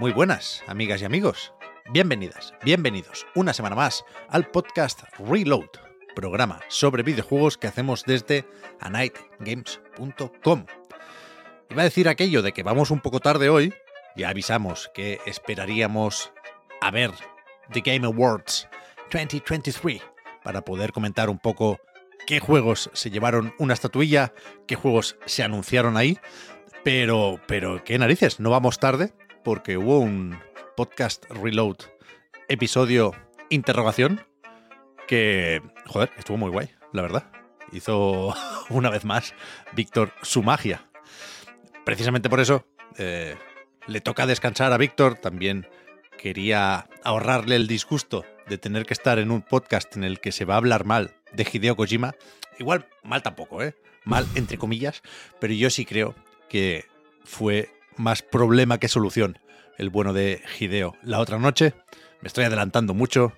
Muy buenas, amigas y amigos. Bienvenidas, bienvenidos una semana más al podcast Reload, programa sobre videojuegos que hacemos desde anightgames.com. Iba a decir aquello de que vamos un poco tarde hoy, ya avisamos que esperaríamos a ver The Game Awards 2023 para poder comentar un poco qué juegos se llevaron una estatuilla, qué juegos se anunciaron ahí, pero, pero qué narices, no vamos tarde porque hubo un podcast reload episodio interrogación que, joder, estuvo muy guay, la verdad. Hizo una vez más Víctor su magia. Precisamente por eso eh, le toca descansar a Víctor. También quería ahorrarle el disgusto de tener que estar en un podcast en el que se va a hablar mal de Hideo Kojima. Igual mal tampoco, ¿eh? Mal entre comillas, pero yo sí creo que fue más problema que solución el bueno de Hideo. La otra noche, me estoy adelantando mucho,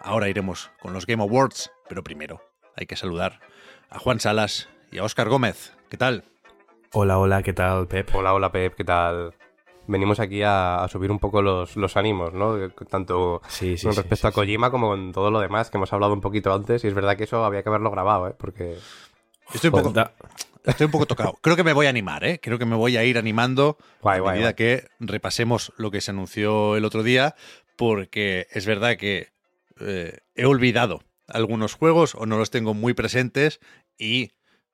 ahora iremos con los Game Awards, pero primero hay que saludar a Juan Salas y a Óscar Gómez. ¿Qué tal? Hola, hola, ¿qué tal, Pep? Hola, hola, Pep, ¿qué tal? Venimos aquí a, a subir un poco los, los, ánimos, ¿no? Tanto sí, sí, con sí, respecto a Kojima como con todo lo demás que hemos hablado un poquito antes. Y es verdad que eso había que haberlo grabado, ¿eh? Porque... Estoy un, poco, estoy un poco tocado. Creo que me voy a animar, ¿eh? Creo que me voy a ir animando guay, a guay, medida guay. que repasemos lo que se anunció el otro día, porque es verdad que eh, he olvidado algunos juegos o no los tengo muy presentes y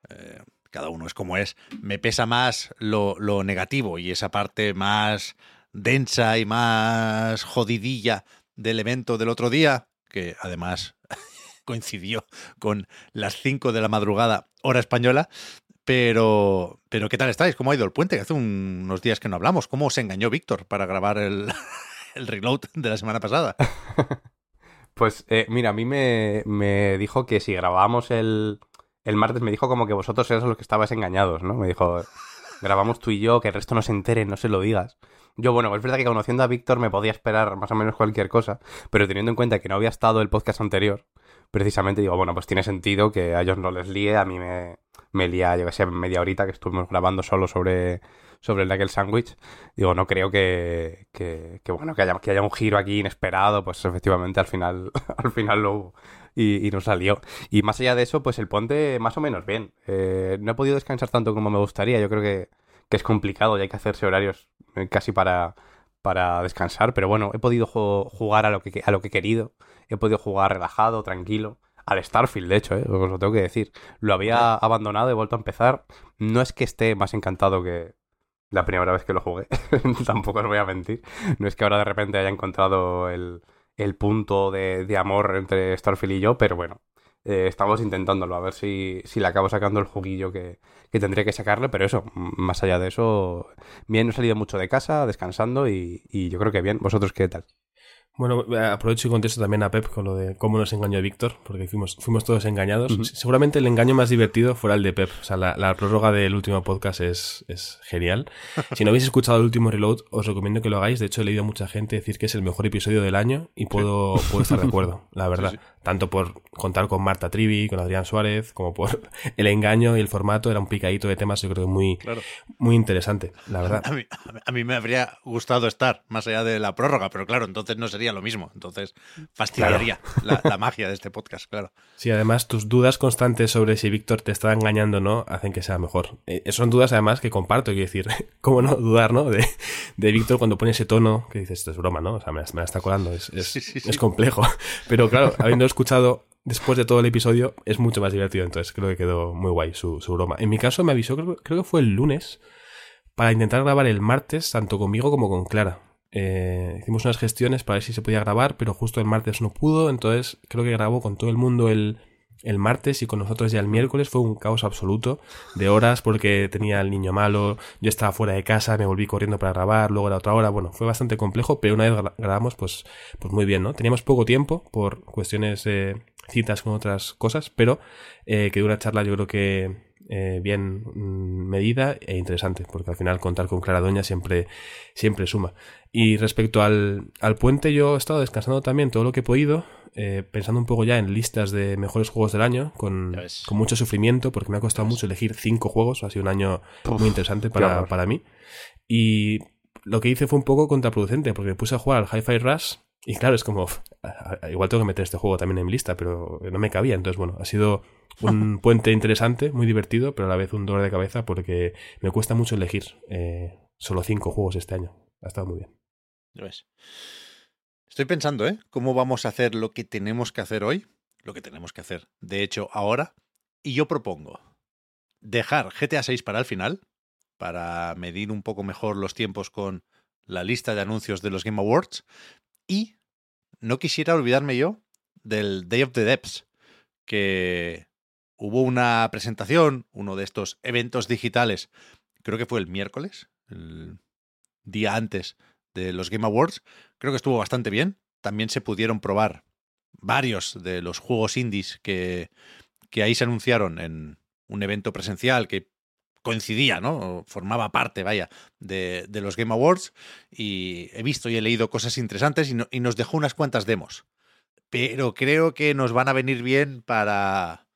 eh, cada uno es como es. Me pesa más lo, lo, negativo y esa parte más densa y más jodidilla del evento del otro día, que además coincidió con las 5 de la madrugada, hora española. Pero, pero ¿qué tal estáis? ¿Cómo ha ido el puente? Hace un, unos días que no hablamos. ¿Cómo se engañó Víctor para grabar el, el reload de la semana pasada? pues eh, mira, a mí me, me, dijo que si grabábamos el, el martes, me dijo como que vosotros eras los que estabais engañados, ¿no? Me dijo, grabamos tú y yo, que el resto no se entere, no se lo digas. Yo, bueno, es verdad que conociendo a Víctor me podía esperar más o menos cualquier cosa, pero teniendo en cuenta que no había estado el podcast anterior, precisamente digo, bueno, pues tiene sentido que a ellos no les líe, a mí me, me lía, yo que sé, media horita que estuvimos grabando solo sobre, sobre el Nugget Sandwich. Digo, no creo que, que, que, bueno, que haya, que haya un giro aquí inesperado, pues efectivamente al final, al final lo hubo. Y, y, nos salió. Y más allá de eso, pues el puente más o menos bien. Eh, no he podido descansar tanto como me gustaría. Yo creo que, que es complicado y hay que hacerse horarios casi para, para descansar. Pero bueno, he podido jugar a lo, que, a lo que he querido. He podido jugar relajado, tranquilo. Al Starfield, de hecho, ¿eh? os lo tengo que decir. Lo había abandonado, he vuelto a empezar. No es que esté más encantado que la primera vez que lo jugué. Tampoco os voy a mentir. No es que ahora de repente haya encontrado el, el punto de, de, amor entre Starfield y yo, pero bueno, eh, estamos intentándolo, a ver si, si le acabo sacando el juguillo que, que, tendría que sacarle, pero eso, más allá de eso, bien, no he salido mucho de casa, descansando y, y yo creo que bien. ¿Vosotros qué tal? Bueno, aprovecho y contesto también a Pep con lo de cómo nos engañó Víctor, porque fuimos, fuimos todos engañados. Uh -huh. Seguramente el engaño más divertido fuera el de Pep. O sea, la, la prórroga del último podcast es, es genial. Si no habéis escuchado el último reload, os recomiendo que lo hagáis. De hecho, he leído a mucha gente decir que es el mejor episodio del año y puedo, sí. puedo estar de acuerdo, la verdad. Sí, sí. Tanto por contar con Marta Trivi, con Adrián Suárez, como por el engaño y el formato. Era un picadito de temas, yo creo que muy, claro. muy interesante, la verdad. A mí, a mí me habría gustado estar más allá de la prórroga, pero claro, entonces no sería lo mismo. Entonces fastidiaría claro. la, la, magia de este podcast, claro. Sí, además tus dudas constantes sobre si Víctor te está engañando o no hacen que sea mejor. Eh, son dudas además que comparto, quiero decir, ¿cómo no dudar, no? De, de Víctor cuando pone ese tono que dices, esto es broma, ¿no? O sea, me, me la está colando, es, es, sí, sí, sí. es complejo. Pero claro, habiendo escuchado después de todo el episodio, es mucho más divertido, entonces creo que quedó muy guay su, su broma. En mi caso me avisó, creo, que fue el lunes, para intentar grabar el martes, tanto conmigo como con Clara. eh, hicimos unas gestiones para ver si se podía grabar, pero justo el martes no pudo, entonces creo que grabó con todo el mundo el, el martes y con nosotros ya el miércoles fue un caos absoluto de horas porque tenía el niño malo, yo estaba fuera de casa, me volví corriendo para grabar, luego era otra hora, bueno, fue bastante complejo, pero una vez grabamos pues, pues muy bien, ¿no? Teníamos poco tiempo por cuestiones citas con otras cosas, pero eh, quedó una charla yo creo que eh, bien mm, medida e interesante, porque al final contar con Clara Doña siempre, siempre suma. Y respecto al, al puente, yo he estado descansando también todo lo que he podido, eh, pensando un poco ya en listas de mejores juegos del año, con, con, mucho sufrimiento, porque me ha costado mucho elegir cinco juegos, ha sido un año muy interesante para, para mí. Y lo que hice fue un poco contraproducente, porque me puse a jugar al Hi-Fi Rush y claro, es como, igual tengo que meter este juego también en mi lista, pero no me cabía. Entonces, bueno, ha sido un puente interesante, muy divertido, pero a la vez un dolor de cabeza porque me cuesta mucho elegir eh, solo cinco juegos este año. Ha estado muy bien. ves? Estoy pensando, ¿eh? ¿Cómo vamos a hacer lo que tenemos que hacer hoy? Lo que tenemos que hacer, de hecho, ahora. Y yo propongo dejar GTA 6 para el final, para medir un poco mejor los tiempos con la lista de anuncios de los Game Awards, y no quisiera olvidarme yo del Day of the Depths, que hubo una presentación, uno de estos eventos digitales, creo que fue el miércoles, el día antes de los Game Awards, creo que estuvo bastante bien. También se pudieron probar varios de los juegos indies que, que ahí se anunciaron en un evento presencial que coincidía, ¿no? Formaba parte, vaya, de, de, los Game Awards y he visto y he leído cosas interesantes y, y, nos dejó unas cuantas demos. Pero creo que nos van a venir bien para,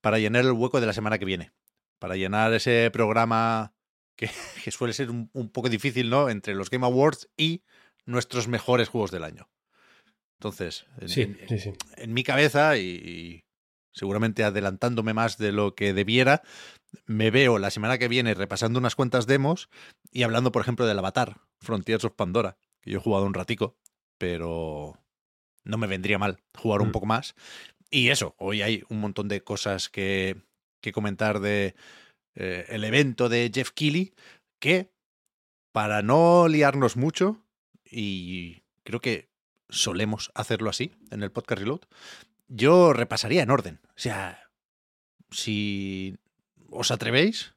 para llenar el hueco de la semana que viene, para llenar ese programa que, que suele ser un, un, poco difícil, ¿no? Entre los Game Awards y nuestros mejores juegos del año. Entonces, en, sí, en, sí, sí. en mi cabeza y, y seguramente adelantándome más de lo que debiera, me veo la semana que viene repasando unas cuantas demos y hablando, por ejemplo, del Avatar, Frontiers of Pandora, que yo he jugado un ratico, pero no me vendría mal jugar un Mm. poco más. Y eso, hoy hay un montón de cosas que, que comentar de eh, el evento de Jeff Keighley, que para no liarnos mucho, y creo que solemos hacerlo así en el podcast Reload, yo repasaría en orden. O sea, si os atrevéis,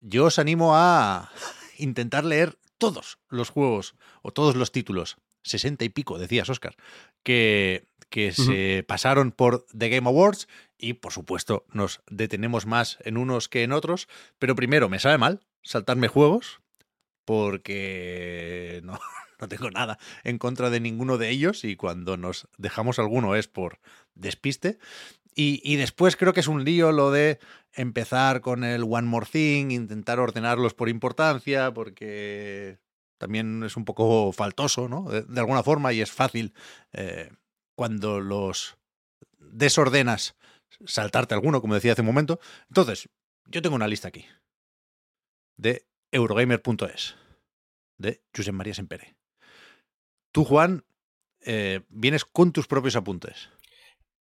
yo os animo a intentar leer todos los juegos o todos los títulos, sesenta y pico, decías, Oscar, que, que uh -huh. se pasaron por The Game Awards y, por supuesto, nos detenemos más en unos que en otros, pero primero me sabe mal saltarme juegos porque no, no tengo nada en contra de ninguno de ellos y cuando nos dejamos alguno es por despiste. Y, después creo que es un lío lo de empezar con el One More Thing, intentar ordenarlos por importancia, porque también es un poco faltoso, ¿no? De, de alguna forma, y es fácil eh, cuando los desordenas saltarte alguno, como decía hace un momento. Entonces, yo tengo una lista aquí de Eurogamer.es, de Josep María Sempere. Tú, Juan, eh, vienes con tus propios apuntes.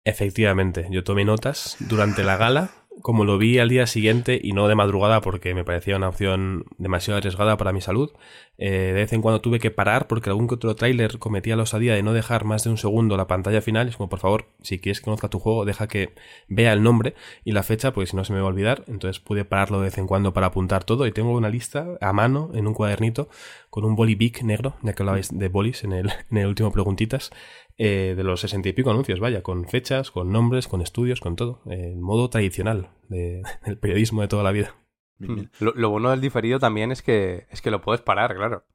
Efectivamente, yo tomé notas durante la gala, como lo vi al día siguiente y no de madrugada porque me parecía una opción demasiado arriesgada para mi salud. Eh, de vez en cuando tuve que parar porque algún que otro tráiler cometía la osadía de no dejar más de un segundo la pantalla final. Es como, por favor, si quieres que conozca tu juego, deja que vea el nombre y la fecha, porque si no se me va a olvidar. Entonces pude pararlo de vez en cuando para apuntar todo y tengo una lista a mano en un cuadernito con un boli big negro, ya que hablabais de bolis en el, en el último preguntitas, eh, de los sesenta y pico anuncios, vaya, con fechas, con nombres, con estudios, con todo. El modo tradicional de, del periodismo de toda la vida. Lo, lo, bueno del diferido también es que, es que lo puedes parar, claro.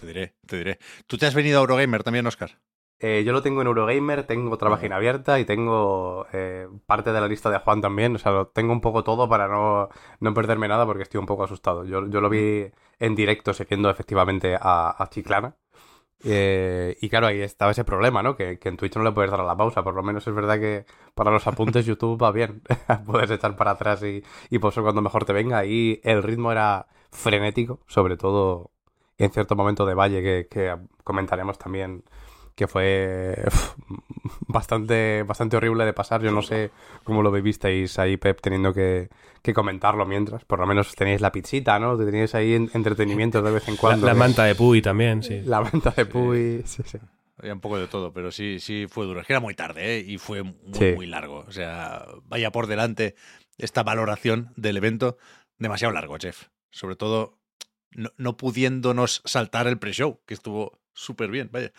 Te diré, te diré. ¿Tú te has venido a Eurogamer también, Oscar? Eh, yo lo tengo en Eurogamer, tengo otra página abierta y tengo eh, parte de la lista de Juan también. O sea, lo tengo un poco todo para no, no perderme nada porque estoy un poco asustado. Yo, yo lo vi en directo siguiendo efectivamente a, a Chiclana. Eh, y claro, ahí estaba ese problema, ¿no? Que, en Twitch no le puedes dar a la pausa. Por lo menos es verdad que para los apuntes YouTube va bien. puedes echar para atrás y, y por eso cuando mejor te venga. Y el ritmo era frenético, sobre todo en cierto momento de valle que comentaremos también que fue bastante, bastante horrible de pasar. Yo no sé cómo lo vivisteis ahí, Pep, teniendo que, comentarlo mientras. Por lo menos tenéis la pizzita, ¿no? Teníais ahí entretenimiento de vez en cuando. La, manta de Puy también, sí. La manta de Puy, sí, sí. Había un poco de todo, pero sí, sí fue duro. Es que era muy tarde ¿eh? y fue muy, muy largo. O sea, vaya por delante esta valoración del evento demasiado largo, Jeff. Sobre todo no, pudiéndonos saltar el pre-show, que estuvo súper bien, vaya.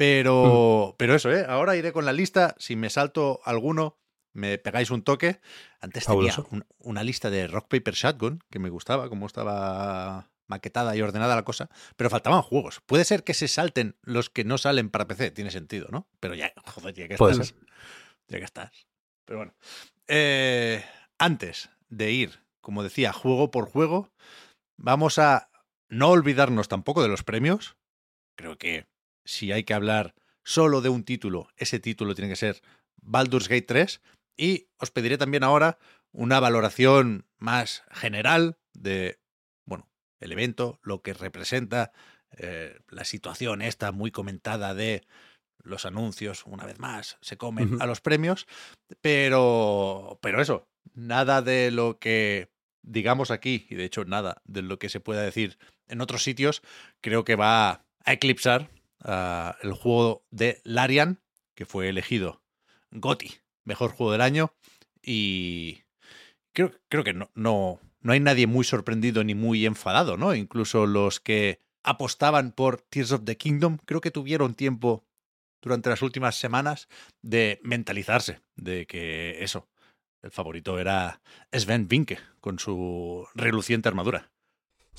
Pero, mm. pero eso, ¿eh? Ahora iré con la lista. Si me salto alguno, me pegáis un toque. Antes tenía una lista de Rock Paper Shotgun, que me gustaba, como estaba maquetada y ordenada la cosa, pero faltaban juegos. Puede ser que se salten los que no salen para PC, tiene sentido, ¿no? Pero ya, joder, ya que estás. Ya que estás. Pero bueno. Eh, antes de ir, como decía, juego por juego, vamos a no olvidarnos tampoco de los premios. Creo que si hay que hablar solo de un título, ese título tiene que ser Baldur's Gate 3. Y os pediré también ahora una valoración más general de, bueno, el evento, lo que representa, eh, la situación esta muy comentada de los anuncios, una vez más, se comen a los premios, pero, pero eso, nada de lo que digamos aquí, y de hecho nada de lo que se pueda decir en otros sitios, creo que va a eclipsar ah, el juego de Larian, que fue elegido GOTI, mejor juego del año, y creo, creo que no, no, no hay nadie muy sorprendido ni muy enfadado, ¿no? Incluso los que apostaban por Tears of the Kingdom, creo que tuvieron tiempo durante las últimas semanas de mentalizarse de que eso, el favorito era Sven Vinke con su reluciente armadura.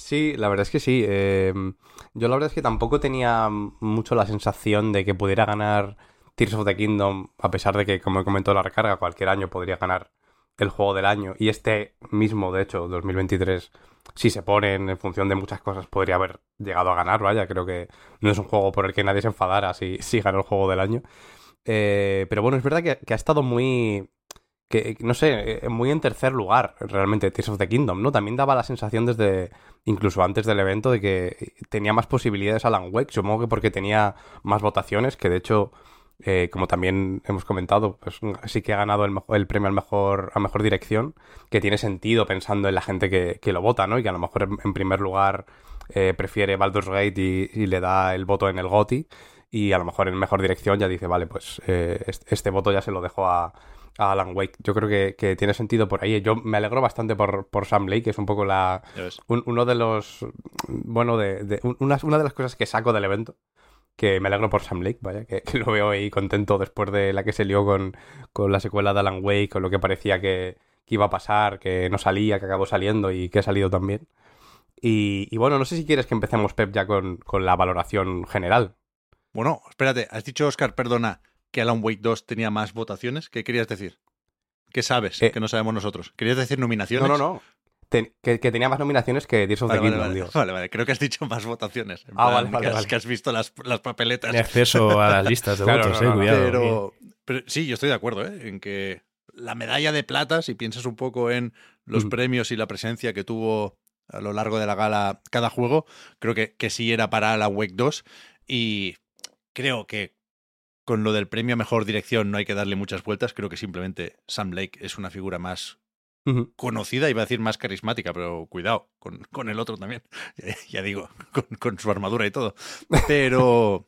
Sí, la verdad es que sí. Em, yo la verdad es que tampoco tenía mucho la sensación de que pudiera ganar Tears of the Kingdom, a pesar de que, como he comentado la recarga, cualquier año podría ganar el juego del año. Y este mismo, de hecho, 2023, si se pone en función de muchas cosas, podría haber llegado a ganar, vaya. Creo que no es un juego por el que nadie se enfadara si, si ganó el juego del año. Eh, pero bueno, es verdad que ha estado muy que, no sé, eh, muy en tercer lugar realmente Tears of the Kingdom, ¿no? También daba la sensación desde, incluso antes del evento, de que tenía más posibilidades Alan Wake, supongo que porque tenía más votaciones, que de hecho, eh, como también hemos comentado, pues sí que ha ganado el, premio al mejor, a mejor dirección, que tiene sentido pensando en la gente que, que lo vota, ¿no? Y que a lo mejor en primer lugar eh, prefiere Baldur's Gate y, le da el voto en el GOTI, y a lo mejor en mejor dirección ya dice, vale, pues este voto ya se lo dejo a a Alan Wake. Yo creo que, tiene sentido por ahí. Yo me alegro bastante por, por Sam Lake, que es un poco la uno de los bueno de, una, una, de las cosas que saco del evento. Que me alegro por Sam Lake, vaya, que, lo veo ahí contento después de la que se lió con, con la secuela de Alan Wake, con lo que parecía que, iba a pasar, que no salía, que acabó saliendo y que ha salido también. Y, y bueno, no sé si quieres que empecemos, Pep, ya con, con la valoración general. Bueno, espérate, has dicho, Oscar, perdona, que Alan Wake 2 tenía más votaciones? ¿Qué querías decir? ¿Qué sabes eh, que no sabemos nosotros? ¿Querías decir nominaciones? No, no, no. que, tenía más nominaciones que Tears of vale, the Kingdom, vale, vale, vale, creo que has dicho más votaciones. ah, vale, vale, que has, que has visto las, las papeletas. De acceso a las listas de votos, eh, cuidado. Pero, sí, yo estoy de acuerdo, ¿eh? En que la medalla de plata, si piensas un poco en los premios y la presencia que tuvo a lo largo de la gala cada juego, creo que, que sí era para Alan Wake 2 y creo que con lo del premio a mejor dirección no hay que darle muchas vueltas. Creo que simplemente Sam Lake es una figura más conocida, iba a decir más carismática, pero cuidado con, con el otro también. ya digo, con, su armadura y todo. Pero,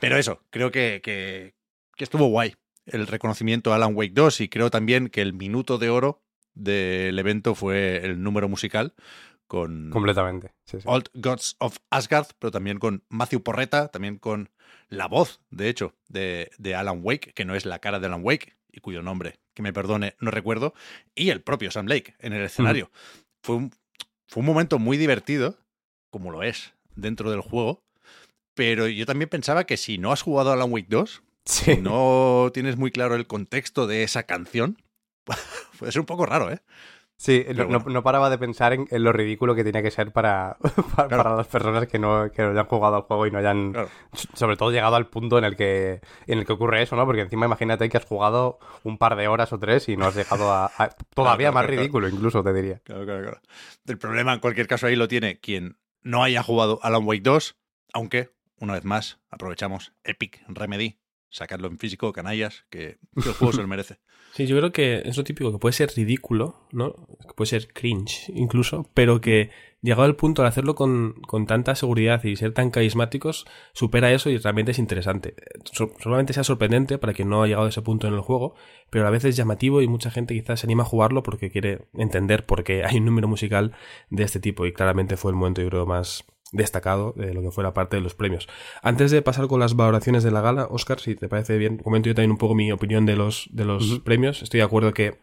pero eso, creo que, que, estuvo guay el reconocimiento a Alan Wake 2 y creo también que el minuto de oro del evento fue el número musical con completamente Old Gods of Asgard, pero también con Matthew Porreta, también con la voz, de hecho, de, de, Alan Wake, que no es la cara de Alan Wake, y cuyo nombre, que me perdone, no recuerdo, y el propio Sam Lake en el escenario. fue, un, fue un momento muy divertido, como lo es dentro del juego, pero yo también pensaba que si no has jugado Alan Wake 2, si no tienes muy claro el contexto de esa canción, puede ser un poco raro, ¿eh? Sí, no, paraba de pensar en, lo ridículo que tenía que ser para, para, las personas que no, que no hayan jugado al juego y no hayan, sobre todo, llegado al punto en el que en el que ocurre eso, ¿no? Porque encima imagínate que has jugado un par de horas o tres y no has dejado a... todavía más ridículo, incluso, te diría. Claro, claro, claro. El problema, en cualquier caso, ahí lo tiene quien no haya jugado Alan Wake 2, aunque una vez más, aprovechamos Epic Remedy, sacarlo en físico, canallas, que, que el juego se lo merece. Sí, yo creo que es lo típico que puede ser ridículo, ¿no? Que puede ser cringe incluso, pero que llegado al punto de hacerlo con, con, tanta seguridad y ser tan carismáticos, supera eso y realmente es interesante. Solamente sea sorprendente para quien no ha llegado a ese punto en el juego, pero a veces es llamativo y mucha gente quizás se anima a jugarlo porque quiere entender por qué hay un número musical de este tipo y claramente fue el momento yo creo más destacado de lo que fue la parte de los premios. Antes de pasar con las valoraciones de la gala, Oscar, si te parece bien, comento yo también un poco mi opinión de los, de los premios. Estoy de acuerdo que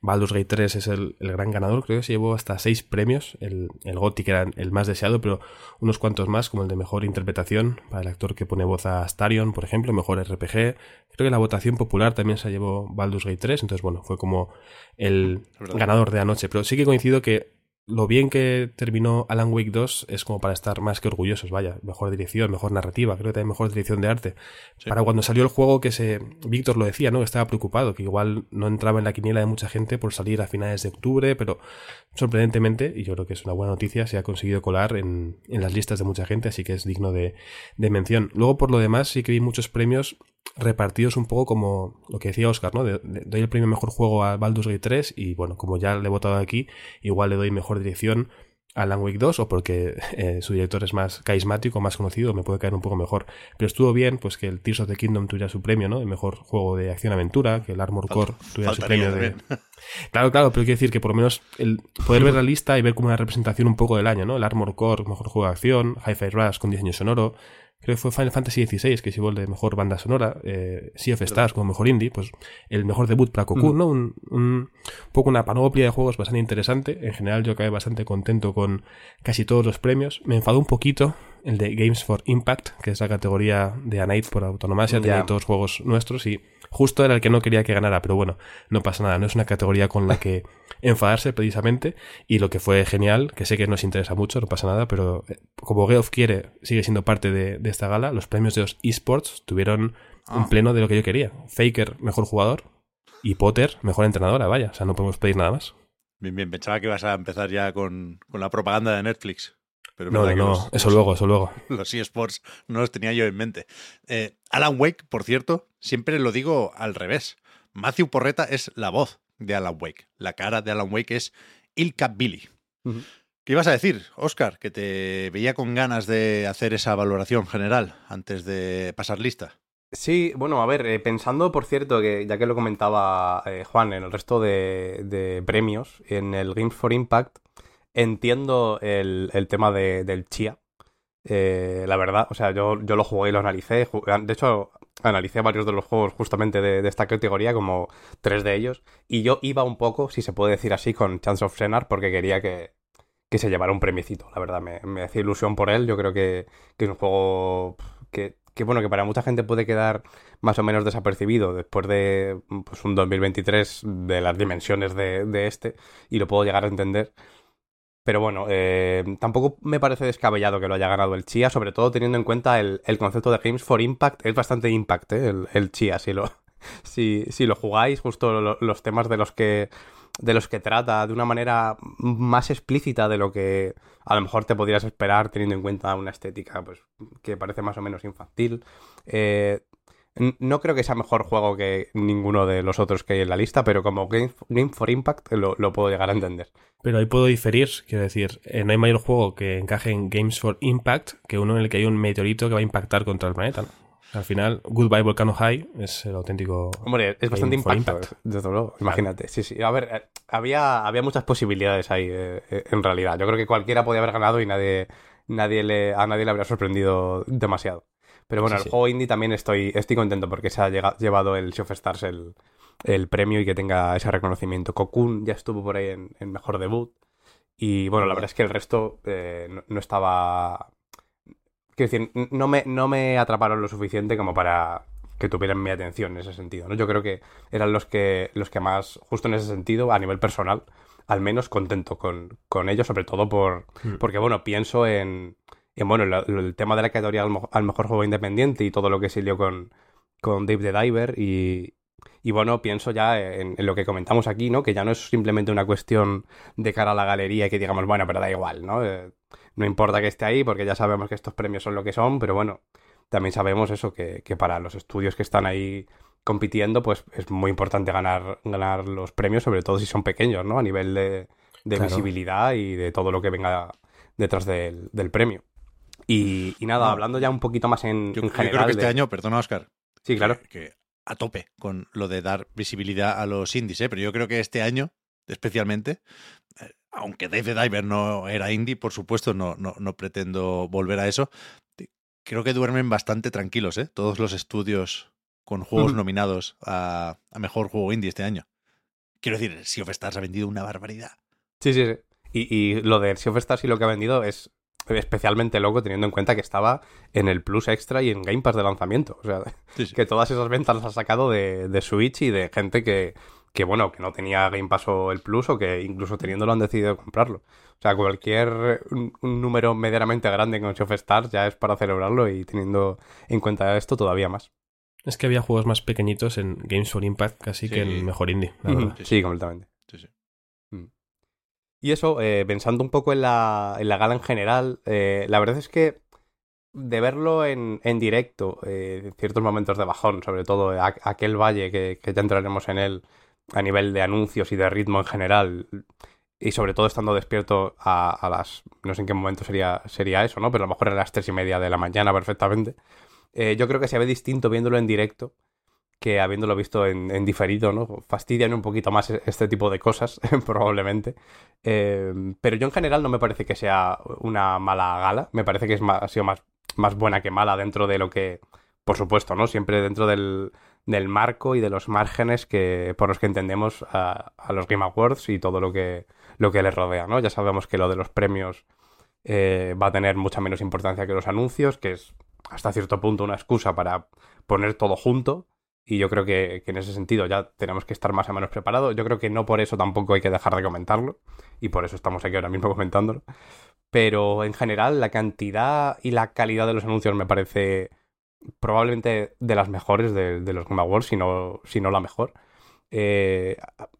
Baldur's Gate 3 es el, gran ganador, creo que se llevó hasta seis premios, el, el GOTY que era el más deseado, pero unos cuantos más, como el de mejor interpretación para el actor que pone voz a Astarion, por ejemplo, mejor RPG. Creo que la votación popular también se llevó Baldur's Gate 3, entonces bueno, fue como el ganador de anoche, pero sí que coincido que lo bien que terminó Alan Wake 2 es como para estar más que orgullosos, vaya, mejor dirección, mejor narrativa, creo que también mejor dirección de arte. Para cuando salió el juego que se Víctor lo decía, ¿no? Estaba preocupado, que igual no entraba en la quiniela de mucha gente por salir a finales de octubre, pero sorprendentemente, y yo creo que es una buena noticia, se ha conseguido colar en, en las listas de mucha gente, así que es digno de, de mención. Luego, por lo demás, sí que vi muchos premios repartidos un poco como lo que decía Oscar, ¿no? doy el premio mejor juego a Baldur's Gate 3 y bueno, como ya le he votado aquí, igual le doy mejor dirección a Alan Wake 2 o porque eh, su director es más carismático, más conocido, me puede caer un poco mejor. Pero estuvo bien pues que el Tears of the Kingdom tuviera su premio, ¿no? El mejor juego de acción-aventura, que el Armor Core tuviera su premio de... Claro, claro, pero quiero decir que por lo menos el poder ver la lista y ver como una representación un poco del año, ¿no? El Armor Core, mejor juego de acción, Hi-Fi Rush con diseño sonoro, creo que fue Final Fantasy XVI, que se llevó el de mejor banda sonora, eh, Sea of Stars como mejor indie, pues el mejor debut para Cocoon, ¿no? Un, un, poco una panoplia de juegos bastante interesante. En general yo acabé bastante contento con casi todos los premios. Me enfadó un poquito el de Games for Impact, que es la categoría de Anite por autonomía, tenía todos juegos nuestros y justo era el que no quería que ganara, pero bueno, no pasa nada, no es una categoría con la que enfadarse precisamente y lo que fue genial, que sé que nos interesa mucho, no pasa nada, pero eh, como Geoff quiere, sigue siendo parte de, esta gala, los premios de los esports tuvieron un ah. pleno de lo que yo quería. Faker, mejor jugador, y Potter, mejor entrenadora, vaya, o sea, no podemos pedir nada más. Bien, bien, pensaba que ibas a empezar ya con, con la propaganda de Netflix. Pero no, no, no. eso luego, eso luego. Los eSports no los tenía yo en mente. Eh, Alan Wake, por cierto, siempre lo digo al revés. Matthew Porreta es la voz de Alan Wake. La cara de Alan Wake es Ilka Billy. ¿Qué ibas a decir, Oscar? Que te veía con ganas de hacer esa valoración general antes de pasar lista. Sí, bueno, a ver, eh, pensando, por cierto, que ya que lo comentaba eh, Juan en el resto de, de, premios, en el Games for Impact, entiendo el, el tema de, del Chia. Eh, la verdad, o sea, yo, yo lo jugué y lo analicé. De hecho, analicé varios de los juegos justamente de, esta categoría, como tres de ellos. Y yo iba un poco, si se puede decir así, con Chance of Senar, porque quería que, que se llevara un premiecito. La verdad, me, me hacía ilusión por él. Yo creo que, que es un juego que, que, bueno, que para mucha gente puede quedar más o menos desapercibido después de pues, un 2023 de las dimensiones de, de este. Y lo puedo llegar a entender. Pero bueno, eh, tampoco me parece descabellado que lo haya ganado el Chia, sobre todo teniendo en cuenta el, concepto de Games for Impact. Es bastante impact, ¿eh? el, Chia, si lo, si, si lo jugáis, justo los temas de los que de los que trata de una manera más explícita de lo que a lo mejor te podrías esperar teniendo en cuenta una estética pues que parece más o menos infantil. Eh, no creo que sea mejor juego que ninguno de los otros que hay en la lista, pero como Game, for Impact lo, puedo llegar a entender. Pero ahí puedo diferir, quiero decir, eh, no hay mayor juego que encaje en Games for Impact que uno en el que hay un meteorito que va a impactar contra el planeta. Al final, Goodbye Volcano High es el auténtico. Hombre, es bastante impacto, desde luego. Imagínate. Sí, sí. A ver, eh, había, había muchas posibilidades ahí, eh, en realidad. Yo creo que cualquiera podía haber ganado y nadie, nadie le, a nadie le habría sorprendido demasiado. Pero bueno, el juego indie también estoy, estoy contento porque se ha llevado el Sea of Stars el, premio y que tenga ese reconocimiento. Cocoon ya estuvo por ahí en, mejor debut. Y bueno, la verdad es que el resto eh, no, estaba. Quiero decir, no me, no me atraparon lo suficiente como para que tuvieran mi atención en ese sentido. ¿no? Yo creo que eran los que, los que más, justo en ese sentido, a nivel personal, al menos contento con, con ellos, sobre todo por. Hmm. Porque, bueno, pienso en y bueno, el tema de la categoría al, mejor juego independiente y todo lo que salió con, con Dave the Diver y, y bueno, pienso ya en, lo que comentamos aquí, ¿no? Que ya no es simplemente una cuestión de cara a la galería y que digamos, bueno, pero da igual, ¿no? Eh, no importa que esté ahí porque ya sabemos que estos premios son lo que son, pero bueno, también sabemos eso, que, que para los estudios que están ahí compitiendo, pues es muy importante ganar, ganar los premios, sobre todo si son pequeños, ¿no? A nivel de, visibilidad y de todo lo que venga detrás del, premio. Y, nada, hablando ya un poquito más en, yo, general. Yo creo que este año, perdona Oscar. Sí, claro. Que, a tope con lo de dar visibilidad a los indies, ¿eh? pero yo creo que este año, especialmente, eh, aunque Dave the Diver no era indie, por supuesto, no, no, no pretendo volver a eso. Creo que duermen bastante tranquilos, ¿eh? Todos los estudios con juegos nominados a, mejor juego indie este año. Quiero decir, Sea of Stars ha vendido una barbaridad. Sí, sí, sí. Y, lo de Sea of Stars y lo que ha vendido es especialmente loco teniendo en cuenta que estaba en el Plus Extra y en Game Pass de lanzamiento. O sea, que todas esas ventas las ha sacado de, Switch y de gente que, que, bueno, que no tenía Game Pass o el Plus o que incluso teniéndolo han decidido comprarlo. O sea, cualquier número medianamente grande con of Stars ya es para celebrarlo y teniendo en cuenta esto todavía más. Es que había juegos más pequeñitos en Games for Impact casi que en Mejor Indie, Sí, completamente. Y eso, eh, pensando un poco en la, en la gala en general, eh, la verdad es que de verlo en, en directo, eh, en ciertos momentos de bajón, sobre todo aquel valle que, ya entraremos en él a nivel de anuncios y de ritmo en general, y sobre todo estando despierto a, a, las. No sé en qué momento sería, sería eso, ¿no? Pero a lo mejor a las tres y media de la mañana perfectamente. Eh, yo creo que se ve distinto viéndolo en directo que habiéndolo visto en, diferido, ¿no? Fastidian un poquito más e-, este tipo de cosas, probablemente. Eh, pero yo en general no me parece que sea una mala gala. Me parece que es ha sido más, más buena que mala dentro de lo que, por supuesto, ¿no? Siempre dentro del, del marco y de los márgenes que, por los que entendemos a, los Game Awards y todo lo que, lo que les rodea, ¿no? Ya sabemos que lo de los premios eh, va a tener mucha menos importancia que los anuncios, que es hasta cierto punto una excusa para poner todo junto. Y yo creo que, en ese sentido ya tenemos que estar más o menos preparados. Yo creo que no por eso tampoco hay que dejar de comentarlo. Y por eso estamos aquí ahora mismo comentándolo. Pero en general, la cantidad y la calidad de los anuncios me parece probablemente de las mejores de, los Game Awards, si no, si no la mejor. Eh,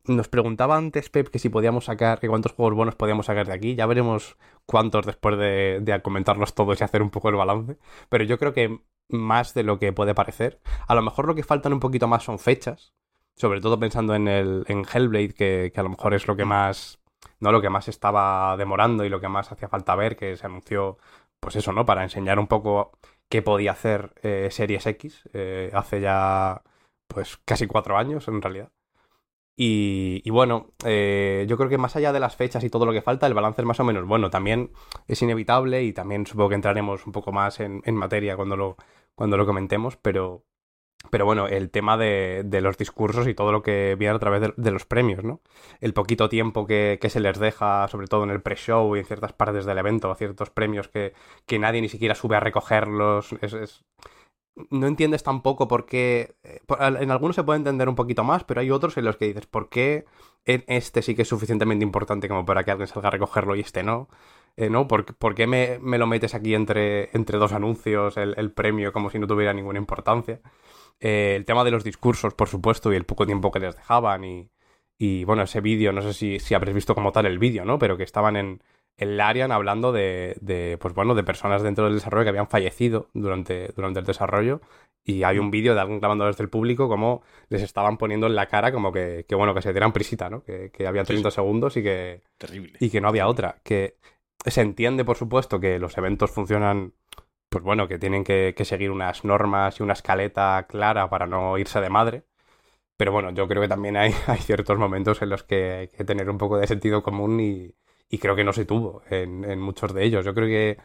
nos preguntaba antes Pep que si podíamos sacar, que cuántos juegos buenos podíamos sacar de aquí. Ya veremos cuántos después de, comentarlos todos y hacer un poco el balance. Pero yo creo que más de lo que puede parecer. A lo mejor lo que faltan un poquito más son fechas. Sobre todo pensando en el en Hellblade, que, a lo mejor es lo que más. No lo que más estaba demorando y lo que más hacía falta ver, que se anunció, pues eso, ¿no? Para enseñar un poco qué podía hacer eh, Series X eh, hace ya pues casi cuatro años en realidad. Y, bueno, eh, yo creo que más allá de las fechas y todo lo que falta, el balance es más o menos bueno. También es inevitable y también supongo que entraremos un poco más en, materia cuando lo, cuando lo comentemos, pero, pero bueno, el tema de, los discursos y todo lo que viene a través de, los premios, ¿no? El poquito tiempo que, se les deja, sobre todo en el pre-show y en ciertas partes del evento, a ciertos premios que, que nadie ni siquiera sube a recogerlos, es no entiendes tampoco por qué. Eh, en algunos se puede entender un poquito más, pero hay otros en los que dices, ¿por qué este sí que es suficientemente importante como para que alguien salga a recogerlo y este no? Eh, ¿no? ¿Por, qué me, lo metes aquí entre, entre dos anuncios, el, premio, como si no tuviera ninguna importancia? Eh, el tema de los discursos, por supuesto, y el poco tiempo que les dejaban, y, y bueno, ese vídeo, no sé si, si habréis visto como tal el vídeo, ¿no? Pero que estaban en, el Larian hablando de, pues bueno, de personas dentro del desarrollo que habían fallecido durante, durante el desarrollo. Y hay un vídeo de alguien grabando desde el público como les estaban poniendo en la cara como que, bueno, que se dieran prisita, ¿no? Que, había 30 segundos y que... Terrible. Y que no había otra. Que se entiende, por supuesto, que los eventos funcionan, pues bueno, que tienen que, seguir unas normas y una escaleta clara para no irse de madre. Pero bueno, yo creo que también hay, hay ciertos momentos en los que hay que tener un poco de sentido común y, y creo que no se tuvo en, muchos de ellos. Yo creo que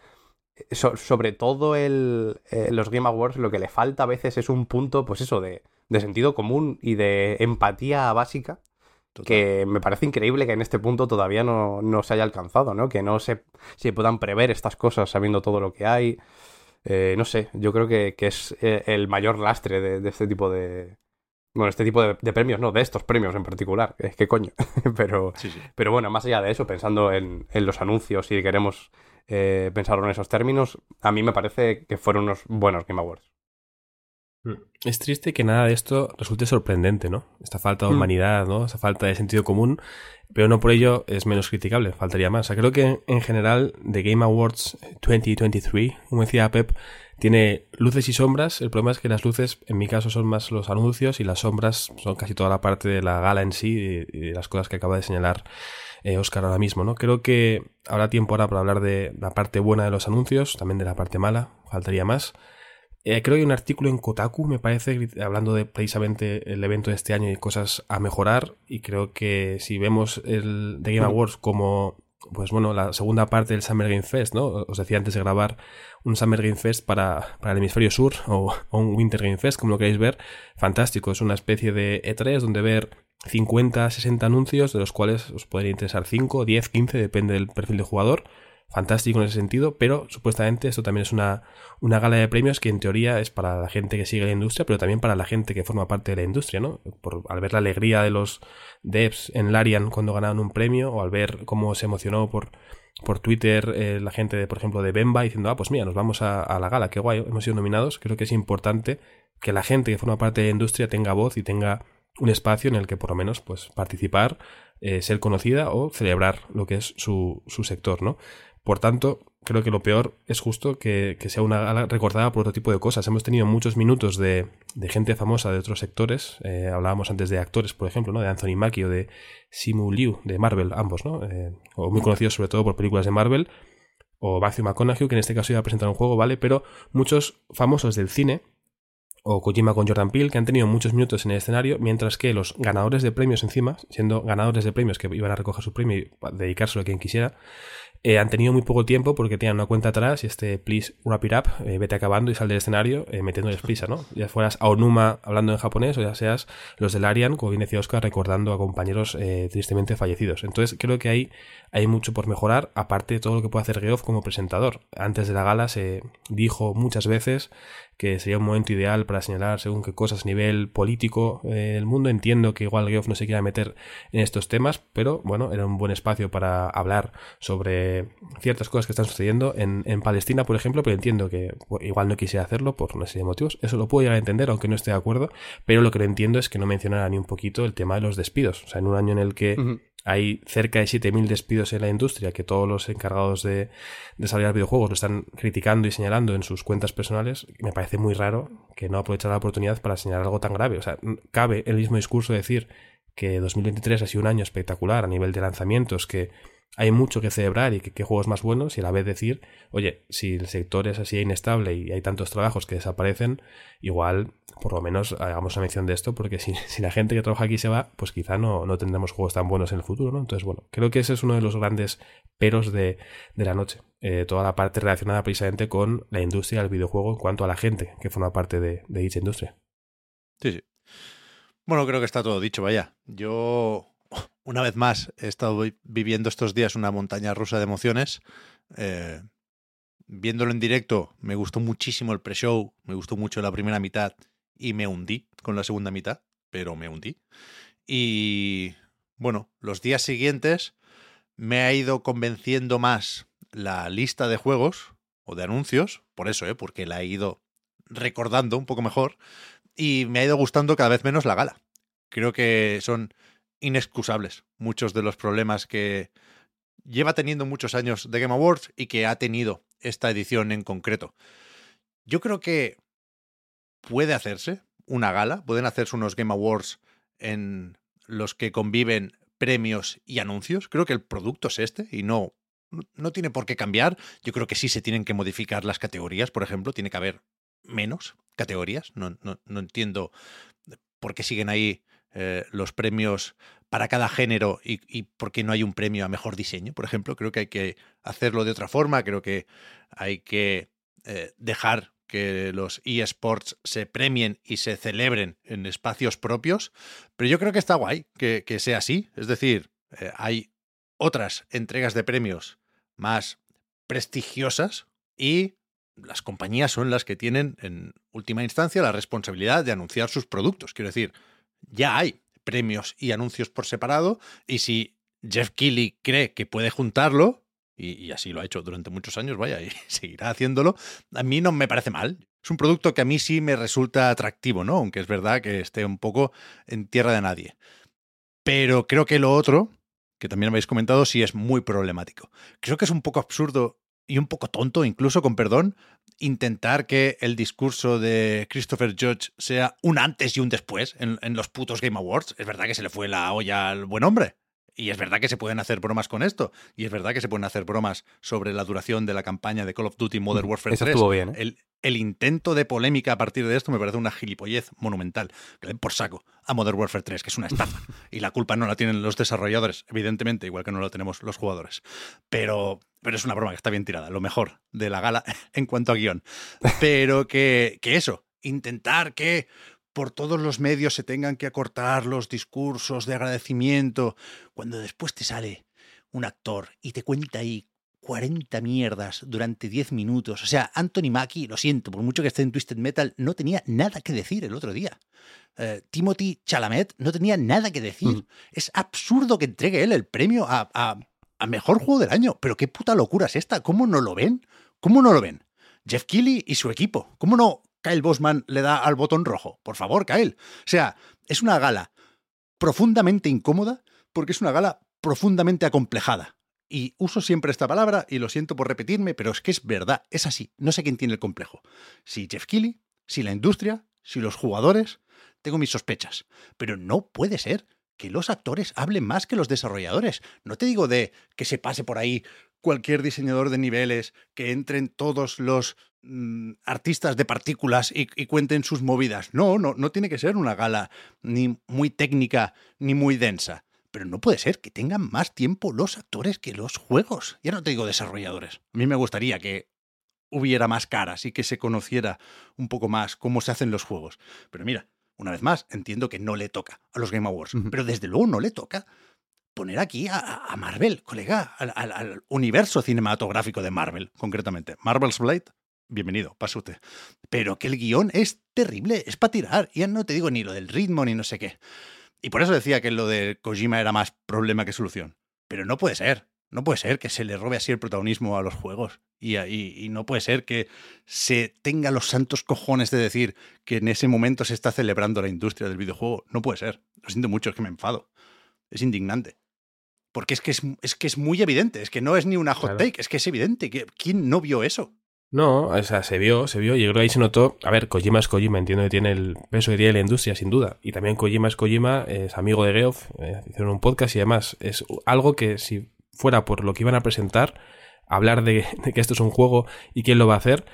eh, sobre todo el, eh, los Game Awards lo que le falta a veces es un punto, pues eso, de, sentido común y de empatía básica. Que me parece increíble que en este punto todavía no, se haya alcanzado, ¿no? Que no se, se, puedan prever estas cosas sabiendo todo lo que hay. Eh, no sé, yo creo que, es el mayor lastre de este tipo de, bueno, este tipo de, premios, no, de estos premios en particular. Es que coño. pero, pero bueno, más allá de eso, pensando en, los anuncios, si queremos eh, pensarlo en esos términos, a mí me parece que fueron unos buenos Game Awards. Mm. Es triste que nada de esto resulte sorprendente, ¿no? Esta falta de mm. humanidad, ¿no? Esta falta de sentido común, pero no por ello es menos criticable, faltaría más. O sea, creo que en general The Game Awards 2023, como decía Pep, tiene luces y sombras. El problema es que las luces, en mi caso, son más los anuncios y las sombras son casi toda la parte de la gala en sí y, las cosas que acaba de señalar eh, Oscar ahora mismo, ¿no? Creo que habrá tiempo ahora para hablar de la parte buena de los anuncios, también de la parte mala, faltaría más. Eh, creo que hay un artículo en Kotaku, me parece, hablando de precisamente el evento de este año y cosas a mejorar. Y creo que si vemos el The Game Awards como, pues bueno, la segunda parte del Summer Game Fest, ¿no? Os decía antes de grabar un Summer Game Fest para, para el hemisferio sur o, un Winter Game Fest, como lo queréis ver. Fantástico, es una especie de E3 donde ver 50, 60 anuncios, de los cuales os podría interesar 5, 10, 15, depende del perfil de jugador fantástico en ese sentido, pero supuestamente esto también es una, una gala de premios que en teoría es para la gente que sigue la industria, pero también para la gente que forma parte de la industria, ¿no? Por, al ver la alegría de los devs en Larian cuando ganaron un premio, o al ver cómo se emocionó por, por Twitter eh, la gente, de, por ejemplo, de Bemba diciendo, ah, pues mira, nos vamos a, a la gala, qué guay, hemos sido nominados. Creo que es importante que la gente que forma parte de la industria tenga voz y tenga un espacio en el que por lo menos pues participar, eh, ser conocida o celebrar lo que es su, su sector, ¿no? Por tanto, creo que lo peor es justo que, sea una gala recordada por otro tipo de cosas. Hemos tenido muchos minutos de, gente famosa de otros sectores. Eh, hablábamos antes de actores, por ejemplo, ¿no? de Anthony Mackie o de Simu Liu, de Marvel, ambos, ¿no? Eh, o muy conocidos sobre todo por películas de Marvel. O Matthew McConaughey, que en este caso iba a presentar un juego, ¿vale? Pero muchos famosos del cine, o Kojima con Jordan Peele, que han tenido muchos minutos en el escenario, mientras que los ganadores de premios encima, siendo ganadores de premios que iban a recoger su premio y dedicárselo a quien quisiera, eh, han tenido muy poco tiempo porque tenían una cuenta atrás y este please wrap it up, eh, vete acabando y sal del escenario eh, metiéndoles prisa, ¿no? Ya fueras Aonuma hablando en japonés o ya seas los del Arian, como bien decía Oscar, recordando a compañeros tristemente fallecidos. Entonces creo que hay, hay mucho por mejorar, aparte de todo lo que puede hacer Geoff como presentador. Antes de la gala se dijo muchas veces que sería un momento ideal para señalar según qué cosas a nivel político del mundo. Entiendo que igual Geoff no se quiera meter en estos temas, pero bueno, era un buen espacio para hablar sobre ciertas cosas que están sucediendo en, Palestina, por ejemplo, pero entiendo que igual no quisiera hacerlo por una serie de motivos. Eso lo puedo llegar a entender, aunque no esté de acuerdo, pero lo que no entiendo es que no mencionara ni un poquito el tema de los despidos. O sea, en un año en el que hay cerca de 7.000 despidos en la industria, que todos los encargados de desarrollar videojuegos lo están criticando y señalando en sus cuentas personales, me parece muy raro que no aprovechara la oportunidad para señalar algo tan grave. O sea, cabe el mismo discurso decir que 2023 ha sido un año espectacular a nivel de lanzamientos, que hay mucho que celebrar y que, juegos más buenos y a la vez decir, oye, si el sector es así inestable y hay tantos trabajos que desaparecen, igual por lo menos hagamos una mención de esto porque si, la gente que trabaja aquí se va, pues quizá no, no tendremos juegos tan buenos en el futuro, ¿no? Entonces, bueno, creo que ese es uno de los grandes peros de, de la noche. Eh, toda la parte relacionada precisamente con la industria del videojuego en cuanto a la gente que forma parte de dicha industria. Sí, sí. Bueno, creo que está todo dicho, vaya. Yo una vez más, he estado viviendo estos días una montaña rusa de emociones. Eh, viéndolo en directo, me gustó muchísimo el pre-show, me gustó mucho la primera mitad y me hundí con la segunda mitad, pero me hundí. Y bueno, los días siguientes me ha ido convenciendo más la lista de juegos o de anuncios, por eso, ¿eh? porque la he ido recordando un poco mejor y me ha ido gustando cada vez menos la gala. Creo que son inexcusables muchos de los problemas que lleva teniendo muchos años de Game Awards y que ha tenido esta edición en concreto. Yo creo que puede hacerse una gala, pueden hacerse unos Game Awards en los que conviven premios y anuncios. Creo que el producto es este y no, no tiene por qué cambiar. Yo creo que sí se tienen que modificar las categorías, por ejemplo, tiene que haber menos categorías. No, no, no entiendo por qué siguen ahí eh, los premios para cada género y, y por qué no hay un premio a mejor diseño, por ejemplo. Creo que hay que hacerlo de otra forma, creo que hay que eh, dejar que los eSports se premien y se celebren en espacios propios, pero yo creo que está guay que, sea así. Es decir, eh, hay otras entregas de premios más prestigiosas y las compañías son las que tienen en última instancia la responsabilidad de anunciar sus productos. Quiero decir, ya hay premios y anuncios por separado y si Jeff Keighley cree que puede juntarlo, y, así lo ha hecho durante muchos años, vaya, y seguirá haciéndolo, a mí no me parece mal. Es un producto que a mí sí me resulta atractivo, ¿no? Aunque es verdad que esté un poco en tierra de nadie. Pero creo que lo otro, que también habéis comentado, sí es muy problemático. Creo que es un poco absurdo y un poco tonto, incluso con perdón, intentar que el discurso de Christopher Judge sea un antes y un después en, en, los putos Game Awards. Es verdad que se le fue la olla al buen hombre. Y es verdad que se pueden hacer bromas con esto. Y es verdad que se pueden hacer bromas sobre la duración de la campaña de Call of Duty Modern Warfare Eso 3. estuvo bien. ¿eh? El, el, intento de polémica a partir de esto me parece una gilipollez monumental. Que den por saco a Modern Warfare 3, que es una estafa. y la culpa no la tienen los desarrolladores, evidentemente, igual que no la tenemos los jugadores. Pero, pero es una broma que está bien tirada. Lo mejor de la gala en cuanto a guion. Pero que, que eso, intentar que por todos los medios se tengan que acortar los discursos de agradecimiento, cuando después te sale un actor y te cuenta ahí 40 mierdas durante 10 minutos. O sea, Anthony Mackie, lo siento, por mucho que esté en Twisted Metal, no tenía nada que decir el otro día. Eh, Timothy Chalamet no tenía nada que decir. Mm. Es absurdo que entregue él el premio a, a, a, mejor juego del año. Pero qué puta locura es esta. ¿Cómo no lo ven? ¿Cómo no lo ven? Jeff Keighley y su equipo. ¿Cómo no Kyle Bosman le da al botón rojo. Por favor, Kyle. O sea, es una gala profundamente incómoda porque es una gala profundamente acomplejada. Y uso siempre esta palabra y lo siento por repetirme, pero es que es verdad, es así. No sé quién tiene el complejo. Si Jeff Keighley, si la industria, si los jugadores, tengo mis sospechas. Pero no puede ser que los actores hablen más que los desarrolladores. No te digo de que se pase por ahí cualquier diseñador de niveles, que entren todos los artistas de partículas y, y, cuenten sus movidas. No, no, no tiene que ser una gala ni muy técnica ni muy densa. Pero no puede ser que tengan más tiempo los actores que los juegos. Ya no te digo desarrolladores. A mí me gustaría que hubiera más caras y que se conociera un poco más cómo se hacen los juegos. Pero mira, una vez más, entiendo que no le toca a los Game Awards, uh -huh. pero desde luego no le toca poner aquí a, a Marvel, colega, al, al, al, universo cinematográfico de Marvel, concretamente. Marvel's Blade, bienvenido, pase usted. Pero que el guion es terrible, es para tirar. Ya no te digo ni lo del ritmo ni no sé qué. Y por eso decía que lo de Kojima era más problema que solución. Pero no puede ser. No puede ser que se le robe así el protagonismo a los juegos. Y, y, y, no puede ser que se tenga los santos cojones de decir que en ese momento se está celebrando la industria del videojuego. No puede ser. Lo siento mucho, es que me enfado. Es indignante. Porque es que es, es que es muy evidente. Es que no es ni una hot claro. take, es que es evidente. ¿Quién no vio eso? No, o sea, se vio, se vio, y yo creo que ahí se notó, a ver, Kojima es Kojima, entiendo que tiene el peso que tiene la industria, sin duda, y también Kojima es Kojima, es amigo de Geoff, eh, hicieron un podcast y además es algo que si fuera por lo que iban a presentar, hablar de, de que esto es un juego y quién lo va a hacer,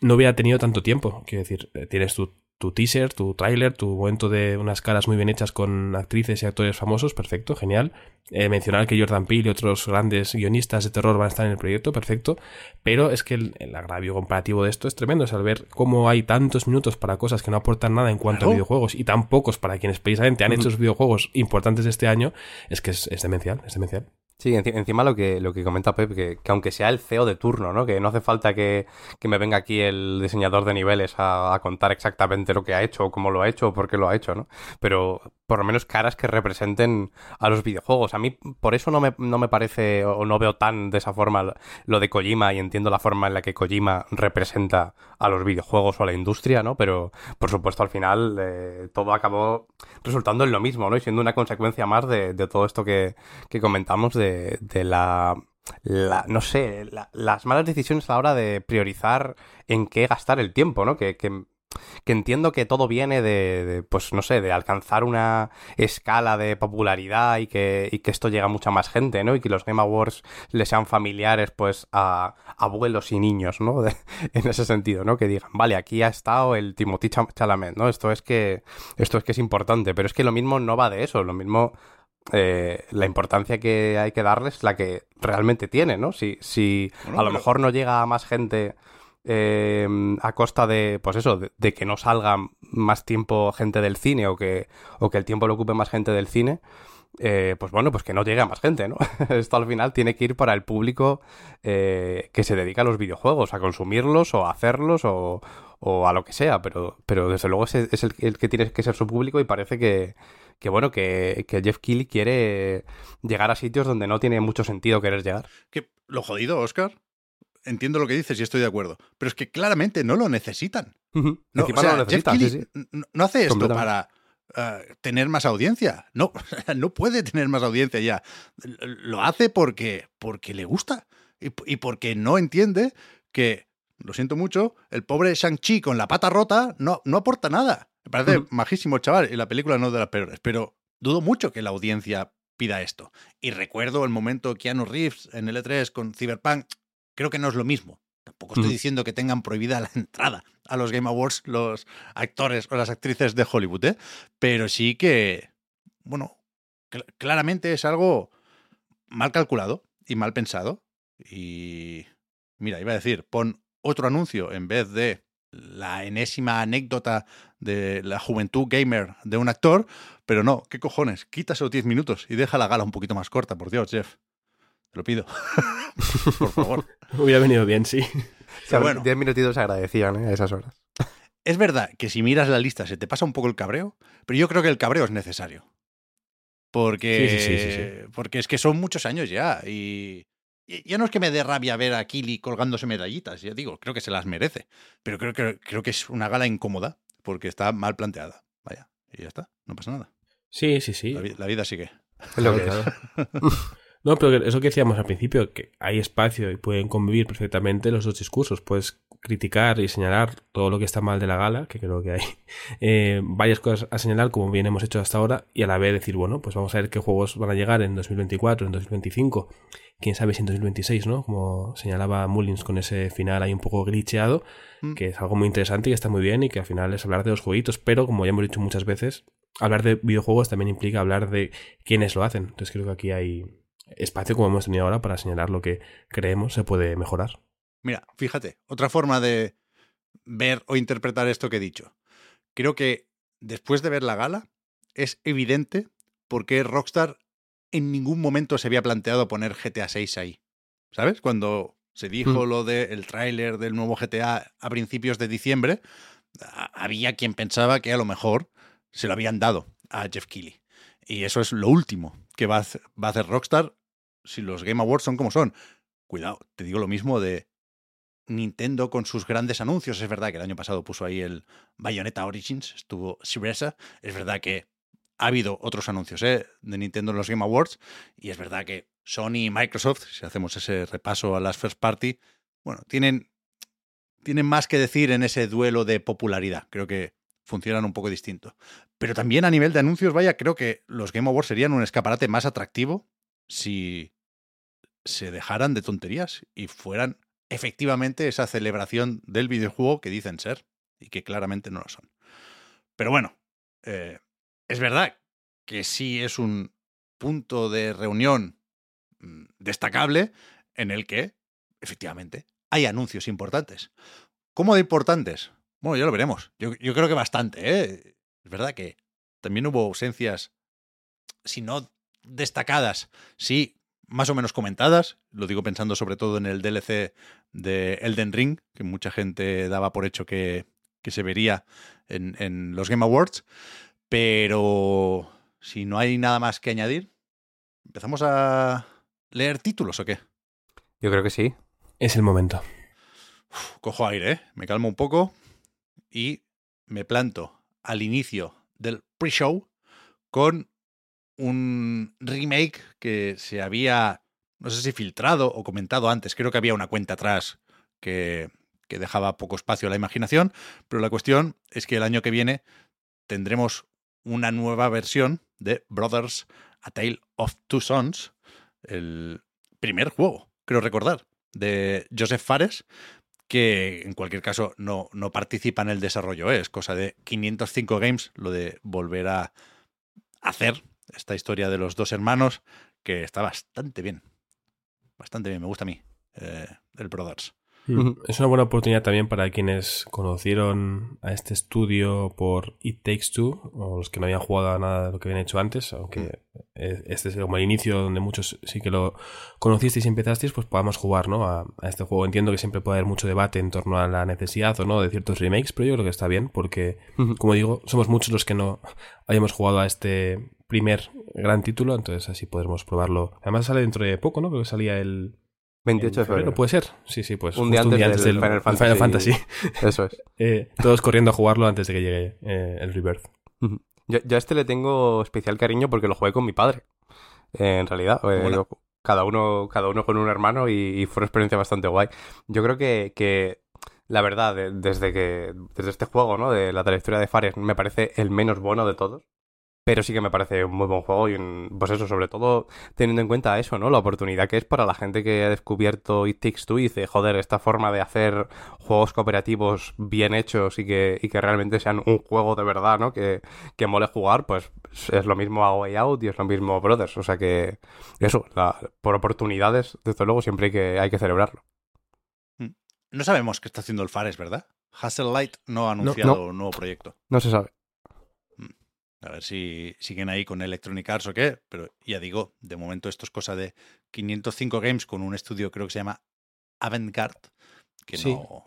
no hubiera tenido tanto tiempo, quiero decir, eh, tienes tu, tu teaser, tu tráiler, tu momento de unas caras muy bien hechas con actrices y actores famosos, perfecto, genial. Eh, mencionar que Jordan Peele y otros grandes guionistas de terror van a estar en el proyecto, perfecto. Pero es que el, el agravio comparativo de esto es tremendo, es al ver cómo hay tantos minutos para cosas que no aportan nada en cuanto claro. a videojuegos y tan pocos para quienes precisamente han hecho los videojuegos importantes de este año, es que es, es demencial, es demencial. Sí, encima lo que, lo que comenta Pep, que, que, aunque sea el CEO de turno, ¿no? Que no hace falta que, que me venga aquí el diseñador de niveles a, a, contar exactamente lo que ha hecho, o cómo lo ha hecho, o por qué lo ha hecho, ¿no? Pero por lo menos caras que representen a los videojuegos. A mí por eso no me, no me parece, o no veo tan de esa forma lo de Kojima, y entiendo la forma en la que Kojima representa a los videojuegos o a la industria, ¿no? Pero, por supuesto, al final eh, todo acabó resultando en lo mismo, ¿no? Y siendo una consecuencia más de, de todo esto que, que comentamos de de, la, la, no sé, la, las malas decisiones a la hora de priorizar en qué gastar el tiempo, ¿no? Que, que, que entiendo que todo viene de, de, pues no sé, de alcanzar una escala de popularidad y que, y que esto llega a mucha más gente, ¿no? Y que los Game Awards le sean familiares, pues, a abuelos y niños, ¿no? De, en ese sentido, ¿no? Que digan, vale, aquí ha estado el Timothy Chalamet, ¿no? Esto es que, esto es que es importante, pero es que lo mismo no va de eso, lo mismo eh, la importancia que hay que darles es la que realmente tiene, ¿no? Si, si bueno, a lo mejor no llega a más gente eh, a costa de, pues eso, de, que no salga más tiempo gente del cine o que, o que el tiempo lo ocupe más gente del cine, eh, pues bueno, pues que no llegue a más gente, ¿no? Esto al final tiene que ir para el público eh, que se dedica a los videojuegos, a consumirlos o a hacerlos o, o a lo que sea, pero, pero desde luego es, el, que tiene que ser su público y parece que, que bueno, que, que Jeff Keighley quiere llegar a sitios donde no tiene mucho sentido querer llegar. Que lo jodido, Oscar, entiendo lo que dices y estoy de acuerdo. Pero es que claramente no lo necesitan. No, o sea, lo Jeff necesita, sí, sí. no hace esto para eh, tener más audiencia. No, no puede tener más audiencia ya. Lo hace porque, porque le gusta y, porque no entiende que, lo siento mucho, el pobre Shang-Chi con la pata rota no, no aporta nada. Me parece majísimo chaval y la película no es de las peores, pero dudo mucho que la audiencia pida esto. Y recuerdo el momento Keanu Reeves en el E3 con Cyberpunk. Creo que no es lo mismo. Tampoco estoy diciendo que tengan prohibida la entrada a los Game Awards los actores o las actrices de Hollywood, ¿eh? Pero sí que, bueno, cl- claramente es algo mal calculado y mal pensado. Y mira, iba a decir, pon otro anuncio en vez de la enésima anécdota de la juventud gamer de un actor, pero no, ¿qué cojones? Quita esos 10 minutos y deja la gala un poquito más corta, por Dios, Jeff. Te lo pido. por favor. Hubiera venido bien, sí. Pero bueno. 10 minutitos se agradecían ¿eh? a esas horas. Es verdad que si miras la lista se te pasa un poco el cabreo, pero yo creo que el cabreo es necesario. Porque, Sí, sí, sí, sí, sí. porque es que son muchos años ya y, y ya no es que me dé rabia ver a Kili colgándose medallitas, ya digo, creo que se las merece, pero creo que, creo que es una gala incómoda porque está mal planteada. Vaya, y ya está, no pasa nada. Sí, sí, sí. La, la vida sigue. Es lo que es. No, pero eso que decíamos al principio, que hay espacio y pueden convivir perfectamente los dos discursos. Puedes criticar y señalar todo lo que está mal de la gala, que creo que hay eh, varias cosas a señalar, como bien hemos hecho hasta ahora, y a la vez decir, bueno, pues vamos a ver qué juegos van a llegar en 2024, en 2025, quién sabe si en 2026, ¿no? Como señalaba Mullins con ese final ahí un poco glitcheado, Mm. que es algo muy interesante y que está muy bien y que al final es hablar de los jueguitos, pero como ya hemos dicho muchas veces, hablar de videojuegos también implica hablar de quiénes lo hacen. Entonces creo que aquí hay espacio, como hemos tenido ahora, para señalar lo que creemos se puede mejorar. Mira, fíjate, otra forma de ver o interpretar esto que he dicho. Creo que después de ver la gala es evidente por qué Rockstar en ningún momento se había planteado poner GTA 6 ahí. ¿Sabes? Cuando se dijo Mm. lo del tráiler del nuevo GTA a principios de diciembre, había quien pensaba que a lo mejor se lo habían dado a Jeff Keighley. Y eso es lo último que va a hacer, va a hacer Rockstar si los Game Awards son como son. Cuidado, te digo lo mismo de Nintendo con sus grandes anuncios. Es verdad que el año pasado puso ahí el Bayonetta Origins, estuvo Siresa. Es verdad que ha habido otros anuncios ¿eh? de Nintendo en los Game Awards. Y es verdad que Sony y Microsoft, si hacemos ese repaso a las first party, bueno, tienen, tienen más que decir en ese duelo de popularidad. Creo que funcionan un poco distinto. Pero también a nivel de anuncios, vaya, creo que los Game Awards serían un escaparate más atractivo si se dejaran de tonterías y fueran efectivamente esa celebración del videojuego que dicen ser y que claramente no lo son. Pero bueno, eh, es verdad que sí es un punto de reunión mm, destacable en el que efectivamente hay anuncios importantes. ¿Cómo de importantes? Bueno, ya lo veremos. Yo, yo creo que bastante. ¿eh? Es verdad que también hubo ausencias, si no destacadas, sí más o menos comentadas. Lo digo pensando sobre todo en el DLC de Elden Ring, que mucha gente daba por hecho que, que se vería en, en los Game Awards. Pero si no hay nada más que añadir, ¿empezamos a leer títulos o qué? Yo creo que sí. Es el momento. Uf, cojo aire, ¿eh? me calmo un poco y me planto al inicio del pre-show con un remake que se había, no sé si filtrado o comentado antes, creo que había una cuenta atrás que, que dejaba poco espacio a la imaginación, pero la cuestión es que el año que viene tendremos una nueva versión de Brothers A Tale of Two Sons, el primer juego, creo recordar, de Joseph Fares, que en cualquier caso no, no participa en el desarrollo, ¿eh? es cosa de 505 Games lo de volver a hacer esta historia de los dos hermanos, que está bastante bien, bastante bien, me gusta a mí, eh, el Brothers. Es una buena oportunidad también para quienes conocieron a este estudio por It Takes Two, o los que no habían jugado a nada de lo que habían hecho antes, aunque eh, este es como el inicio donde muchos sí que lo conocisteis y empezasteis, pues podamos jugar ¿no? a, a este juego. Entiendo que siempre puede haber mucho debate en torno a la necesidad o no de ciertos remakes, pero yo creo que está bien porque, como digo, somos muchos los que no hayamos jugado a este primer gran título, entonces así podremos probarlo. Además sale dentro de poco, ¿no? Creo que salía el 28 de febrero. ¿Puede ser? Sí, sí, pues. Un día antes, del, Final, Fantasy. Eso es. Eh, todos corriendo a jugarlo antes de que llegue eh, el Rebirth. Yo, a este le tengo especial cariño porque lo jugué con mi padre. en realidad. cada, uno, cada uno con un hermano y, fue una experiencia bastante guay. Yo creo que, que la verdad, desde que desde este juego, ¿no? De la trayectoria de Fares, me parece el menos bueno de todos. Pero sí que me parece un muy buen juego y pues eso, sobre todo teniendo en cuenta eso, ¿no? La oportunidad que es para la gente que ha descubierto It Takes Two y dice, joder, esta forma de hacer juegos cooperativos bien hechos y que, y que realmente sean un juego de verdad, ¿no? Que, que mole jugar, pues es lo mismo a Way Out y es lo mismo Brothers. O sea que eso, por oportunidades, desde luego siempre hay que, hay que celebrarlo. Mm. No sabemos qué está haciendo el Fares, ¿verdad? Hustle Light no ha anunciado un nuevo proyecto. No se sabe. A ver si siguen ahí con Electronic Arts o qué, pero ya digo, de momento esto es cosa de 505 Games con un estudio creo que se llama Avantgarde, que no,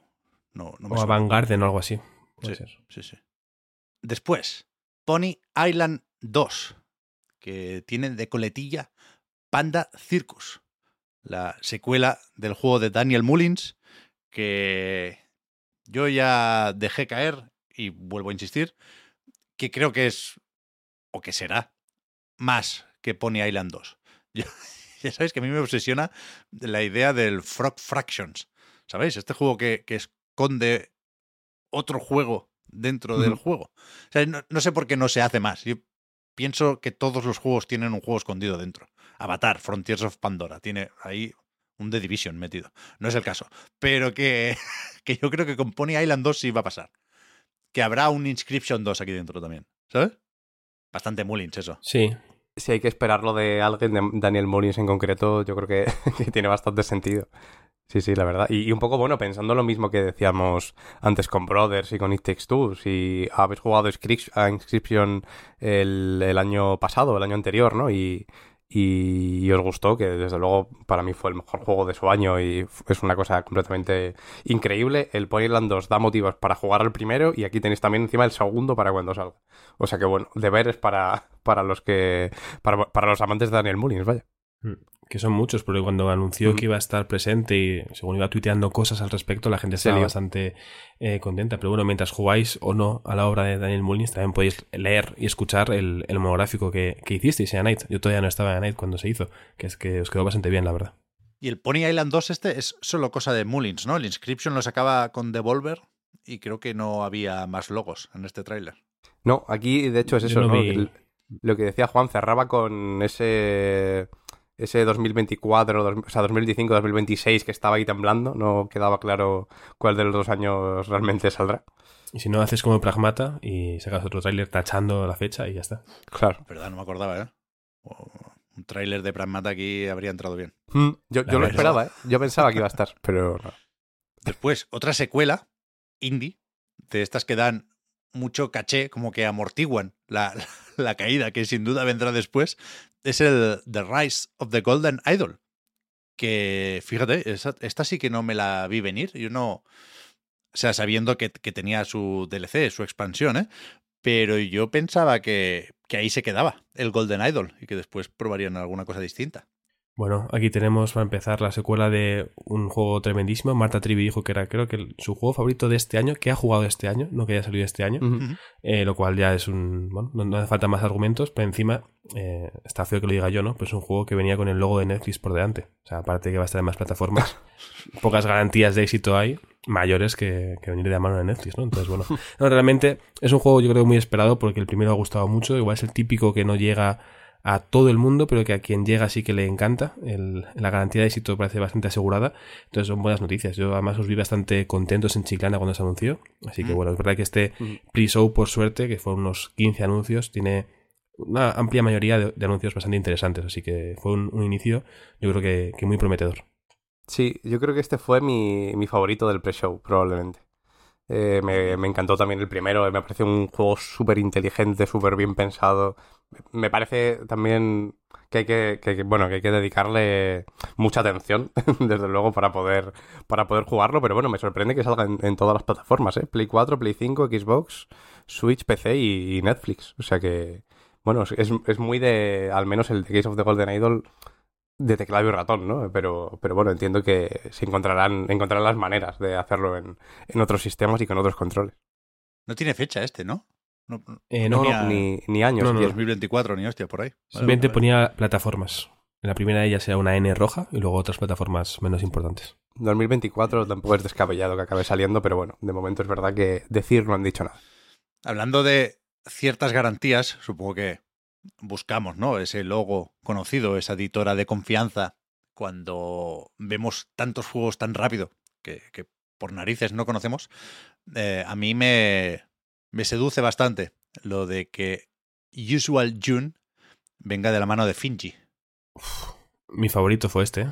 no, no O Avantgarde o algo así. Sí, sí, sí. Después, Pony Island 2, que tiene de coletilla Panda Circus, la secuela del juego de Daniel Mullins, que yo ya dejé caer y vuelvo a insistir, que creo que es o que será más que Pony Island 2. ya sabéis que a mí me obsesiona la idea del Frog Fractions. ¿Sabéis? Este juego que, esconde otro juego dentro del juego. O sea, no, sé por qué no se hace más. Yo pienso que todos los juegos tienen un juego escondido dentro. Avatar, Frontiers of Pandora, tiene ahí un The Division metido. No es el caso. Pero que, que yo creo que con Pony Island 2 sí va a pasar. Que habrá un Inscription 2 aquí dentro también. ¿Sabes? Bastante Mullins eso. Sí. Si hay que esperarlo de alguien, de Daniel Mullins en concreto, yo creo que, tiene bastante sentido. Sí, sí, la verdad. Y, un poco, bueno, pensando lo mismo que decíamos antes con Brothers y con It Takes Two, si habéis jugado a Inscription el, el año pasado, el año anterior, ¿no? Y, y, os gustó, que desde luego para mí fue el mejor juego de su año y es una cosa completamente increíble. El Ponyland 2 da motivos para jugar al primero y aquí tenéis también encima el segundo para cuando salga. O sea que bueno, deberes para, para los que para, para los amantes de Daniel Mullins, vaya. Mm que son muchos, porque cuando anunció que iba a estar presente y según iba tuiteando cosas al respecto, la gente estaba bastante eh, contenta. Pero bueno, mientras jugáis o no a la obra de Daniel Mullins, también podéis leer y escuchar el, monográfico que, que, hicisteis en Night. Yo todavía no estaba en Night cuando se hizo, que es que os quedó bastante bien, la verdad. Y el Pony Island 2 este es solo cosa de Mullins, ¿no? El Inscription lo sacaba con Devolver y creo que no había más logos en este tráiler. No, aquí de hecho es eso, Lo que decía Juan cerraba con ese ese 2024, o sea, 2025-2026 que estaba ahí temblando, no quedaba claro cuál de los dos años realmente saldrá. Y si no, haces como Pragmata y sacas otro tráiler tachando la fecha y ya está. Claro. Verdad, no me acordaba, ¿eh? Un tráiler de Pragmata aquí habría entrado bien. Mm, yo, lo esperaba, ¿eh? Yo pensaba que iba a estar, pero no. Después, otra secuela, indie, de estas que dan mucho caché, como que amortiguan la, la, caída, que sin duda vendrá después, es el The Rise of the Golden Idol. Que, fíjate, esta, sí que no me la vi venir. Yo no. O sea, sabiendo que, que tenía su DLC, su expansión, ¿eh? Pero yo pensaba que, que ahí se quedaba el Golden Idol y que después probarían alguna cosa distinta. Bueno, aquí tenemos para empezar la secuela de un juego tremendísimo. Marta Trivi dijo que era, creo que su juego favorito de este año, que ha jugado este año, no que haya salido este año, eh, lo cual ya es un. Bueno, no, hace falta más argumentos, pero encima eh, está feo que lo diga yo, ¿no? Pues es un juego que venía con el logo de Netflix por delante. O sea, aparte que va a estar en más plataformas, pocas garantías de éxito hay mayores que, venir de la mano de Netflix, ¿no? Entonces, bueno, realmente es un juego yo creo muy esperado porque el primero ha gustado mucho, igual es el típico que no llega a todo el mundo, pero que a quien llega sí que le encanta. la garantía de éxito parece bastante asegurada. Entonces son buenas noticias. Yo además os vi bastante contentos en Chiclana cuando se anunció. Así que mm. bueno, es verdad que este mm. pre-show, por suerte, que fueron unos 15 anuncios, tiene una amplia mayoría de, anuncios bastante interesantes. Así que fue un, inicio, yo creo que, muy prometedor. Sí, yo creo que este fue mi, mi favorito del pre-show, probablemente. Eh, me, me, encantó también el primero, me parece un juego súper inteligente, súper bien pensado. Me parece también que hay que, bueno, que hay que dedicarle mucha atención, desde luego, para poder, para poder jugarlo, pero bueno, me sorprende que salga en, todas las plataformas, ¿eh? Play 4, Play 5, Xbox, Switch, PC y, Netflix. O sea que, bueno, es, es, muy de, al menos el de Case of the Golden Idol, de teclado y ratón, ¿no? Pero, pero bueno, entiendo que se encontrarán, encontrarán las maneras de hacerlo en, en otros sistemas y con otros controles. No tiene fecha este, ¿no? No, eh, no, ponía... ni, ni, años. No, no, 2024, ni hostia, por ahí. Simplemente vale, ponía plataformas. En la primera de ellas era una N roja y luego otras plataformas menos importantes. 2024 tampoco es descabellado que acabe saliendo, pero bueno, de momento es verdad que decir no han dicho nada. Hablando de ciertas garantías, supongo que buscamos, ¿no? Ese logo conocido, esa editora de confianza, cuando vemos tantos juegos tan rápido que, por narices no conocemos, eh, a mí me, me seduce bastante lo de que Usual June venga de la mano de Finji. Mi favorito fue este,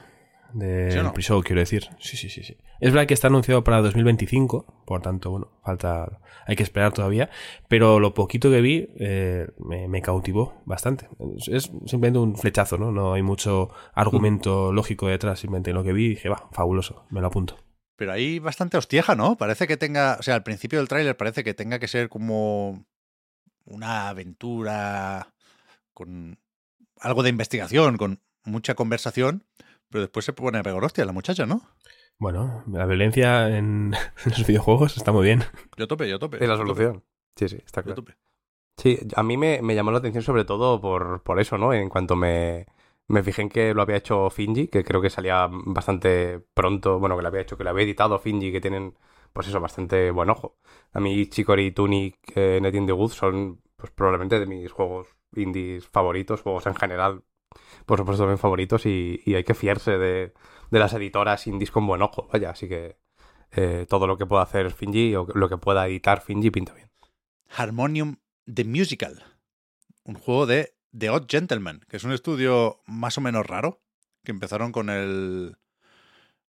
de ¿Sí o no? pre-show, quiero decir. Sí, sí, sí, sí. Es verdad que está anunciado para 2025, por tanto, bueno, falta, hay que esperar todavía, pero lo poquito que vi eh, me, me, cautivó bastante. Es simplemente un flechazo, ¿no? No hay mucho argumento lógico detrás, simplemente lo que vi dije, va, fabuloso, me lo apunto. Pero ahí bastante hostieja, ¿no? Parece que tenga, o sea, al principio del tráiler parece que tenga que ser como una aventura con algo de investigación, con mucha conversación, pero después se pone a pegar hostia la muchacha, ¿no? Bueno, la violencia en, los videojuegos está muy bien. Yo tope, yo tope. Es la solución. Sí, sí, está claro. Sí, a mí me, me, llamó la atención sobre todo por, por eso, ¿no? En cuanto me, me fijé en que lo había hecho Finji, que creo que salía bastante pronto, bueno, que lo había hecho, que lo había editado Finji, que tienen, pues eso, bastante buen ojo. A mí Chicory, Tunic, eh, Net in the Woods son, pues probablemente de mis juegos indies favoritos, juegos en general, por supuesto también favoritos, y, y hay que fiarse de, de, las editoras indies con buen ojo, vaya, así que eh, todo lo que pueda hacer Finji o lo que pueda editar Finji pinta bien. Harmonium The Musical, un juego de The Odd Gentleman, que es un estudio más o menos raro, que empezaron con el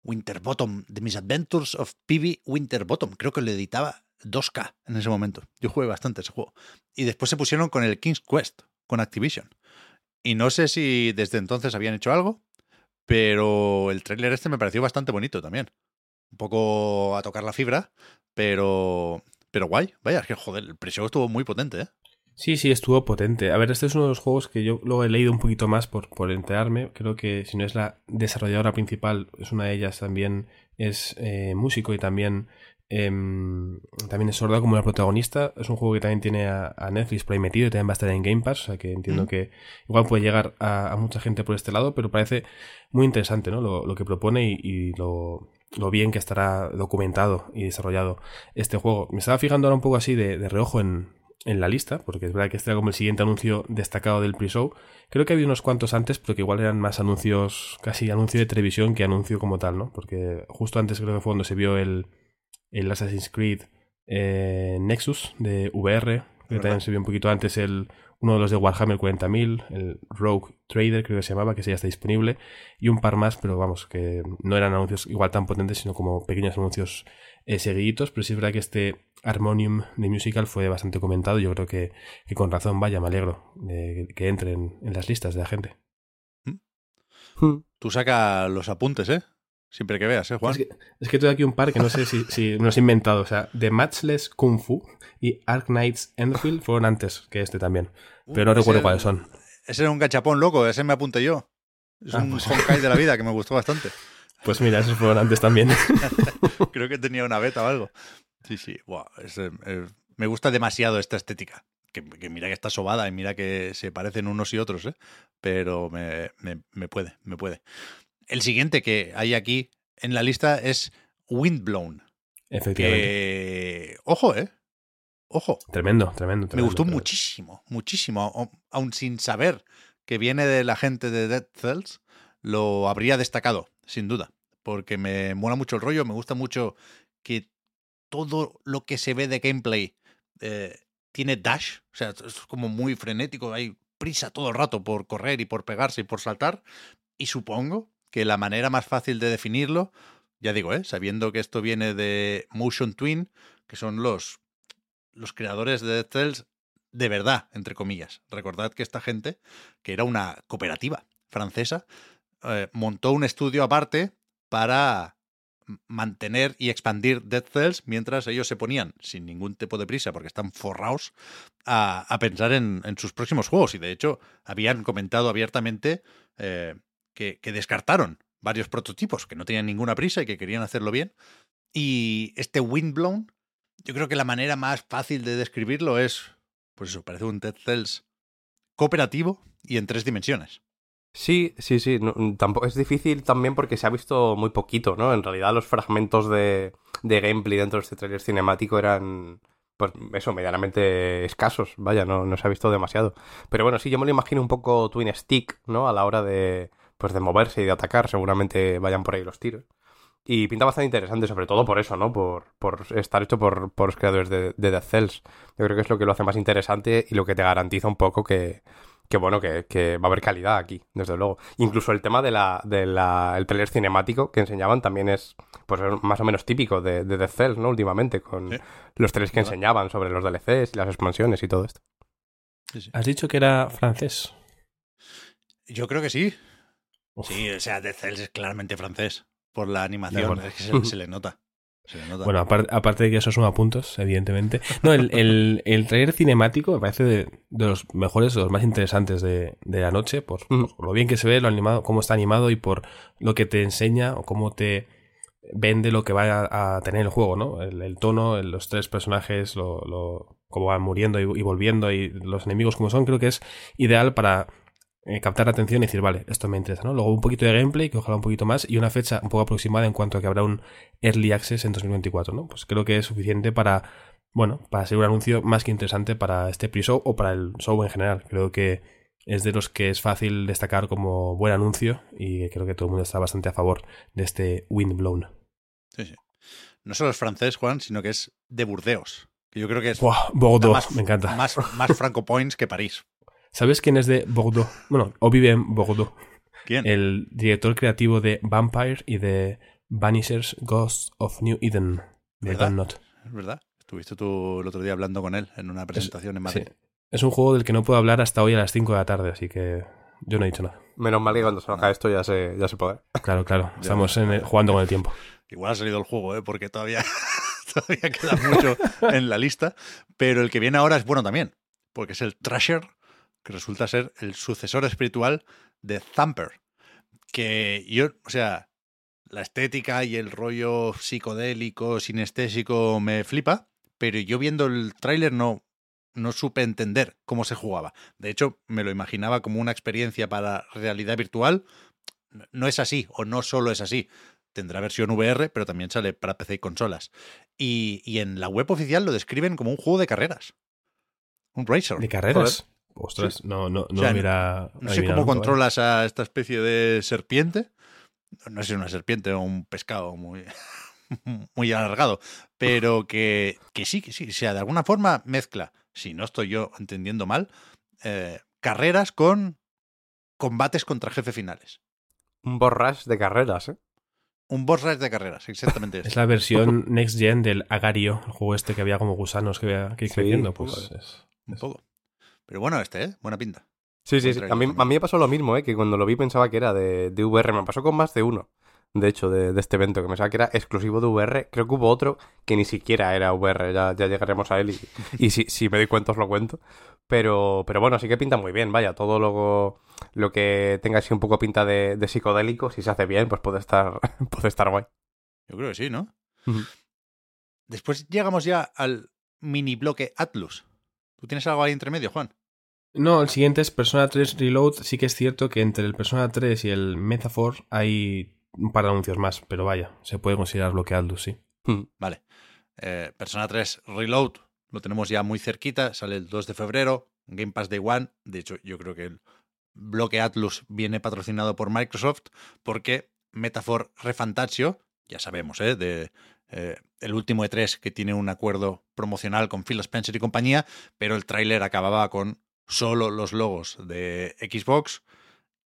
Winterbottom, The Misadventures of P.B. Winterbottom. Creo que lo editaba 2K en ese momento. Yo jugué bastante ese juego. Y después se pusieron con el King's Quest, con Activision. Y no sé si desde entonces habían hecho algo, pero el tráiler este me pareció bastante bonito también. Un poco a tocar la fibra, pero pero guay. Vaya, es que joder, el pre estuvo muy potente, ¿eh? Sí, sí, estuvo potente. A ver, este es uno de los juegos que yo luego he leído un poquito más por, por enterarme. Creo que si no es la desarrolladora principal, es una de ellas también es eh, músico y también, eh, también es sorda como la protagonista. Es un juego que también tiene a, a, Netflix por ahí metido y también va a estar en Game Pass. O sea que entiendo mm. que igual puede llegar a, a, mucha gente por este lado, pero parece muy interesante ¿no? lo, lo que propone y, y lo, lo bien que estará documentado y desarrollado este juego. Me estaba fijando ahora un poco así de, de reojo en, en la lista, porque es verdad que este era como el siguiente anuncio destacado del pre-show. Creo que había unos cuantos antes, pero que igual eran más anuncios, casi anuncio de televisión que anuncio como tal, ¿no? Porque justo antes creo que fue cuando se vio el, el Assassin's Creed eh, Nexus de VR, que también se vio un poquito antes el uno de los de Warhammer 40.000, el Rogue Trader creo que se llamaba, que ya está disponible, y un par más, pero vamos, que no eran anuncios igual tan potentes, sino como pequeños anuncios eh, seguiditos, pero sí es verdad que este Harmonium de Musical fue bastante comentado, yo creo que, que con razón, vaya, me alegro de que, que entre en, en, las listas de la gente. ¿Mm? Tú saca los apuntes, ¿eh? Siempre que veas, ¿eh, Juan? Es que, es que tengo aquí un par que no sé si, si me los he inventado. O sea, The Matchless Kung Fu y Ark Knights Enfield fueron antes que este también. Pero no uh, recuerdo cuáles son. Ese era un gachapón loco, ese me apunté yo. Es ah, un pues... Honkai de la vida que me gustó bastante. Pues mira, esos fueron antes también. Creo que tenía una beta o algo. Sí, sí. Wow, es, eh, me gusta demasiado esta estética. Que, que, mira que está sobada y mira que se parecen unos y otros, ¿eh? Pero me, me, me puede, me puede. El siguiente que hay aquí en la lista es Windblown. Efectivamente. Que... Ojo, ¿eh? Ojo. Tremendo, tremendo. tremendo Me gustó tremendo. muchísimo, muchísimo. Aún sin saber que viene de la gente de Dead Cells, lo habría destacado, sin duda. Porque me mola mucho el rollo, me gusta mucho que todo lo que se ve de gameplay eh, tiene dash. O sea, es como muy frenético, hay prisa todo el rato por correr y por pegarse y por saltar. Y supongo que la manera más fácil de definirlo, ya digo, ¿eh? sabiendo que esto viene de Motion Twin, que son los, los creadores de Dead Cells de verdad, entre comillas. Recordad que esta gente, que era una cooperativa francesa, eh, montó un estudio aparte para mantener y expandir Dead Cells mientras ellos se ponían, sin ningún tipo de prisa, porque están forrados, a, a pensar en, en, sus próximos juegos. Y de hecho, habían comentado abiertamente eh, que, descartaron varios prototipos que no tenían ninguna prisa y que querían hacerlo bien. Y este Windblown, yo creo que la manera más fácil de describirlo es, pues eso, parece un Dead Cells cooperativo y en tres dimensiones. Sí, sí, sí. tampoco, es difícil también porque se ha visto muy poquito, ¿no? En realidad los fragmentos de, de gameplay dentro de este trailer cinemático eran, pues eso, medianamente escasos. Vaya, no, no se ha visto demasiado. Pero bueno, sí, yo me lo imagino un poco Twin Stick, ¿no? A la hora de, pues de moverse y de atacar. Seguramente vayan por ahí los tiros. Y pinta bastante interesante, sobre todo por eso, ¿no? Por, por estar hecho por, por los creadores de, de Death Cells. Yo creo que es lo que lo hace más interesante y lo que te garantiza un poco que, que bueno, que, que, va a haber calidad aquí, desde luego. Incluso el tema de la, de la, el trailer cinemático que enseñaban también es, pues, más o menos típico de, de Death Cells, ¿no? Últimamente, con los trailers que enseñaban sobre los DLCs y las expansiones y todo esto. ¿Has dicho que era francés? Yo creo que sí. Sí, o sea, Death Cells es claramente francés. Por la animación, es que se le nota. Bueno, aparte, de que eso suma puntos, evidentemente. No, el, el, el trailer cinemático me parece de, los mejores, de los más interesantes de, de la noche, por, lo bien que se ve, lo animado, cómo está animado y por lo que te enseña o cómo te vende lo que va a, tener el juego, ¿no? El, tono, los tres personajes, lo, lo, cómo van muriendo y, y, volviendo y los enemigos como son, creo que es ideal para eh, captar la atención y decir, vale, esto me interesa, ¿no? Luego un poquito de gameplay, que ojalá un poquito más, y una fecha un poco aproximada en cuanto a que habrá un Early Access en 2024, ¿no? Pues creo que es suficiente para, bueno, para ser un anuncio más que interesante para este pre-show o para el show en general. Creo que es de los que es fácil destacar como buen anuncio y creo que todo el mundo está bastante a favor de este Windblown. Sí, sí. No solo es francés, Juan, sino que es de Burdeos. Que yo creo que es Bordeaux, me encanta. Más, más Franco Points que París. ¿Sabes quién es de Bordeaux? Bueno, o vive en Bordeaux. ¿Quién? El director creativo de Vampire y de Vanishers Ghosts of New Eden, de ¿Verdad? Es verdad. Estuviste tú el otro día hablando con él en una presentación en Madrid. Es un juego del que no puedo hablar hasta hoy a las 5 de la tarde, así que yo no he dicho nada. Menos mal que cuando salga esto ya se, ya se puede. Claro, claro. Estamos jugando con el tiempo. Igual ha salido el juego, ¿eh? porque todavía, todavía queda mucho en la lista. Pero el que viene ahora es bueno también, porque es el Trasher que resulta ser el sucesor espiritual de Thumper. Que yo, o sea, la estética y el rollo psicodélico, sinestésico me flipa, pero yo viendo el tráiler no, no supe entender cómo se jugaba. De hecho, me lo imaginaba como una experiencia para realidad virtual. No es así, o no solo es así. Tendrá versión VR, pero también sale para PC y consolas. Y, y en la web oficial lo describen como un juego de carreras. Un racer. ¿De carreras? Ostras, no, no, no mira. No sé cómo controlas a esta especie de serpiente. No sé si es una serpiente o un pescado muy, muy alargado, pero que, que sí, que sí. O sea, de alguna forma mezcla, si no estoy yo entendiendo mal, eh, carreras con combates contra jefe finales. Un borras de carreras, ¿eh? Un boss rush de carreras, exactamente. es la versión next gen del Agario, el juego este que había como gusanos que, había, que creciendo. Pues, pues es, un poco. Pero bueno, este, ¿eh? Buena pinta. Sí, sí, sí. A mí, a mí me pasó lo mismo, ¿eh? Que cuando lo vi pensaba que era de, de VR. Me pasó con más de uno, de hecho, de, de, este evento, que me pensaba que era exclusivo de VR. Creo que hubo otro que ni siquiera era VR. Ya, ya llegaremos a él y, y si, si, me doy cuenta os lo cuento. Pero, pero bueno, sí que pinta muy bien. Vaya, todo lo, lo que tenga así un poco pinta de, de psicodélico, si se hace bien, pues puede estar, puede estar guay. Yo creo que sí, ¿no? Después llegamos ya al mini bloque Atlus. ¿Tú tienes algo ahí entre medio, Juan? No, el siguiente es Persona 3 Reload. Sí que es cierto que entre el Persona 3 y el Metaphor hay un par de anuncios más, pero vaya, se puede considerar bloqueado, sí. Hmm, vale. Eh, Persona 3 Reload lo tenemos ya muy cerquita, sale el 2 de febrero, Game Pass Day One. De hecho, yo creo que el bloque Atlus viene patrocinado por Microsoft porque Metaphor Refantasio, ya sabemos, ¿eh? de eh, el último E3 que tiene un acuerdo promocional con Phil Spencer y compañía, pero el tráiler acababa con solo los logos de Xbox.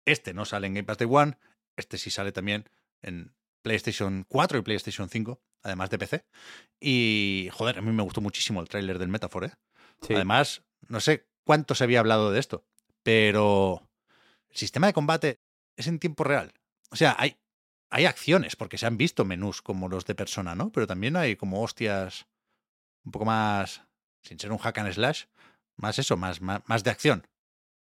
Este no sale en Game Pass Day One, este sí sale también en PlayStation 4 y PlayStation 5, además de PC. Y, joder, a mí me gustó muchísimo el tráiler del Metaphor, ¿eh? Además, no sé cuánto se había hablado de esto, pero el sistema de combate es en tiempo real. O sea, hay, hay acciones, porque se han visto menús como los de persona, ¿no? Pero también hay como hostias un poco más, sin ser un hack and slash, más eso, más, más, más de acción.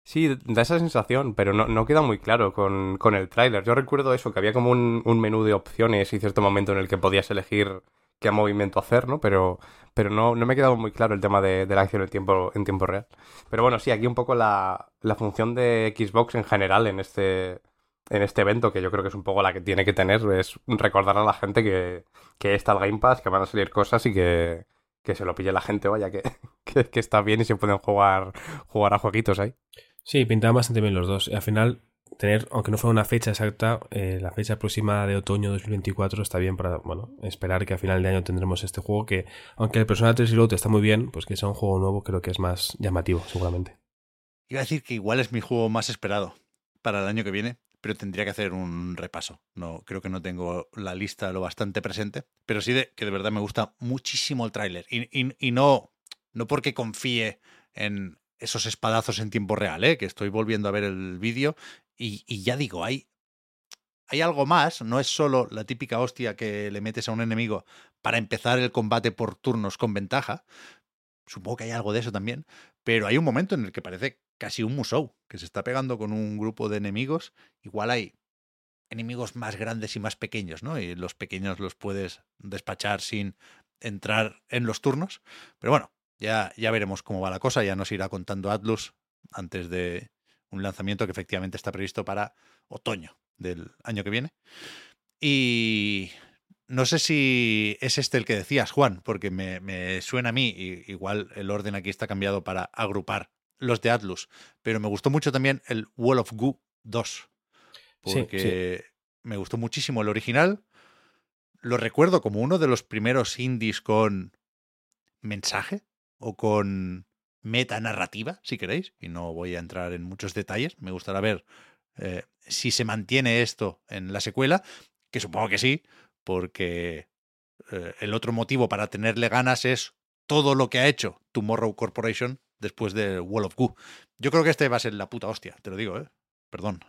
Sí, da esa sensación, pero no, no queda muy claro con, con el tráiler. Yo recuerdo eso, que había como un, un, menú de opciones y cierto momento en el que podías elegir qué movimiento hacer, ¿no? Pero, pero no, no me ha quedado muy claro el tema de, de, la acción en tiempo, en tiempo real. Pero bueno, sí, aquí un poco la, la función de Xbox en general en este, en este evento, que yo creo que es un poco la que tiene que tener, es recordar a la gente que, que está el Game Pass, que van a salir cosas y que, que se lo pille la gente, vaya, que, que, que, está bien y se pueden jugar, jugar a jueguitos ahí. Sí, pintaban bastante bien los dos. Y al final, tener, aunque no fuera una fecha exacta, eh, la fecha próxima de otoño 2024 está bien para, bueno, esperar que a final de año tendremos este juego que, aunque el Persona 3 Reload está muy bien, pues que sea un juego nuevo creo que es más llamativo, seguramente. Iba a decir que igual es mi juego más esperado para el año que viene, pero tendría que hacer un repaso. No, creo que no tengo la lista lo bastante presente, pero sí de, que de verdad me gusta muchísimo el tráiler. Y, y, y, no, no porque confíe en esos espadazos en tiempo real, ¿eh? que estoy volviendo a ver el vídeo y, y, ya digo, hay, hay algo más, no es solo la típica hostia que le metes a un enemigo para empezar el combate por turnos con ventaja. Supongo que hay algo de eso también, pero hay un momento en el que parece casi un musou, que se está pegando con un grupo de enemigos. Igual hay enemigos más grandes y más pequeños, ¿no? Y los pequeños los puedes despachar sin entrar en los turnos. Pero bueno, ya, ya veremos cómo va la cosa, ya nos irá contando Atlus antes de un lanzamiento que efectivamente está previsto para otoño del año que viene. Y no sé si es este el que decías, Juan, porque me, me suena a mí, y igual el orden aquí está cambiado para agrupar los de Atlus, pero me gustó mucho también el Wall of Goo 2, porque sí, sí. me gustó muchísimo el original. Lo recuerdo como uno de los primeros indies con mensaje o con meta narrativa, si queréis, y no voy a entrar en muchos detalles. Me gustará ver eh, si se mantiene esto en la secuela, que supongo que sí, porque eh, el otro motivo para tenerle ganas es todo lo que ha hecho Tomorrow Corporation después de Wall of Goo. Yo creo que este va a ser la puta hostia, te lo digo, ¿eh? Perdón.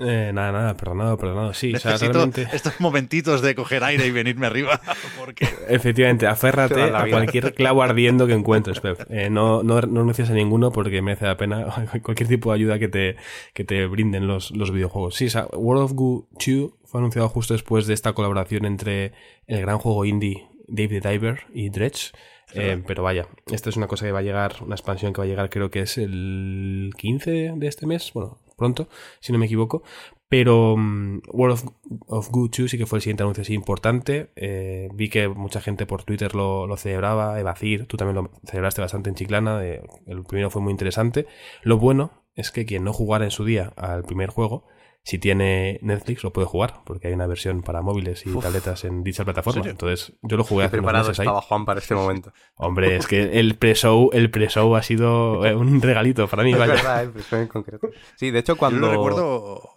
Eh, nada, nada, perdonado, perdonado. Sí, Necesito o sea, realmente... estos momentitos de coger aire y venirme arriba. Porque... Efectivamente, aférrate a cualquier clavo ardiendo que encuentres, Pep. Eh, no, no, no renuncies a ninguno porque merece la pena cualquier tipo de ayuda que te, que te brinden los, los videojuegos. Sí, o sea, World of Goo 2 fue anunciado justo después de esta colaboración entre el gran juego indie Dave the Diver y Dredge. Eh, pero vaya, esto es una cosa que va a llegar, una expansión que va a llegar creo que es el 15 de este mes, bueno, pronto, si no me equivoco. Pero um, World of, Good 2 sí que fue el siguiente anuncio importante. Eh, vi que mucha gente por Twitter lo, lo celebraba, Evacir, tú también lo celebraste bastante en Chiclana, eh, el primero fue muy interesante. Lo bueno es que quien no jugara en su día al primer juego, si tiene Netflix lo puede jugar, porque hay una versión para móviles y Uf. tabletas en dicha plataforma. Entonces, yo lo jugué hace preparado meses estaba ahí. Juan para este momento. Hombre, es que el pre-show, el pre-show ha sido eh, un regalito para mí. Es vaya. verdad, el pre-show en concreto. Sí, de hecho, cuando. Yo lo recuerdo.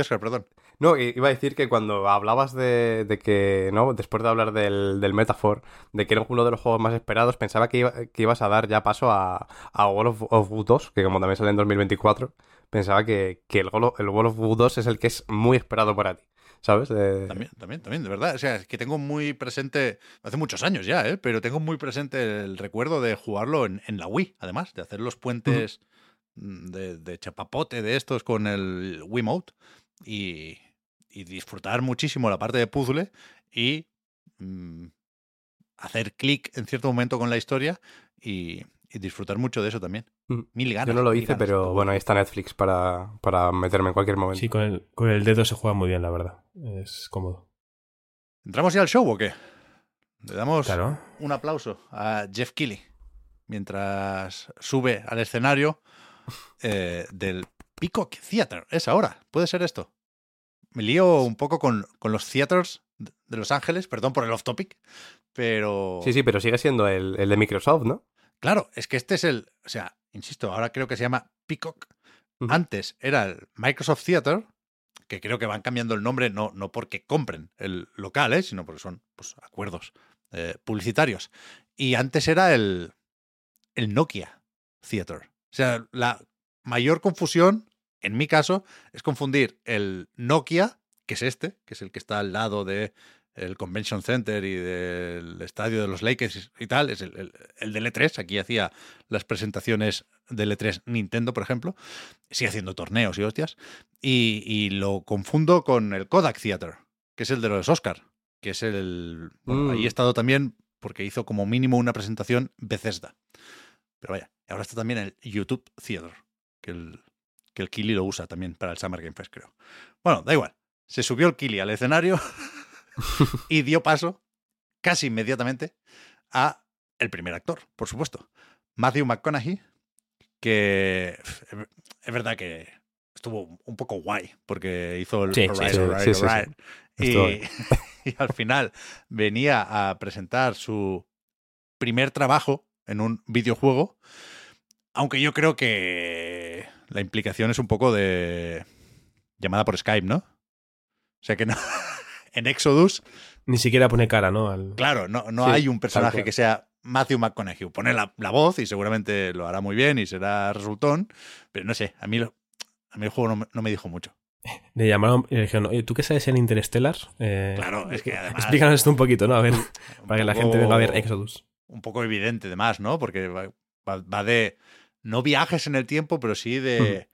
Oscar, perdón. No, iba a decir que cuando hablabas de, de, que, ¿no? Después de hablar del, del Metaphor, de que era uno de los juegos más esperados, pensaba que, iba, que ibas a dar ya paso a, a World of, of War 2, que como también sale en 2024, pensaba que, que el, el World of War 2 es el que es muy esperado para ti. ¿Sabes? También, también, también, de verdad. O sea, es que tengo muy presente, hace muchos años ya, ¿eh? pero tengo muy presente el recuerdo de jugarlo en, en la Wii, además, de hacer los puentes -huh. de, de, chapapote de estos con el Wiimote y, y, disfrutar muchísimo la parte de puzzle y mmm, hacer clic en cierto momento con la historia y, y disfrutar mucho de eso también. Mil ganas. Yo no lo hice, pero bueno, ahí está Netflix para, para meterme en cualquier momento. Sí, con el, con el dedo se juega muy bien, la verdad. Es cómodo. ¿Entramos ya al show o qué? Le damos claro. un aplauso a Jeff Keighley mientras sube al escenario eh, del Peacock Theater. Es ahora, puede ser esto. Me lío un poco con, con los theaters de Los Ángeles, perdón por el off topic, pero... Sí, sí, pero sigue siendo el, el de Microsoft, ¿no? Claro, es que este es el, o sea, insisto, ahora creo que se llama Peacock. Uh -huh. Antes era el Microsoft Theater, que creo que van cambiando el nombre no, no porque compren el local, ¿eh? sino porque son pues, acuerdos eh, publicitarios. Y antes era el, el Nokia Theater. O sea, la mayor confusión, en mi caso, es confundir el Nokia, que es este, que es el que está al lado de el Convention Center y del estadio de los Lakers y tal, es el, el, del E3. Aquí hacía las presentaciones del E3 Nintendo, por ejemplo. Sigue haciendo torneos y hostias. Y, lo confundo con el Kodak Theater, que es el de los Oscar, que es el... Bueno, Ahí he mm. estado también porque hizo como mínimo una presentación Bethesda. Pero vaya, ahora está también el YouTube Theater, que el, que el Kili lo usa también para el Summer Game Fest, creo. Bueno, da igual. Se subió el Kili al escenario y dio paso casi inmediatamente a el primer actor, por supuesto. Matthew McConaughey, que es verdad que estuvo un poco guay, porque hizo el sí, y, al final venía a presentar su primer trabajo en un videojuego, aunque yo creo que la implicación es un poco de llamada por Skype, ¿no? O sea que no, en Exodus. Ni siquiera pone cara, ¿no? Claro, no, no hay un personaje que sea Matthew McConaughey. Pone la, voz y seguramente lo hará muy bien y será resultón, pero no sé, a mí, a mí el juego no, me dijo mucho. Le llamaron y le dijeron, ¿tú qué sabes en Interstellar? Eh, claro, es que además... Explícanos esto un poquito, ¿no? A ver, para que la gente venga a ver Exodus. Un poco evidente, además, ¿no? Porque va, de... No viajes en el tiempo, pero sí de...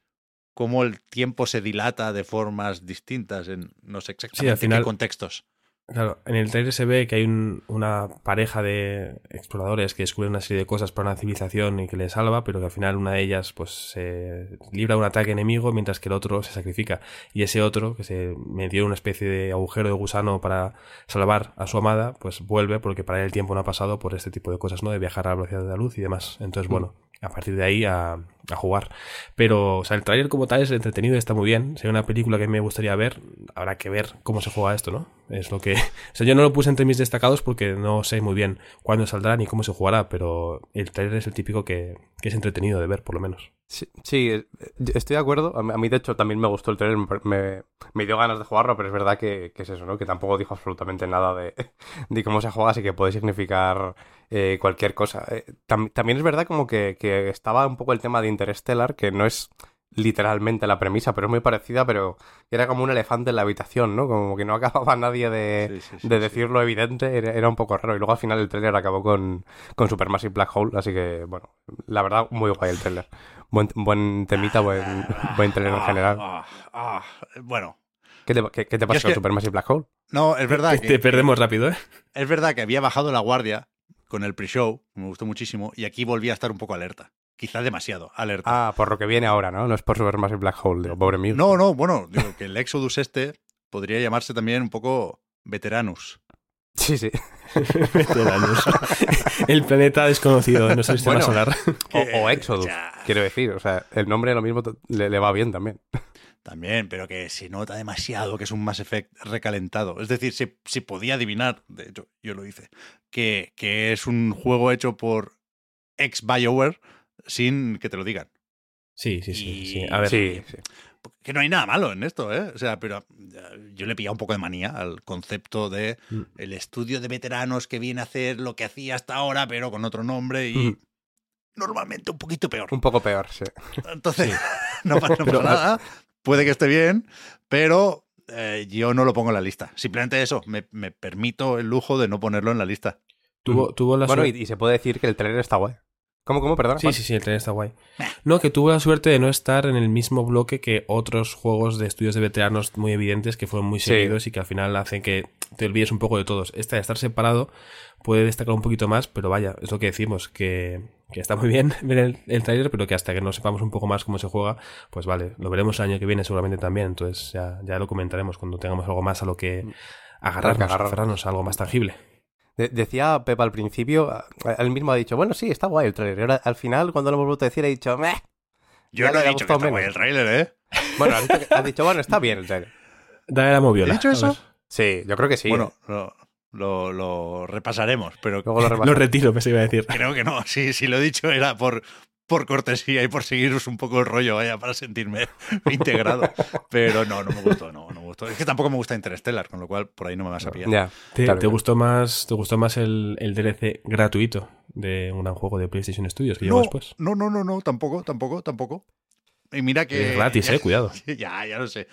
Cómo el tiempo se dilata de formas distintas en no sé exactamente qué contextos. Claro, en el trailer se ve que hay una pareja de exploradores que descubren una serie de cosas para una civilización y que le salva, pero que al final una de ellas pues se libra de un ataque enemigo mientras que el otro se sacrifica. Y ese otro, que se metió en una especie de agujero de gusano para salvar a su amada, pues vuelve porque para él el tiempo no ha pasado por este tipo de cosas, ¿no? De viajar a la velocidad de la luz y demás. Entonces, mm. bueno, a partir de ahí a, jugar. Pero, o sea, el trailer como tal es entretenido, está muy bien. Sería una película que me gustaría ver. Habrá que ver cómo se juega esto, ¿no? Es lo que. O sea, yo no lo puse entre mis destacados porque no sé muy bien cuándo saldrá ni cómo se jugará, pero el trailer es el típico que es entretenido de ver, por lo menos. Sí, eh, estoy de acuerdo. A mí, de hecho, también me gustó el trailer. Me, me dio ganas de jugarlo, pero es verdad que, es eso, ¿no? Que tampoco dijo absolutamente nada de, de cómo se juega, así que puede significar eh, cualquier cosa. Eh, también es verdad como que, que, estaba un poco el tema de Interstellar, que no es literalmente la premisa, pero es muy parecida, pero era como un elefante en la habitación, ¿no? Como que no acababa nadie de, de decir lo evidente, era, un poco raro. Y luego al final el trailer acabó con, con Supermassive Black Hole, así que, bueno, la verdad, muy guay el trailer. Buen, buen temita, buen, buen trailer en general. Ah, ah, bueno. ¿Qué te, qué, te pasa con Supermassive Black Hole? No, es verdad que... Te perdemos rápido, ¿eh? Es verdad que había bajado la guardia con el pre-show, me gustó muchísimo, y aquí volví a estar un poco alerta quizá demasiado alerta. Ah, por lo que viene ahora, ¿no? No es por Supermassive Black Hole, digo, pobre mío. No, no, bueno, digo que el Exodus este podría llamarse también un poco Veteranus. Sí, sí. Veteranus. el planeta desconocido de nuestro sistema solar. O, Exodus, quiero decir. O sea, el nombre lo mismo le, va bien también. También, pero que se nota demasiado que es un Mass Effect recalentado. Es decir, si, podía adivinar, de hecho, yo lo hice, que, que es un juego hecho por ex BioWare sin que te lo digan. Sí, sí, sí. A ver, sí, Que no hay nada malo en esto, ¿eh? O sea, pero yo le pillado un poco de manía al concepto de mm. el estudio de veteranos que viene a hacer lo que hacía hasta ahora, pero con otro nombre y mm. normalmente un poquito peor. Un poco peor, sí. Entonces, no, pasa, nada. Puede que esté bien, pero eh, yo no lo pongo en la lista. Simplemente eso, me, permito el lujo de no ponerlo en la lista. Tuvo, tuvo la bueno, y, y, se puede decir que el trailer está guay. ¿Cómo, cómo? Perdón. Sí, sí, sí, el trailer está guay. No, que tuve la suerte de no estar en el mismo bloque que otros juegos de estudios de veteranos muy evidentes que fueron muy seguidos y que al final hacen que te olvides un poco de todos. Este de estar separado puede destacar un poquito más, pero vaya, es lo que decimos, que, está muy bien ver el, el trailer, pero que hasta que no sepamos un poco más cómo se juega, pues vale, lo veremos el año que viene seguramente también, entonces ya, ya lo comentaremos cuando tengamos algo más a lo que mm. agarrarnos, agarrarnos a algo más tangible decía Pepa al principio, él mismo ha dicho, bueno, sí, está guay el trailer. ahora, al final, cuando lo hemos vuelto a decir, ha dicho, meh. Yo no he dicho que está guay el trailer, ¿eh? Bueno, ha dicho, bueno, está bien el trailer. Dale la moviola. ¿Has dicho eso? Sí, yo creo que sí. Bueno, lo, lo, repasaremos, pero... Luego lo, lo retiro, se iba a decir. Creo que no, sí, si lo he dicho era por, por cortesía y por seguiros un poco el rollo, vaya, para sentirme integrado. Pero no, no me gustó, no, no me gustó. Es que tampoco me gusta Interstellar, con lo cual por ahí no me vas a pillar. ¿Te, gustó más, ¿Te gustó más el, el DLC gratuito de un gran juego de PlayStation Studios que no, después? No, no, no, no, tampoco, tampoco, tampoco. Y mira que. Es gratis, eh, cuidado. Ya, ya lo sé.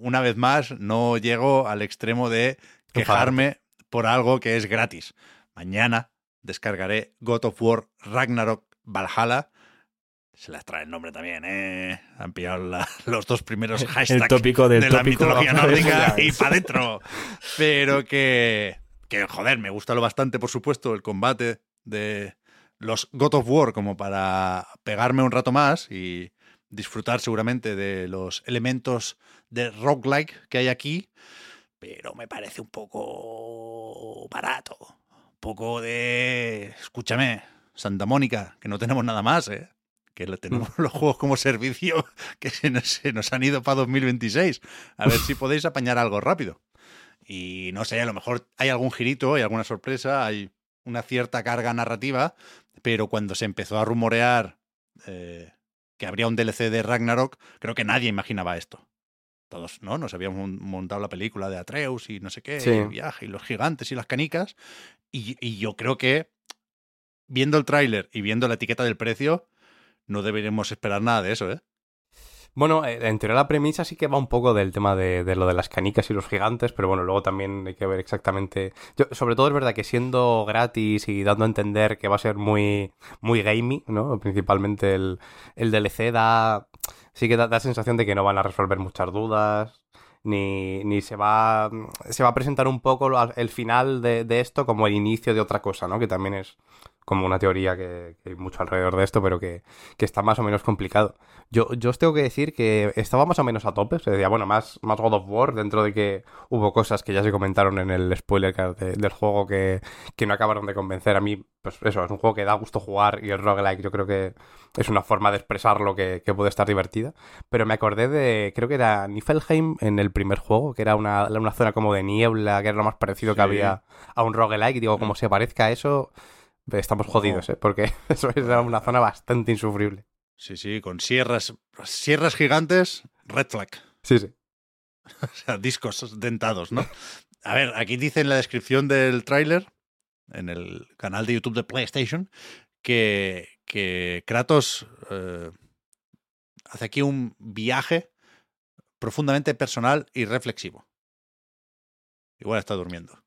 Una vez más, no llego al extremo de quejarme por algo que es gratis. Mañana descargaré God of War Ragnarok Valhalla. Se les trae el nombre también, ¿eh? Han pillado los dos primeros hashtags tópico del de tópico, la mitología nórdica y para adentro. Pero que, que, joder, me gusta lo bastante, por supuesto, el combate de los God of War como para pegarme un rato más y disfrutar seguramente de los elementos de roguelike que hay aquí, pero me parece un poco barato. Un poco de... Escúchame, Santa Mónica, que no tenemos nada más, ¿eh? Que tenemos los juegos como servicio que se nos, se nos han ido para 2026. A ver si podéis apañar algo rápido. Y no sé, a lo mejor hay algún girito, hay alguna sorpresa, hay una cierta carga narrativa, pero cuando se empezó a rumorear eh, que habría un DLC de Ragnarok, creo que nadie imaginaba esto. Todos, ¿no? Nos habíamos montado la película de Atreus y no sé qué, Sí. y el viaje y los gigantes y las canicas. Y, y yo creo que, viendo el tráiler y viendo la etiqueta del precio, no deberíamos esperar nada de eso, ¿eh? Bueno, eh, en teoría la premisa sí que va un poco del tema de, de lo de las canicas y los gigantes, pero bueno, luego también hay que ver exactamente. Yo, sobre todo es verdad que siendo gratis y dando a entender que va a ser muy, muy gamey, ¿no? Principalmente el, el DLC da. Sí que da, da sensación de que no van a resolver muchas dudas. Ni, ni se va. Se va a presentar un poco el final de, de esto como el inicio de otra cosa, ¿no? Que también es como una teoría que, que hay mucho alrededor de esto, pero que, que está más o menos complicado. Yo, yo os tengo que decir que estaba más o menos a tope. Se decía, bueno, más, más God of War, dentro de que hubo cosas que ya se comentaron en el spoiler card de- del juego que, que no acabaron de convencer. A mí, pues eso, es un juego que da gusto jugar y el roguelike yo creo que es una forma de expresarlo que, que puede estar divertida. Pero me acordé de, creo que era Niflheim en el primer juego, que era una, una zona como de niebla, que era lo más parecido que había a un roguelike. Digo, como se parezca a eso, estamos jodidos, ¿eh? Porque eso era una zona bastante insufrible. Sí, sí, con sierras, sierras gigantes, red flag. Sí, sí. O sea, discos dentados, ¿no? A ver, aquí dice en la descripción del tráiler, en el canal de YouTube de PlayStation, que, que Kratos eh, hace aquí un viaje profundamente personal y reflexivo. Igual está durmiendo.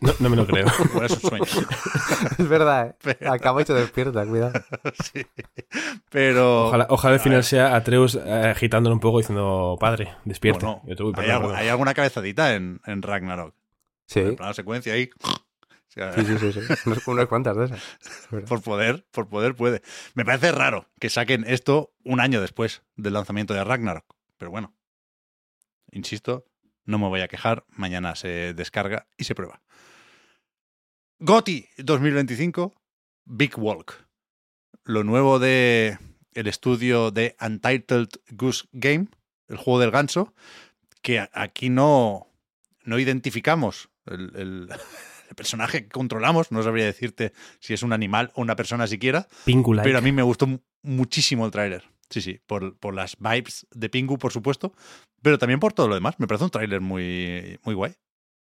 No, no me lo creo. Es un sueño. Es verdad, ¿eh? Pero- Acabo y se despierta, cuidado. Sí. Pero. Ojalá, ojalá al final ver, sea Atreus eh, agitándole un poco diciendo, padre, despierta. bueno, Yo te voy, hay, algo- alguna cabezadita en, en Ragnarok. Sí, En plano secuencia ahí. Sí, sí, sí. sí. Unas, unas cuantas de esas. Por poder, por poder puede. Me parece raro que saquen esto un año después del lanzamiento de Ragnarok. Pero bueno, insisto, no me voy a quejar. Mañana se descarga y se prueba. GOTI 2025, Big Walk. Lo nuevo de el estudio de Untitled Goose Game, el juego del ganso, que aquí no, no identificamos el, el- el personaje que controlamos. No sabría decirte si es un animal o una persona siquiera. Pingu-like. Pero a mí me gustó mu- muchísimo el tráiler. Sí, sí, por, por las vibes de Pingu, por supuesto, pero también por todo lo demás. Me parece un tráiler muy, muy guay.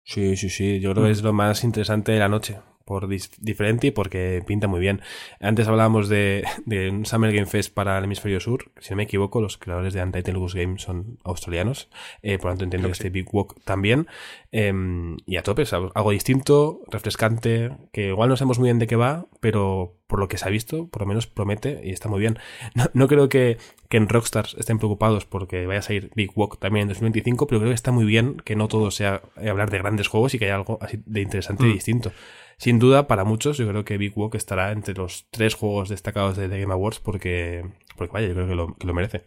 Sí, sí, sí. Yo creo Mm. que es lo más interesante de la noche. Por diferente y porque pinta muy bien. Antes hablábamos de, de un Summer Game Fest para el hemisferio sur. Si no me equivoco, los creadores de Goose Game son australianos. Eh, por lo tanto, entiendo que este Big Walk también. Em, y a tope, algo algo distinto, refrescante, que igual no sabemos muy bien de qué va, pero por lo que se ha visto, por lo menos promete y está muy bien. No, no creo que, que en Rockstars estén preocupados porque vaya a salir Big Walk también en 2025, pero creo que está muy bien que no todo sea eh, hablar de grandes juegos y que haya algo así de interesante y Mm. distinto. Sin duda, para muchos, yo creo que Big Walk estará entre los tres juegos destacados de The Game Awards porque, porque vaya, yo creo que lo, que lo merece.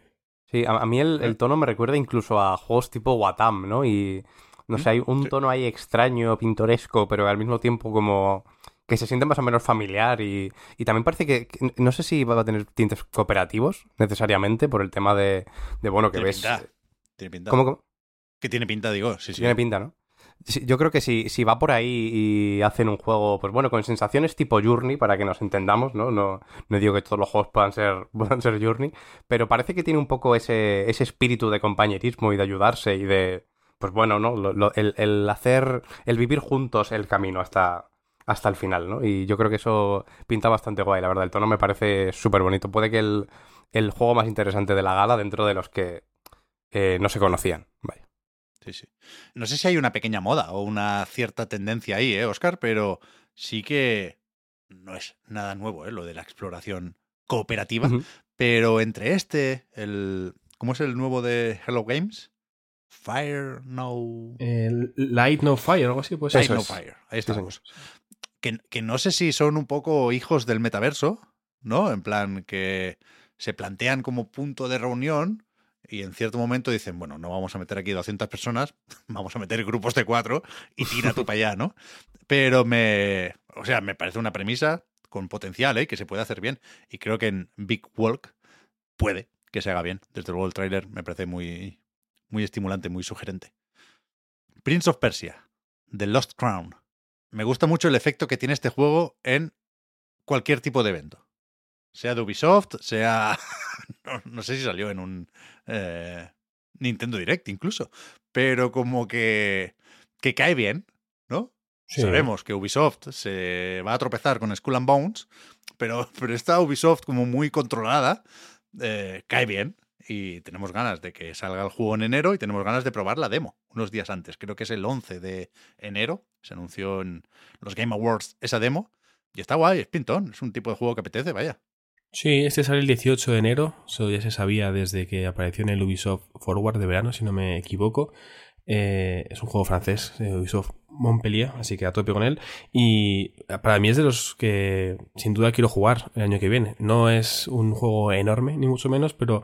Sí, a, a mí el, el tono me recuerda incluso a juegos tipo Watam, ¿no? Y no sé, hay un tono ahí extraño, pintoresco, pero al mismo tiempo como que se siente más o menos familiar y, y también parece que, que- no sé si va a tener tintes cooperativos necesariamente por el tema de, de bueno, que Tiene ves... pinta. Tiene pinta. ¿Cómo, cómo? Que tiene pinta, digo. Sí, sí. Tiene pinta, ¿no? Yo creo que si, si va por ahí y hacen un juego, pues bueno, con sensaciones tipo Journey, para que nos entendamos, ¿no? No, no digo que todos los juegos puedan ser, puedan ser Journey, pero parece que tiene un poco ese, ese espíritu de compañerismo y de ayudarse y de, pues bueno, ¿no? El, el hacer, el vivir juntos el camino hasta, hasta el final, ¿no? Y yo creo que eso pinta bastante guay, la verdad. El tono me parece súper bonito. Puede que el, el juego más interesante de la gala dentro de los que eh, no se conocían. Vaya. Sí, sí. No sé si hay una pequeña moda o una cierta tendencia ahí, ¿eh, Oscar? Pero sí que no es nada nuevo, ¿eh? Lo de la exploración cooperativa. Pero entre este, el. ¿Cómo es el nuevo de Hello Games? Fire No. Light No Fire, algo así, pues. Light No Fire. Ahí estamos. Que, que no sé si son un poco hijos del metaverso, ¿no? En plan, que se plantean como punto de reunión y en cierto momento dicen, bueno, no vamos a meter aquí 200 personas, vamos a meter grupos de cuatro y tira tú para allá, ¿no? Pero me, o sea, me parece una premisa con potencial, ¿eh? Que se puede hacer bien. Y creo que en Big Walk puede que se haga bien. Desde luego el tráiler me parece muy, muy estimulante, muy sugerente. Prince of Persia, The Lost Crown. Me gusta mucho el efecto que tiene este juego en cualquier tipo de evento. Sea de Ubisoft, sea... no, sé si salió en un eh, Nintendo Direct incluso. Pero como que, que cae bien, ¿no? Sabemos que Ubisoft se va a tropezar con Skull and Bones, pero, pero esta Ubisoft como muy controlada eh, cae bien y tenemos ganas de que salga el juego en enero y tenemos ganas de probar la demo unos días antes. Creo que es el 11 de enero. Se anunció en los Game Awards esa demo y está guay, es pintón, es un tipo de juego que apetece, vaya. Sí, este sale el 18 de enero, eso ya se sabía desde que apareció en el Ubisoft Forward de verano, si no me equivoco. Eh, es un juego francés, de Ubisoft Montpellier, así que a tope con él. Y para mí es de los que sin duda quiero jugar el año que viene. No es un juego enorme, ni mucho menos, pero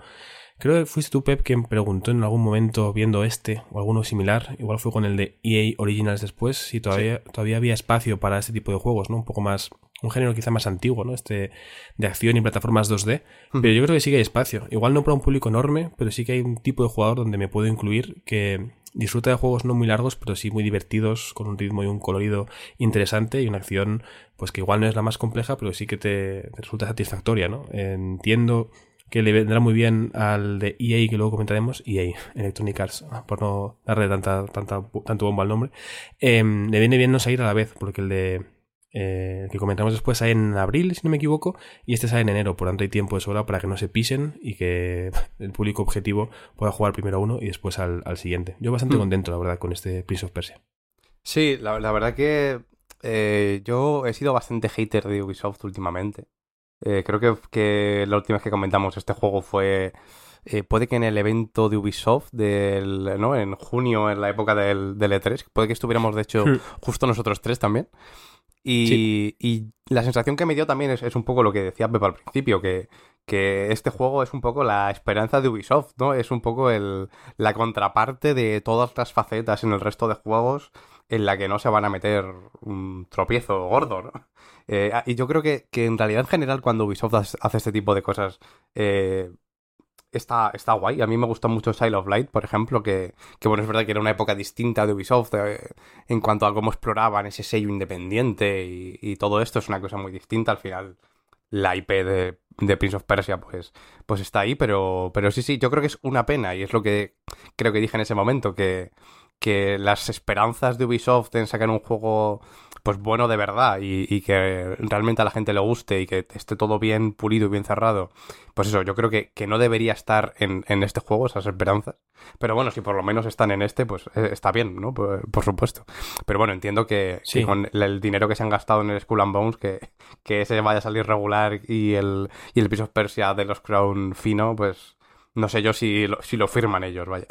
creo que fuiste tú, Pep, quien preguntó en algún momento viendo este o alguno similar, igual fue con el de EA Originals después, si todavía, todavía había espacio para este tipo de juegos, ¿no? Un poco más un género quizá más antiguo, ¿no? Este de acción y plataformas 2D. Pero yo creo que sí que hay espacio. Igual no para un público enorme, pero sí que hay un tipo de jugador donde me puedo incluir que disfruta de juegos no muy largos, pero sí muy divertidos, con un ritmo y un colorido interesante y una acción, pues que igual no es la más compleja, pero sí que te, resulta satisfactoria, ¿no? Entiendo que le vendrá muy bien al de EA que luego comentaremos, EA, Electronic Arts, por no darle tanta, tanta, tanto bomba al nombre, em, le viene bien no salir a la vez, porque el de eh, que comentamos después sale en abril, si no me equivoco, y este sale en enero, por tanto hay tiempo de sobra para que no se pisen y que el público objetivo pueda jugar primero a uno y después al, siguiente. Yo bastante hmm. contento, la verdad, con este Prince of Persia. Sí, la, verdad que eh, yo he sido bastante hater de Ubisoft últimamente. Eh, creo que, que, la última vez que comentamos este juego fue... puede que en el evento de Ubisoft del, ¿no? en junio, en la época del, del E3, puede que estuviéramos de hecho hmm. justo nosotros tres también. Y, la sensación que me dio también es, un poco lo que decía Pepe al principio, que, que, este juego es un poco la esperanza de Ubisoft, ¿no? Es un poco el, la contraparte de todas las facetas en el resto de juegos en la que no se van a meter un tropiezo gordo, ¿no? Eh, y yo creo que, que, en realidad en general cuando Ubisoft hace este tipo de cosas eh, está, está guay. A mí me gusta mucho Style of Light, por ejemplo, que, que bueno, es verdad que era una época distinta de Ubisoft eh, en cuanto a cómo exploraban ese sello independiente y, todo esto es una cosa muy distinta. Al final, la IP de, de, Prince of Persia, pues, pues está ahí, pero, pero sí, sí, yo creo que es una pena y es lo que creo que dije en ese momento, que, que las esperanzas de Ubisoft en sacar un juego pues bueno de verdad y, que realmente a la gente le guste y que esté todo bien pulido y bien cerrado, pues eso, yo creo que, que no debería estar en, en, este juego esas esperanzas. Pero bueno, si por lo menos están en este, pues eh, está bien, ¿no? Por, supuesto. Pero bueno, entiendo que, con el dinero que se han gastado en el Skull and Bones, que, que ese vaya a salir regular y el, y el Piece of Persia de los Crown fino, pues no sé yo si si lo firman ellos, vaya.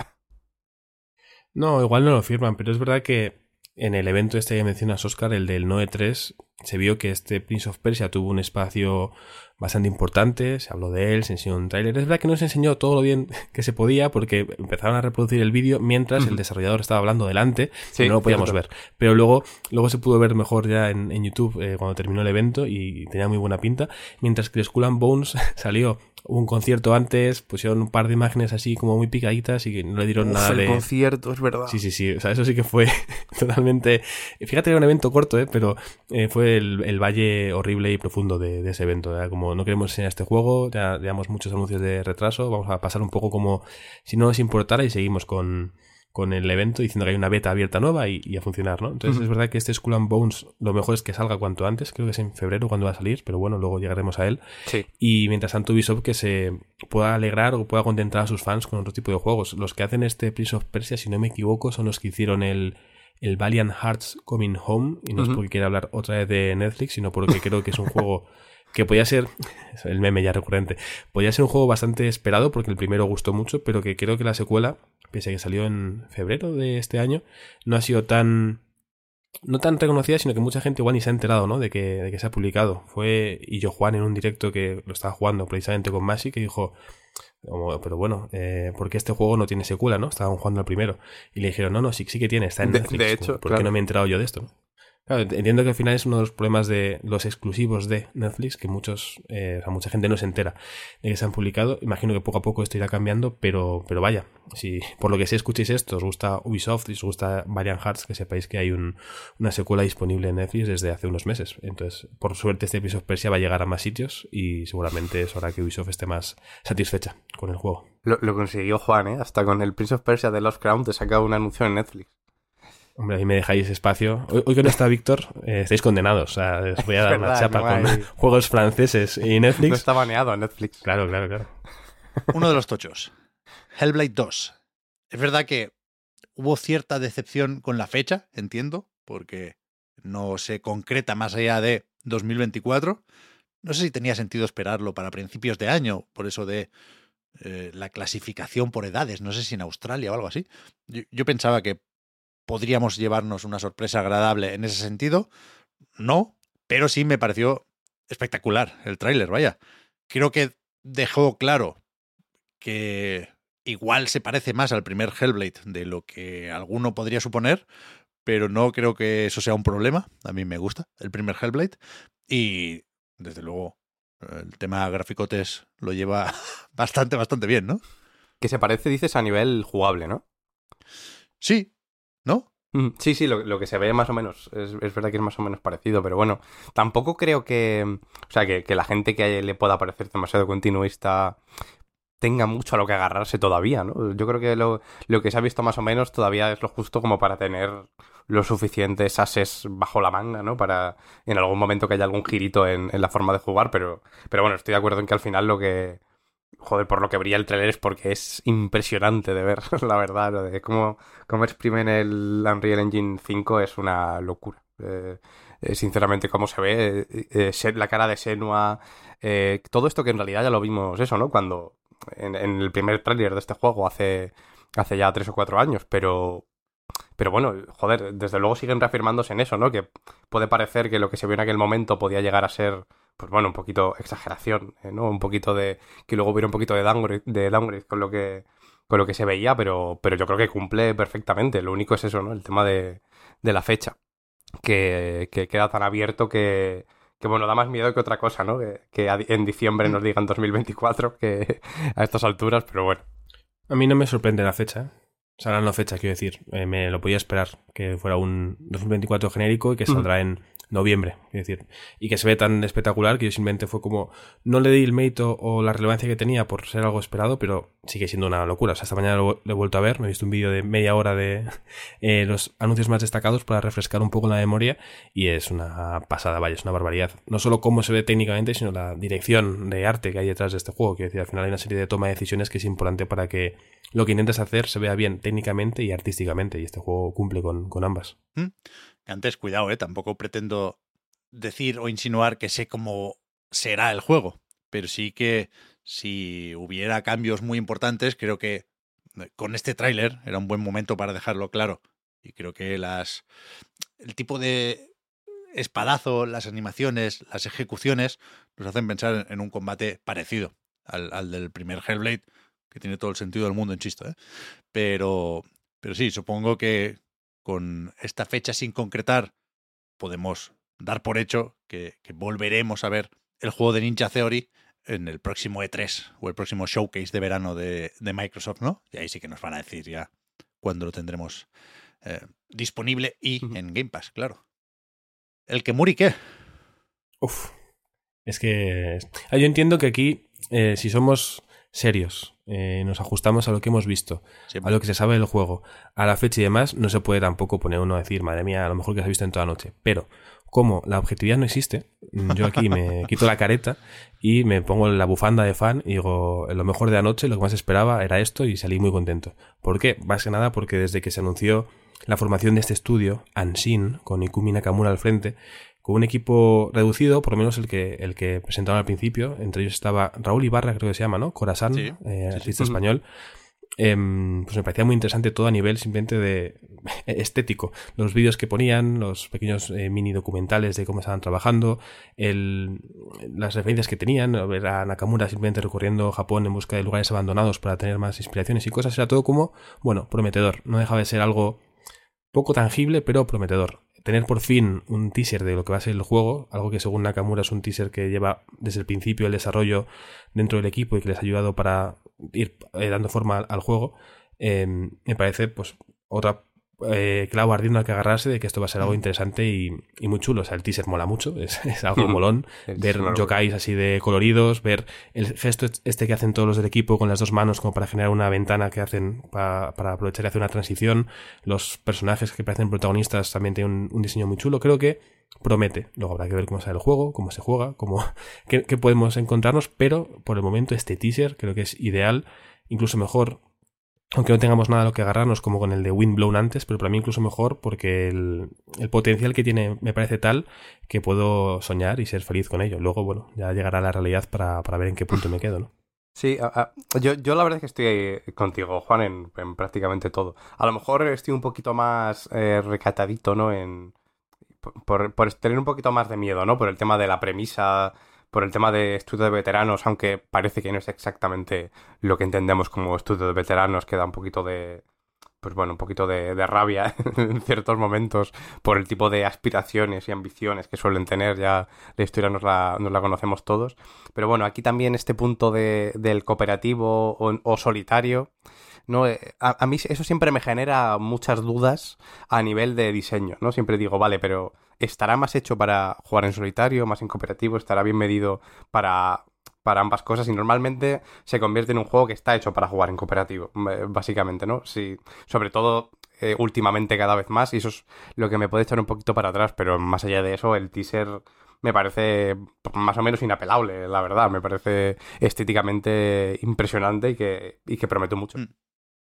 No, igual no lo firman, pero es verdad que en el evento este que mencionas, Oscar, el del Noe 3, se vio que este Prince of Persia tuvo un espacio bastante importante, se habló de él, se enseñó un tráiler. Es verdad que no se enseñó todo lo bien que se podía porque empezaron a reproducir el vídeo mientras el desarrollador estaba hablando delante y no lo podíamos ver. Pero luego, luego se pudo ver mejor ya en, YouTube eh, cuando terminó el evento y tenía muy buena pinta. Mientras que Skull and Bones salió hubo un concierto antes, pusieron un par de imágenes así como muy picaditas y que no le dieron nada el de. concierto, es verdad. Sí, sí, sí. O sea, eso sí que fue totalmente. Fíjate era un evento corto, ¿eh? Pero eh, fue el, valle horrible y profundo de, ese evento. Como no queremos enseñar este juego, ya digamos muchos anuncios de retraso, vamos a pasar un poco como si no nos importara y seguimos con, con el evento diciendo que hay una beta abierta nueva y, a funcionar, ¿no? Entonces es verdad que este Skull and Bones lo mejor es que salga cuanto antes, creo que es en febrero cuando va a salir, pero bueno, luego llegaremos a él. Sí. Y mientras tanto Ubisoft que se pueda alegrar o pueda contentar a sus fans con otro tipo de juegos. Los que hacen este Prince of Persia, si no me equivoco, son los que hicieron el, el Valiant Hearts Coming Home, y no es porque quiera hablar otra vez de Netflix, sino porque creo que es un juego que podía ser, el meme ya recurrente, podía ser un juego bastante esperado porque el primero gustó mucho, pero que creo que la secuela pese a que salió en febrero de este año, no ha sido tan no tan reconocida, sino que mucha gente igual ni se ha enterado, ¿no? De que, de que se ha publicado. Fue y yo Juan en un directo que lo estaba jugando precisamente con Masi, que dijo, pero bueno, eh, ¿por qué este juego no tiene secuela, no? Estaban jugando al primero. Y le dijeron, no, no, sí, sí que tiene, está en Netflix. De, hecho, ¿Por qué no me he enterado yo de esto? Claro, entiendo que al final es uno de los problemas de los exclusivos de Netflix, que muchos, eh, mucha gente no se entera de que se han publicado. Imagino que poco a poco esto irá cambiando, pero, pero vaya, si por lo que sé escuchéis esto, os gusta Ubisoft y os gusta Variant Hearts, que sepáis que hay una secuela disponible en Netflix desde hace unos meses. Entonces, por suerte, este Ubisoft Persia va a llegar a más sitios y seguramente es hora que Ubisoft esté más satisfecha con el juego. Lo, lo consiguió Juan, ¿eh? Hasta con el Prince of Persia de Lost Crown te sacado un anuncio en Netflix. Hombre, ahí me dejáis espacio. Hoy, que no está Víctor, eh, estáis condenados. O sea, os voy a dar una chapa con juegos franceses y Netflix. No está baneado en Netflix. Claro, claro, claro. Uno de los tochos. Hellblade 2. Es verdad que hubo cierta decepción con la fecha, entiendo, porque no se concreta más allá de 2024. No sé si tenía sentido esperarlo para principios de año, por eso de eh, la clasificación por edades. No sé si en Australia o algo así. yo pensaba que podríamos llevarnos una sorpresa agradable en ese sentido. No, pero sí me pareció espectacular el tráiler, vaya. Creo que dejó claro que igual se parece más al primer Hellblade de lo que alguno podría suponer, pero no creo que eso sea un problema. A mí me gusta el primer Hellblade y desde luego el tema graficotes lo lleva bastante, bastante bien, ¿no? Que se parece, dices, a nivel jugable, ¿no? Sí, sí, sí, lo, que se ve más o menos, es, verdad que es más o menos parecido, pero bueno, tampoco creo que, o sea, que, la gente que le pueda parecer demasiado continuista tenga mucho a lo que agarrarse todavía, ¿no? Yo creo que lo, lo que se ha visto más o menos todavía es lo justo como para tener los suficientes ases bajo la manga, ¿no? Para en algún momento que haya algún girito en, en la forma de jugar, pero, pero bueno, estoy de acuerdo en que al final lo que, joder, por lo que brilla el trailer es porque es impresionante de ver, la verdad. Lo de cómo, cómo exprimen el Unreal Engine 5 es una locura. Eh, eh, sinceramente, cómo se ve, eh, la cara de Senua, todo esto que en realidad ya lo vimos eso, ¿no? Cuando en, el primer trailer de este juego hace, hace ya tres o cuatro años, pero pero bueno, joder, desde luego siguen reafirmándose en eso, ¿no? Que puede parecer que lo que se vio en aquel momento podía llegar a ser pues bueno, un poquito exageración, eh, ¿no? Un poquito de. que luego hubiera un poquito de downgrade, de con lo que. con lo que se veía, pero, pero yo creo que cumple perfectamente. Lo único es eso, ¿no? El tema de, de la fecha. Que, que queda tan abierto que, que bueno, da más miedo que otra cosa, ¿no? Que, en diciembre nos digan 2024, que a estas alturas, pero bueno. A mí no me sorprende la fecha, ¿eh? O sea, no fecha, quiero decir. Eh, me lo podía esperar que fuera un 2024 genérico y que saldrá en noviembre, es decir, y que se ve tan espectacular que yo simplemente fue como, no le di el mérito o la relevancia que tenía por ser algo esperado, pero sigue siendo una locura. O sea, esta mañana lo, he vuelto a ver, me he visto un vídeo de media hora de eh, los anuncios más destacados para refrescar un poco la memoria y es una pasada, vaya, es una barbaridad. No solo cómo se ve técnicamente, sino la dirección de arte que hay detrás de este juego, que al final hay una serie de toma de decisiones que es importante para que lo que intentes hacer se vea bien técnicamente y artísticamente, y este juego cumple con, ambas. ¿Mm? Antes, cuidado, ¿eh? tampoco pretendo decir o insinuar que sé cómo será el juego, pero sí que si hubiera cambios muy importantes, creo que eh, con este tráiler era un buen momento para dejarlo claro. Y creo que las el tipo de espadazo, las animaciones, las ejecuciones, nos hacen pensar en un combate parecido al, al del primer Hellblade, que tiene todo el sentido del mundo en chiste. ¿eh? Pero, pero sí, supongo que con esta fecha sin concretar podemos dar por hecho que, volveremos a ver el juego de Ninja Theory en el próximo E3 o el próximo showcase de verano de, Microsoft, ¿no? Y ahí sí que nos van a decir ya cuándo lo tendremos eh, disponible y en Game Pass, claro. ¿El que muri qué? Uf. Es que. Ah, yo entiendo que aquí, eh, si somos serios, eh, nos ajustamos a lo que hemos visto, a lo que se sabe del juego, a la fecha y demás, no se puede tampoco poner uno a decir, madre mía, a lo mejor que se ha visto en toda la noche. Pero, como la objetividad no existe, yo aquí me quito la careta y me pongo la bufanda de fan y digo, lo mejor de anoche, lo que más esperaba era esto y salí muy contento. ¿Por qué? Más que nada porque desde que se anunció la formación de este estudio, Anshin, con Ikumi Nakamura al frente, con un equipo reducido, por lo menos el que, el que presentaron al principio. Entre ellos estaba Raúl Ibarra, creo que se llama, ¿no? Corazán, eh, artista español. Em, pues me parecía muy interesante todo a nivel simplemente de estético. Los vídeos que ponían, los pequeños eh, mini documentales de cómo estaban trabajando, el, las referencias que tenían, ver a Nakamura simplemente recorriendo Japón en busca de lugares abandonados para tener más inspiraciones y cosas, era todo como, bueno, prometedor. No dejaba de ser algo poco tangible, pero prometedor tener por fin un teaser de lo que va a ser el juego, algo que según Nakamura es un teaser que lleva desde el principio el desarrollo dentro del equipo y que les ha ayudado para ir eh, dando forma al, juego, eh, me parece pues otra eh, clavo ardiendo al que agarrarse de que esto va a ser algo mm. interesante y, muy chulo. O sea, el teaser mola mucho, es, algo molón. ver yokais así de coloridos, ver el gesto este que hacen todos los del equipo con las dos manos como para generar una ventana que hacen para aprovechar y hacer una transición. Los personajes que parecen protagonistas también tienen un, diseño muy chulo. Creo que promete. Luego habrá que ver cómo sale el juego, cómo se juega, cómo, qué podemos encontrarnos, pero por el momento este teaser creo que es ideal, incluso mejor aunque no tengamos nada a lo que agarrarnos como con el de Windblown antes, pero para mí incluso mejor porque el, potencial que tiene me parece tal que puedo soñar y ser feliz con ello. Luego, bueno, ya llegará la realidad para, ver en qué punto me quedo, ¿no? Sí, yo, yo, la verdad es que estoy contigo, Juan, en, prácticamente todo. A lo mejor estoy un poquito más eh, recatadito, ¿no? En, por, por tener un poquito más de miedo, ¿no? Por el tema de la premisa por el tema de estudio de veteranos, aunque parece que no es exactamente lo que entendemos como estudio de veteranos, que da un poquito de, pues bueno, un poquito de, rabia en ciertos momentos por el tipo de aspiraciones y ambiciones que suelen tener, ya la historia nos la, nos la conocemos todos. Pero bueno, aquí también este punto de, del cooperativo o, solitario, ¿no? Eh, a, a, mí eso siempre me genera muchas dudas a nivel de diseño, ¿no? Siempre digo, vale, pero estará más hecho para jugar en solitario, más en cooperativo, estará bien medido para, para ambas cosas y normalmente se convierte en un juego que está hecho para jugar en cooperativo, básicamente, ¿no? Sí, sobre todo eh, últimamente cada vez más y eso es lo que me puede echar un poquito para atrás, pero más allá de eso el teaser me parece más o menos inapelable, la verdad, me parece estéticamente impresionante y que, y que promete mucho. Mm.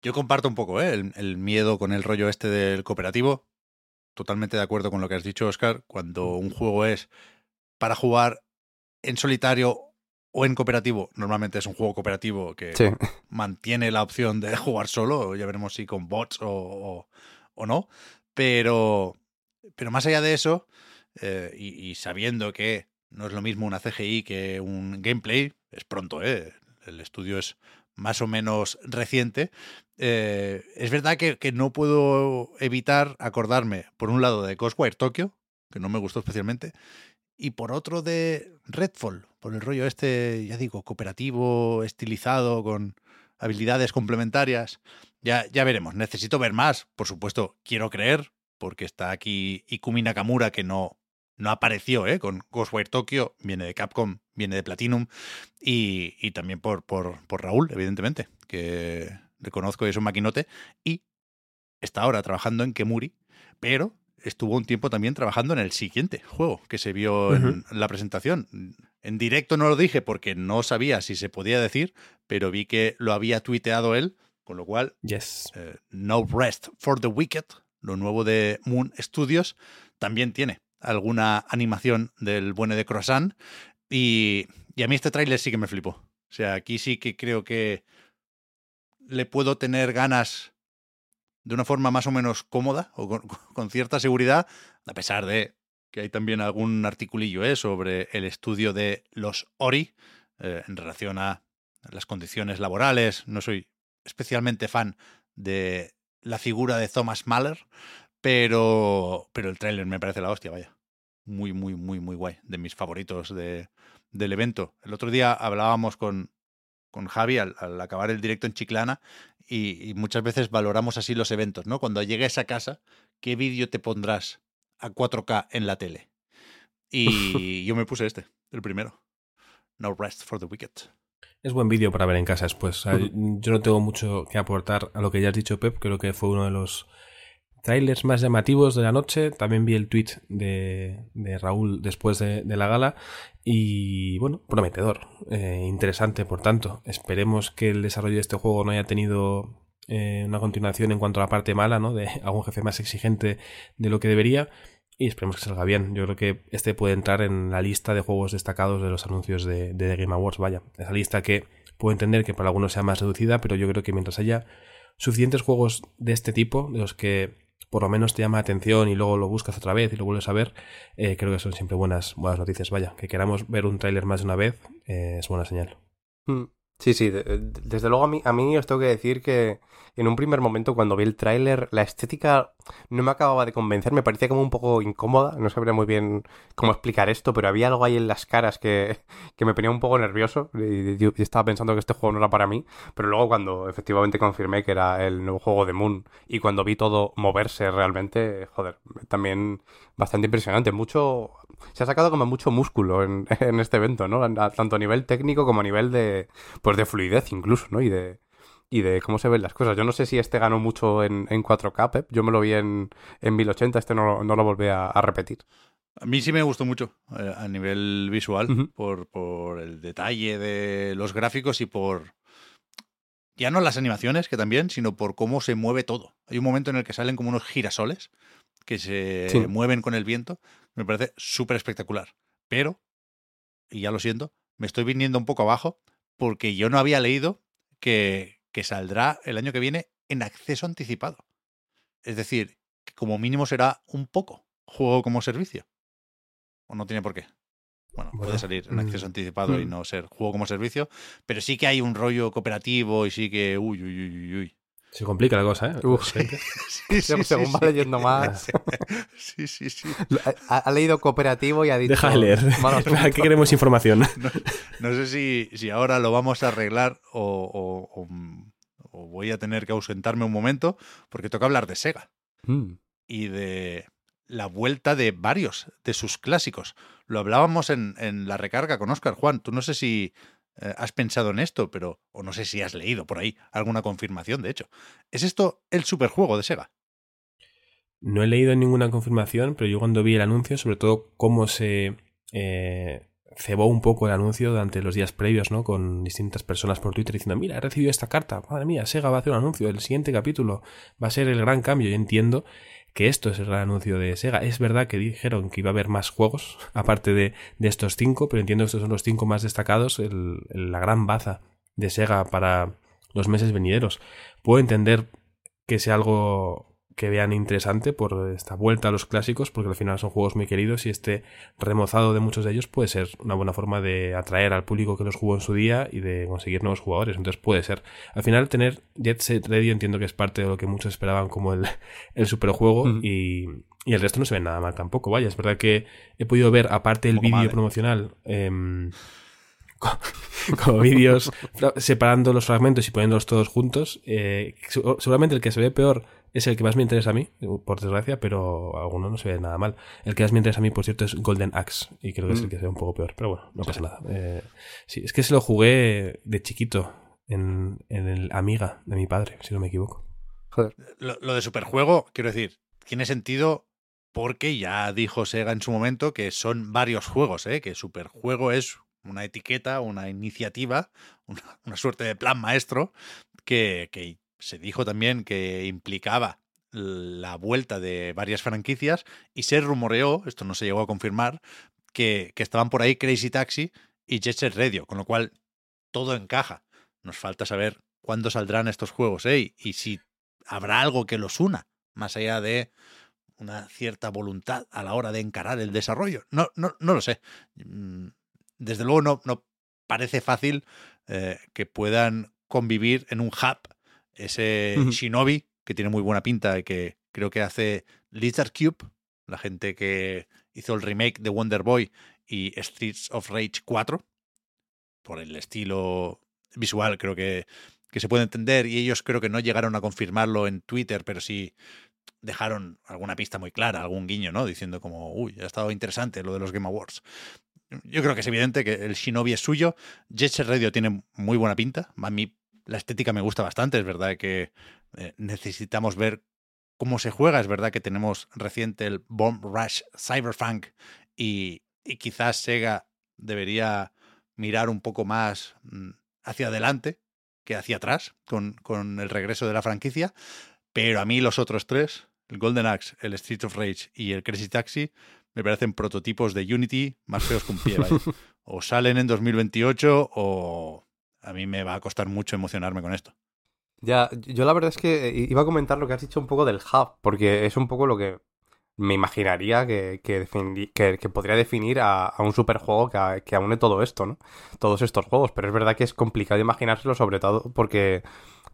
Yo comparto un poco ¿eh? el miedo con el rollo este del cooperativo totalmente de acuerdo con lo que has dicho, Oscar. Cuando un juego es para jugar en solitario o en cooperativo, normalmente es un juego cooperativo que mantiene la opción de jugar solo. Ya veremos si con bots o, o, no. Pero, pero más allá de eso, eh, y, sabiendo que no es lo mismo una CGI que un gameplay, es pronto, ¿eh? El estudio es más o menos reciente, eh, es verdad que, no puedo evitar acordarme, por un lado, de Ghostwire Tokyo, que no me gustó especialmente, y por otro de Redfall, por el rollo este, ya digo, cooperativo, estilizado, con habilidades complementarias. Ya, veremos, necesito ver más, por supuesto, quiero creer, porque está aquí Ikumi Nakamura, que no, no apareció ¿eh? con Ghostwire Tokyo, viene de Capcom, viene de Platinum, y, y también por, por, por, Raúl, evidentemente, que reconozco que es un maquinote, y está ahora trabajando en Kemuri, pero estuvo un tiempo también trabajando en el siguiente juego que se vio en la presentación. En directo no lo dije porque no sabía si se podía decir, pero vi que lo había tuiteado él, con lo cual, yes. Eh, no Rest for the Wicked, lo nuevo de Moon Studios, también tiene alguna animación del bueno de Croissant. Y, y a mí este tráiler sí que me flipó. O sea, aquí sí que creo que le puedo tener ganas de una forma más o menos cómoda o con, cierta seguridad, a pesar de que hay también algún articulillo ¿eh? sobre el estudio de los Ori eh, en relación a las condiciones laborales. No soy especialmente fan de la figura de Thomas Mahler, pero, pero el tráiler me parece la hostia, vaya. Muy, muy, muy, muy guay. De mis favoritos de, del evento. El otro día hablábamos con, con Javi al, acabar el directo en Chiclana y, muchas veces valoramos así los eventos, ¿no? Cuando llegues a casa, ¿qué vídeo te pondrás a 4K en la tele? Y yo me puse este, el primero. No Rest for the Wicked. Es buen vídeo para ver en casa después. Yo no tengo mucho que aportar a lo que ya has dicho, Pep. Creo que fue uno de los trailers más llamativos de la noche. También vi el tweet de, Raúl después de, la gala. Y bueno, prometedor. Eh, interesante, por tanto. Esperemos que el desarrollo de este juego no haya tenido eh, una continuación en cuanto a la parte mala, ¿no? De algún jefe más exigente de lo que debería. Y esperemos que salga bien. Yo creo que este puede entrar en la lista de juegos destacados de los anuncios de, de Game Awards. Vaya, esa lista que puedo entender que para algunos sea más reducida, pero yo creo que mientras haya suficientes juegos de este tipo, de los que por lo menos te llama la atención y luego lo buscas otra vez y lo vuelves a ver, eh, creo que son siempre buenas, buenas noticias. Vaya, que queramos ver un tráiler más de una vez eh, es buena señal. Hmm. Sí, sí, desde luego a mí, a mí os tengo que decir que en un primer momento cuando vi el tráiler la estética no me acababa de convencer, me parecía como un poco incómoda, no sabría muy bien cómo explicar esto, pero había algo ahí en las caras que, que me ponía un poco nervioso y yo estaba pensando que este juego no era para mí, pero luego cuando efectivamente confirmé que era el nuevo juego de Moon y cuando vi todo moverse realmente, joder, también bastante impresionante, mucho se ha sacado como mucho músculo en, en este evento, ¿no? Tanto a nivel técnico como a nivel de, pues de fluidez incluso, ¿no? Y de, y de cómo se ven las cosas. Yo no sé si este ganó mucho en, en 4K, Pep. Yo me lo vi en, en 1080, este no, no lo volví a, repetir. A mí sí me gustó mucho eh, a nivel visual, por, por el detalle de los gráficos y por, ya no las animaciones, que también, sino por cómo se mueve todo. Hay un momento en el que salen como unos girasoles que se mueven con el viento. Me parece súper espectacular. Pero, y ya lo siento, me estoy viniendo un poco abajo porque yo no había leído que, que saldrá el año que viene en acceso anticipado. Es decir, que como mínimo será un poco juego como servicio. O no tiene por qué. Bueno, puede salir en acceso mm, anticipado y mm. no ser juego como servicio, pero sí que hay un rollo cooperativo y sí que. Uy, uy, uy, uy. Se complica la cosa, ¿eh? sí, sí, según va leyendo más. Sí, sí, sí. Ha, leído cooperativo y ha dicho. Deja de leer. Aquí queremos información. No, sé si, si, ahora lo vamos a arreglar o, o, voy a tener que ausentarme un momento, porque toca hablar de Sega. Mm. Y de la vuelta de varios de sus clásicos. Lo hablábamos en, en la recarga con Oscar Juan. Tú no sé si eh, has pensado en esto, pero, o no sé si has leído por ahí alguna confirmación, de hecho. ¿Es esto el superjuego de Sega? No he leído ninguna confirmación, pero yo cuando vi el anuncio, sobre todo cómo se eh, cebó un poco el anuncio durante los días previos, ¿no? Con distintas personas por Twitter diciendo, mira, he recibido esta carta, madre mía, Sega va a hacer un anuncio, el siguiente capítulo va a ser el gran cambio. Yo entiendo que esto es el anuncio de Sega. Es verdad que dijeron que iba a haber más juegos, aparte de, estos cinco, pero entiendo que estos son los cinco más destacados, la gran baza de Sega para los meses venideros. Puedo entender que sea algo que vean interesante por esta vuelta a los clásicos, porque al final son juegos muy queridos y este remozado de muchos de ellos puede ser una buena forma de atraer al público que los jugó en su día y de conseguir nuevos jugadores. Entonces puede ser. Al final tener Jet Set Radio entiendo que es parte de lo que muchos esperaban como el, el superjuego y, y, el resto no se ve nada mal tampoco. Vaya, es verdad que he podido ver, aparte el vídeo ¿eh? promocional, em, como vídeos separando los fragmentos y poniéndolos todos juntos. Eh, seguramente el que se ve peor es el que más me interesa a mí, por desgracia, pero alguno no se ve nada mal. El que más me interesa a mí, por cierto, es Golden Axe, y creo que es el mm. que se ve un poco peor, pero bueno, no pasa nada. Eh, sí, es que se lo jugué de chiquito en, el Amiga de mi padre, si no me equivoco. Joder. Lo, lo de superjuego, quiero decir, tiene sentido porque ya dijo Sega en su momento que son varios juegos, ¿eh? que superjuego es una etiqueta, una iniciativa, una, suerte de plan maestro que, que se dijo también que implicaba la vuelta de varias franquicias y se rumoreó, esto no se llegó a confirmar, que, estaban por ahí Crazy Taxi y Jet Set Radio, con lo cual todo encaja. Nos falta saber cuándo saldrán estos juegos ¿eh? y si habrá algo que los una, más allá de una cierta voluntad a la hora de encarar el desarrollo. No, no, no lo sé. Mm, desde luego no, no parece fácil eh, que puedan convivir en un hub ese Shinobi, que tiene muy buena pinta y que creo que hace Lizard Cube, la gente que hizo el remake de Wonder Boy y Streets of Rage 4, por el estilo visual creo que, que se puede entender y ellos creo que no llegaron a confirmarlo en Twitter, pero sí dejaron alguna pista muy clara, algún guiño, ¿no? Diciendo como, uy, ha estado interesante lo de los Game Awards. Yo creo que es evidente que el Shinobi es suyo. Jet Set Radio tiene muy buena pinta. A mí la estética me gusta bastante. Es verdad que eh, necesitamos ver cómo se juega. Es verdad que tenemos reciente el Bomb Rush Cyberpunk y, y quizás Sega debería mirar un poco más mm, hacia adelante que hacia atrás con, con el regreso de la franquicia. Pero a mí los otros tres, el Golden Axe, el Street of Rage y el Crazy Taxi, me parecen prototipos de Unity más feos que un pie. O salen en 2028 o a mí me va a costar mucho emocionarme con esto. Ya, yo la verdad es que iba a comentar lo que has dicho un poco del hub, porque es un poco lo que me imaginaría que, que, podría definir a, un superjuego que, que aúne todo esto, ¿no? Todos estos juegos, pero es verdad que es complicado imaginárselo, sobre todo porque,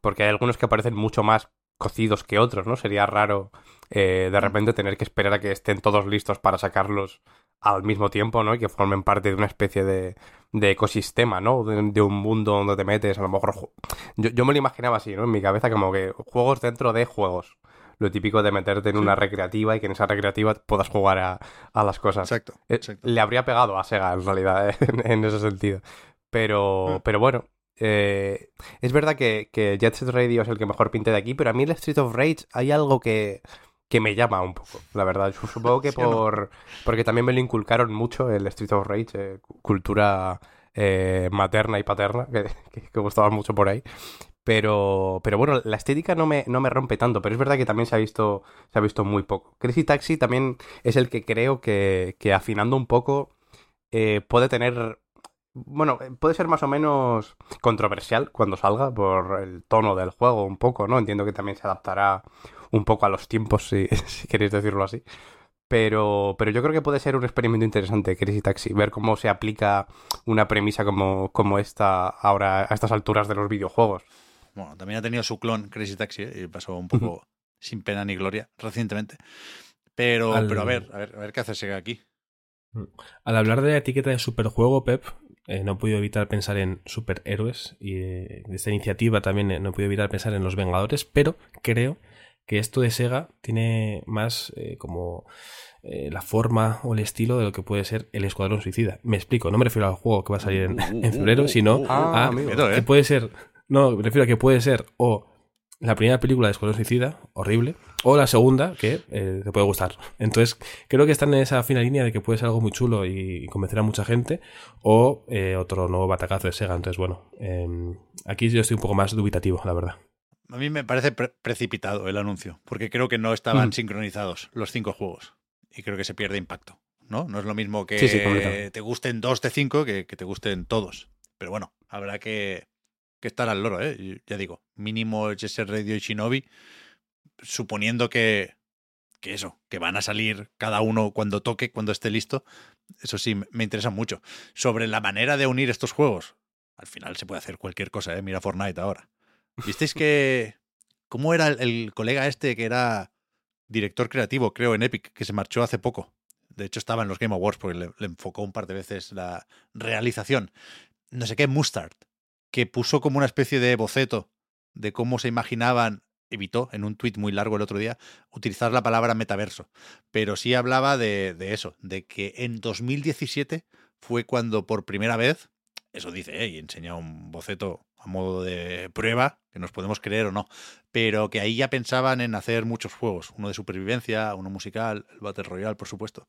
porque hay algunos que parecen mucho más cocidos que otros, ¿no? Sería raro eh, de mm. repente tener que esperar a que estén todos listos para sacarlos al mismo tiempo, ¿no? Y que formen parte de una especie de, de ecosistema, ¿no? De, un mundo donde te metes, a lo mejor... Yo, yo me lo imaginaba así, ¿no? En mi cabeza como que juegos dentro de juegos. Lo típico de meterte en una recreativa y que en esa recreativa puedas jugar a, a las cosas. Exacto, eh, exacto. Le habría pegado a Sega, en realidad, ¿eh? en, ese sentido. Pero, mm. pero bueno, eh, es verdad que, que, Jet Set Radio es el que mejor pinte de aquí, pero a mí el Street of Rage hay algo que, que me llama un poco, la verdad. Supongo que por porque también me lo inculcaron mucho el Street of Rage, eh, cultura eh, materna y paterna, que, que, gustaba mucho por ahí. Pero, pero bueno, la estética no me, no me rompe tanto, pero es verdad que también se ha visto, se ha visto muy poco. Crazy Taxi también es el que creo que, que afinando un poco puede tener bueno, eh, puede ser más o menos controversial cuando salga por el tono del juego un poco, ¿no? Entiendo que también se adaptará un poco a los tiempos, si, queréis decirlo así. Pero, pero yo creo que puede ser un experimento interesante, Crazy Taxi, ver cómo se aplica una premisa como, como esta ahora a estas alturas de los videojuegos. Bueno, también ha tenido su clon Crazy Taxi ¿eh? y pasó un poco sin pena ni gloria recientemente. Pero, pero a ver, a ver, a ver qué hace aquí. Mm. Al hablar de la etiqueta de superjuego, Pep, eh, no he podido evitar pensar en superhéroes y eh, de esta iniciativa también eh, no he podido evitar pensar en los Vengadores, pero creo que esto de Sega tiene más como la forma o el estilo de lo que puede ser el Escuadrón Suicida. Me explico, no me refiero al juego que va a salir en, en febrero, sino ah, a que puede ser, no, me refiero a que puede ser o la primera película de Escuadrón Suicida, horrible, o la segunda, que eh, te puede gustar. Entonces, creo que están en esa fina línea de que puede ser algo muy chulo y convencer a mucha gente, o eh, otro nuevo batacazo de Sega. Entonces, bueno, em, aquí yo estoy un poco más dubitativo, la verdad. A mí me parece precipitado el anuncio, porque creo que no estaban mm. sincronizados los cinco juegos y creo que se pierde impacto. ¿no? No es lo mismo que te gusten dos de cinco que, que te gusten todos. Pero bueno, habrá que, que estar al loro, ¿eh? Ya digo, mínimo ese Radio y Shinobi, suponiendo que, que eso, que van a salir cada uno cuando toque, cuando esté listo, eso sí, me interesa mucho. Sobre la manera de unir estos juegos, al final se puede hacer cualquier cosa, ¿eh? Mira Fortnite ahora. ¿Visteis que... ¿Cómo era el, colega este que era director creativo, creo, en Epic, que se marchó hace poco? De hecho, estaba en los Game Awards porque le, le enfocó un par de veces la realización. No sé qué, Mustard que puso como una especie de boceto de cómo se imaginaban, evitó en un tuit muy largo el otro día, utilizar la palabra metaverso. Pero sí hablaba de, de eso, de que en 2017 fue cuando por primera vez, eso dice, ¿eh? y enseña un boceto a modo de prueba, que nos podemos creer o no, pero que ahí ya pensaban en hacer muchos juegos, uno de supervivencia, uno musical, el Battle Royale, por supuesto.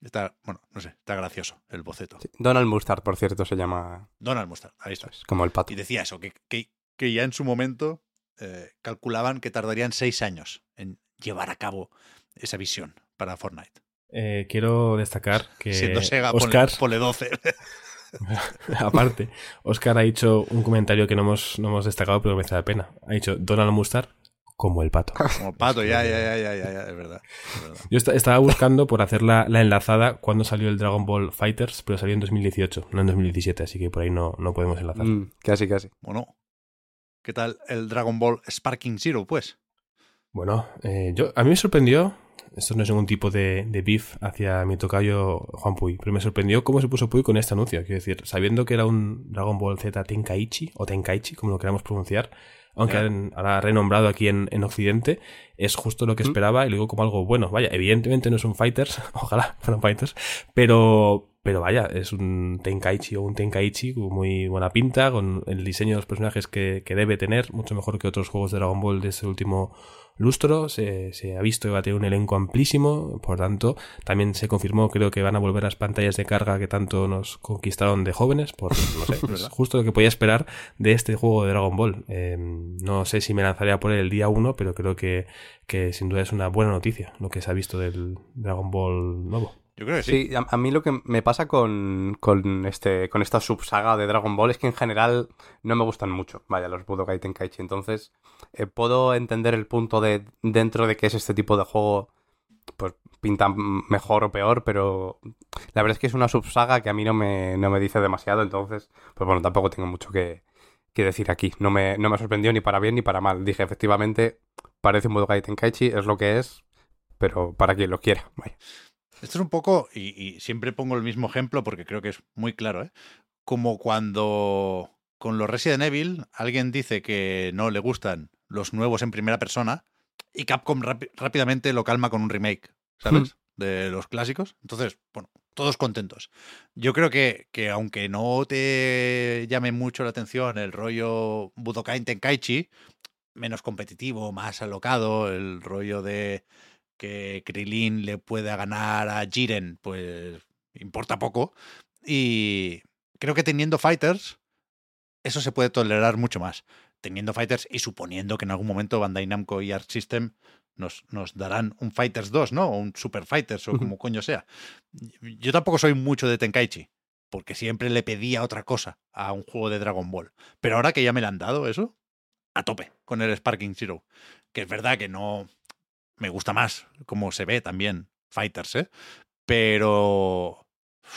Está, bueno, no sé, está gracioso el boceto. Donald Mustard, por cierto, se llama. Donald Mustard, ahí está. como el pato. Y decía eso, que, que, ya en su momento eh, calculaban que tardarían seis años en llevar a cabo esa visión para Fortnite. Eh, quiero destacar que. Siendo Sega, Oscar, pole, 12. aparte, Oscar ha dicho un comentario que no hemos, no hemos destacado, pero me hace la pena. Ha dicho Donald Mustard como el pato. Como el pato, ya, ya, ya, ya, ya, es verdad. Yo estaba buscando por hacer la, enlazada cuando salió el Dragon Ball Fighters, pero salió en 2018, no en 2017, así que por ahí no, no podemos enlazar. Mm, casi, casi. Bueno, ¿qué tal el Dragon Ball Sparking Zero, pues? Bueno, eh, yo, a mí me sorprendió esto no es ningún tipo de, de beef hacia mi tocayo Juan Puy, pero me sorprendió cómo se puso Puy con este anuncio. Quiero decir, sabiendo que era un Dragon Ball Z Tenkaichi, o Tenkaichi, como lo queramos pronunciar, aunque ahora renombrado aquí en, en, Occidente, es justo lo que esperaba y lo digo como algo bueno. Vaya, evidentemente no es un Fighters, ojalá fueran Fighters, pero, pero vaya, es un Tenkaichi o un Tenkaichi con muy buena pinta, con el diseño de los personajes que, que debe tener, mucho mejor que otros juegos de Dragon Ball de este último lustro, se, se, ha visto que va a tener un elenco amplísimo, por tanto, también se confirmó, creo que van a volver las pantallas de carga que tanto nos conquistaron de jóvenes, por, no sé, justo lo que podía esperar de este juego de Dragon Ball. Eh, no sé si me lanzaría por él el día 1, pero creo que, que sin duda es una buena noticia lo que se ha visto del Dragon Ball nuevo. Sí. a, mí lo que me pasa con, con, este, con esta subsaga de Dragon Ball es que en general no me gustan mucho, vaya, los Budokai Tenkaichi. Entonces, eh, puedo entender el punto de dentro de que es este tipo de juego, pues pinta mejor o peor, pero la verdad es que es una subsaga que a mí no me, no me dice demasiado, entonces, pues bueno, tampoco tengo mucho que, que decir aquí. No me, no me sorprendió ni para bien ni para mal. Dije, efectivamente, parece un Budokai Tenkaichi, es lo que es, pero para quien lo quiera, vaya. Esto es un poco, y, y, siempre pongo el mismo ejemplo porque creo que es muy claro, ¿eh? como cuando con los Resident Evil alguien dice que no le gustan los nuevos en primera persona y Capcom rápidamente lo calma con un remake, ¿sabes? Hmm. De los clásicos. Entonces, bueno, todos contentos. Yo creo que, que aunque no te llame mucho la atención el rollo Budokai Tenkaichi, menos competitivo, más alocado, el rollo de que Krilin le pueda ganar a Jiren, pues importa poco. Y creo que teniendo fighters, eso se puede tolerar mucho más. Teniendo fighters y suponiendo que en algún momento Bandai Namco y Arc System nos, nos darán un Fighters 2, ¿no? O un Super Fighters o como coño sea. Yo tampoco soy mucho de Tenkaichi, porque siempre le pedía otra cosa a un juego de Dragon Ball. Pero ahora que ya me le han dado eso, a tope con el Sparking Zero. Que es verdad que no, me gusta más como se ve también Fighters, ¿eh? Pero,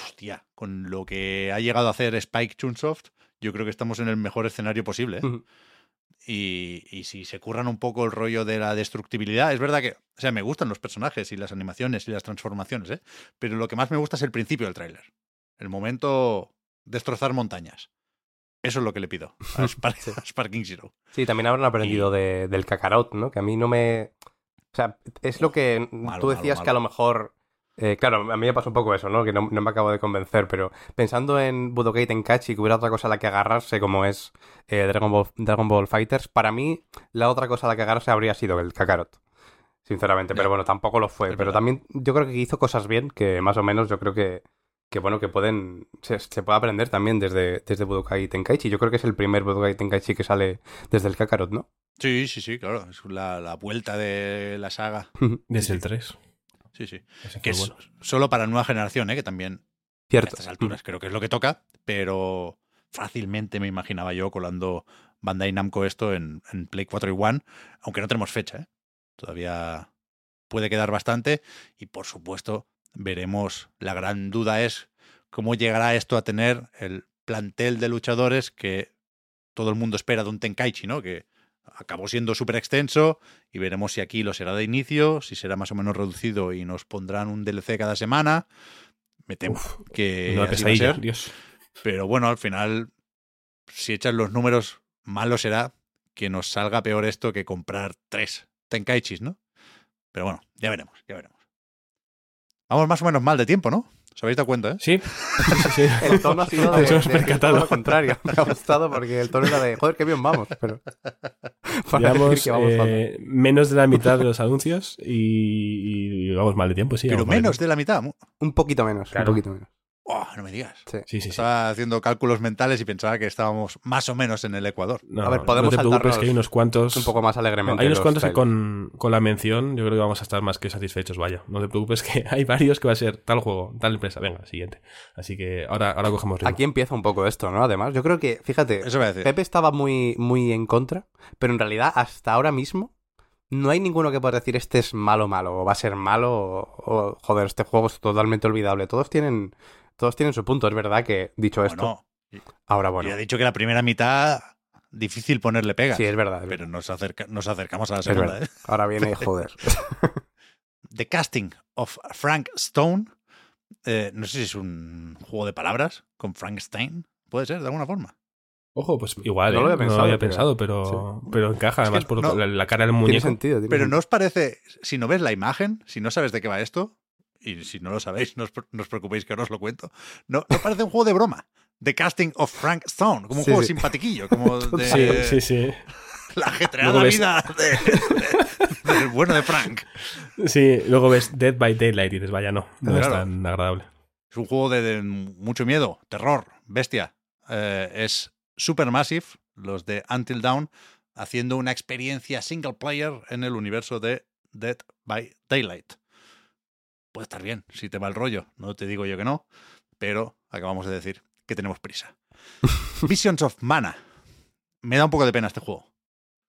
hostia, con lo que ha llegado a hacer Spike Chunsoft, yo creo que estamos en el mejor escenario posible. ¿eh? y, y, si se curran un poco el rollo de la destructibilidad, es verdad que, o sea, me gustan los personajes y las animaciones y las transformaciones, ¿eh? Pero lo que más me gusta es el principio del tráiler. El momento destrozar montañas. Eso es lo que le pido a, Spark, a Sparking Zero. Sí, también habrán aprendido y... de, del Kakarot, ¿no? Que a mí no me... O sea, es lo que malo, tú decías malo, malo. que a lo mejor... Eh, claro, a mí me pasó un poco eso, ¿no? Que no, no, me acabo de convencer, pero pensando en Budokai Tenkaichi, que hubiera otra cosa a la que agarrarse, como es eh, Dragon, Ball, Dragon Ball Fighters, para mí la otra cosa a la que agarrarse habría sido el Kakarot. Sinceramente, pero bueno, tampoco lo fue. Pero también yo creo que hizo cosas bien, que más o menos yo creo que, que bueno, que pueden, se, se, puede aprender también desde, desde Budokai Tenkaichi. Yo creo que es el primer Budokai Tenkaichi que sale desde el Kakarot, ¿no? Sí, sí, sí, claro. Es la, la vuelta de la saga. Desde el 3. Sí, sí. Que es bueno. solo para nueva generación, ¿eh? que también Cierto. a estas alturas creo que es lo que toca, pero fácilmente me imaginaba yo colando Bandai Namco esto en, en Play 4 y One, aunque no tenemos fecha. ¿eh? Todavía puede quedar bastante y por supuesto veremos, la gran duda es cómo llegará esto a tener el plantel de luchadores que todo el mundo espera de un Tenkaichi, ¿no? Que acabó siendo súper extenso y veremos si aquí lo será de inicio, si será más o menos reducido y nos pondrán un DLC cada semana. Me temo Uf, que una pesadilla, Dios. Pero bueno, al final, si echan los números, malo será que nos salga peor esto que comprar tres Tenkaichis, ¿no? Pero bueno, ya veremos, ya veremos. Vamos más o menos mal de tiempo, ¿no? ¿Os habéis dado cuenta, eh? Sí. sí, sí. El tono ha sido de, de, de, todo lo contrario. Me ha gustado porque el tono era de, joder, qué bien vamos. Pero Llevamos, que vamos eh, menos de la mitad de los anuncios y, y, vamos mal de tiempo, sí. Pero menos de la mitad. Un poquito menos, claro. un poquito menos. Oh, no me digas. Sí, sí, sí. Estaba sí. haciendo cálculos mentales y pensaba que estábamos más o menos en el Ecuador. No, a ver, podemos no te preocupes que hay unos cuantos. Un poco más alegremente. Hay unos cuantos que con, con, la mención yo creo que vamos a estar más que satisfechos. Vaya, no te preocupes que hay varios que va a ser tal juego, tal empresa. Venga, siguiente. Así que ahora, ahora cogemos ritmo. Aquí empieza un poco esto, ¿no? Además, yo creo que, fíjate, Eso voy a decir. Pepe estaba muy, muy en contra, pero en realidad hasta ahora mismo no hay ninguno que pueda decir este es malo, malo, o va a ser malo, o, o joder, este juego es totalmente olvidable. Todos tienen todos tienen su punto. Es verdad que, dicho bueno, esto, ahora bueno. Y ha dicho que la primera mitad difícil ponerle pegas. Sí, es verdad. Es pero verdad. Nos, acerca, nos, acercamos a la segunda. ¿eh? Ahora viene, joder. The Casting of Frank Stone. Eh, no sé si es un juego de palabras con Frankenstein. Puede ser, de alguna forma. Ojo, pues igual, No ¿eh? lo había no pensado, lo había pero- pensado, pero, pero encaja Es que además por la, la cara del Tiene muñeco. sentido. tiene Pero sentido. ¿no os parece, si no ves la imagen, si no sabes de qué va esto, y si no lo sabéis, no os, no os preocupéis que ahora os lo cuento, no, no parece un juego de broma. The Casting of Frank Stone, como un Sí, juego sí. simpatiquillo, como de Sí, sí, sí. la ajetreada vida de- de- del bueno de Frank. Sí, luego ves Dead by Daylight y dices, vaya, no, no es tan agradable. Es un juego de, de mucho miedo, terror, bestia. Eh, es Supermassive, los de Until Dawn, haciendo una experiencia single player en el universo de Dead by Daylight. Puede estar bien, si te va el rollo. No te digo yo que no, pero acabamos de decir que tenemos prisa. Visions of Mana. Me da un poco de pena este juego.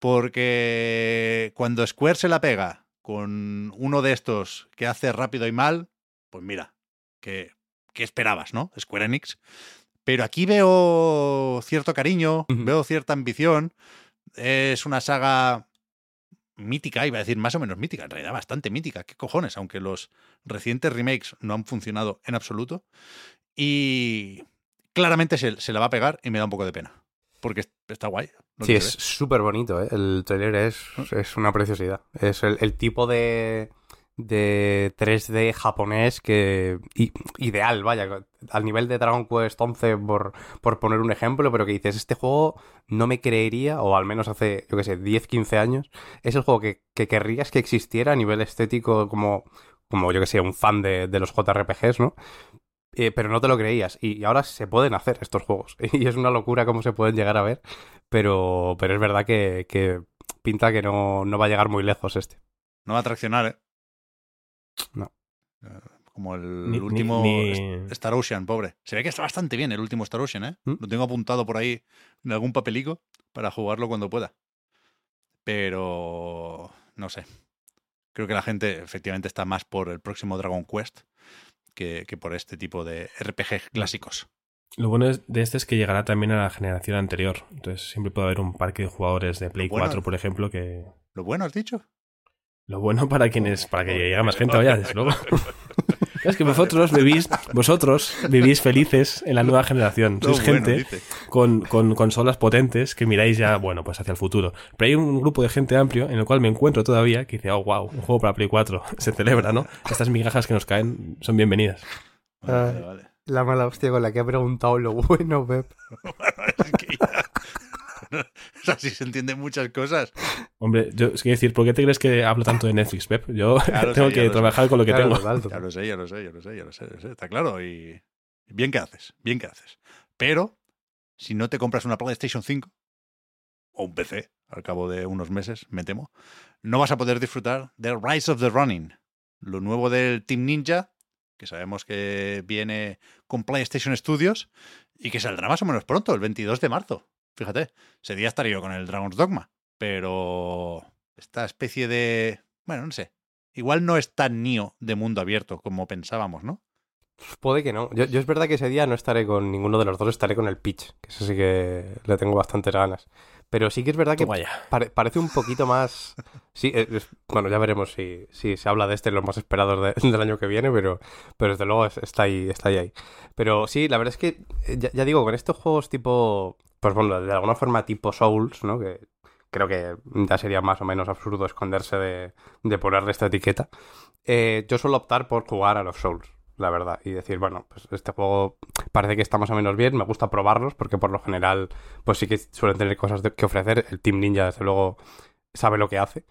Porque cuando Square se la pega con uno de estos que hace rápido y mal, pues mira, que, que esperabas, ¿no? Square Enix. Pero aquí veo cierto cariño, veo cierta ambición. Es una saga mítica, iba a decir más o menos mítica, en realidad bastante mítica. ¿Qué cojones? Aunque los recientes remakes no han funcionado en absoluto. Y claramente se, se la va a pegar y me da un poco de pena. Porque es- está guay. Sí, es súper bonito, ¿eh? El trailer es, es una preciosidad. Es el, el tipo de, de 3D japonés que... ideal, vaya, al nivel de Dragon Quest 11 por, por poner un ejemplo, pero que dices, este juego no me creería, o al menos hace, yo qué sé, 10, 15 años, es el juego que, que querrías que existiera a nivel estético como, como yo que sé, un fan de, de los JRPGs, ¿no? Eh, pero no te lo creías. Y, y ahora se pueden hacer estos juegos. Y es una locura cómo se pueden llegar a ver. Pero, pero es verdad que, que pinta que no, no va a llegar muy lejos este. No va a traccionar, ¿eh? No. Eh, Como el Ni- último ni- Star Ocean, pobre. Se ve que está bastante bien el último Star Ocean, ¿eh? ¿Mm? Lo tengo apuntado por ahí en algún papelico para jugarlo cuando pueda. Pero no sé. Creo que la gente efectivamente está más por el próximo Dragon Quest que, que por este tipo de RPG clásicos. Lo bueno de este es que llegará también a la generación anterior. Entonces siempre puede haber un parque de jugadores de Play Lo bueno- 4, por ejemplo, que... ¿Lo bueno has dicho? Lo bueno para quienes, para que llegue más gente, vaya, desde luego. Es que vosotros vivís, vosotros vivís felices en la nueva generación. Sois bueno, gente dice. con, con consolas potentes que miráis ya, bueno, pues hacia el futuro. Pero hay un grupo de gente amplio en el cual me encuentro todavía que dice, oh, wow, un juego para Play 4. Se celebra, ¿no? Estas migajas que nos caen son bienvenidas. Vale, vale. La mala hostia con la que ha preguntado lo bueno, Pep. O sea, sí se entienden muchas cosas. Hombre, yo es que decir, ¿por qué te crees que hablo tanto de Netflix, Pep? Yo sé, tengo que sé. trabajar con lo que Claro, tengo. total, Ya lo sé, ya lo sé, ya lo sé, ya lo sé, ya lo sé, está claro. Y bien que haces, bien que haces. Pero si no te compras una PlayStation 5 o un PC, al cabo de unos meses, me temo, no vas a poder disfrutar de Rise of the Running, lo nuevo del Team Ninja, que sabemos que viene con PlayStation Studios y que saldrá más o menos pronto, el 22 de marzo. Fíjate, ese día estaré yo con el Dragon's Dogma, pero esta especie de... Bueno, no sé. Igual no es tan Nio de mundo abierto como pensábamos, ¿no? Puede que no. Yo, yo es verdad que ese día no estaré con ninguno de los dos, estaré con el pitch, que eso sí que le tengo bastantes ganas. Pero sí que es verdad que pare- parece un poquito más... Sí, es- es- bueno, ya veremos si, si se habla de este en los más esperados de- del año que viene, pero, pero desde luego es- está ahí, está ahí, ahí. Pero sí, la verdad es que, eh, ya, ya digo, con estos juegos tipo... Pues bueno, de alguna forma tipo Souls, ¿no? Que creo que ya sería más o menos absurdo esconderse de, ponerle esta etiqueta. Eh, yo suelo optar por jugar a los Souls, la verdad, y decir, bueno, pues este juego parece que está más o menos bien, me gusta probarlos porque por lo general pues sí que suelen tener cosas que ofrecer, el Team Ninja desde luego sabe lo que hace.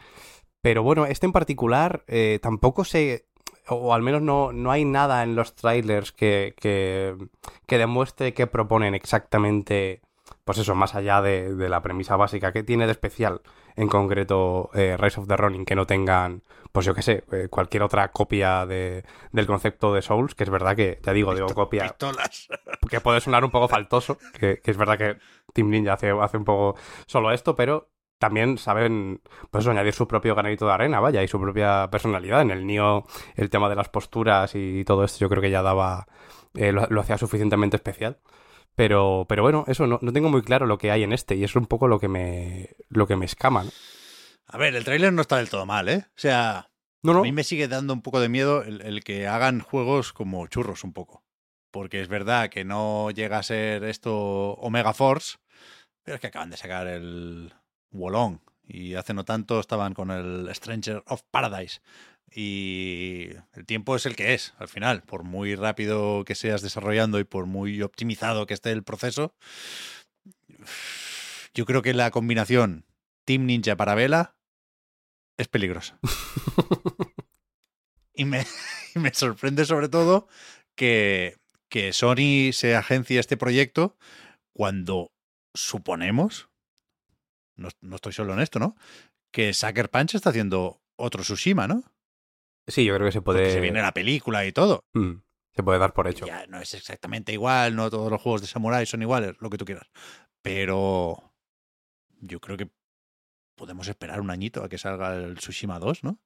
Pero bueno, este en particular eh, tampoco sé, o al menos no, no hay nada en los trailers que, que, que demuestre que proponen exactamente, pues eso, más allá de, de la premisa básica, que tiene de especial en concreto eh, Rise of the Ronin que no tengan, pues yo qué sé, eh, cualquier otra copia de, del concepto de Souls, que es verdad que, ya digo, digo copia, Pistolas. que puede sonar un poco faltoso, que, que es verdad que Team Ninja hace, hace un poco solo esto, pero también saben pues eso, añadir su propio granito de arena, vaya, y su propia personalidad. En el Nio, el tema de las posturas y todo esto, yo creo que ya daba, eh, lo, lo hacía suficientemente especial. Pero, pero bueno, eso, no, no tengo muy claro lo que hay en este, y es un poco lo que me, lo que me escama, ¿no? A ver, el tráiler no está del todo mal, ¿eh? O sea, No, no. A mí me sigue dando un poco de miedo el, el que hagan juegos como churros un poco. Porque es verdad que no llega a ser esto Omega Force, pero es que acaban de sacar el Wolong. Y hace no tanto estaban con el Stranger of Paradise. Y el tiempo es el que es, al final. Por muy rápido que seas desarrollando y por muy optimizado que esté el proceso, yo creo que la combinación Team Ninja para Vela es peligrosa. y, me, y me sorprende sobre todo que, que Sony se agencie este proyecto cuando suponemos, no, no estoy solo en esto, ¿no? Que Sucker Punch está haciendo otro Tsushima, ¿no? Sí, yo creo que se Porque puede. se viene la película y todo. Mm, se puede dar por hecho. Ya no es exactamente igual, no todos los juegos de Samurai son iguales, lo que tú quieras. Pero yo creo que podemos esperar un añito a que salga el Tsushima 2, ¿no?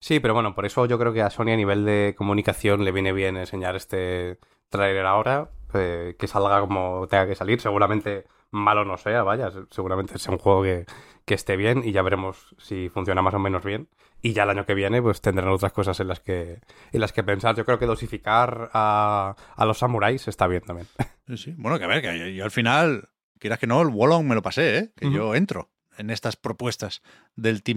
Sí, pero bueno, por eso yo creo que a Sony a nivel de comunicación le viene bien enseñar este tráiler ahora, eh, que salga como tenga que salir, seguramente malo no sea, vaya, se- seguramente sea un juego que, que esté bien y ya veremos si funciona más o menos bien. Y ya el año que viene pues tendrán otras cosas en las que, en las que pensar. Yo creo que dosificar a, a los samuráis está bien también. Sí, sí. Bueno, que a ver, que yo, yo al final, quieras que no, el Wolong me lo pasé, ¿eh? Que yo entro en estas propuestas del Team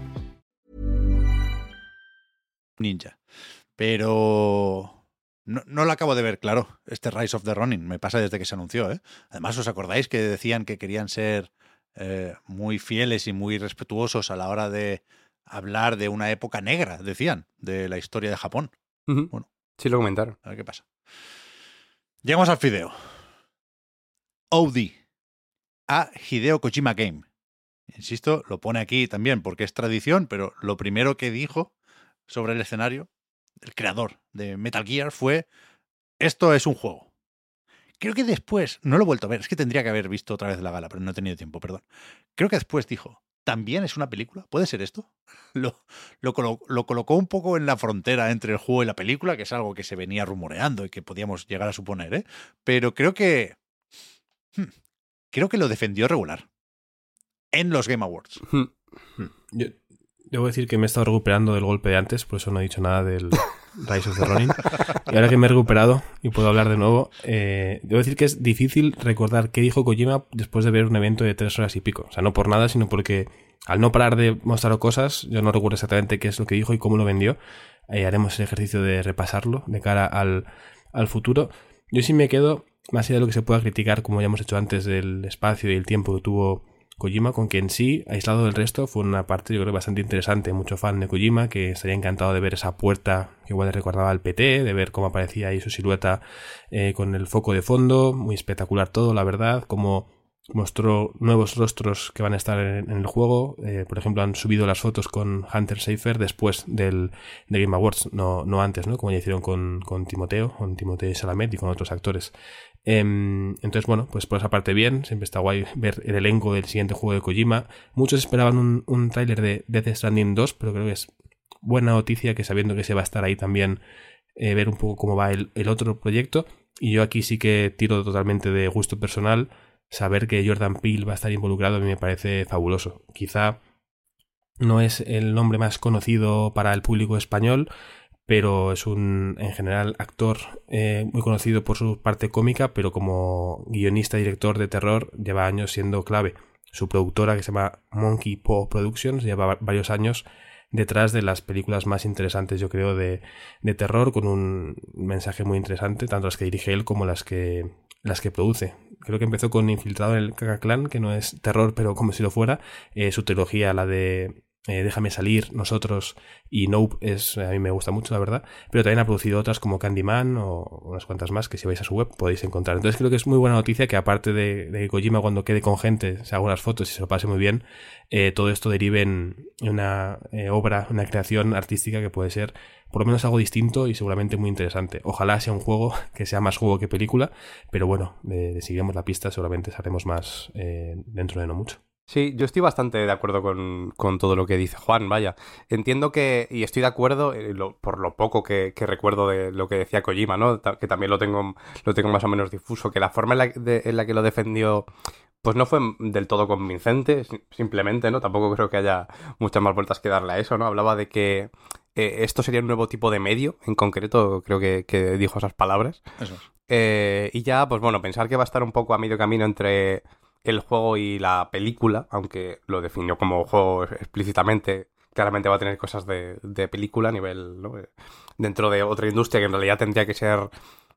Ninja. Pero no, no lo acabo de ver claro, este Rise of the Ronin. Me pasa desde que se anunció, ¿eh? Además, ¿os acordáis que decían que querían ser eh, muy fieles y muy respetuosos a la hora de hablar de una época negra, decían, de la historia de Japón? Bueno. Sí lo comentaron. A ver qué pasa. Llegamos al fideo. OD. A Hideo Kojima Game. Insisto, lo pone aquí también porque es tradición, pero lo primero que dijo sobre el escenario, el creador de Metal Gear, fue, esto es un juego. Creo que después, no lo he vuelto a ver, es que tendría que haber visto otra vez la gala, pero no he tenido tiempo, perdón. Creo que después dijo, ¿también es una película? ¿Puede ser esto? Lo, lo, colo- lo colocó un poco en la frontera entre el juego y la película, que es algo que se venía rumoreando y que podíamos llegar a suponer, ¿eh? Pero creo que... hmm, creo que lo defendió regular. En los Game Awards. Ujú. Yo debo decir que me he estado recuperando del golpe de antes, por eso no he dicho nada del Rise of the Ronin. Y ahora que me he recuperado y puedo hablar de nuevo, eh, debo decir que es difícil recordar qué dijo Kojima después de ver un evento de tres horas y pico. O sea, no por nada, sino porque al no parar de mostrar cosas, yo no recuerdo exactamente qué es lo que dijo y cómo lo vendió. Eh, haremos el ejercicio de repasarlo de cara al, al futuro. Yo sí me quedo, más allá de lo que se pueda criticar, como ya hemos hecho antes, del espacio y el tiempo que tuvo Kojima, con que en sí, aislado del resto, fue una parte yo creo bastante interesante. Mucho fan de Kojima, que estaría encantado de ver esa puerta que igual le recordaba al PT, de ver cómo aparecía ahí su silueta eh, con el foco de fondo, muy espectacular todo, la verdad, como mostró nuevos rostros que van a estar en, el juego. Eh, por ejemplo, han subido las fotos con Hunter Schafer después del de Game Awards, no, no antes, ¿no? Como ya hicieron con, con Timoteo, con Timoteo Salamet y con otros actores. Em, entonces, bueno, pues por esa parte bien, siempre está guay ver el elenco del siguiente juego de Kojima. Muchos esperaban un, un tráiler de Death Stranding 2, pero creo que es buena noticia que sabiendo que se va a estar ahí también eh, ver un poco cómo va el, el otro proyecto. Y yo aquí sí que tiro totalmente de gusto personal. Saber que Jordan Peele va a estar involucrado a mí me parece fabuloso. Quizá no es el nombre más conocido para el público español, pero es un, en general, actor eh, muy conocido por su parte cómica, pero como guionista y director de terror lleva años siendo clave. su productora que se llama Monkey Paw Productions, lleva varios años detrás de las películas más interesantes, yo creo, de, de terror, con un mensaje muy interesante, tanto las que dirige él como las que, las que produce. Creo que empezó con Infiltrado en el Kaka Clan, que no es terror, pero como si lo fuera. Eh, su trilogía, la de eh, Déjame salir, Nosotros y Nope es, a mí me gusta mucho, la verdad. Pero también ha producido otras como Candyman o unas cuantas más que si vais a su web podéis encontrar. Entonces creo que es muy buena noticia que aparte de, de Kojima cuando quede con gente se haga unas fotos y se lo pase muy bien, eh, todo esto derive en una eh, obra, una creación artística que puede ser por lo menos algo distinto y seguramente muy interesante. Ojalá sea un juego que sea más juego que película, pero bueno, de, seguiremos la pista seguramente sabremos más dentro de no mucho. Sí, yo estoy bastante de acuerdo con, con, todo lo que dice Juan, vaya. Entiendo que, y estoy de acuerdo eh, por lo poco que, que, recuerdo de lo que decía Kojima, ¿no? Que también lo tengo, lo tengo más o menos difuso, que la forma en la, en la que lo defendió pues no fue del todo convincente, simplemente, ¿no? Tampoco creo que haya muchas más vueltas que darle a eso, ¿no? Hablaba de que eh, esto sería un nuevo tipo de medio, en concreto, creo que, que dijo esas palabras. Eso. Eh, y ya, pues bueno, pensar que va a estar un poco a medio camino entre el juego y la película, aunque lo definió como juego explícitamente, claramente va a tener cosas de, de película a nivel, ¿no? dentro de otra industria que en realidad tendría que ser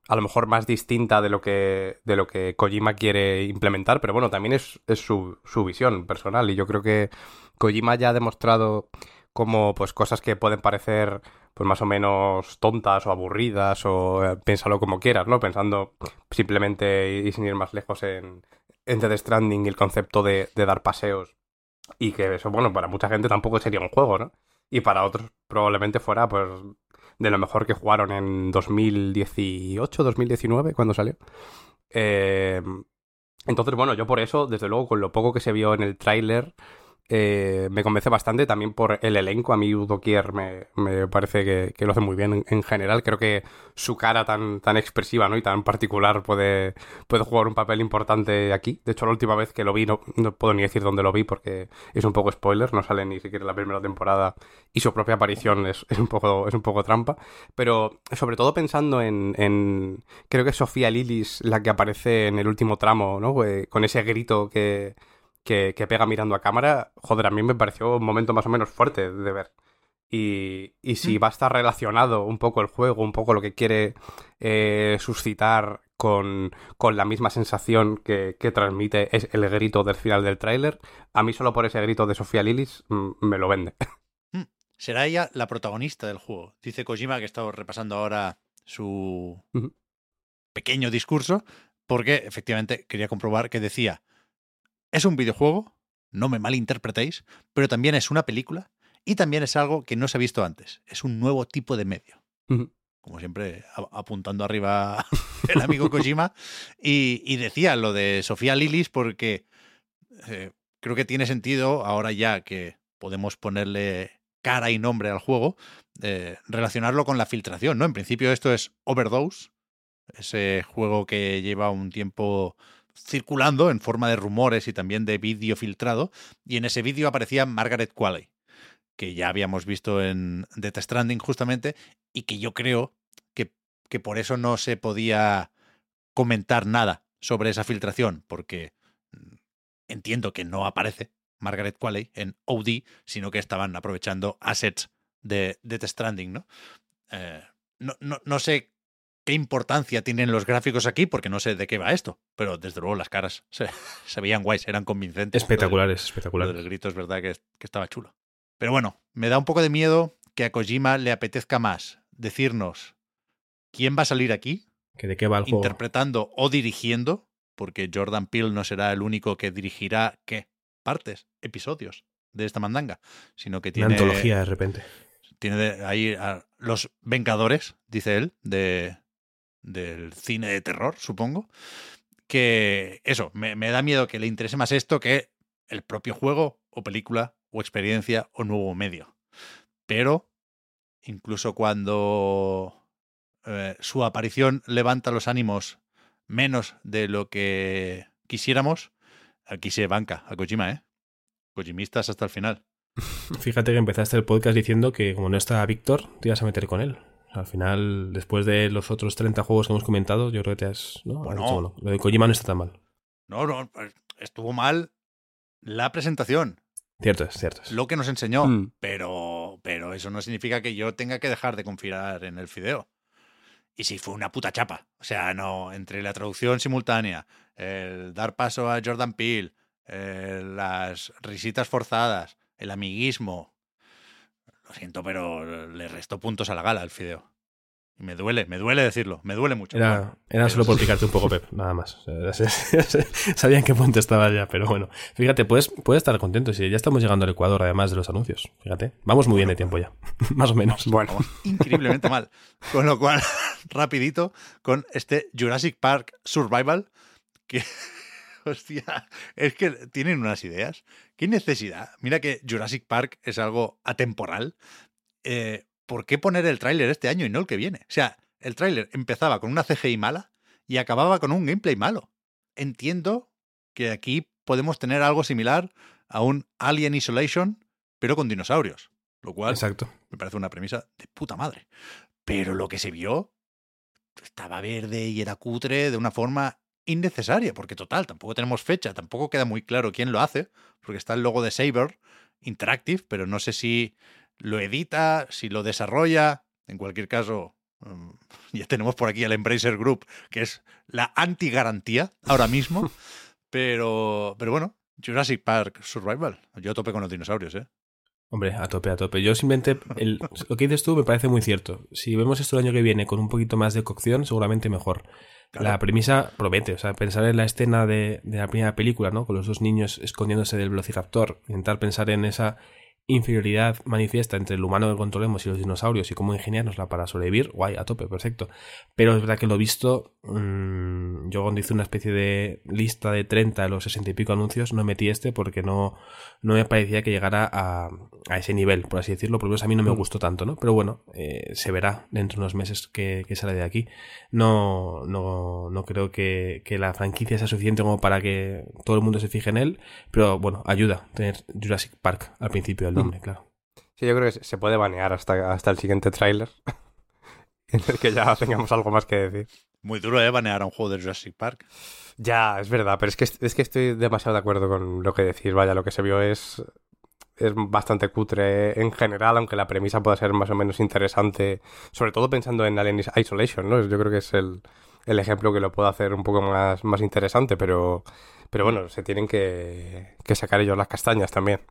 a lo mejor más distinta de lo que, de lo que Kojima quiere implementar, pero bueno, también es, es su, su visión personal y yo creo que Kojima ya ha demostrado como pues cosas que pueden parecer pues más o menos tontas o aburridas o eh, piénsalo como quieras, ¿no? Pensando simplemente y sin ir más lejos en, entre The Stranding el concepto de, dar paseos. Y que eso, bueno, para mucha gente tampoco sería un juego, ¿no? Y para otros probablemente fuera, pues, de lo mejor que jugaron en 2018, 2019, cuando salió. Eh, entonces, bueno, yo por eso, desde luego, con lo poco que se vio en el tráiler, eh, me convence bastante también por el elenco. A mí Udo Kier me, me parece que, lo hace muy bien en, general. Creo que su cara tan, tan expresiva ¿no? y tan particular puede, puede jugar un papel importante aquí. De hecho, la última vez que lo vi, no, no puedo ni decir dónde lo vi porque es un poco spoiler, no sale ni siquiera en la primera temporada y su propia aparición es, es un, poco, es un poco trampa. Pero sobre todo pensando en, en creo que es Sofía Lilis la que aparece en el último tramo, ¿no? Eh, con ese grito que que, pega mirando a cámara, joder, a mí me pareció un momento más o menos fuerte de ver. Y, y si mm. va a estar relacionado un poco el juego, un poco lo que quiere eh, suscitar con, con, la misma sensación que, que, transmite es el grito del final del tráiler, a mí solo por ese grito de Sofía Lilis mm, me lo vende. Mm. Será ella la protagonista del juego. Dice Kojima que he estado repasando ahora su pequeño discurso, porque efectivamente quería comprobar que decía es un videojuego, no me malinterpretéis, pero también es una película y también es algo que no se ha visto antes. Es un nuevo tipo de medio. Como siempre, apuntando arriba el amigo Kojima. Y, decía lo de Sofía Lilis porque eh, creo que tiene sentido ahora ya que podemos ponerle cara y nombre al juego, eh, relacionarlo con la filtración, ¿no? En principio esto es Overdose, ese juego que lleva un tiempo circulando en forma de rumores y también de vídeo filtrado, y en ese vídeo aparecía Margaret Qualley, que ya habíamos visto en Death Stranding justamente, y que yo creo que, que por eso no se podía comentar nada sobre esa filtración, porque mm, entiendo que no aparece Margaret Qualley en OD, sino que estaban aprovechando assets de Death Stranding, ¿no? Eh, no, no, no sé qué importancia tienen los gráficos aquí, porque no sé de qué va esto, pero desde luego las caras se, veían guays, eran convincentes. Espectaculares, espectaculares. El grito es verdad que, estaba chulo. Pero bueno, me da un poco de miedo que a Kojima le apetezca más decirnos quién va a salir aquí, ¿Que de qué va el juego? interpretando o dirigiendo, porque Jordan Peele no será el único que dirigirá, ¿qué? Partes, episodios de esta mandanga, sino que tiene... Una antología de repente. Tiene ahí a los Vengadores, dice él, de, del cine de terror, supongo. Que eso, me, da miedo que le interese más esto que el propio juego o película o experiencia o nuevo medio. Pero incluso cuando eh, su aparición levanta los ánimos menos de lo que quisiéramos, aquí se banca a Kojima, ¿eh? Kojimistas hasta el final. Fíjate que empezaste el podcast diciendo que como no está Víctor, te ibas a meter con él. Al final, después de los otros 30 juegos que hemos comentado, yo creo que te has. ¿no? Bueno, lo de Kojima no está tan mal. No, no, pues, estuvo mal la presentación. Cierto es, cierto es. Lo que nos enseñó. Mm. Pero, pero eso no significa que yo tenga que dejar de confiar en el fideo. Y sí, fue una puta chapa. O sea, no, entre la traducción simultánea, el dar paso a Jordan Peele, eh, las risitas forzadas, el amiguismo. Siento, pero le restó puntos a la gala al fideo. Y me duele, me duele decirlo, me duele mucho. Era, Bueno, era pero solo por picarte un poco, Pep, nada más. O sea, Sabía en qué punto estaba ya, pero bueno. Fíjate, puedes, puedes estar contento si ya estamos llegando al Ecuador, además de los anuncios. Fíjate, vamos muy bien de tiempo ya, más o menos. Bueno, Vamos increíblemente mal. Con lo cual, rapidito, con este Jurassic Park Survival, que, hostia, es que tienen unas ideas. ¿Qué necesidad? Mira que Jurassic Park es algo atemporal. Eh, ¿Por qué poner el tráiler este año y no el que viene? O sea, el tráiler empezaba con una CGI mala y acababa con un gameplay malo. Entiendo que aquí podemos tener algo similar a un Alien Isolation, pero con dinosaurios. Lo cual Exacto. me parece una premisa de puta madre. Pero lo que se vio estaba verde y era cutre de una forma innecesaria, porque total, tampoco tenemos fecha, tampoco queda muy claro quién lo hace, porque está el logo de Saber Interactive, pero no sé si lo edita, si lo desarrolla. En cualquier caso, mm, ya tenemos por aquí el Embracer Group, que es la anti-garantía ahora mismo. pero, pero bueno, Jurassic Park Survival. Yo tope con los dinosaurios, ¿eh? Hombre, a tope, a tope. Yo simplemente, el- lo que dices tú me parece muy cierto. Si vemos esto el año que viene con un poquito más de cocción, seguramente mejor. Claro. La premisa promete, o sea, pensar en la escena de, de la primera película, ¿no? Con los dos niños escondiéndose del velociraptor, intentar pensar en esa inferioridad manifiesta entre el humano que controlemos y los dinosaurios y cómo ingeniárnosla para sobrevivir, guay, a tope, perfecto. Pero es verdad que lo visto, mm, yo cuando hice una especie de lista de 30 de los 60 y pico anuncios, no metí este porque no, no me parecía que llegara a, a ese nivel, por así decirlo, por lo menos a mí no me gustó tanto, ¿no? Pero bueno, eh, se verá dentro de unos meses que, que sale de aquí. No, no, no creo que, que la franquicia sea suficiente como para que todo el mundo se fije en él, pero bueno, ayuda tener Jurassic Park al principio del nombre, claro. sí, yo creo que se puede banear hasta, hasta el siguiente tráiler. en el que ya tengamos algo más que decir. Muy duro, ¿eh? Banear a un juego de Jurassic Park. Ya, es verdad, pero es que, es que estoy demasiado de acuerdo con lo que decís. Vaya, lo que se vio es, es bastante cutre en general, aunque la premisa pueda ser más o menos interesante, sobre todo pensando en Alien Isolation, ¿no? Yo creo que es el, el ejemplo que lo puede hacer un poco más, más interesante, pero, pero bueno, se tienen que, que sacar ellos las castañas también.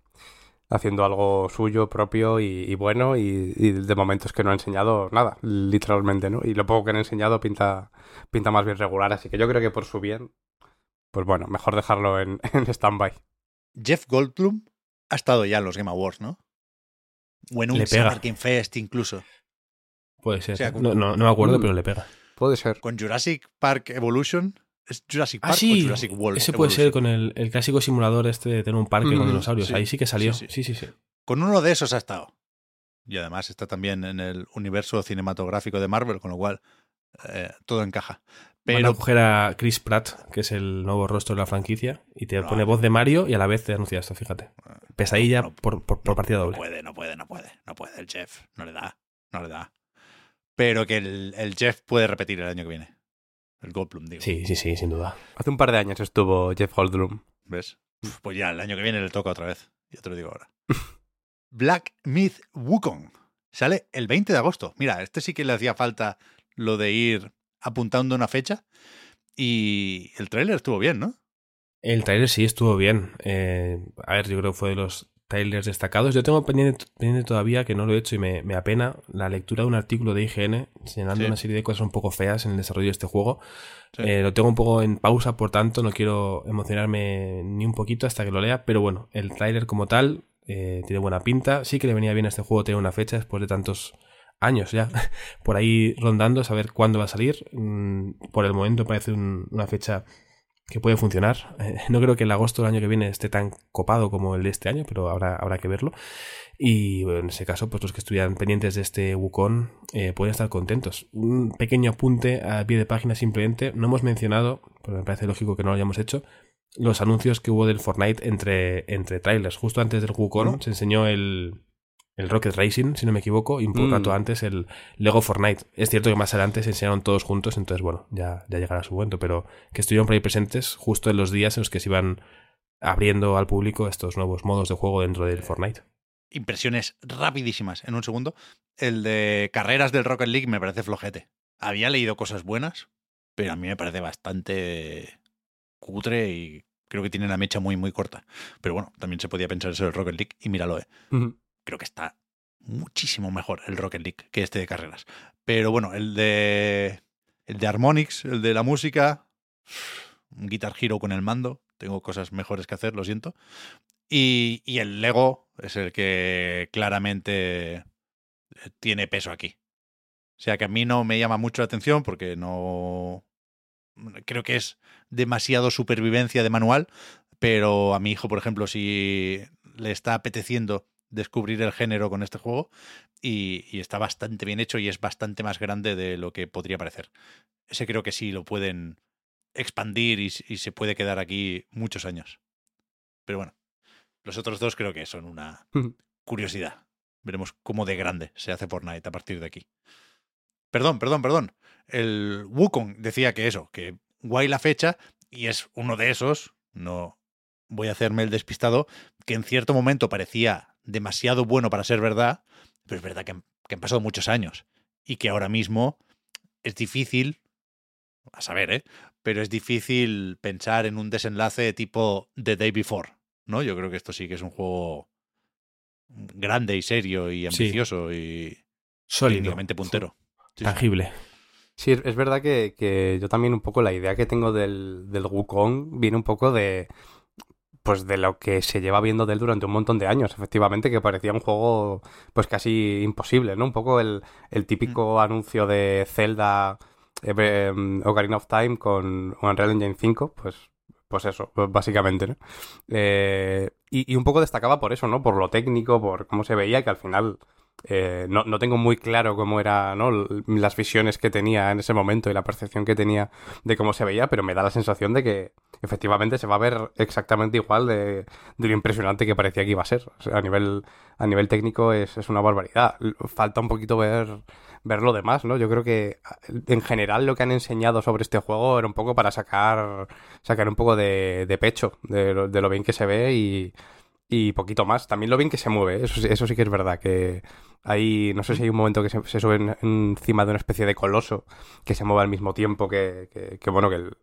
Haciendo algo suyo, propio y, y bueno, y, y de momento es que no ha enseñado nada, literalmente, ¿no? Y lo poco que han enseñado pinta, pinta más bien regular, así que yo creo que por su bien, pues bueno, mejor dejarlo en, en stand-by. Jeff Goldblum ha estado ya en los Game Awards, ¿no? O en un Le pega. Summer Game Fest incluso. Puede ser. O sea, ¿eh? no, no, no me acuerdo, pero le pega. Puede ser. Con Jurassic Park Evolution. ¿Es Jurassic Ah, Park sí. o Jurassic World? Ese puede ser con el, el clásico simulador este de tener un parque con dinosaurios. sí, Ahí sí que salió. sí, Sí, sí. Con uno de esos ha estado. Y además está también en el universo cinematográfico de Marvel, con lo cual eh, todo encaja. Van a Pero coger a Chris Pratt, que es el nuevo rostro de la franquicia, y te No, pone no. voz de Mario y a la vez te anuncia esto, fíjate. Pesadilla no, por, por, por partida no doble. puede, no puede, no puede. No puede el Jeff. No le da. No le da. Pero que el, el Jeff puede repetir el año que viene. El Goldblum, digo. Sí, sí, sí, sin duda. Hace un par de años estuvo Jeff Goldblum. ¿Ves? Uf, Pues ya, el año que viene le toca otra vez. Ya te lo digo ahora. Black Myth Wukong. Sale el 20 de agosto. Mira, este sí que le hacía falta lo de ir apuntando una fecha. Y el tráiler estuvo bien, ¿no? El trailer sí estuvo bien. Eh, a ver, yo creo que fue de los trailers destacados. Yo tengo pendiente, pendiente todavía, que no lo he hecho y me, me apena, la lectura de un artículo de IGN señalando Sí. una serie de cosas un poco feas en el desarrollo de este juego. Sí. Eh, lo tengo un poco en pausa, por tanto, no quiero emocionarme ni un poquito hasta que lo lea, pero bueno, el tráiler como tal eh, tiene buena pinta. Sí que le venía bien a este juego tener una fecha después de tantos años ya por ahí rondando, saber cuándo va a salir. Mm, Por el momento parece un- una fecha que puede funcionar. Eh, no creo que el agosto del año que viene esté tan copado como el de este año, pero habrá, habrá que verlo. Y bueno, en ese caso, pues los que estuvieran pendientes de este Wukong eh, pueden estar contentos. Un pequeño apunte a pie de página simplemente. No hemos mencionado, pero me parece lógico que no lo hayamos hecho, los anuncios que hubo del Fortnite entre, entre trailers. Justo antes del Wukong ¿No? se enseñó el, el Rocket Racing, si no me equivoco, y un Mm. rato antes el Lego Fortnite. Es cierto que más adelante se enseñaron todos juntos, entonces bueno, ya, ya llegará su momento, pero que estuvieron por ahí presentes justo en los días en los que se iban abriendo al público estos nuevos modos de juego dentro del Fortnite. Impresiones rapidísimas en un segundo. El de carreras del Rocket League me parece flojete. Había leído cosas buenas, pero a mí me parece bastante cutre y creo que tiene la mecha muy, muy corta. Pero bueno, también se podía pensar eso del Rocket League y míralo, eh. Creo que está muchísimo mejor el Rocket League que este de carreras. Pero bueno, el de. El de Harmonix, el de la música. Un Guitar Hero con el mando. Tengo cosas mejores que hacer, lo siento. Y, y el Lego es el que claramente eh, tiene peso aquí. O sea que a mí no me llama mucho la atención porque no. Creo que es demasiado supervivencia de manual, pero a mi hijo, por ejemplo, si le está apeteciendo descubrir el género con este juego y, y, está bastante bien hecho y es bastante más grande de lo que podría parecer. Ese creo que sí lo pueden expandir y, y se puede quedar aquí muchos años. Pero bueno, los otros dos creo que son una curiosidad. Veremos cómo de grande se hace Fortnite a partir de aquí. Perdón, perdón, perdón. El Wukong decía que eso, que guay la fecha, y es uno de esos, no voy a hacerme el despistado, que en cierto momento parecía demasiado bueno para ser verdad, pero es verdad que han, que han pasado muchos años y que ahora mismo es difícil, a saber, ¿eh? Pero es difícil pensar en un desenlace tipo The Day Before, ¿no? Yo creo que esto sí que es un juego grande y serio y ambicioso sí. y sólido, puntero. Sí, tangible. Sí, es verdad que, que, yo también un poco la idea que tengo del, del Wukong viene un poco de pues de lo que se lleva viendo de él durante un montón de años, efectivamente, que parecía un juego pues casi imposible, ¿no? Un poco el, el típico mm. anuncio de Zelda eh, Ocarina of Time con Unreal Engine 5, pues pues eso, básicamente, ¿no? Eh, y, y, un poco destacaba por eso, ¿no? Por lo técnico, por cómo se veía, que al final eh, no, no, tengo muy claro cómo eran ¿no? las visiones que tenía en ese momento y la percepción que tenía de cómo se veía, pero me da la sensación de que efectivamente se va a ver exactamente igual de, de lo impresionante que parecía que iba a ser. A, nivel, a nivel técnico es, es, una barbaridad. Falta un poquito ver, ver lo demás, ¿no? Yo creo que en general lo que han enseñado sobre este juego era un poco para sacar, sacar un poco de, de pecho de, de lo bien que se ve y y poquito más. También lo bien que se mueve, ¿eh? eso, eso sí que es verdad, que hay, no sé si hay un momento que se, se sube encima de una especie de coloso que se mueve al mismo tiempo que, que, que bueno, que, el,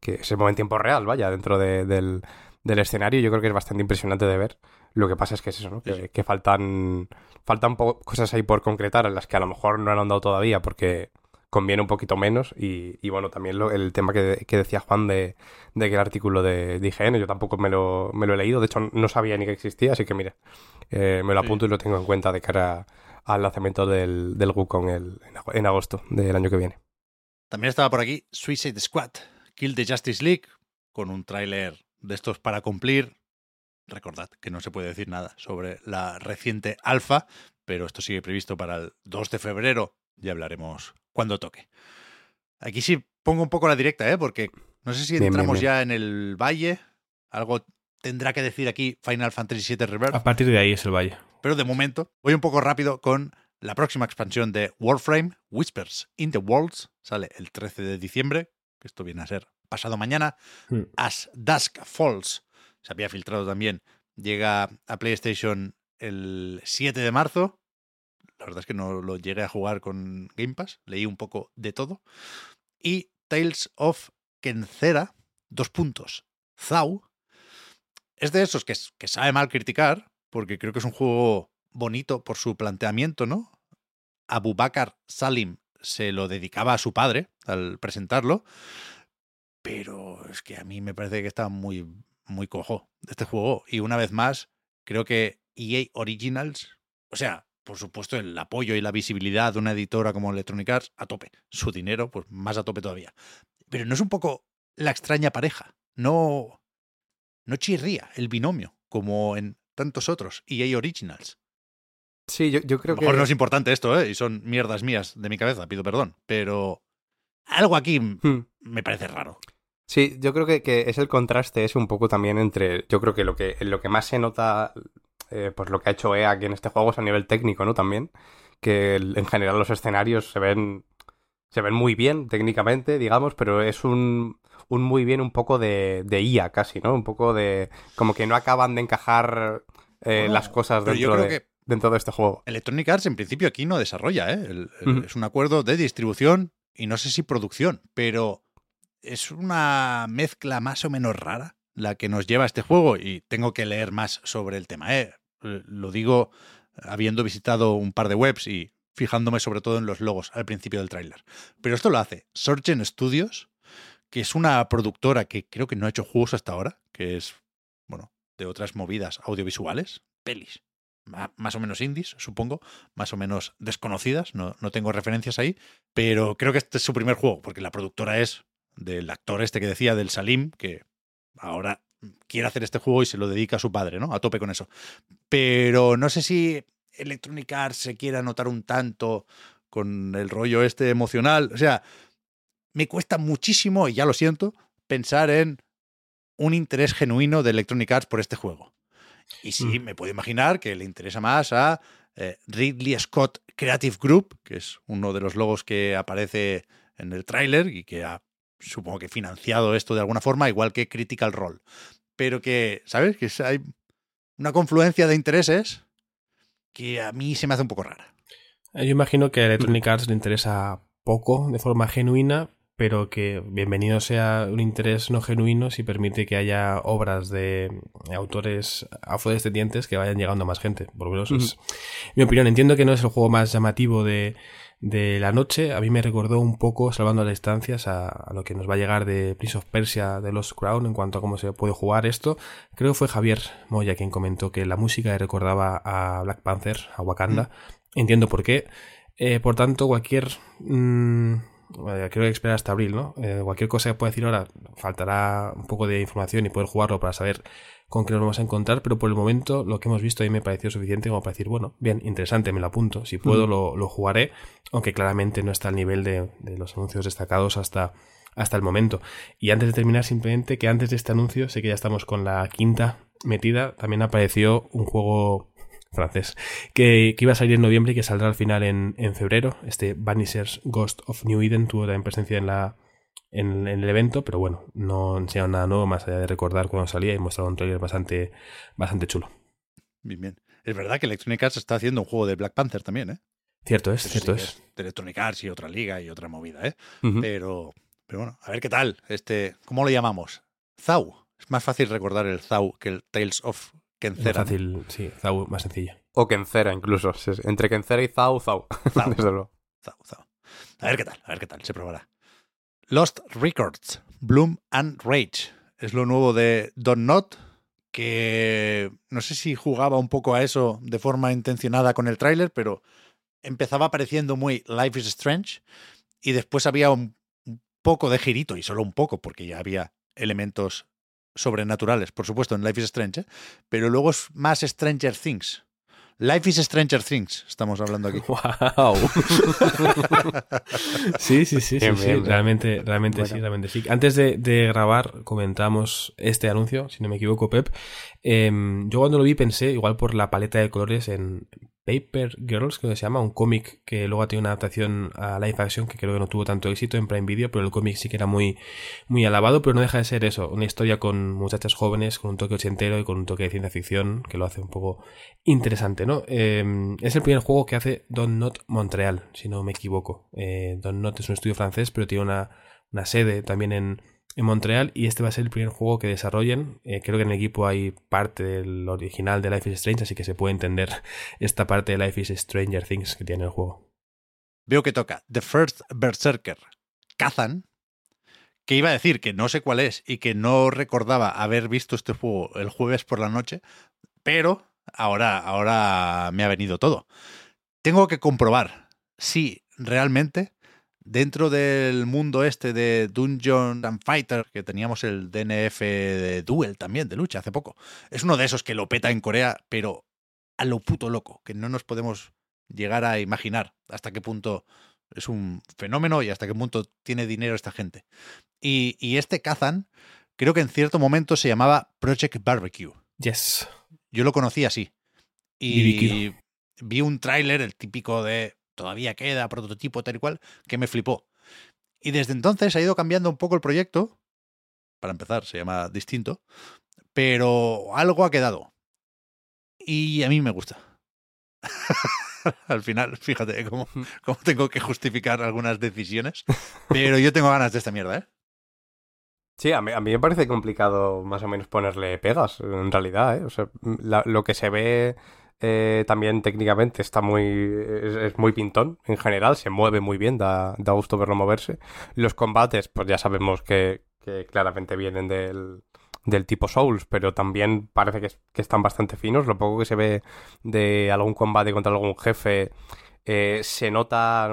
que, se mueve en tiempo real, vaya, dentro de, del, del, escenario. Yo creo que es bastante impresionante de ver. Lo que pasa es que es eso, ¿no? Que, que faltan, faltan cosas ahí por concretar en las que a lo mejor no han andado todavía porque conviene un poquito menos. Y, y bueno, también lo, el tema que, que, decía Juan de, de que el artículo de, de, IGN, yo tampoco me lo, me lo he leído, de hecho no sabía ni que existía, así que mire, eh, me lo apunto sí. y lo tengo en cuenta de cara al lanzamiento del, del Wukong el, en agosto del año que viene. También estaba por aquí Suicide Squad, Kill the Justice League, con un tráiler de estos para cumplir. Recordad que no se puede decir nada sobre la reciente alfa, pero esto sigue previsto para el 2 de febrero. Ya hablaremos cuando toque. Aquí sí pongo un poco la directa, ¿eh? porque no sé si entramos bien, bien, bien. ya en el valle. Algo tendrá que decir aquí Final Fantasy VII Rebirth. A partir de ahí es el valle. Pero de momento voy un poco rápido con la próxima expansión de Warframe, Whispers in the Worlds. Sale el 13 de diciembre, que esto viene a ser pasado mañana. Mm. As Dusk Falls, se había filtrado también, llega a PlayStation el 7 de marzo. La verdad es que no lo llegué a jugar con Game Pass, leí un poco de todo. Y Tales of Kencera, dos puntos, Zau, es de esos que, que sabe mal criticar, porque creo que es un juego bonito por su planteamiento, ¿no? Abu Bakar Salim se lo dedicaba a su padre al presentarlo, pero es que a mí me parece que está muy, muy cojo este juego. Y una vez más, creo que EA Originals, o sea, por supuesto, el apoyo y la visibilidad de una editora como Electronic Arts a tope. Su dinero, pues más a tope todavía. Pero no es un poco la extraña pareja. No, no chirría el binomio, como en tantos otros EA Originals. Sí, yo, yo creo a lo mejor que... no es importante esto, ¿eh? Y son mierdas mías de mi cabeza, pido perdón. Pero algo aquí hmm. me parece raro. Sí, yo creo que, que, es el contraste es un poco también entre... Yo creo que lo que, lo que más se nota, eh, pues lo que ha hecho EA aquí en este juego es a nivel técnico, ¿no? También. Que en general los escenarios se ven Se ven muy bien técnicamente, digamos, pero es un, un muy bien un poco de, de IA casi, ¿no? Un poco de... como que no acaban de encajar eh, Bueno, las cosas yo dentro creo de, que- dentro de este juego. Electronic Arts en principio aquí no desarrolla, ¿eh? El- el- Ujú. Es un acuerdo de distribución y no sé si producción, pero es una mezcla más o menos rara la que nos lleva a este juego y tengo que leer más sobre el tema. ¿eh? Lo digo habiendo visitado un par de webs y fijándome sobre todo en los logos al principio del tráiler. Pero esto lo hace Sorgen Studios, que es una productora que creo que no ha hecho juegos hasta ahora, que es, bueno, de otras movidas audiovisuales, pelis, más o menos indies, supongo, más o menos desconocidas, no, no tengo referencias ahí, pero creo que este es su primer juego, porque la productora es del actor este que decía, del Salim, que ahora quiere hacer este juego y se lo dedica a su padre, ¿no? A tope con eso. Pero no sé si Electronic Arts se quiere anotar un tanto con el rollo este emocional. O sea, me cuesta muchísimo, y ya lo siento, pensar en un interés genuino de Electronic Arts por este juego. Y sí, Mm. me puedo imaginar que le interesa más a eh, Ridley Scott Creative Group, que es uno de los logos que aparece en el tráiler y que ha, supongo que, financiado esto de alguna forma, igual que Critical Role. Pero que, ¿sabes? Que hay una confluencia de intereses que a mí se me hace un poco rara. Yo imagino que a Electronic Arts le interesa poco de forma genuina, pero que bienvenido sea un interés no genuino si permite que haya obras de autores afrodescendientes que vayan llegando a más gente. Por lo menos es mi opinión. Entiendo que no es el juego más llamativo de, de la noche. A mí me recordó un poco, salvando las distancias, a, a lo que nos va a llegar de Prince of Persia, de Lost Crown, en cuanto a cómo se puede jugar esto. Creo que fue Javier Moya quien comentó que la música le recordaba a Black Panther, a Wakanda. Entiendo por qué. Eh, por tanto, cualquier. mm, bueno, creo que esperar hasta abril, ¿no? Eh, cualquier cosa que pueda decir ahora, faltará un poco de información y poder jugarlo para saber con qué nos vamos a encontrar, pero por el momento lo que hemos visto a mí me pareció suficiente como para decir, bueno, bien, interesante, me lo apunto. Si puedo, lo, lo jugaré, aunque claramente no está al nivel de, de los anuncios destacados hasta, hasta el momento. Y antes de terminar, simplemente que antes de este anuncio, sé que ya estamos con la quinta metida, también apareció un juego francés, que, que iba a salir en noviembre y que saldrá al final en, en febrero. Este Vanishers Ghost of New Eden tuvo también presencia en la en, en el evento, pero bueno, no enseñaron nada nuevo más allá de recordar cuando salía y mostraron un trailer bastante, bastante chulo. Bien, bien. Es verdad que Electronic Arts está haciendo un juego de Black Panther también, ¿eh? Cierto es, Eso cierto sí es. De Electronic Arts y otra liga y otra movida, ¿eh? Pero, pero bueno, a ver qué tal. Este, ¿Cómo lo llamamos? Zau. Es más fácil recordar el Zau que el Tales of Más Kenzera. ¿no? fácil, sí, Zau, más sencilla. O Kencera incluso. Entre Kencera y Zau, Zau. Zau. Desde luego. Zau, Zau. A ver qué tal, a ver qué tal, se probará. Lost Records, Bloom and Rage. Es lo nuevo de Don Not, que no sé si jugaba un poco a eso de forma intencionada con el tráiler, pero empezaba pareciendo muy Life is Strange y después había un, poco de girito, y solo un poco, porque ya había elementos sobrenaturales, por supuesto, en Life is Strange, ¿eh? pero luego es más Stranger Things. Life is Stranger Things, estamos hablando aquí. ¡Wow! sí, sí, sí, sí, Bien, sí, bien, bien. realmente, realmente Bueno. sí, realmente sí. Antes de, de grabar comentamos este anuncio, si no me equivoco, Pep. Em, yo cuando lo vi pensé, igual por la paleta de colores, en Paper Girls, que se llama, un cómic que luego ha tenido una adaptación a live action que creo que no tuvo tanto éxito en Prime Video, pero el cómic sí que era muy, muy alabado, pero no deja de ser eso, una historia con muchachas jóvenes, con un toque ochentero y con un toque de ciencia ficción que lo hace un poco interesante, ¿no? Eh, es el primer juego que hace Don Not Montreal, si no me equivoco. Eh, Don Not es un estudio francés, pero tiene una, una sede también en, en Montreal y este va a ser el primer juego que desarrollen. Eh, creo que en el equipo hay parte del original de Life is Strange, así que se puede entender esta parte de Life is Stranger Things que tiene el juego. Veo que toca The First Berserker, Kazan, que iba a decir que no sé cuál es y que no recordaba haber visto este juego el jueves por la noche, pero ahora, ahora me ha venido todo. Tengo que comprobar si realmente dentro del mundo este de Dungeon and Fighter, que teníamos el DNF de Duel también, de lucha, hace poco, es uno de esos que lo peta en Corea, pero a lo puto loco, que no nos podemos llegar a imaginar hasta qué punto es un fenómeno y hasta qué punto tiene dinero esta gente. Y, y este Kazan, creo que en cierto momento se llamaba Project Barbecue. Yes. Yo lo conocí así. BBQ. Y vi un tráiler, el típico de todavía queda, prototipo, tal y cual, que me flipó. Y desde entonces ha ido cambiando un poco el proyecto. Para empezar, se llama distinto. Pero algo ha quedado. Y a mí me gusta. Al final, fíjate cómo, cómo tengo que justificar algunas decisiones. Pero yo tengo ganas de esta mierda, ¿eh? Sí, a mí, a mí me parece complicado más o menos ponerle pegas, en realidad, ¿eh? O sea, la- lo que se ve eh, también técnicamente está muy... Es, muy pintón, en general, se mueve muy bien, da, da gusto verlo moverse. Los combates, pues ya sabemos que, claramente vienen del, del tipo Souls, pero también parece que, que están bastante finos. Lo poco que se ve de algún combate contra algún jefe eh, se nota...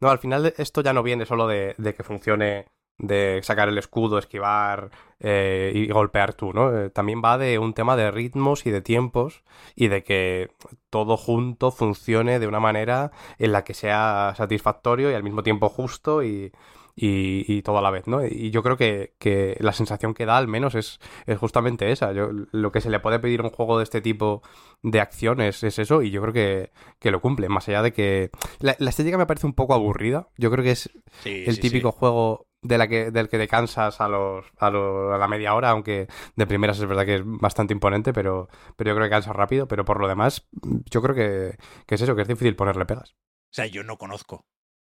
No, al final esto ya no viene solo de, de que funcione de sacar el escudo, esquivar eh, y golpear tú, ¿no? Eh, también va de un tema de ritmos y de tiempos y de que todo junto funcione de una manera en la que sea satisfactorio y al mismo tiempo justo y, y, y todo a la vez, ¿no? Y yo creo que, que la sensación que da al menos es, es justamente esa. Yo, lo que se le puede pedir a un juego de este tipo de acciones es eso y yo creo que, que lo cumple, más allá de que... La, la estética me parece un poco aburrida, yo creo que es Sí, el sí, típico sí. juego de la que, del que te cansas a, los, a, lo- a la media hora, aunque de primeras es verdad que es bastante imponente, pero, pero yo creo que cansa rápido, pero por lo demás, yo creo que, que es eso, que es difícil ponerle pegas. O sea, yo no conozco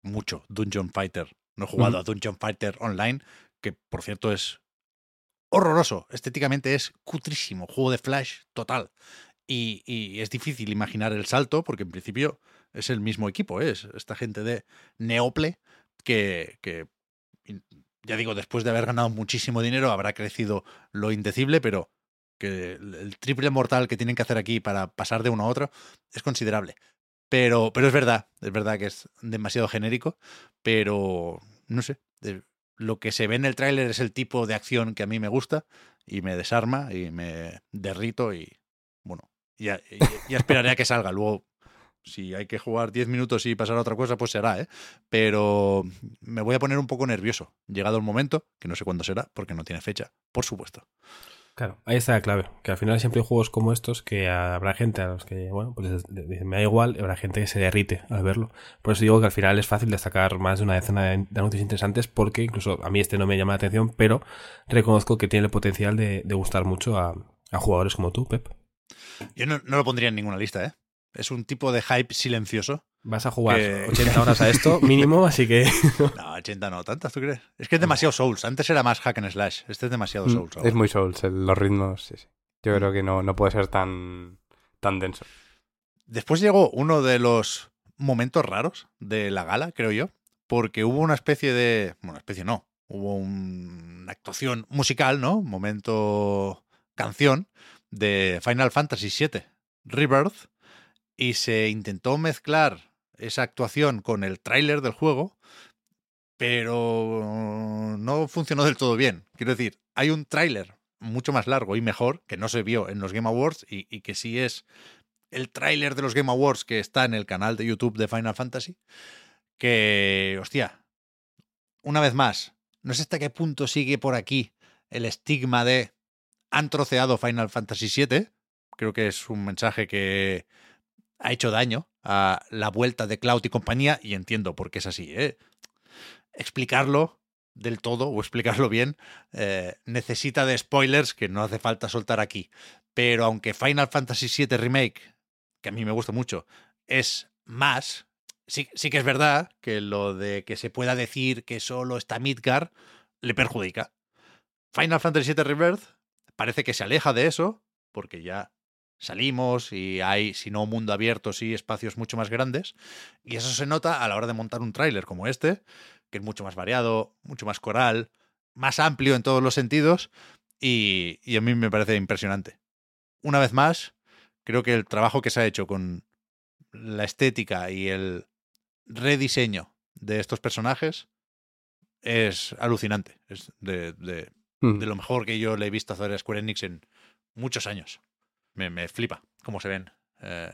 mucho Dungeon Fighter. No he jugado a Dungeon Fighter Online, que por cierto es horroroso. Estéticamente es cutrísimo. Juego de Flash total. Y, y es difícil imaginar el salto, porque en principio es el mismo equipo, ¿eh? es esta gente de Neople que, que, ya digo, después de haber ganado muchísimo dinero, habrá crecido lo indecible, pero que el, triple mortal que tienen que hacer aquí para pasar de uno a otro es considerable. Pero, pero es verdad, es verdad que es demasiado genérico, pero no sé. eh, Lo que se ve en el tráiler es el tipo de acción que a mí me gusta y me desarma y me derrito y bueno, ya, ya, ya esperaré a que salga. Luego, si hay que jugar 10 minutos y pasar a otra cosa, pues será, ¿eh? Pero me voy a poner un poco nervioso. Llegado el momento, que no sé cuándo será, porque no tiene fecha, por supuesto. Claro, ahí está la clave. Que al final siempre hay juegos como estos que habrá gente a los que, bueno, pues me da igual, habrá gente que se derrite al verlo. Por eso digo que al final es fácil destacar más de una decena de de anuncios interesantes porque incluso a mí este no me llama la atención, pero reconozco que tiene el potencial de, de gustar mucho a, a jugadores como tú, Pep. Yo no, no lo pondría en ninguna lista, ¿eh? Es un tipo de hype silencioso. Vas a jugar Que- 80 horas a esto mínimo, así que... No, 80 no, tantas, ¿tú crees? Es que es demasiado Souls. Antes era más hack and slash. Este es demasiado Mm, Souls. ahora. Es muy Souls, el- los ritmos, sí, sí. Yo creo que no, no puede ser tan, tan denso. Después llegó uno de los momentos raros de la gala, creo yo, porque hubo una especie de. Bueno, una especie no. Hubo un- una actuación musical, ¿no? Momento canción de Final Fantasy VII Rebirth. Y se intentó mezclar esa actuación con el tráiler del juego, pero no funcionó del todo bien. Quiero decir, hay un tráiler mucho más largo y mejor que no se vio en los Game Awards y, que sí es el tráiler de los Game Awards que está en el canal de YouTube de Final Fantasy, que, hostia, una vez más, no sé hasta qué punto sigue por aquí el estigma de han troceado Final Fantasy VII. Creo que es un mensaje que ha hecho daño a la vuelta de Cloud y compañía, y entiendo por qué es así. ¿eh? Explicarlo del todo o explicarlo bien eh, necesita de spoilers que no hace falta soltar aquí. Pero aunque Final Fantasy VII Remake, que a mí me gusta mucho, es más, sí, sí que es verdad que lo de que se pueda decir que solo está Midgar le perjudica. Final Fantasy VII Rebirth parece que se aleja de eso, porque ya salimos y hay, si no mundo abierto, sí espacios mucho más grandes. Y eso se nota a la hora de montar un tráiler como este, que es mucho más variado, mucho más coral, más amplio en todos los sentidos, y, y a mí me parece impresionante. Una vez más, creo que el trabajo que se ha hecho con la estética y el rediseño de estos personajes es alucinante. Es de, de- Mm. de lo mejor que yo le he visto hacer a Square Enix en muchos años. Me, me flipa cómo se ven. Eh,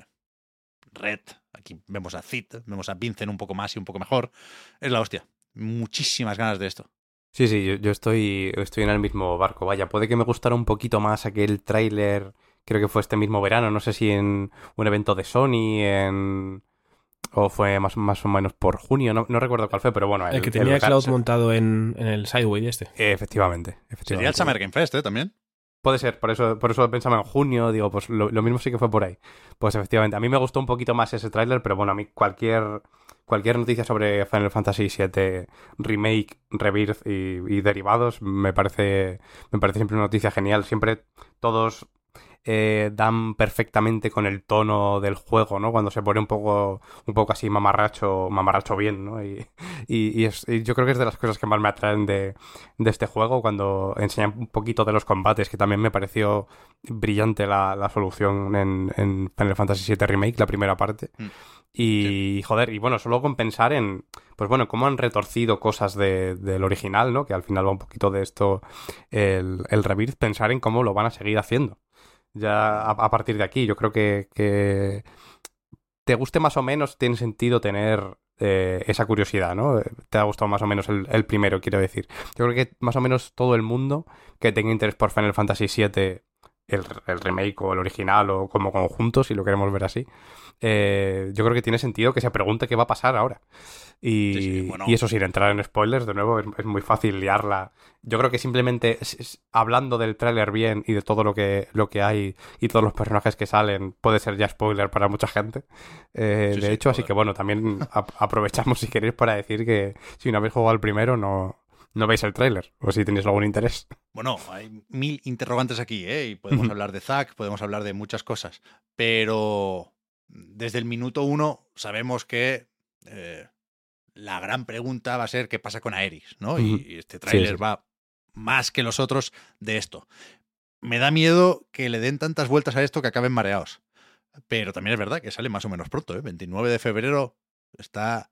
Red, aquí vemos a Cid, vemos a Vincent un poco más y un poco mejor. Es la hostia. Muchísimas ganas de esto. Sí, sí, yo, yo estoy, estoy en el mismo barco. Vaya, puede que me gustara un poquito más aquel tráiler, creo que fue este mismo verano, no sé si en un evento de Sony, en... o fue más, más o menos por junio, no, no recuerdo cuál fue, pero bueno. El, que tenía Cloud montado en, en, el Sideway este. efectivamente, efectivamente. Sería el Summer Game Fest, ¿eh? También. Puede ser, por eso, por eso pensaba en junio, digo, pues lo, mismo sí que fue por ahí. Pues efectivamente, a mí me gustó un poquito más ese tráiler, pero bueno, a mí cualquier, cualquier noticia sobre Final Fantasy VII Remake, Rebirth y, y derivados me parece, me parece siempre una noticia genial. Siempre todos eh, dan perfectamente con el tono del juego, ¿no? Cuando se pone un poco, un poco así mamarracho, mamarracho bien, ¿no? Y, y, yo creo que es de las cosas que más me atraen de, este juego, cuando enseñan un poquito de los combates, que también me pareció brillante la, solución en, Final Fantasy VII Remake, la primera parte. Mm. Y, joder, y bueno, solo con pensar en, pues bueno, cómo han retorcido cosas del original, ¿no? Que al final va un poquito de esto el, el Rebirth, pensar en cómo lo van a seguir haciendo ya a, partir de aquí. Yo creo que, te guste más o menos, tiene sentido tener eh, esa curiosidad, ¿no? Te ha gustado más o menos el, primero, quiero decir. Yo creo que más o menos todo el mundo que tenga interés por Final Fantasy VII, el, el remake o el original o como conjunto, si lo queremos ver así, eh, yo creo que tiene sentido que se pregunte qué va a pasar ahora. Y, eso sin entrar en spoilers, de nuevo, es, muy fácil liarla. Yo creo que simplemente hablando del tráiler bien y de todo lo que, lo que hay y todos los personajes que salen, puede ser ya spoiler para mucha gente. Eh, de hecho, así que bueno, también aprovechamos si queréis para decir que si no habéis jugado al primero, no, no veis el tráiler, o si tenéis algún interés. Bueno, hay mil interrogantes aquí, ¿eh? Y podemos hablar de Zack, podemos hablar de muchas cosas, pero desde el minuto uno sabemos que eh, la gran pregunta va a ser qué pasa con Aeris, ¿no? Y, este tráiler va más que los otros de esto. Me da miedo que le den tantas vueltas a esto que acaben mareados. Pero también es verdad que sale más o menos pronto, ¿eh? 29 de febrero está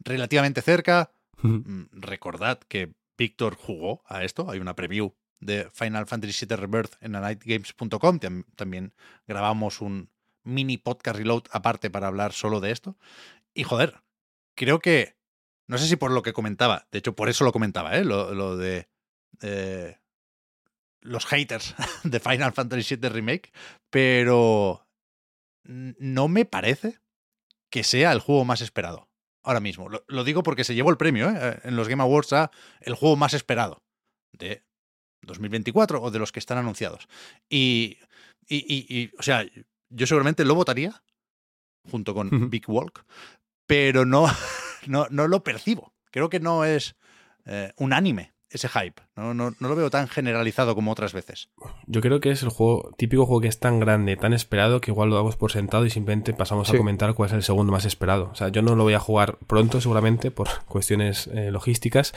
relativamente cerca. Mm, recordad que Víctor jugó a esto. Hay una preview de Final Fantasy VII Rebirth en nightgames.com. También grabamos un mini podcast reload aparte para hablar solo de esto. Y joder, creo que, no sé si por lo que comentaba, de hecho por eso lo comentaba, ¿eh? lo, de eh, los haters de Final Fantasy VII Remake, pero no me parece que sea el juego más esperado ahora mismo. Lo, digo porque se llevó el premio ¿eh? en los Game Awards a el juego más esperado de 2024 o de los que están anunciados. Y, y, o sea, yo seguramente lo votaría junto con Big Walk, pero no, no, no lo percibo. Creo que no es eh, unánime ese hype. No, no, no, lo veo tan generalizado como otras veces. Yo creo que es el juego, típico juego que es tan grande, tan esperado, que igual lo damos por sentado y simplemente pasamos a comentar cuál es el segundo más esperado. O sea, yo no lo voy a jugar pronto, seguramente, por cuestiones eh, logísticas,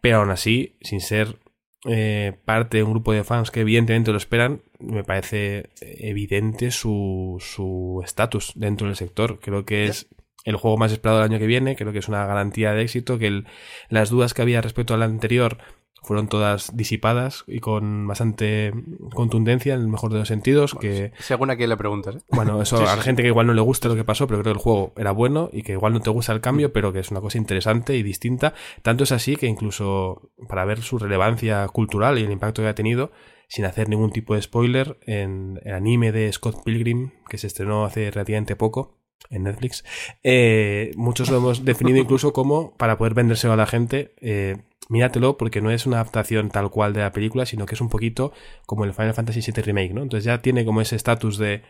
pero aún así, sin ser eh, parte de un grupo de fans que evidentemente lo esperan, me parece evidente su estatus dentro del sector. Creo que es el juego más esperado del año que viene, creo que es una garantía de éxito, que las dudas que había respecto al anterior fueron todas disipadas y con bastante contundencia en el mejor de los sentidos que según a quién le preguntas ¿eh? bueno eso a la gente que igual no le gusta lo que pasó pero creo que el juego era bueno y que igual no te gusta el cambio pero que es una cosa interesante y distinta. Tanto es así que incluso para ver su relevancia cultural y el impacto que ha tenido sin hacer ningún tipo de spoiler en el anime de Scott Pilgrim que se estrenó hace relativamente poco en Netflix, eh, muchos lo hemos definido incluso como, para poder vendérselo a la gente, eh, míratelo porque no es una adaptación tal cual de la película, sino que es un poquito como el Final Fantasy VII Remake, ¿no? Entonces ya tiene como ese estatus de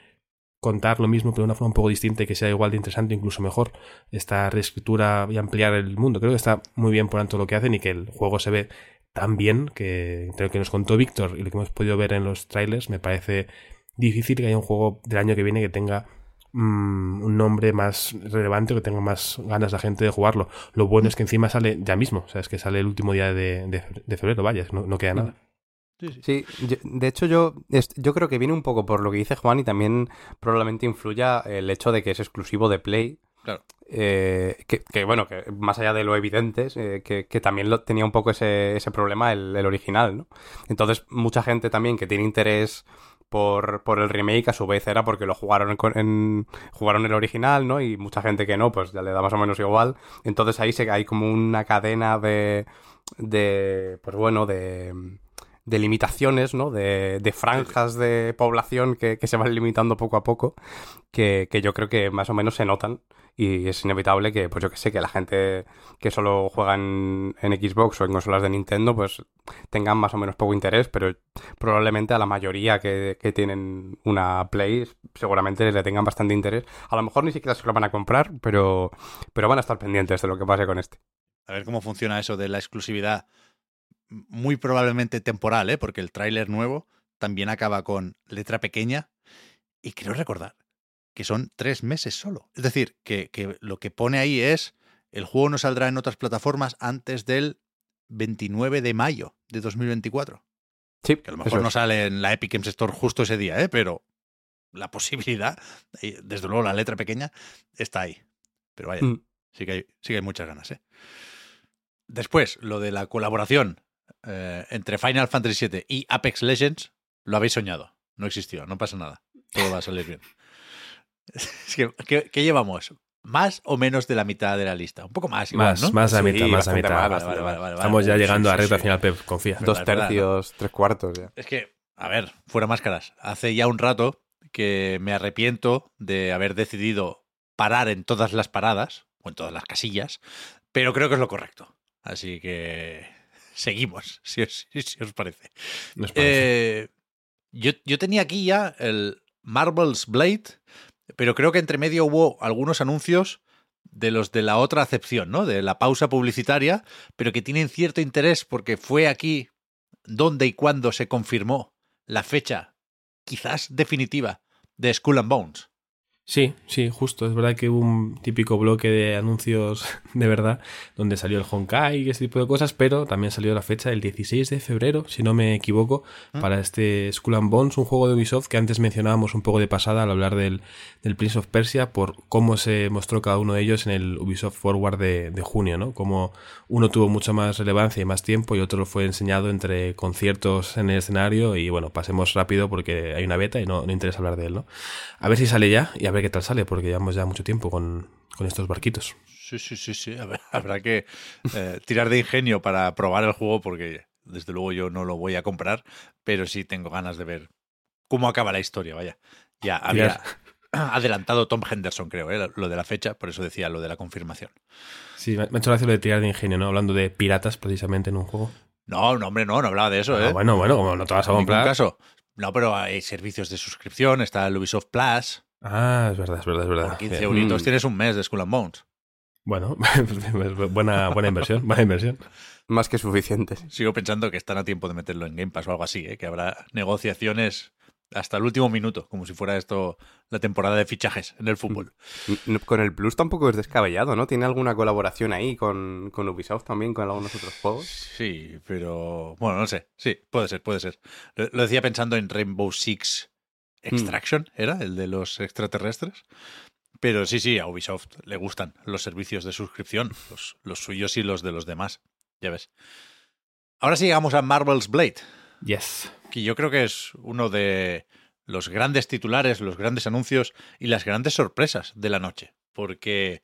contar lo mismo pero de una forma un poco distinta y que sea igual de interesante, incluso mejor, esta reescritura y ampliar el mundo. Creo que está muy bien por tanto lo que hacen y que el juego se ve tan bien que entre lo que nos contó Víctor y lo que hemos podido ver en los trailers, me parece difícil que haya un juego del año que viene que tenga Mm, un nombre más relevante, que tenga más ganas la gente de jugarlo. Lo bueno es que encima sale ya mismo, o sea, es que sale el último día de, febrero, vaya, no, queda nada. Sí, de hecho yo, yo creo que viene un poco por lo que dice Juan y también probablemente influya el hecho de que es exclusivo de Play. Claro. Eh, que, bueno, que más allá de lo evidente, eh, que, también lo, tenía un poco ese, ese problema el, el, original, ¿no? Entonces, mucha gente también que tiene interés por, por el remake, a su vez era porque lo jugaron en, jugaron el original, ¿no? Y mucha gente que no, pues ya le da más o menos igual. Entonces ahí hay como una cadena de, de pues bueno, de, de limitaciones, ¿no? De, de franjas de población que, que, se van limitando poco a poco, que, que yo creo que más o menos se notan y es inevitable que, pues yo que sé, que la gente que solo juega en, Xbox o en consolas de Nintendo, pues tengan más o menos poco interés, pero probablemente a la mayoría que, tienen una Play seguramente le tengan bastante interés. A lo mejor ni siquiera se lo van a comprar, pero, pero van a estar pendientes de lo que pase con este. A ver cómo funciona eso de la exclusividad, muy probablemente temporal, ¿eh? porque el tráiler nuevo también acaba con letra pequeña y quiero recordar que son tres meses solo. Es decir, que, lo que pone ahí es, el juego no saldrá en otras plataformas antes del 29 de mayo de 2024. Sí, que a lo mejor no sale en la Epic Games Store justo ese día, ¿eh? pero la posibilidad, desde luego la letra pequeña, está ahí. Pero vaya, mm. sí, que hay, sí que hay muchas ganas. ¿eh? Después, lo de la colaboración eh, entre Final Fantasy VII y Apex Legends, lo habéis soñado. No existió, no pasa nada. Todo va a salir bien. ¿Qué, llevamos? ¿Más o menos de la mitad de la lista? Un poco más, igual, más, ¿no? Más a mitad, más a mitad. Estamos ya llegando a recta final, Pep, confía. Dos tercios, tres cuartos ya. Es que, a ver, fuera máscaras. Hace ya un rato que me arrepiento de haber decidido parar en todas las paradas, o en todas las casillas, pero creo que es lo correcto. Así que seguimos, si os, parece. Eh, yo, yo tenía aquí ya el Marvel's Blade, pero creo que entre medio hubo algunos anuncios de los de la otra acepción, ¿no? De la pausa publicitaria, pero que tienen cierto interés porque fue aquí donde y cuándo se confirmó la fecha, quizás definitiva, de Skull and Bones. Sí, sí, justo. Es verdad que hubo un típico bloque de anuncios de verdad donde salió el Honkai y ese tipo de cosas, pero también salió la fecha del 16 de febrero, si no me equivoco, ah. para este Skull and Bones, un juego de Ubisoft que antes mencionábamos un poco de pasada al hablar del, del Prince of Persia por cómo se mostró cada uno de ellos en el Ubisoft Forward de, de junio, ¿no? Como uno tuvo mucha más relevancia y más tiempo y otro fue enseñado entre conciertos en el escenario y bueno, pasemos rápido porque hay una beta y no, no interesa hablar de él, ¿no? A ver si sale ya y a ver qué tal sale, porque llevamos ya mucho tiempo con, estos barquitos. Sí, sí, sí, sí. habrá que eh, tirar de ingenio para probar el juego, porque desde luego yo no lo voy a comprar, pero sí tengo ganas de ver cómo acaba la historia, vaya. Ya había adelantado Tom Henderson, creo, ¿eh? lo de la fecha, por eso decía lo de la confirmación. Sí, me ha hecho gracia lo de tirar de ingenio, ¿no? Hablando de piratas precisamente en un juego. No, no, hombre, no, no hablaba de eso, ah, ¿eh? bueno, bueno, como no te vas a comprar. En caso. No, pero hay servicios de suscripción, está el Ubisoft Plus. Ah, es verdad, es verdad, es verdad. Por 15 euritos tienes un mes de Skull and Bones. Bueno, buena, buena inversión, buena inversión. Más que suficiente. Sigo pensando que están a tiempo de meterlo en Game Pass o algo así, ¿eh? que habrá negociaciones hasta el último minuto, como si fuera esto la temporada de fichajes en el fútbol. Mm, con el Plus tampoco es descabellado, ¿no? ¿Tiene alguna colaboración ahí con, con Ubisoft también, con algunos otros juegos? Sí, pero bueno, no sé. Sí, puede ser, puede ser. Lo, decía pensando en Rainbow Six. Extraction, ¿era? El de los extraterrestres. Pero sí, sí, a Ubisoft le gustan los servicios de suscripción, los, los suyos y los de los demás. Ya ves. Ahora sí llegamos a Marvel's Blade. Yes. Que yo creo que es uno de los grandes titulares, los grandes anuncios y las grandes sorpresas de la noche. Porque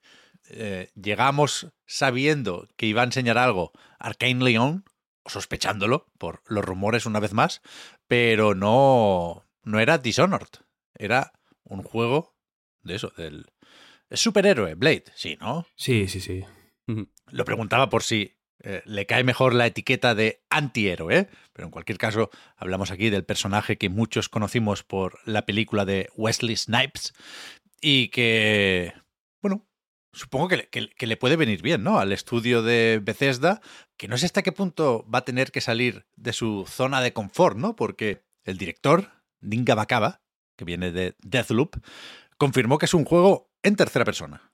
eh, llegamos sabiendo que iba a enseñar algo Arcane Leon, sospechándolo por los rumores una vez más, pero no, no era Dishonored. Era un juego de eso, del... Es superhéroe, Blade, sí, ¿no? Sí, sí, sí. Lo preguntaba por si eh, le cae mejor la etiqueta de antihéroe, pero en cualquier caso hablamos aquí del personaje que muchos conocimos por la película de Wesley Snipes y que, bueno, supongo que, que, le puede venir bien, ¿no? Al estudio de Bethesda, que no sé hasta qué punto va a tener que salir de su zona de confort, ¿no? Porque el director, Dinga Bakaba, que viene de Deathloop, confirmó que es un juego en tercera persona.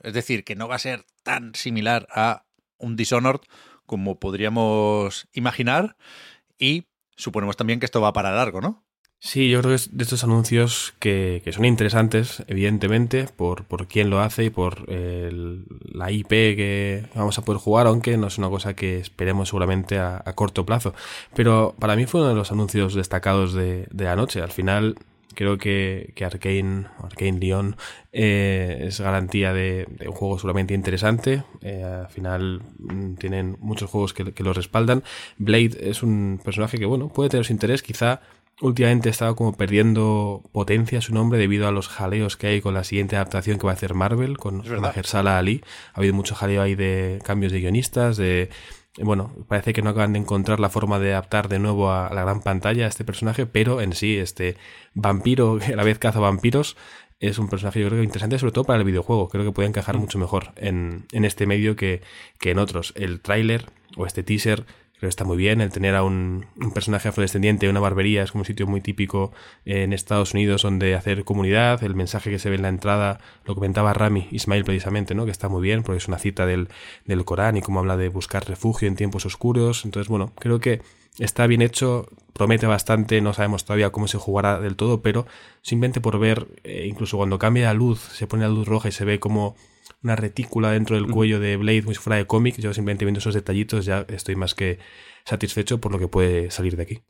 Es decir, que no va a ser tan similar a un Dishonored como podríamos imaginar y suponemos también que esto va para largo, ¿no? Sí, yo creo que es de estos anuncios que, son interesantes, evidentemente, por, por quién lo hace y por la IP que vamos a poder jugar, aunque no es una cosa que esperemos seguramente a, corto plazo. Pero para mí fue uno de los anuncios destacados de, de la. Al final, Creo que, que Arkane, Arkane Lyon, eh, es garantía de, un juego solamente interesante. Eh, al final mm, tienen muchos juegos que, que lo respaldan. Blade es un personaje que, bueno, puede tener su interés. Quizá últimamente estaba como perdiendo potencia su nombre debido a los jaleos que hay con la siguiente adaptación que va a hacer Marvel, con Mahershala Ali. Ha habido mucho jaleo ahí de cambios de guionistas, de... Bueno, parece que no acaban de encontrar la forma de adaptar de nuevo a la gran pantalla a este personaje, pero en sí, este vampiro que a la vez caza vampiros es un personaje yo creo que interesante sobre todo para el videojuego. Creo que puede encajar mm. mucho mejor en, en este medio que, que en otros. El tráiler o este teaser Creo que está muy bien el tener a un, personaje afrodescendiente, una barbería, es como un sitio muy típico en Estados Unidos donde hacer comunidad, el mensaje que se ve en la entrada, lo comentaba Rami Ismail precisamente, ¿no? que está muy bien porque es una cita del, del Corán y cómo habla de buscar refugio en tiempos oscuros. Entonces, bueno, creo que está bien hecho, promete bastante, no sabemos todavía cómo se jugará del todo, pero simplemente por ver, eh, incluso cuando cambia la luz, se pone la luz roja y se ve como una retícula dentro del cuello de Blade muy fuera de cómic. Yo simplemente viendo esos detallitos ya estoy más que satisfecho por lo que puede salir de aquí.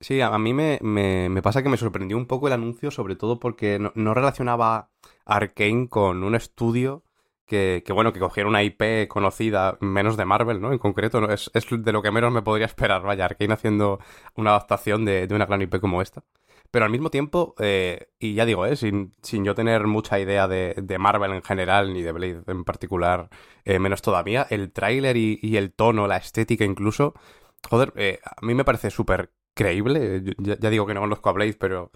Sí, a mí me, me, pasa que me sorprendió un poco el anuncio, sobre todo porque no, relacionaba Arkane con un estudio que, que, bueno, que cogiera una IP conocida, menos de Marvel, ¿no? En concreto, ¿no? Es, es de lo que menos me podría esperar, vaya, Arkane haciendo una adaptación de, de una gran IP como esta. Pero al mismo tiempo, eh, y ya digo, eh, sin, sin, yo tener mucha idea de, de, Marvel en general, ni de Blade en particular, eh, menos todavía, el tráiler y, y, el tono, la estética incluso, joder, eh, a mí me parece súper creíble. Ya, ya, digo que no conozco a Blade, pero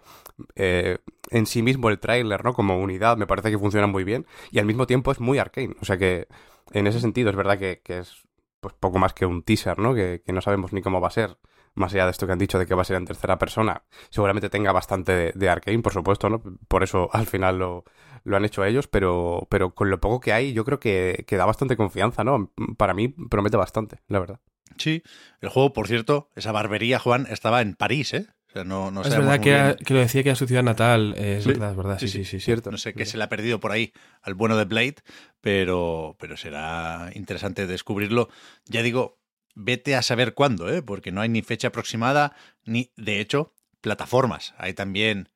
eh, en sí mismo el tráiler, ¿no? Como unidad, me parece que funciona muy bien. Y al mismo tiempo es muy arcane. O sea que en ese sentido es verdad que, es pues poco más que un teaser, ¿no? Que no sabemos ni cómo va a ser más allá de esto que han dicho de que va a ser en tercera persona, seguramente tenga bastante de, de Arkane, por supuesto, ¿no? Por eso al final lo, lo, han hecho ellos, pero, pero con lo poco que hay, yo creo que, que da bastante confianza, ¿no? Para mí promete bastante, la verdad. Sí, el juego, por cierto, esa barbería, Juan, estaba en París, ¿eh? O sea, no, no es verdad que, que, lo decía que era su ciudad natal, es sí. verdad, es verdad, sí, sí, sí, sí, cierto. No sé qué se le ha perdido por ahí al bueno de Blade, pero, pero será interesante descubrirlo. Ya digo, vete a saber cuándo, ¿eh? porque no hay ni fecha aproximada, ni, de hecho, plataformas. Hay también,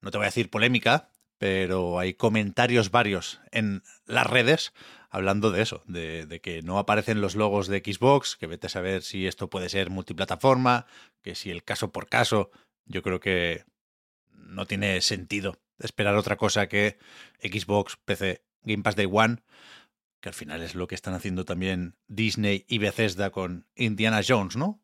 no te voy a decir polémica, pero hay comentarios varios en las redes hablando de eso, de, de, que no aparecen los logos de Xbox, que vete a saber si esto puede ser multiplataforma, que si el caso por caso, yo creo que no tiene sentido esperar otra cosa que Xbox, PC, Game Pass Day One que al final es lo que están haciendo también Disney y Bethesda con Indiana Jones, ¿no?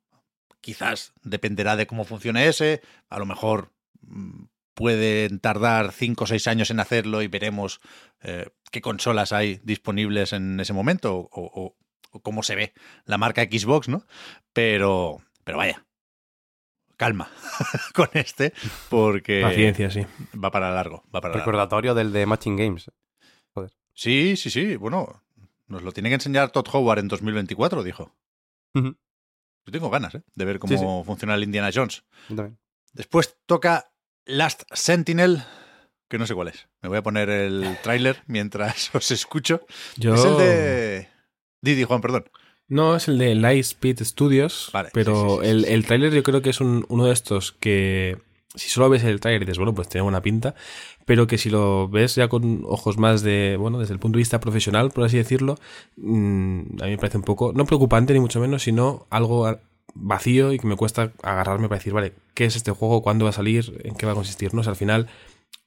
Quizás dependerá de cómo funcione ese, a lo mejor mm, pueden tardar 5 o 6 años en hacerlo y veremos eh, qué consolas hay disponibles en ese momento o, o, o, cómo se ve la marca Xbox, ¿no? Pero, pero vaya, calma con este porque... Paciencia, sí. Va para largo. Va para Recordatorio largo. del de Matching Games. Joder. Sí, sí, sí. Bueno, nos lo tiene que enseñar Todd Howard en 2024, dijo. Uh -huh. Yo tengo ganas ¿eh? de ver cómo sí, sí. funciona el Indiana Jones. También. Después toca Last Sentinel, que no sé cuál es. Me voy a poner el tráiler mientras os escucho. Yo... Es el de... Didi, Juan, perdón. No, es el de Lightspeed Studios, vale, pero sí, el, el tráiler yo creo que es un, uno de estos que si solo ves el trailer y dices, bueno, pues tiene buena pinta, pero que si lo ves ya con ojos más de, bueno, desde el punto de vista profesional, por así decirlo, mmm, a mí me parece un poco, no preocupante ni mucho menos, sino algo vacío y que me cuesta agarrarme para decir, vale, ¿qué es este juego? ¿Cuándo va a salir? ¿En qué va a consistir? ¿no? O al final,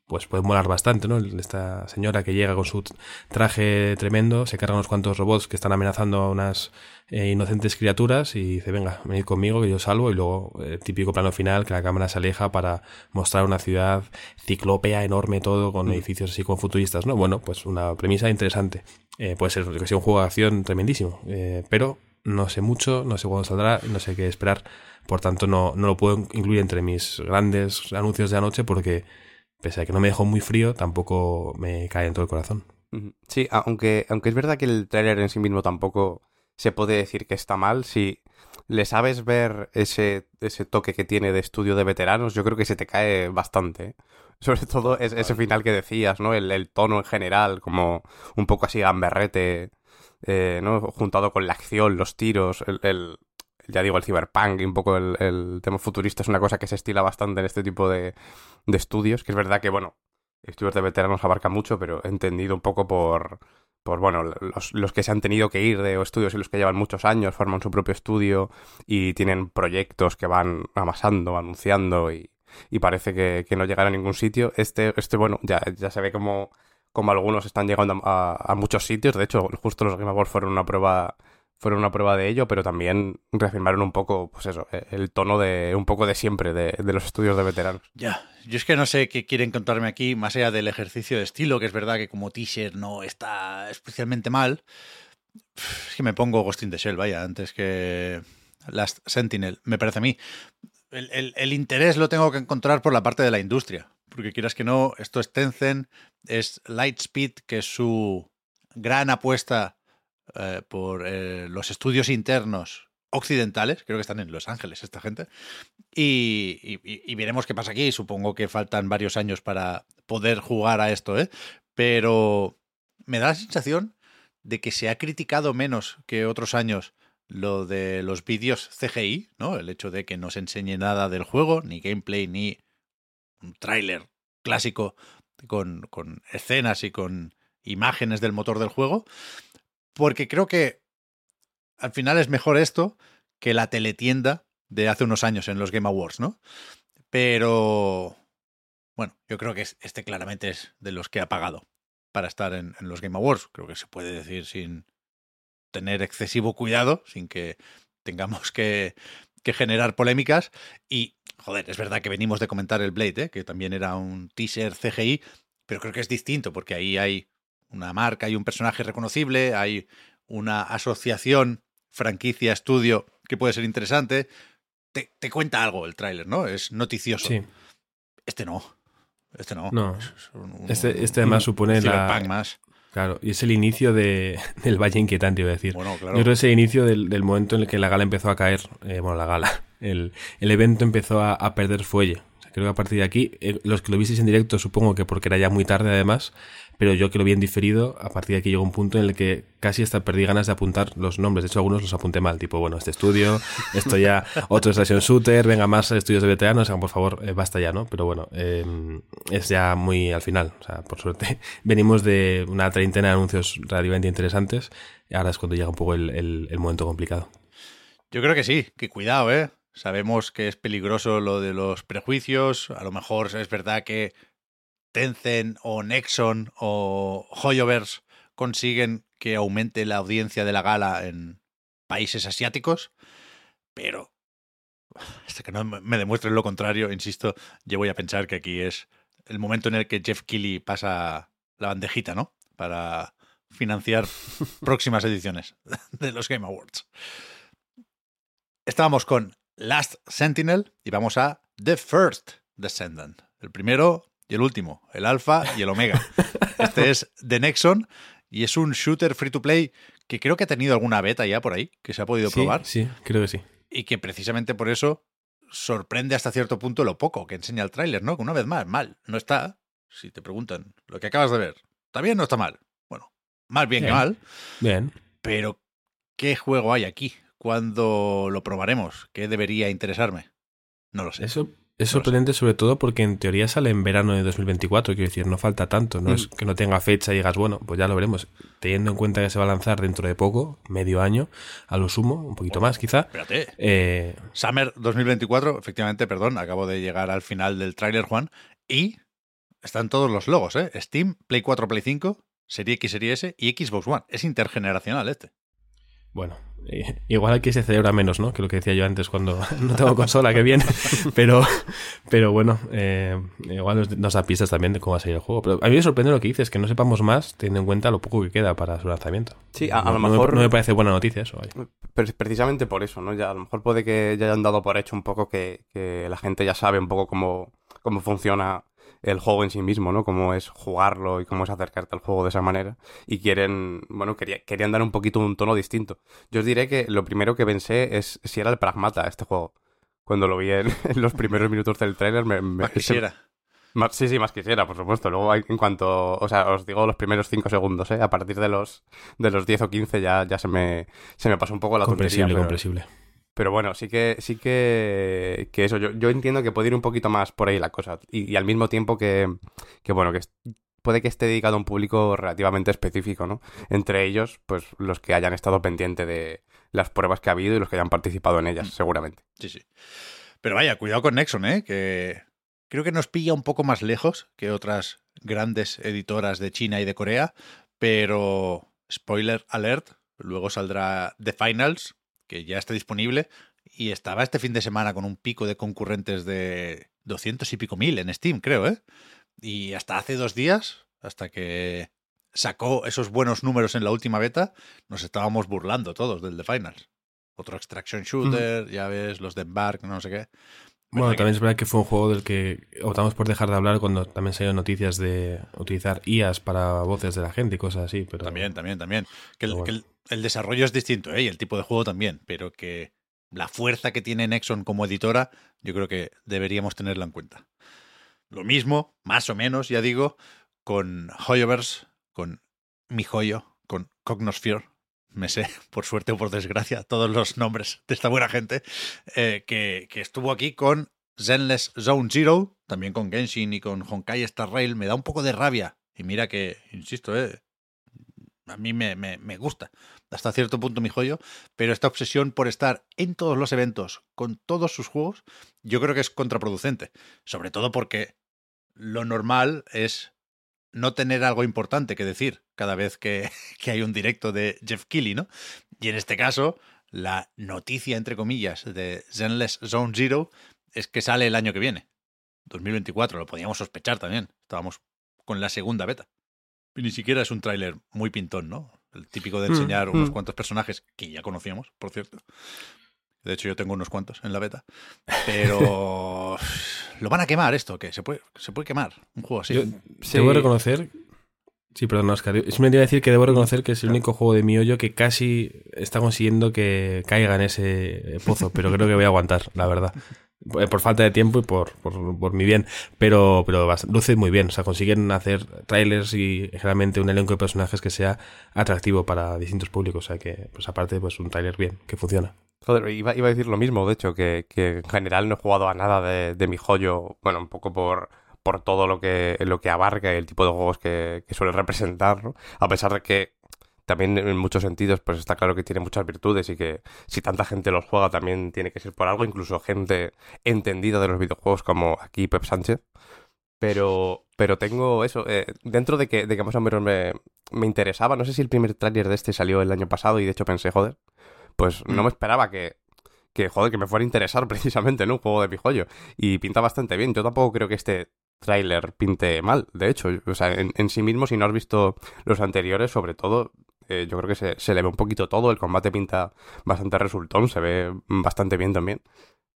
pues puede molar bastante, ¿no? Esta señora que llega con su traje tremendo, se carga unos cuantos robots que están amenazando a unas eh, inocentes criaturas y dice, venga, venid conmigo que yo salvo y luego eh, típico plano final que la cámara se aleja para mostrar una ciudad ciclópea enorme todo con mm. edificios así como futuristas, ¿no? Bueno, pues una premisa interesante. Eh, puede ser que sea un juego de acción tremendísimo, eh, pero no sé mucho, no sé cuándo saldrá, no sé qué esperar, por tanto no, no lo puedo incluir entre mis grandes anuncios de anoche porque pese a que no me dejó muy frío, tampoco me cae en todo el corazón. Sí, aunque, aunque es verdad que el tráiler en sí mismo tampoco se puede decir que está mal, si le sabes ver ese, ese toque que tiene de estudio de veteranos, yo creo que se te cae bastante. ¿eh? Sobre todo es, ese final que decías, ¿no? El, el, tono en general, como un poco así gamberrete, eh, ¿no? Juntado con la acción, los tiros, el, el ya digo, el cyberpunk y un poco el, tema futurista es una cosa que se estila bastante en este tipo de, de estudios, que es verdad que, bueno, estudios de veteranos abarca mucho, pero entendido un poco por, por bueno, los, los, que se han tenido que ir de estudios y los que llevan muchos años forman su propio estudio y tienen proyectos que van amasando, anunciando y, y parece que, no llegará a ningún sitio. Este, este bueno, ya, ya se ve como, como algunos están llegando a, muchos sitios. De hecho, justo los Game Awards fueron una prueba fueron una prueba de ello, pero también reafirmaron un poco, pues eso, e, el tono de un poco de siempre de, los estudios de veteranos. Ya, yo es que no sé qué quieren contarme aquí, más allá del ejercicio de estilo, que es verdad que como teaser no está especialmente mal. Es que me pongo Ghost in the Shell, vaya, antes que Last Sentinel, me parece a mí. El, el interés lo tengo que encontrar por la parte de la industria, porque quieras que no, esto es Tencent, es Lightspeed, que es su gran apuesta eh, por eh, los estudios internos occidentales, creo que están en Los Ángeles esta gente, y, veremos qué pasa aquí. Supongo que faltan varios años para poder jugar a esto, ¿eh? pero me da la sensación de que se ha criticado menos que otros años lo de los vídeos CGI, ¿no? El hecho de que no se enseñe nada del juego, ni gameplay, ni un tráiler clásico con, con escenas y con imágenes del motor del juego, porque creo que al final es mejor esto que la teletienda de hace unos años en los Game Awards, ¿no? Pero bueno, yo creo que este claramente es de los que ha pagado para estar en, los Game Awards. Creo que se puede decir sin tener excesivo cuidado, sin que tengamos que, generar polémicas. Y, joder, es verdad que venimos de comentar el Blade, ¿eh? que también era un teaser CGI, pero creo que es distinto porque ahí hay una marca y un personaje reconocible, hay una asociación, franquicia, estudio que puede ser interesante. Te, cuenta algo el tráiler, ¿no? Es noticioso. Sí. Este no. Este no. No. este, este además supone la. Más. Claro, y es el inicio de, del Valle Inquietante, iba a decir. Bueno, claro. Yo creo que es el inicio del, momento en el que la gala empezó a caer. Eh, bueno, la gala. El, el evento empezó a, a perder fuelle. Creo que a partir de aquí, eh, los que lo visteis en directo, supongo que porque era ya muy tarde además, pero yo que lo vi en diferido, a partir de aquí llegó un punto en el que casi hasta perdí ganas de apuntar los nombres. De hecho, algunos los apunté mal, tipo, bueno, este estudio, esto ya, otro Station Shooter, venga más estudios de veteranos, por favor, eh, basta ya, ¿no? Pero bueno, em, es ya muy al final, o sea, por suerte, venimos de una treintena de anuncios relativamente interesantes, y ahora es cuando llega un poco el, el momento complicado. Yo creo que sí, que cuidado, ¿eh? Sabemos que es peligroso lo de los prejuicios. A lo mejor es verdad que Tencent o Nexon o Hoyoverse consiguen que aumente la audiencia de la gala en países asiáticos, pero hasta que no me demuestren lo contrario, insisto, yo voy a pensar que aquí es el momento en el que Jeff Keighley pasa la bandejita, ¿no? Para financiar próximas ediciones de los Game Awards. Estábamos con Last Sentinel y vamos a The First Descendant. El primero y el último, el alfa y el omega. Este es The Nexon y es un shooter free to play que creo que ha tenido alguna beta ya por ahí, que se ha podido probar. Sí, creo que sí. Y que precisamente por eso sorprende hasta cierto punto lo poco que enseña el tráiler, ¿no? Que una vez más, mal, no está. Si te preguntan lo que acabas de ver, ¿está bien o no está mal? Bueno, más bien, bien. que mal. Bien. Pero, ¿qué juego hay aquí? ¿Cuándo lo probaremos? ¿Qué debería interesarme? No lo sé. Eso es sorprendente sobre todo porque en teoría sale en verano de 2024, quiero decir, no falta tanto, no es mm. que no tenga fecha y digas, bueno, pues ya lo veremos, teniendo en cuenta que se va a lanzar dentro de poco, medio año, a lo sumo, un poquito más quizá. Espérate. Eh... Summer 2024, efectivamente, perdón, acabo de llegar al final del tráiler, Juan, y están todos los logos, ¿eh? Steam, Play 4, Play 5, Serie X, Serie S y Xbox One. Es intergeneracional este. Bueno, Igual aquí se celebra menos, ¿no? Que lo que decía yo antes cuando no tengo consola, que bien. Pero, pero bueno, eh, igual nos, da pistas también de cómo va a salir el juego. Pero a mí me sorprende lo que dices, que no sepamos más teniendo en cuenta lo poco que queda para su lanzamiento. Sí, a, lo mejor... No me, parece buena noticia eso. precisamente por eso, ¿no? Ya, a lo mejor puede que ya hayan dado por hecho un poco que, que la gente ya sabe un poco cómo, cómo funciona el juego en sí mismo, ¿no? Cómo es jugarlo y cómo es acercarte al juego de esa manera. Y quieren, bueno, querían dar un poquito un tono distinto. Yo os diré que lo primero que pensé es si era el pragmata este juego. Cuando lo vi en, los primeros minutos del trailer me... más quisiera. sí, sí, más quisiera, por supuesto. Luego, en cuanto, o sea, os digo los primeros 5 segundos, ¿eh? A partir de los, de los 10 o 15 ya, ya se, me, se me pasó un poco la comprensible, tontería. Comprensible, pero bueno, sí que, sí que, que eso, yo, yo entiendo que puede ir un poquito más por ahí la cosa. Y, al mismo tiempo que, que bueno, que puede que esté dedicado a un público relativamente específico, ¿no? Entre ellos, pues los que hayan estado pendientes de las pruebas que ha habido y los que hayan participado en ellas, mm. seguramente. Sí, sí. Pero vaya, cuidado con Nexon, ¿eh? Que creo que nos pilla un poco más lejos que otras grandes editoras de China y de Corea, pero spoiler alert, luego saldrá The Finals, que ya está disponible, y estaba este fin de semana con un pico de concurrentes de 200 y pico mil en Steam, creo, ¿eh? Y hasta hace dos días, hasta que sacó esos buenos números en la última beta, nos estábamos burlando todos del The Finals. Otro extraction shooter, ya ves, los de Embark, no sé qué. Bueno, también es verdad que fue un juego del que optamos por dejar de hablar cuando también salieron noticias de utilizar IAs para voces de la gente y cosas así. Pero... También, también, también. Que, el, el, desarrollo es distinto, ¿eh? Y el tipo de juego también, pero que la fuerza que tiene Nexon como editora, yo creo que deberíamos tenerla en cuenta. Lo mismo, más o menos, ya digo, con Hoyoverse, con Mi Joyo, con Cognosphere, me sé, por suerte o por desgracia, todos los nombres de esta buena gente, eh, que, que, estuvo aquí con Zenless Zone Zero, también con Genshin y con Honkai Star Rail. Me da un poco de rabia. Y mira que, insisto, eh, a mí me, me, me, gusta hasta cierto punto mi joyo, pero esta obsesión por estar en todos los eventos con todos sus juegos, yo creo que es contraproducente. Sobre todo porque lo normal es no tener algo importante que decir cada vez que, que hay un directo de Jeff Keighley, ¿no? Y en este caso, la noticia, entre comillas, de Zenless Zone Zero es que sale el año que viene, 2024, lo podíamos sospechar también, estábamos con la segunda beta. Y ni siquiera es un tráiler muy pintón, ¿no? El típico de mm, enseñar unos mm. cuantos personajes que ya conocíamos, por cierto. De hecho, yo tengo unos cuantos en la beta. Pero lo van a quemar esto, que se puede, se puede quemar un juego así. Yo, Debo reconocer. Sí, perdón, Oscar. Es me iba a decir que debo reconocer que es el único juego de mi hoyo que casi está consiguiendo que caiga en ese pozo, pero creo que voy a aguantar, la verdad. Eh, por falta de tiempo y por, por, mi bien, pero, pero luce muy bien. O sea, consiguen hacer trailers y generalmente un elenco de personajes que sea atractivo para distintos públicos. O sea, que, pues aparte, pues un trailer bien, que funciona. Joder, iba, a decir lo mismo, de hecho, que, en general no he jugado a nada de, de mi joyo, bueno, un poco por, por todo lo que, lo que abarca y el tipo de juegos que, que suele representar, ¿no? A pesar de que también en muchos sentidos pues está claro que tiene muchas virtudes y que si tanta gente los juega también tiene que ser por algo, incluso gente entendida de los videojuegos como aquí Pep Sánchez. Pero, pero tengo eso, eh, dentro de que, de que más o menos me, me interesaba, no sé si el primer tráiler de este salió el año pasado y de hecho pensé, joder, pues no mm. me esperaba que, que, joder, que me fuera a interesar precisamente, ¿no? Un juego de pijollo. Y pinta bastante bien. Yo tampoco creo que este tráiler pinte mal, de hecho. O sea, en, en, sí mismo, si no has visto los anteriores, sobre todo, eh, yo creo que se, se, le ve un poquito todo, el combate pinta bastante resultón, se ve bastante bien también.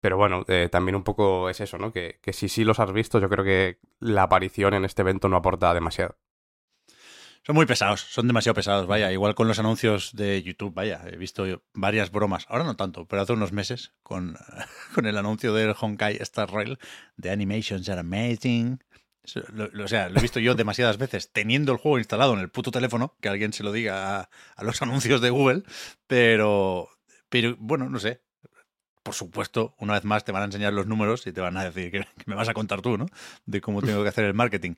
Pero bueno, eh, también un poco es eso, ¿no? Que, que si sí los has visto, yo creo que la aparición en este evento no aporta demasiado. Son muy pesados, son demasiado pesados, vaya. Igual con los anuncios de YouTube, vaya. He visto varias bromas, ahora no tanto, pero hace unos meses con, con el anuncio del Honkai Star Rail, The Animations are amazing, o sea, lo he visto yo demasiadas veces teniendo el juego instalado en el puto teléfono, que alguien se lo diga a, los anuncios de Google, pero, pero bueno, no sé. Por supuesto, una vez más te van a enseñar los números y te van a decir que, me vas a contar tú, ¿no? De cómo tengo que hacer el marketing.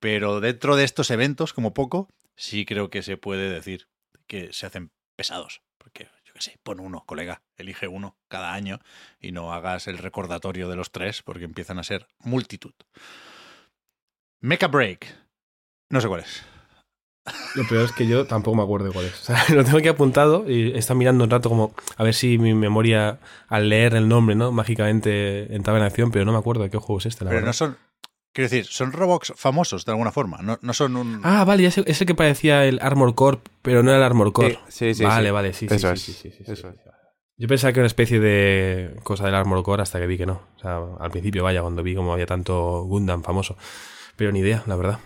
Pero dentro de estos eventos, como poco, sí creo que se puede decir que se hacen pesados. Porque, yo qué sé, pon uno, colega, elige uno cada año y no hagas el recordatorio de los tres porque empiezan a ser multitud. Mecha Break. No sé cuál es. Lo peor es que yo tampoco me acuerdo de cuál es. O sea, lo tengo aquí apuntado y está mirando un rato como a ver si mi memoria al leer el nombre, ¿no? Mágicamente entraba en acción, pero no me acuerdo de qué juego es este. La pero no son. Quiero decir, son Roblox famosos de alguna forma, no, no son un... Ah, vale, ese, ese que parecía el Armor Core, pero no era el Armor Core. Sí, sí, Vale, sí. vale, sí, Eso sí, es. sí, sí, sí, Eso sí. Yo pensaba que era una especie de cosa del Armor Core hasta que vi que no. O sea, al principio, vaya, cuando vi como había tanto Gundam famoso. Pero ni idea, la verdad.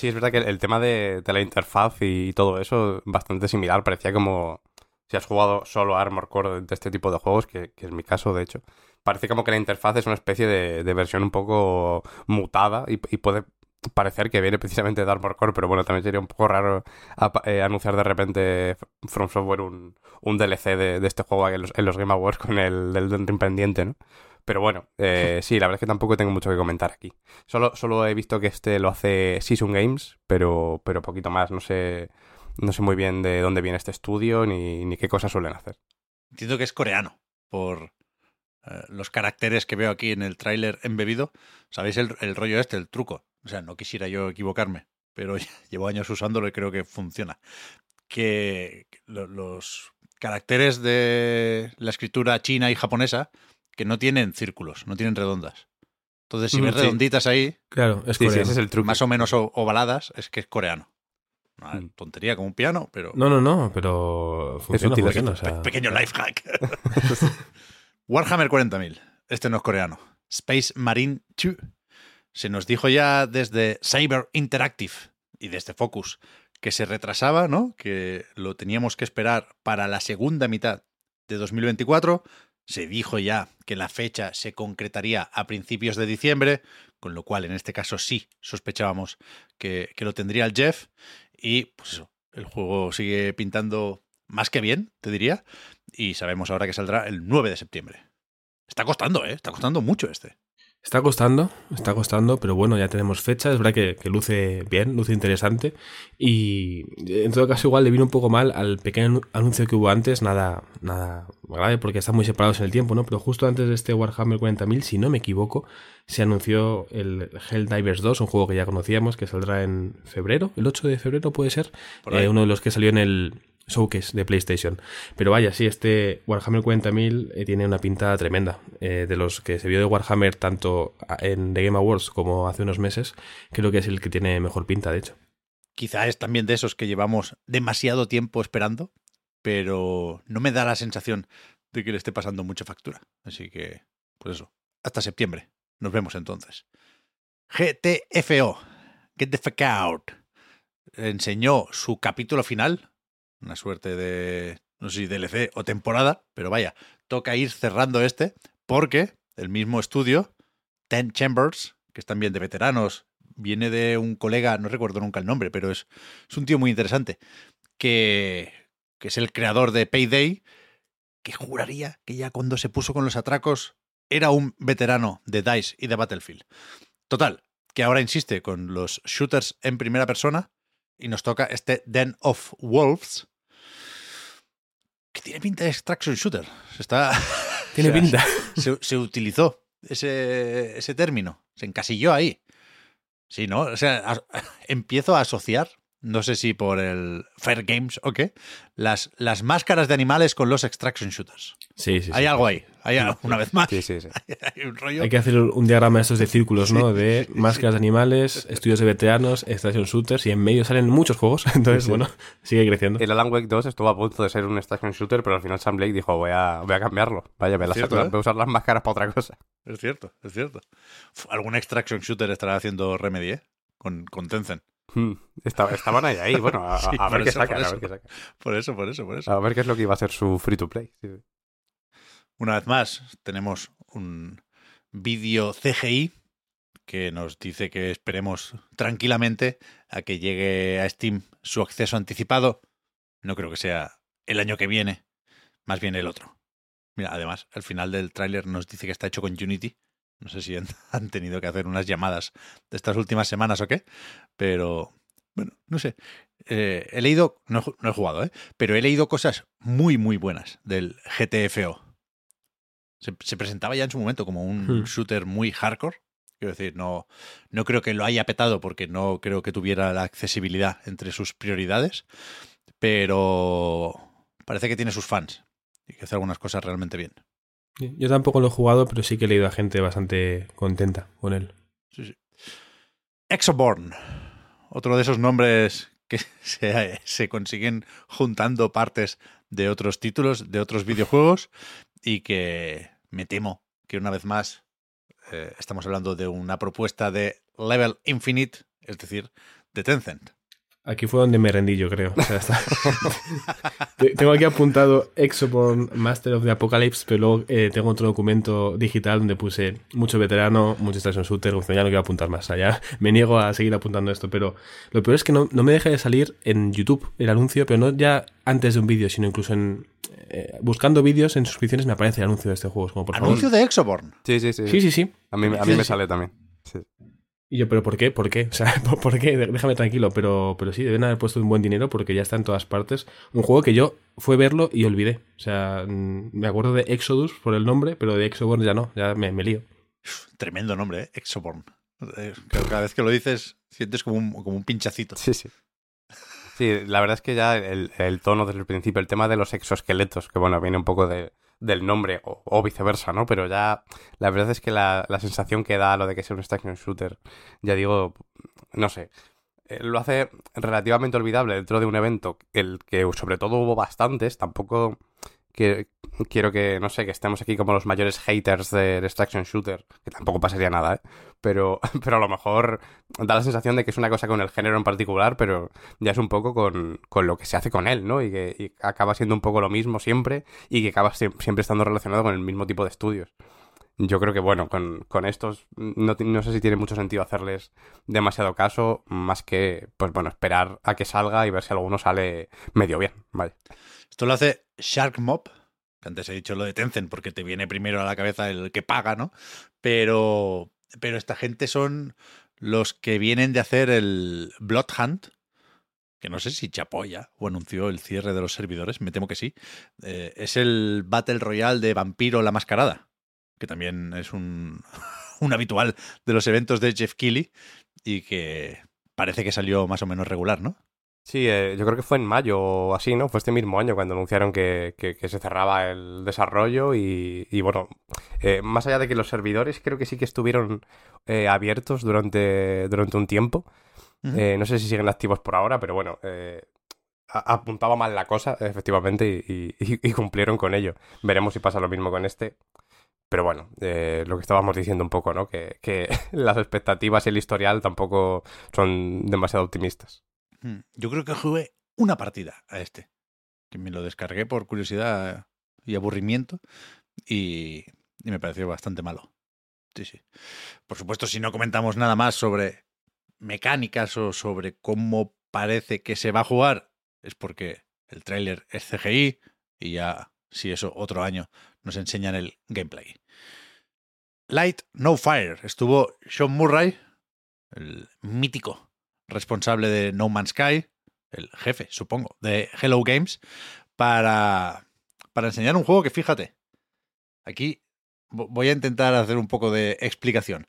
Sí, es verdad que el tema de, de la interfaz y todo eso, bastante similar. Parecía como si has jugado solo Armor Core de este tipo de juegos, que, que es mi caso, de hecho. Parece como que la interfaz es una especie de, de versión un poco mutada y, puede parecer que viene precisamente de Armor Core, pero bueno, también sería un poco raro a, eh, anunciar de repente From Software un, un DLC de, de, este juego en los, en los Game Awards con el del Ring pendiente, ¿no? Pero bueno, eh, sí, la verdad es que tampoco tengo mucho que comentar aquí. Solo, solo he visto que este lo hace Season Games, pero, pero poquito más. No sé, no sé muy bien de dónde viene este estudio ni, ni qué cosas suelen hacer. Entiendo que es coreano, por, eh, los caracteres que veo aquí en el tráiler embebido. ¿Sabéis el, el rollo este, el truco? O sea, no quisiera yo equivocarme, pero llevo años usándolo y creo que funciona. Que lo- los caracteres de la escritura china y japonesa que no tienen círculos, no tienen redondas. Entonces, si Mm, ves sí. redonditas ahí, Claro, es Sí, sí, coreano. ese es el truco. más o menos ovaladas, es que es coreano. Una Mm. tontería como un piano, pero No, no, no, pero funciona, útil, es funciona, o sea, pequeño life hack. Warhammer 40.000. Este no es coreano. Space Marine 2. Se nos dijo ya desde Cyber Interactive y desde Focus que se retrasaba, ¿no? Que lo teníamos que esperar para la segunda mitad de 2024. Se dijo ya que la fecha se concretaría a principios de diciembre, con lo cual en este caso sí sospechábamos que, lo tendría el Jeff. Y pues eso, el juego sigue pintando más que bien, te diría. Y sabemos ahora que saldrá el 9 de septiembre. Está costando, ¿eh? Está costando mucho este. Está costando, está costando, pero bueno, ya tenemos fecha. Es verdad que, que luce bien, luce interesante. Y en todo caso, igual le vino un poco mal al pequeño anuncio que hubo antes. Nada, nada grave, porque están muy separados en el tiempo, ¿no? Pero justo antes de este Warhammer 40.000, si no me equivoco, se anunció el Helldivers 2, un juego que ya conocíamos, que saldrá en febrero, el 8 de febrero puede ser. Eh, uno de los que salió en el showcase de PlayStation. Pero vaya, sí, este Warhammer 40.000 eh, tiene una pinta tremenda. Eh, de los que se vio de Warhammer tanto en The Game Awards como hace unos meses, creo que es el que tiene mejor pinta, de hecho. Quizá es también de esos que llevamos demasiado tiempo esperando, pero no me da la sensación de que le esté pasando mucha factura. Así que, pues eso, hasta septiembre. Nos vemos entonces. GTFO, Get the Fuck Out, enseñó su capítulo final, una suerte de, no sé si DLC o temporada, pero vaya, toca ir cerrando este, porque el mismo estudio, Ten Chambers, que es también de veteranos, viene de un colega, no recuerdo nunca el nombre, pero es, es un tío muy interesante, que, que es el creador de Payday, que juraría que ya cuando se puso con los atracos era un veterano de DICE y de Battlefield. Total, que ahora insiste con los shooters en primera persona y nos toca este Den of Wolves, que tiene pinta de extraction shooter. Se está... Tiene o sea, pinta. se, se utilizó ese, ese término, se encasilló ahí. Sí, ¿no? O sea, a- empiezo a asociar, no sé si por el Fair Games o qué, las, las máscaras de animales con los extraction shooters. Sí, sí, sí. Hay algo ahí, hay algo, una vez más. Sí, sí, sí. Hay un rollo. Hay que hacer un diagrama de estos de círculos, ¿no? De máscaras de animales, estudios de veteranos, extraction shooters, y en medio salen muchos juegos. Entonces, Sí, sí. bueno, sigue creciendo. El Alan Wake 2 estuvo a punto de ser un extraction shooter, pero al final Sam Blake dijo, voy a, voy a cambiarlo. Vaya, voy a, Cierto, las- ¿eh? voy a usar las máscaras para otra cosa. Es cierto, es cierto. Algún extraction shooter estará haciendo Remedy, ¿eh? Con, con Tencent. Hmm, estaba- estaban ahí, ahí. Bueno, a, Sí, a por ver qué sacan, a eso. ver qué sacan. Por eso, por eso, por eso. A ver qué es lo que iba a ser su free to play. Una vez más, tenemos un vídeo CGI que nos dice que esperemos tranquilamente a que llegue a Steam su acceso anticipado. No creo que sea el año que viene, más bien el otro. Mira, además, al final del tráiler nos dice que está hecho con Unity. No sé si han, tenido que hacer unas llamadas de estas últimas semanas o qué, pero bueno, no sé. Eh, he leído, no, he ju- no he jugado, ¿eh? pero he leído cosas muy, muy buenas del GTFO. Se, se presentaba ya en su momento como un Hmm. shooter muy hardcore. Quiero decir, no, no creo que lo haya petado porque no creo que tuviera la accesibilidad entre sus prioridades, pero parece que tiene sus fans y que hace algunas cosas realmente bien. Yo tampoco lo he jugado, pero sí que he leído a gente bastante contenta con él. Exoborn, otro de esos nombres que se, se consiguen juntando partes de otros títulos, de otros videojuegos, y que me temo que una vez más eh, estamos hablando de una propuesta de Level Infinite, es decir, de Tencent. Aquí fue donde me rendí, yo creo. O sea, está- Te- tengo aquí apuntado Exoborn Master of the Apocalypse, pero luego eh, tengo otro documento digital donde puse mucho veterano, mucho extraction shooter, ya no quiero apuntar más. O sea, ya me niego a seguir apuntando esto, pero lo peor es que no, no me deja de salir en YouTube el anuncio, pero no ya antes de un vídeo, sino incluso en eh, buscando vídeos en suscripciones me aparece el anuncio de este juego. Es como, por favor. Anuncio de Exoborn. Sí, sí, sí. Sí, sí, sí. A mí, a mí Sí, me sí. sale también. Sí. Y yo, ¿pero por qué? ¿Por qué? O sea, ¿por, por qué? Déjame tranquilo. Pero, pero sí, deben haber puesto un buen dinero porque ya está en todas partes. Un juego que yo fue verlo y olvidé. O sea, mm, me acuerdo de Exodus por el nombre, pero de Exoborn ya no, ya me, me lío. Tremendo nombre, ¿eh? Exoborn. Eh, Cada vez que lo dices, sientes como un, como un pinchacito. Sí, sí. Sí, la verdad es que ya el, el tono desde el principio, el tema de los exoesqueletos, que bueno, viene un poco de, del nombre o, o viceversa, ¿no? Pero ya la verdad es que la, la sensación que da lo de que sea un extraction shooter, ya digo, no sé, eh, lo hace relativamente olvidable dentro de un evento el que sobre todo hubo bastantes, tampoco que, quiero que, no sé, que estemos aquí como los mayores haters de Extraction Shooter, que tampoco pasaría nada, ¿eh? Pero, pero a lo mejor da la sensación de que es una cosa con el género en particular, pero ya es un poco con, con lo que se hace con él, ¿no? Y que acaba siendo un poco lo mismo siempre y que acaba sie- siempre estando relacionado con el mismo tipo de estudios. Yo creo que, bueno, con, con estos no, no sé si tiene mucho sentido hacerles demasiado caso, más que, pues bueno, esperar a que salga y ver si alguno sale medio bien, vale. Esto lo hace Shark Mob, que antes he dicho lo de Tencent porque te viene primero a la cabeza el que paga, ¿no? Pero, pero esta gente son los que vienen de hacer el Blood Hunt, que no sé si Chapoya o anunció el cierre de los servidores, me temo que sí. Eh, es el Battle Royale de Vampiro la Mascarada, que también es un, un habitual de los eventos de Jeff Keighley y que parece que salió más o menos regular, ¿no? Sí, eh, yo creo que fue en mayo o así, ¿no? Fue este mismo año cuando anunciaron que, que- que se cerraba el desarrollo y, y bueno, eh, más allá de que los servidores creo que sí que estuvieron eh, abiertos durante, durante un tiempo. Eh, no sé si siguen activos por ahora, pero bueno, eh, apuntaba mal la cosa, efectivamente, y, y- y cumplieron con ello. Veremos si pasa lo mismo con este. Pero bueno, lo que estábamos diciendo un poco, ¿no? Que, que las expectativas y el historial tampoco son demasiado optimistas. Yo creo que jugué una partida a este. Que me lo descargué por curiosidad y aburrimiento. Y, y me pareció bastante malo. Sí, sí. Por supuesto, si no comentamos nada más sobre mecánicas o sobre cómo parece que se va a jugar, es porque el tráiler es CGI y ya, si eso, otro año nos enseñan el gameplay. Light No Fire. Estuvo Sean Murray, el mítico responsable de No Man's Sky, el jefe, supongo, de Hello Games, para, para enseñar un juego que, fíjate, aquí vo- voy a intentar hacer un poco de explicación.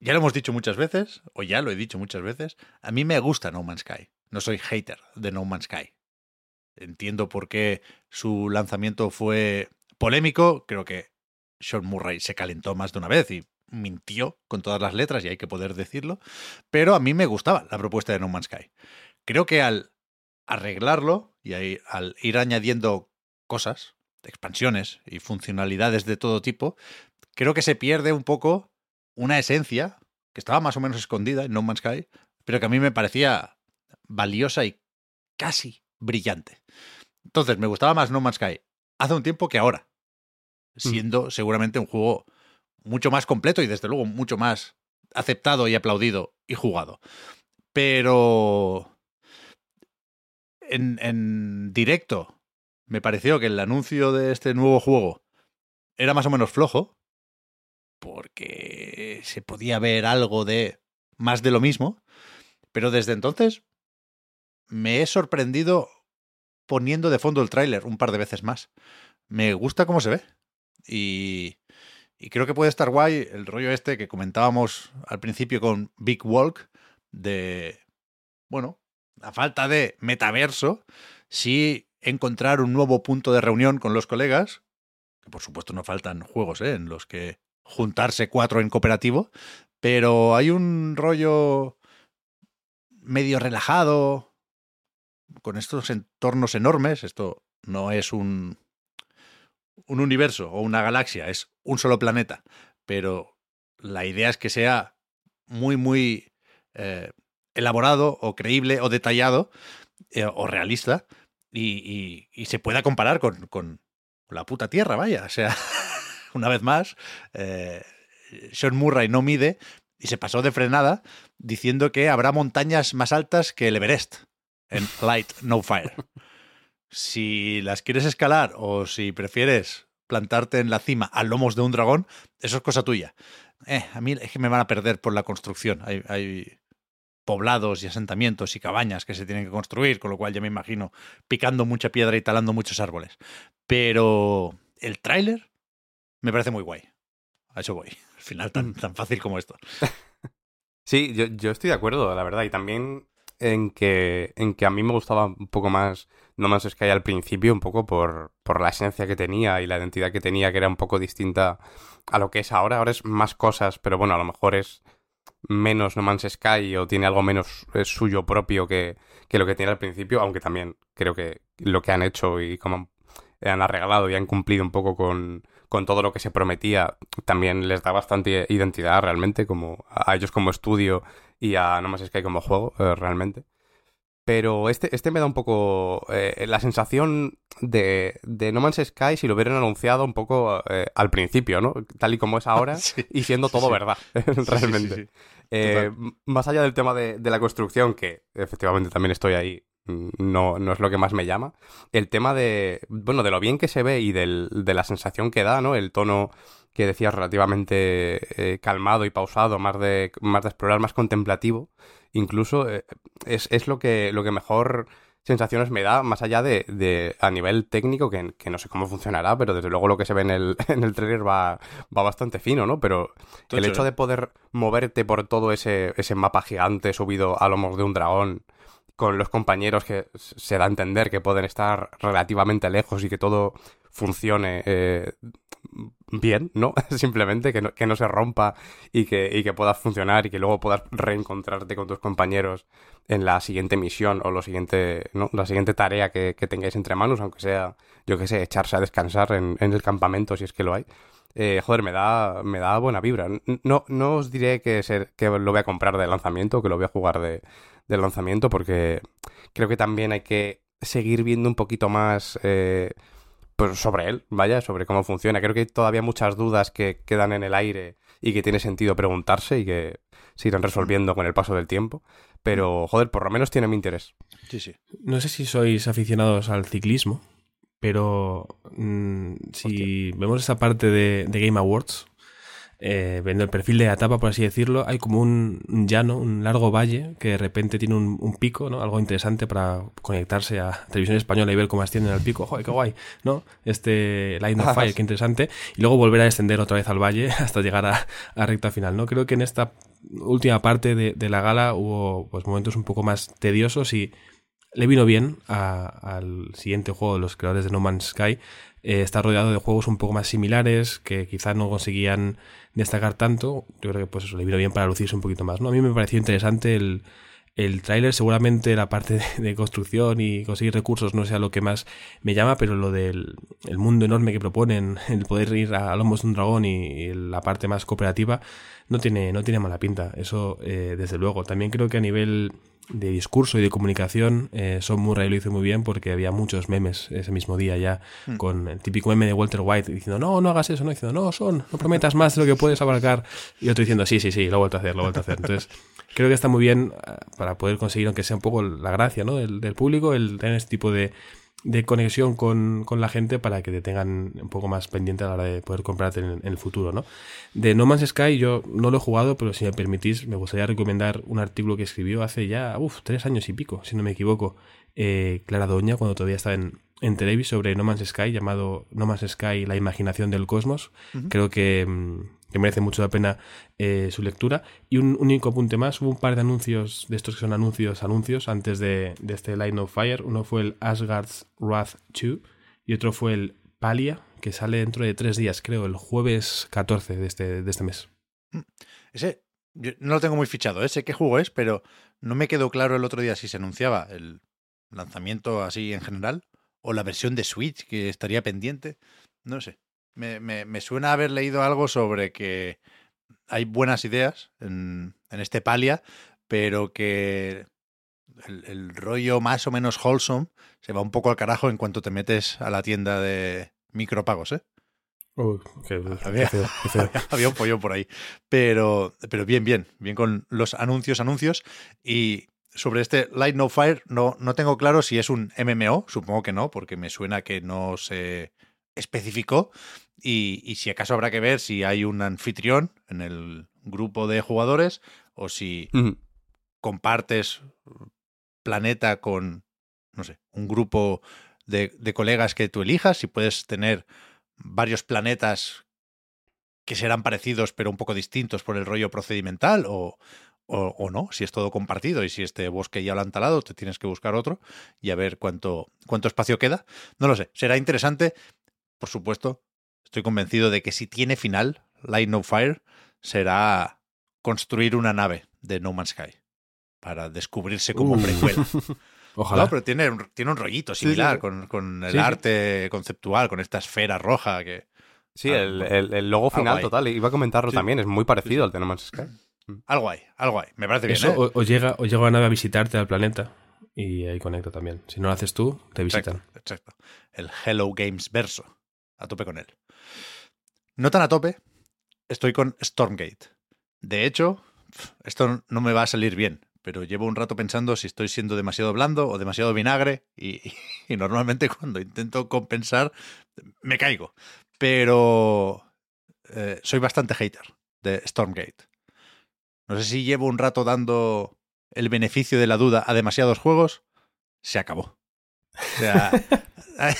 Ya lo hemos dicho muchas veces, o ya lo he dicho muchas veces, a mí me gusta No Man's Sky. No soy hater de No Man's Sky. Entiendo por qué su lanzamiento fue polémico, creo que Sean Murray se calentó más de una vez y mintió con todas las letras y hay que poder decirlo, pero a mí me gustaba la propuesta de No Man's Sky. Creo que al arreglarlo y al ir añadiendo cosas, expansiones y funcionalidades de todo tipo, creo que se pierde un poco una esencia que estaba más o menos escondida en No Man's Sky, pero que a mí me parecía valiosa y casi brillante. Entonces, me gustaba más No Man's Sky hace un tiempo que ahora, siendo seguramente un juego mucho más completo y desde luego mucho más aceptado y aplaudido y jugado. Pero en, en directo me pareció que el anuncio de este nuevo juego era más o menos flojo, porque se podía ver algo de más de lo mismo, pero desde entonces me he sorprendido poniendo de fondo el tráiler un par de veces más. Me gusta cómo se ve y, y creo que puede estar guay el rollo este que comentábamos al principio con Big Walk de, bueno, la falta de metaverso, sí encontrar un nuevo punto de reunión con los colegas, que por supuesto no faltan juegos ¿eh? en los que juntarse cuatro en cooperativo, pero hay un rollo medio relajado, con estos entornos enormes, esto no es un, un universo o una galaxia, es un solo planeta, pero la idea es que sea muy, muy eh, elaborado o creíble o detallado eh, o realista y, y, y, se pueda comparar con, con, la puta Tierra, vaya. O sea, una vez más, eh, Sean Murray no mide y se pasó de frenada diciendo que habrá montañas más altas que el Everest en Light No Fire. Si las quieres escalar o si prefieres plantarte en la cima a lomos de un dragón, eso es cosa tuya. Eh, a mí es que me van a perder por la construcción. Hay, hay poblados y asentamientos y cabañas que se tienen que construir, con lo cual ya me imagino picando mucha piedra y talando muchos árboles. Pero el tráiler me parece muy guay. A eso voy. Al final tan, tan fácil como esto. Sí, yo, yo estoy de acuerdo, la verdad. Y también en que, en que a mí me gustaba un poco más No Man's Sky al principio, un poco por, por la esencia que tenía y la identidad que tenía, que era un poco distinta a lo que es ahora. Ahora es más cosas, pero bueno, a lo mejor es menos No Man's Sky o tiene algo menos suyo propio que, que lo que tiene al principio, aunque también creo que lo que han hecho y como han arreglado y han cumplido un poco con, con todo lo que se prometía, también les da bastante identidad realmente, como a ellos como estudio y a No Man's Sky como juego, eh, realmente. Pero este, este me da un poco eh, la sensación de, de, No Man's Sky si lo hubieran anunciado un poco eh, al principio, ¿no? Tal y como es ahora y siendo todo verdad, realmente. más allá del tema de, de, la construcción, que efectivamente también estoy ahí no, no es lo que más me llama. El tema de, bueno, de lo bien que se ve y del, de la sensación que da, ¿no? El tono que decías relativamente eh, calmado y pausado, más de, más de explorar, más contemplativo, incluso eh, es, es, lo, que, lo que mejor sensaciones me da, más allá de, de a nivel técnico, que, que, no sé cómo funcionará, pero desde luego lo que se ve en el, en el trailer va, va bastante fino, ¿no? Pero el hecho de poder moverte por todo ese, ese mapa gigante subido a lomos de un dragón, con los compañeros que se da a entender que pueden estar relativamente lejos y que todo funcione eh, bien, ¿no? Simplemente que no, que no se rompa y que, y que pueda funcionar y que luego puedas reencontrarte con tus compañeros en la siguiente misión o lo siguiente, ¿no? la siguiente tarea que, que tengáis entre manos, aunque sea, yo que sé, echarse a descansar en, el campamento si es que lo hay. Eh, joder, me da, me da buena vibra. No, no os diré que, ser, que lo voy a comprar de lanzamiento, que lo voy a jugar de, del lanzamiento, porque creo que también hay que seguir viendo un poquito más eh, pues sobre él, vaya, sobre cómo funciona. Creo que hay todavía muchas dudas que quedan en el aire y que tiene sentido preguntarse y que se irán resolviendo con el paso del tiempo. Pero, joder, por lo menos tiene mi interés. Sí, sí. No sé si sois aficionados al ciclismo, pero mm, si vemos esa parte de, de Game Awards, eh, viendo el perfil de la etapa, por así decirlo, hay como un llano, un largo valle que de repente tiene un, pico, ¿no? Algo interesante para conectarse a televisión española y ver cómo ascienden al pico. ¡Joder, qué guay! ¿No? Este Line of Fire, qué interesante. Y luego volver a descender otra vez al valle hasta llegar a, a recta final, ¿no? Creo que en esta última parte de, de la gala hubo pues momentos un poco más tediosos y le vino bien al siguiente juego de los creadores de No Man's Sky eh, está rodeado de juegos un poco más similares que quizás no conseguían destacar tanto. Yo creo que pues eso le vino bien para lucirse un poquito más. ¿no? A mí me pareció interesante el, el tráiler. Seguramente la parte de, construcción y conseguir recursos no sea lo que más me llama, pero lo del el mundo enorme que proponen, el poder ir a lomos de un dragón y, la parte más cooperativa, no tiene, no tiene mala pinta. Eso, eh, desde luego. También creo que a nivel de discurso y de comunicación, eh, Son Murray lo hizo muy bien porque había muchos memes ese mismo día ya hmm. con el típico meme de Walter White diciendo, no, no hagas eso, no, diciendo, no, Son, no prometas más de lo que puedes abarcar. Y otro diciendo, sí, sí, sí, lo he vuelto a hacer, lo he vuelto a hacer. Entonces, creo que está muy bien eh, para poder conseguir, aunque sea un poco la gracia ¿no? del, del público, el tener este tipo de, de conexión con, con, la gente para que te tengan un poco más pendiente a la hora de poder comprarte en, el futuro, ¿no? De No Man's Sky yo no lo he jugado, pero si me permitís, me gustaría recomendar un artículo que escribió hace ya, uff, tres años y pico, si no me equivoco, eh, Clara Doña, cuando todavía estaba en, en Televis, sobre No Man's Sky, llamado No Man's Sky, la imaginación del cosmos. Creo que... Que merece mucho la pena eh, su lectura. Y un, único apunte más, hubo un par de anuncios, de estos que son anuncios, anuncios, antes de, este Line of Fire. Uno fue el Asgard's Wrath 2 y otro fue el Palia, que sale dentro de tres días, creo, el jueves 14 de este, de este mes. Mm. Ese, no lo tengo muy fichado, ¿eh? sé qué juego es, pero no me quedó claro el otro día si se anunciaba el lanzamiento así en general o la versión de Switch que estaría pendiente. No sé. Me, me, me, suena haber leído algo sobre que hay buenas ideas en, en este Palia, pero que el, el, rollo más o menos wholesome se va un poco al carajo en cuanto te metes a la tienda de micropagos, ¿eh? había, había, un pollo por ahí. Pero, pero bien, bien, bien con los anuncios, anuncios. Y sobre este Light No Fire, no, no tengo claro si es un MMO, supongo que no, porque me suena que no se especificó y, si acaso habrá que ver si hay un anfitrión en el grupo de jugadores o si compartes planeta con, no sé, un grupo de, de colegas que tú elijas y puedes tener varios planetas que serán parecidos pero un poco distintos por el rollo procedimental o, o, o, no, si es todo compartido y si este bosque ya lo han talado, te tienes que buscar otro y a ver cuánto, cuánto espacio queda. No lo sé, será interesante. Por supuesto, estoy convencido de que si tiene final, Light No Fire, será construir una nave de No Man's Sky para descubrirse como uh. precuela. Ojalá. No, pero tiene, tiene un rollito similar sí, sí. Con, con, el sí, arte conceptual, con esta esfera roja que... Sí, el, el, el, logo final total, iba a comentarlo también, es muy parecido al de No Man's Sky. Algo hay, algo hay, me parece Eso, bien. ¿eh? o, o, llega, o llega a nave a visitarte al planeta y ahí conecta también. Si no lo haces tú, te visitan. Exacto, exacto. El Hello Games verso. A tope con él. No tan a tope, estoy con Stormgate. De hecho, esto no me va a salir bien, pero llevo un rato pensando si estoy siendo demasiado blando o demasiado vinagre y, normalmente cuando intento compensar me caigo. Pero eh, soy bastante hater de Stormgate. No sé si llevo un rato dando el beneficio de la duda a demasiados juegos. Se acabó. O sea,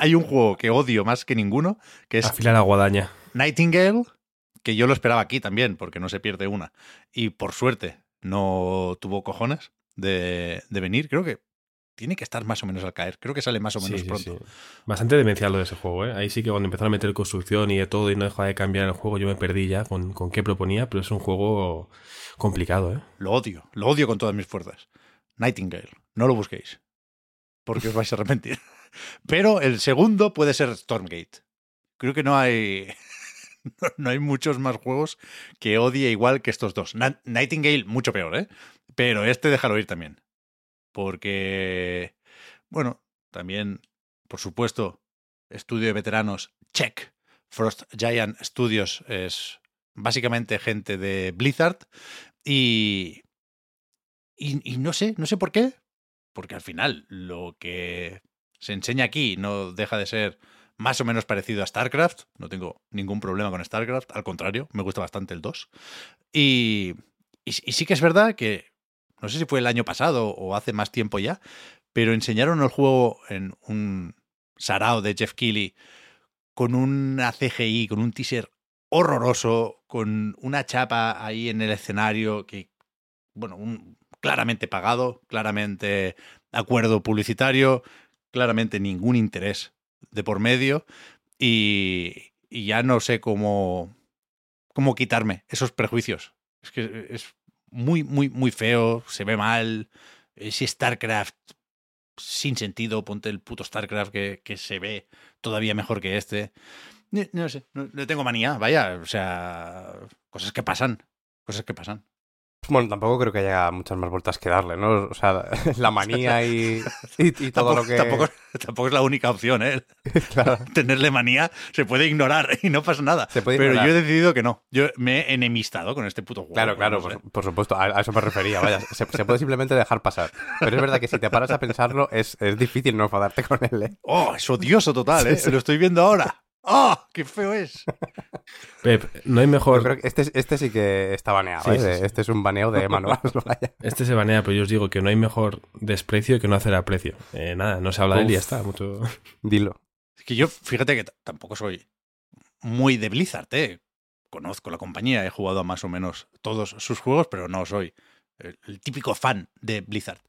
hay, un juego que odio más que ninguno, que es... Afila la guadaña. Nightingale, que yo lo esperaba aquí también, porque no se pierde una. Y por suerte no tuvo cojones de, de venir. Creo que tiene que estar más o menos al caer. Creo que sale más o menos sí, pronto. Sí, Bastante demencial lo de ese juego, ¿eh? Ahí sí que cuando empezaron a meter construcción y de todo y no dejaba de cambiar el juego, yo me perdí ya con, con qué proponía, pero es un juego complicado, ¿eh? Lo odio, lo odio con todas mis fuerzas. Nightingale, no lo busquéis, porque os vais a arrepentir. Pero el segundo puede ser Stormgate. Creo que no hay... no hay muchos más juegos que odie igual que estos dos. Nightingale, mucho peor, ¿eh? Pero este déjalo ir también porque, bueno, también, por supuesto, estudio de veteranos, check. Frost Giant Studios es básicamente gente de Blizzard y, y, y, no sé, no sé por qué, porque al final lo que se enseña aquí no deja de ser más o menos parecido a StarCraft, no tengo ningún problema con StarCraft, al contrario, me gusta bastante el 2. Y, sí que es verdad que no sé si fue el año pasado o hace más tiempo ya, pero enseñaron el juego en un sarao de Jeff Keighley con una CGI, con un teaser horroroso, con una chapa ahí en el escenario que, bueno, un, claramente pagado, claramente acuerdo publicitario, claramente ningún interés de por medio y, ya no sé cómo, cómo quitarme esos prejuicios. Es que es muy, muy, muy feo, se ve mal. Ese StarCraft sin sentido, ponte el puto StarCraft que, que se ve todavía mejor que este. No, no sé, no, no, tengo manía, vaya, o sea, cosas que pasan, cosas que pasan. Bueno, tampoco creo que haya muchas más vueltas que darle, ¿no? O sea, la manía y, y, y todo tampoco, lo que... Tampoco, tampoco, es la única opción, ¿eh? Claro. Tenerle manía se puede ignorar y no pasa nada. Pero ignorar. yo he decidido que no. Yo me he enemistado con este puto juego. Claro, claro, no sé. por, por, supuesto. A, a, eso me refería, vaya. Se, se, puede simplemente dejar pasar. Pero es verdad que si te paras a pensarlo, es, es difícil no enfadarte con él, ¿eh? Oh, es odioso total, ¿eh? Sí, sí. Lo estoy viendo ahora. ¡Oh! ¡Qué feo es! Pep, no hay mejor. Yo creo que este, este sí que está baneado. Sí, ¿eh? sí, este es un baneo de manual. este se banea, pero yo os digo que no hay mejor desprecio que no hacer aprecio. Eh, nada, no se habla Uf. de él y ya está. Mucho... Dilo. Es que yo, fíjate que tampoco soy muy de Blizzard, ¿eh? Conozco la compañía, he jugado a más o menos todos sus juegos, pero no soy el, el típico fan de Blizzard.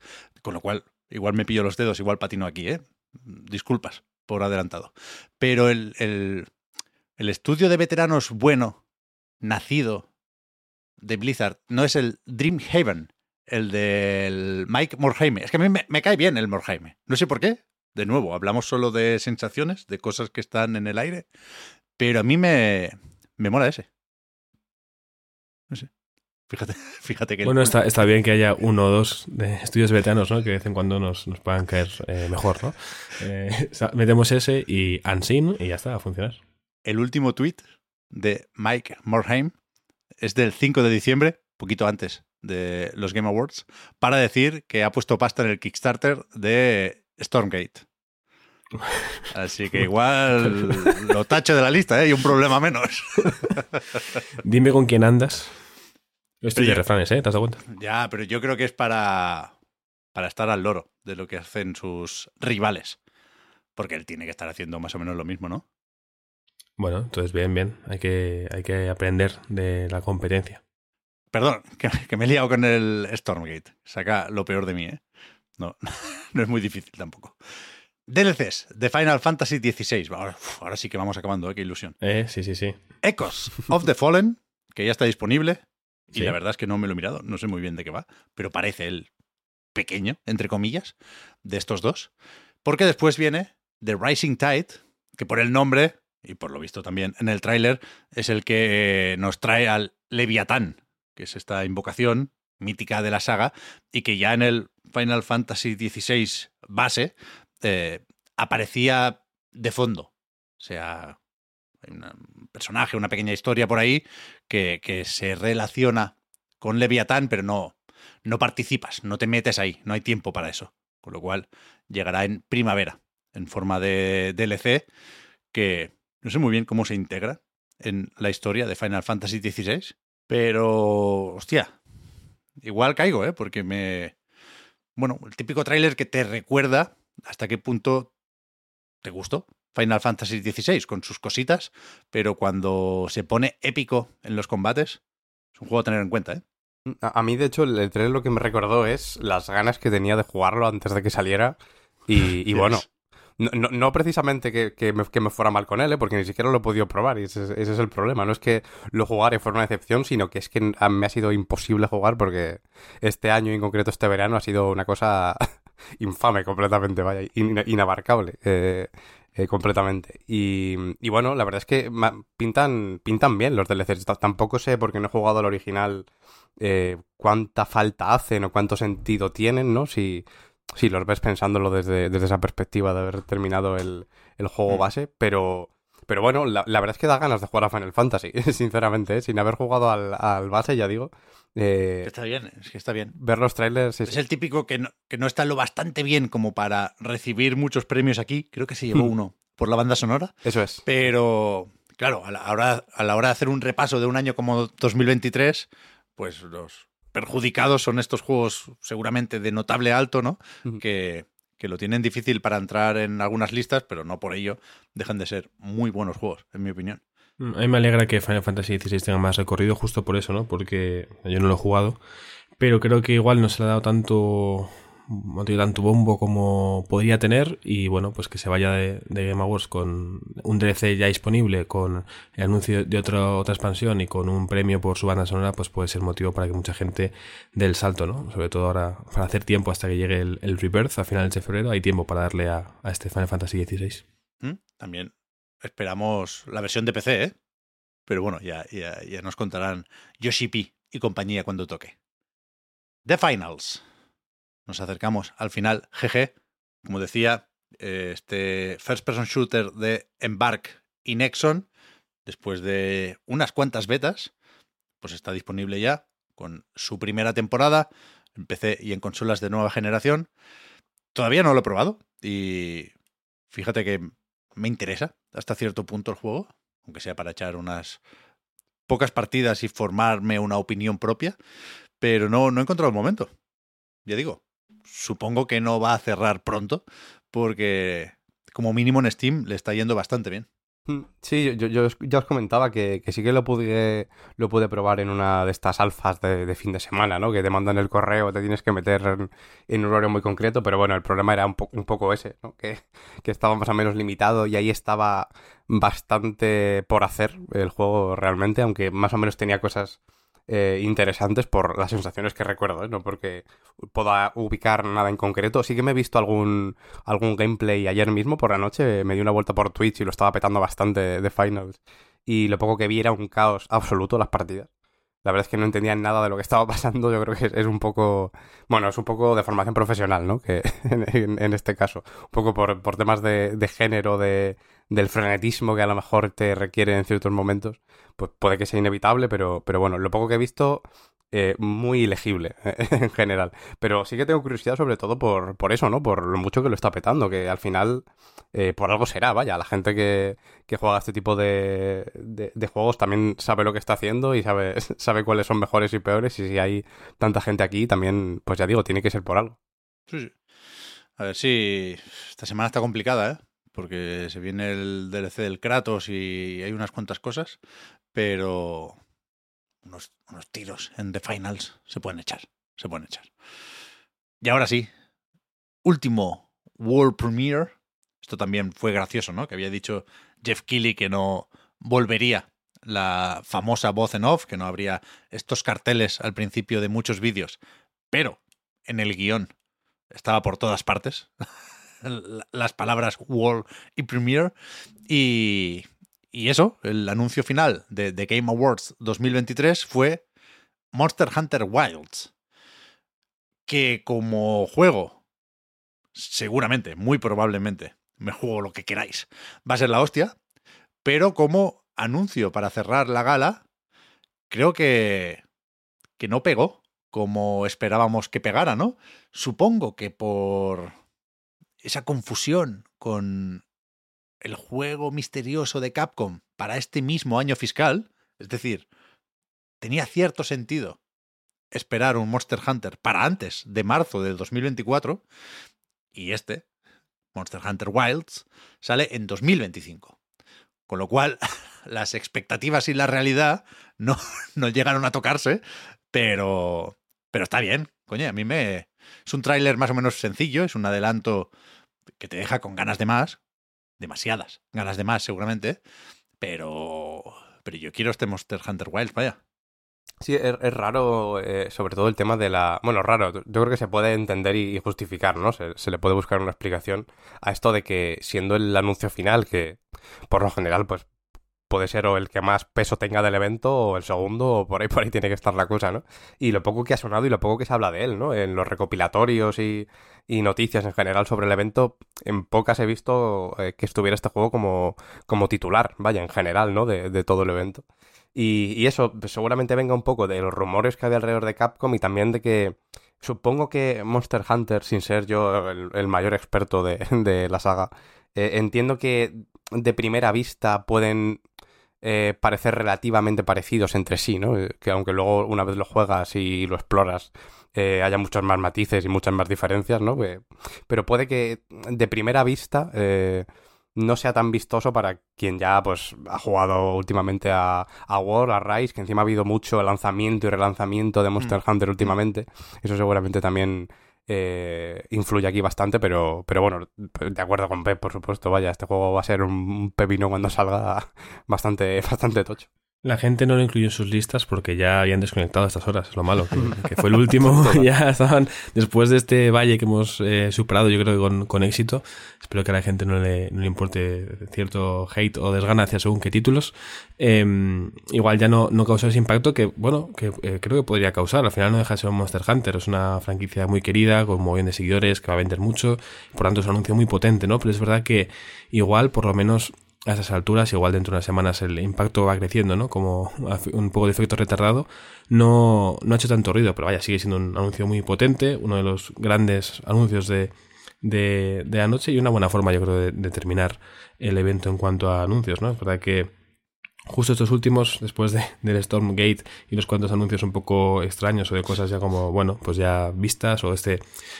Con lo cual, igual me pillo los dedos, igual patino aquí, ¿eh? Disculpas por adelantado. Pero el, el, estudio de veteranos bueno, nacido de Blizzard, no es el Dreamhaven, el del Mike Morhaime. Es que a mí me, me, cae bien el Morhaime. No sé por qué. De nuevo, hablamos solo de sensaciones, de cosas que están en el aire. Pero a mí me, me mola ese. Fíjate, fíjate que... Bueno, está, está bien que haya uno o dos de estudios vetanos, ¿no? Que de vez en cuando nos, nos puedan caer eh, mejor, ¿no? Eh, metemos ese y Unseen y ya está, a funcionar. El último tweet de Mike Morheim es del 5 de diciembre, poquito antes de los Game Awards, para decir que ha puesto pasta en el Kickstarter de Stormgate. Así que igual lo tacho de la lista, ¿eh? Y un problema menos. Dime con quién andas. Estoy de refranes, ¿eh? ¿Te has dado cuenta? Ya, pero yo creo que es para, para estar al loro de lo que hacen sus rivales. Porque él tiene que estar haciendo más o menos lo mismo, ¿no? Bueno, entonces bien, bien. Hay que, hay que aprender de la competencia. Perdón, que, que me he liado con el Stormgate. Saca lo peor de mí, ¿eh? No, no es muy difícil tampoco. DLCs de Final Fantasy XVI. Ahora sí que vamos acabando, ¿eh? qué ilusión. Eh, sí, sí, sí. Echoes of the Fallen, que ya está disponible. Y Sí. la verdad es que no me lo he mirado, no sé muy bien de qué va, pero parece el pequeño, entre comillas, de estos dos. Porque después viene The Rising Tide, que por el nombre, y por lo visto también en el tráiler, es el que nos trae al Leviatán, que es esta invocación mítica de la saga, y que ya en el Final Fantasy XVI base eh, aparecía de fondo. O sea, hay una- un personaje, una pequeña historia por ahí que, que se relaciona con Leviatán, pero no, no participas, no te metes ahí, no hay tiempo para eso. Con lo cual llegará en primavera, en forma de DLC, que no sé muy bien cómo se integra en la historia de Final Fantasy XVI, pero, hostia, igual caigo, ¿eh? Porque me... Bueno, el típico tráiler que te recuerda hasta qué punto te gustó Final Fantasy XVI con sus cositas, pero cuando se pone épico en los combates, es un juego a tener en cuenta, ¿eh? A, a mí, de hecho, el, el trailer lo que me recordó es las ganas que tenía de jugarlo antes de que saliera. Y, bueno, no, no- no precisamente que, que me, que me fuera mal con él, ¿eh? porque ni siquiera lo he podido probar y ese, es- ese es el problema. No es que lo jugara y fuera una decepción, sino que es que me ha sido imposible jugar porque este año en concreto este verano ha sido una cosa infame completamente, vaya, in- inabarcable. eh, eh, completamente. Y, y bueno, la verdad es que pintan, pintan bien los DLCs. T- Tampoco sé, porque no he jugado al original, eh, cuánta falta hacen o cuánto sentido tienen, ¿no? Si, si los ves pensándolo desde, desde esa perspectiva de haber terminado el, el juego Mm. base, pero... Pero bueno, la, la verdad es que da ganas de jugar a Final Fantasy, sinceramente, ¿eh? sin haber jugado al, al base, ya digo. Eh, Está bien, es que está bien. ver los trailers sí, Es sí. el típico que no, que no está lo bastante bien como para recibir muchos premios aquí. Creo que se llevó Hmm. uno por la banda sonora. Eso es. Pero, claro, a la, hora, a la hora de hacer un repaso de un año como 2023, pues los perjudicados son estos juegos seguramente de notable alto, ¿no? Ujú. Que, que lo tienen difícil para entrar en algunas listas, pero no por ello dejan de ser muy buenos juegos, en mi opinión. Mm, A mí me alegra que Final Fantasy XVI tenga más recorrido justo por eso, ¿no? Porque yo no lo he jugado, pero creo que igual no se le ha dado tanto no tiene tanto bombo como podría tener y bueno, pues que se vaya de, Game Awards con un DLC ya disponible, con el anuncio de otra, otra expansión y con un premio por su banda sonora, pues puede ser motivo para que mucha gente dé el salto, ¿no? Sobre todo ahora, para hacer tiempo hasta que llegue el, el Rebirth a finales de febrero, hay tiempo para darle a, a este Final Fantasy XVI. ¿Mm? También esperamos la versión de PC, ¿eh? Pero bueno, ya, ya, ya nos contarán Yoshi P y compañía cuando toque. The Finals. Nos acercamos al final. GG. Como decía, eh, este first person shooter de Embark y Nexon, después de unas cuantas betas, pues está disponible ya con su primera temporada en PC y en consolas de nueva generación. Todavía no lo he probado y fíjate que me interesa hasta cierto punto el juego, aunque sea para echar unas pocas partidas y formarme una opinión propia, pero no, no he encontrado el momento. Ya digo, supongo que no va a cerrar pronto, porque como mínimo en Steam le está yendo bastante bien. Mm, Sí, yo, yo ya os comentaba que, sí que lo pude, lo pude probar en una de estas alfas de, fin de semana, ¿no? Que te mandan el correo, te tienes que meter en, un horario muy concreto, pero bueno, el problema era un, po- un poco ese, ¿no? Que estaba más o menos limitado y ahí estaba bastante por hacer el juego realmente, aunque más o menos tenía cosas eh, interesantes por las sensaciones que recuerdo, ¿eh? No porque pueda ubicar nada en concreto. Sí que me he visto algún, algún gameplay ayer mismo por la noche, me di una vuelta por Twitch y lo estaba petando bastante de Finals. Y lo poco que vi era un caos absoluto las partidas. La verdad es que no entendía nada de lo que estaba pasando. Yo creo que es, un poco. Bueno, es un poco de formación profesional, ¿no? Que en- en este caso. Un poco por, por temas de, de género, de, del frenetismo que a lo mejor te requiere en ciertos momentos. Pues puede que sea inevitable, pero, pero bueno, lo poco que he visto eh, muy legible en general. Pero sí que tengo curiosidad sobre todo por, por eso, ¿no? Por lo mucho que lo está petando, que al final eh, por algo será, vaya. La gente que, que juega este tipo de, de, juegos también sabe lo que está haciendo y sabe, sabe cuáles son mejores y peores. Y si hay tanta gente aquí, también, pues ya digo, tiene que ser por algo. Sí, sí. A ver si esta semana está complicada, ¿eh? Porque se viene el DLC del Kratos y hay unas cuantas cosas, pero unos, tiros en The Finals se pueden echar. Se pueden echar. Y ahora sí, último World Premiere. Esto también fue gracioso, ¿no? Que había dicho Jeff Keighley que no volvería la famosa voz en off, que no habría estos carteles al principio de muchos vídeos. Pero en el guion estaba por todas partes. Las palabras World y Premiere. Y, y eso, el anuncio final de The Game Awards 2023 fue Monster Hunter Wilds, que como juego, seguramente, muy probablemente, me juego lo que queráis, va a ser la hostia, pero como anuncio para cerrar la gala, creo que, que no pegó como esperábamos que pegara, ¿no? Supongo que por esa confusión con el juego misterioso de Capcom para este mismo año fiscal, es decir, tenía cierto sentido esperar un Monster Hunter para antes de marzo del 2024 y este, Monster Hunter Wilds, sale en 2025. Con lo cual, las expectativas y la realidad no, no llegaron a tocarse, pero, pero está bien. Coño, a mí me... Es un tráiler más o menos sencillo, es un adelanto que te deja con ganas de más, demasiadas ganas de más seguramente, pero, pero yo quiero este Monster Hunter Wilds, vaya. Sí, es, raro, eh, sobre todo el tema de la... Bueno, raro, yo creo que se puede entender y, justificar, ¿no? Se, se, le puede buscar una explicación a esto de que siendo el anuncio final, que por lo general, pues puede ser o el que más peso tenga del evento o el segundo o por ahí por ahí tiene que estar la cosa, ¿no? Y lo poco que ha sonado y lo poco que se habla de él, ¿no? En los recopilatorios y, noticias en general sobre el evento, en pocas he visto eh, que estuviera este juego como, como titular, vaya, en general, ¿no? De, todo el evento. Y, eso pues, seguramente venga un poco de los rumores que había alrededor de Capcom y también de que supongo que Monster Hunter, sin ser yo el, mayor experto de, la saga, eh, entiendo que de primera vista pueden eh, parecer relativamente parecidos entre sí, ¿no? Eh, que aunque luego una vez lo juegas y lo exploras eh, haya muchos más matices y muchas más diferencias, ¿no? pero puede que de primera vista no sea tan vistoso para quien ya pues ha jugado últimamente a, a War, a Rise, que encima ha habido mucho lanzamiento y relanzamiento de Monster mm. Hunter últimamente. Eso seguramente también eh, influye aquí bastante, pero, pero bueno, de acuerdo con Pep, por supuesto, vaya, este juego va a ser un pepino cuando salga bastante, bastante tocho. La gente no lo incluyó en sus listas porque ya habían desconectado a estas horas, es lo malo, que, fue el último, ya estaban, después de este valle que hemos eh, superado, yo creo que con, con, éxito, espero que a la gente no le, no le importe cierto hate o desgana hacia según qué títulos, em, igual ya no, no causó ese impacto que, bueno, que eh, creo que podría causar, al final no deja de ser un Monster Hunter, es una franquicia muy querida, con muy bien de seguidores, que va a vender mucho, por tanto es un anuncio muy potente, ¿no? Pero es verdad que igual, por lo menos a esas alturas, igual dentro de unas semanas el impacto va creciendo, ¿no? Como un poco de efecto retardado, no, no ha hecho tanto ruido, pero vaya, sigue siendo un anuncio muy potente, uno de los grandes anuncios de, de, de anoche y una buena forma, yo creo, de, terminar el evento en cuanto a anuncios, ¿no? Es verdad que justo estos últimos, después de, del Stormgate y los cuantos anuncios un poco extraños o de cosas ya como, bueno, pues ya vistas, o este,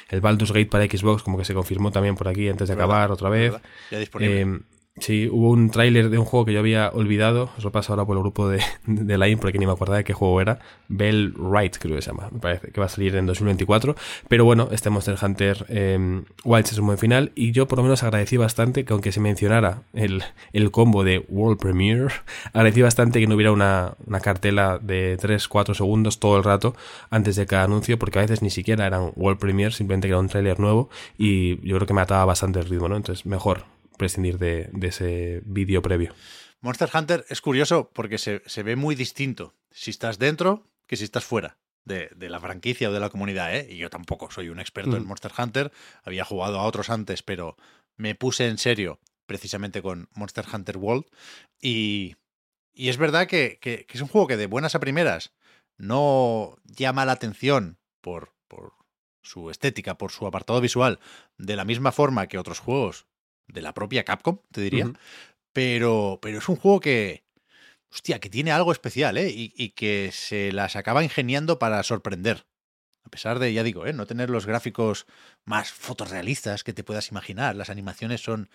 el Baldur's Gate para Xbox, como que se confirmó también por aquí antes de acabar otra vez. Ya disponible. Eh, Sí, hubo un tráiler de un juego que yo había olvidado, os lo paso ahora por el grupo de, de Line porque ni me acordaba de qué juego era, Bell Right creo que se llama, me parece que va a salir en 2024, pero bueno, este Monster Hunter eh, Wilds es un buen final. Y yo por lo menos agradecí bastante que aunque se mencionara el, el combo de World Premiere, agradecí bastante que no hubiera una, una cartela de 3-4 segundos todo el rato antes de cada anuncio porque a veces ni siquiera eran World Premiere, simplemente era un tráiler nuevo y yo creo que me ataba bastante el ritmo, ¿no? Entonces mejor prescindir de, ese vídeo previo. Monster Hunter es curioso porque se, ve muy distinto si estás dentro que si estás fuera. De, la franquicia o de la comunidad, ¿eh? Y yo tampoco soy un experto en mm. Monster Hunter, había jugado a otros antes, pero me puse en serio precisamente con Monster Hunter World. Y, y es verdad que, que, es un juego que de buenas a primeras no llama la atención por, por su estética, por su apartado visual, de la misma forma que otros juegos de la propia Capcom, te diría. Pero, pero es un juego que, hostia, que tiene algo especial, ¿eh? Y, y que se las acaba ingeniando para sorprender. A pesar de, ya digo, ¿eh? no tener los gráficos más fotorrealistas que te puedas imaginar. Las animaciones son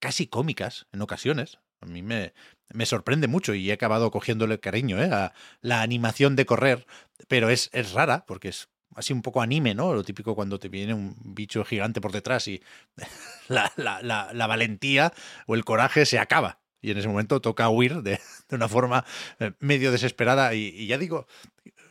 casi cómicas en ocasiones. A mí me, me sorprende mucho y he acabado cogiéndole cariño ¿eh? a la animación de correr, pero es, es rara porque es así un poco anime, ¿no? Lo típico cuando te viene un bicho gigante por detrás y la, valentía o el coraje se acaba. Y en ese momento toca huir de, de una forma eh, medio desesperada y, y ya digo,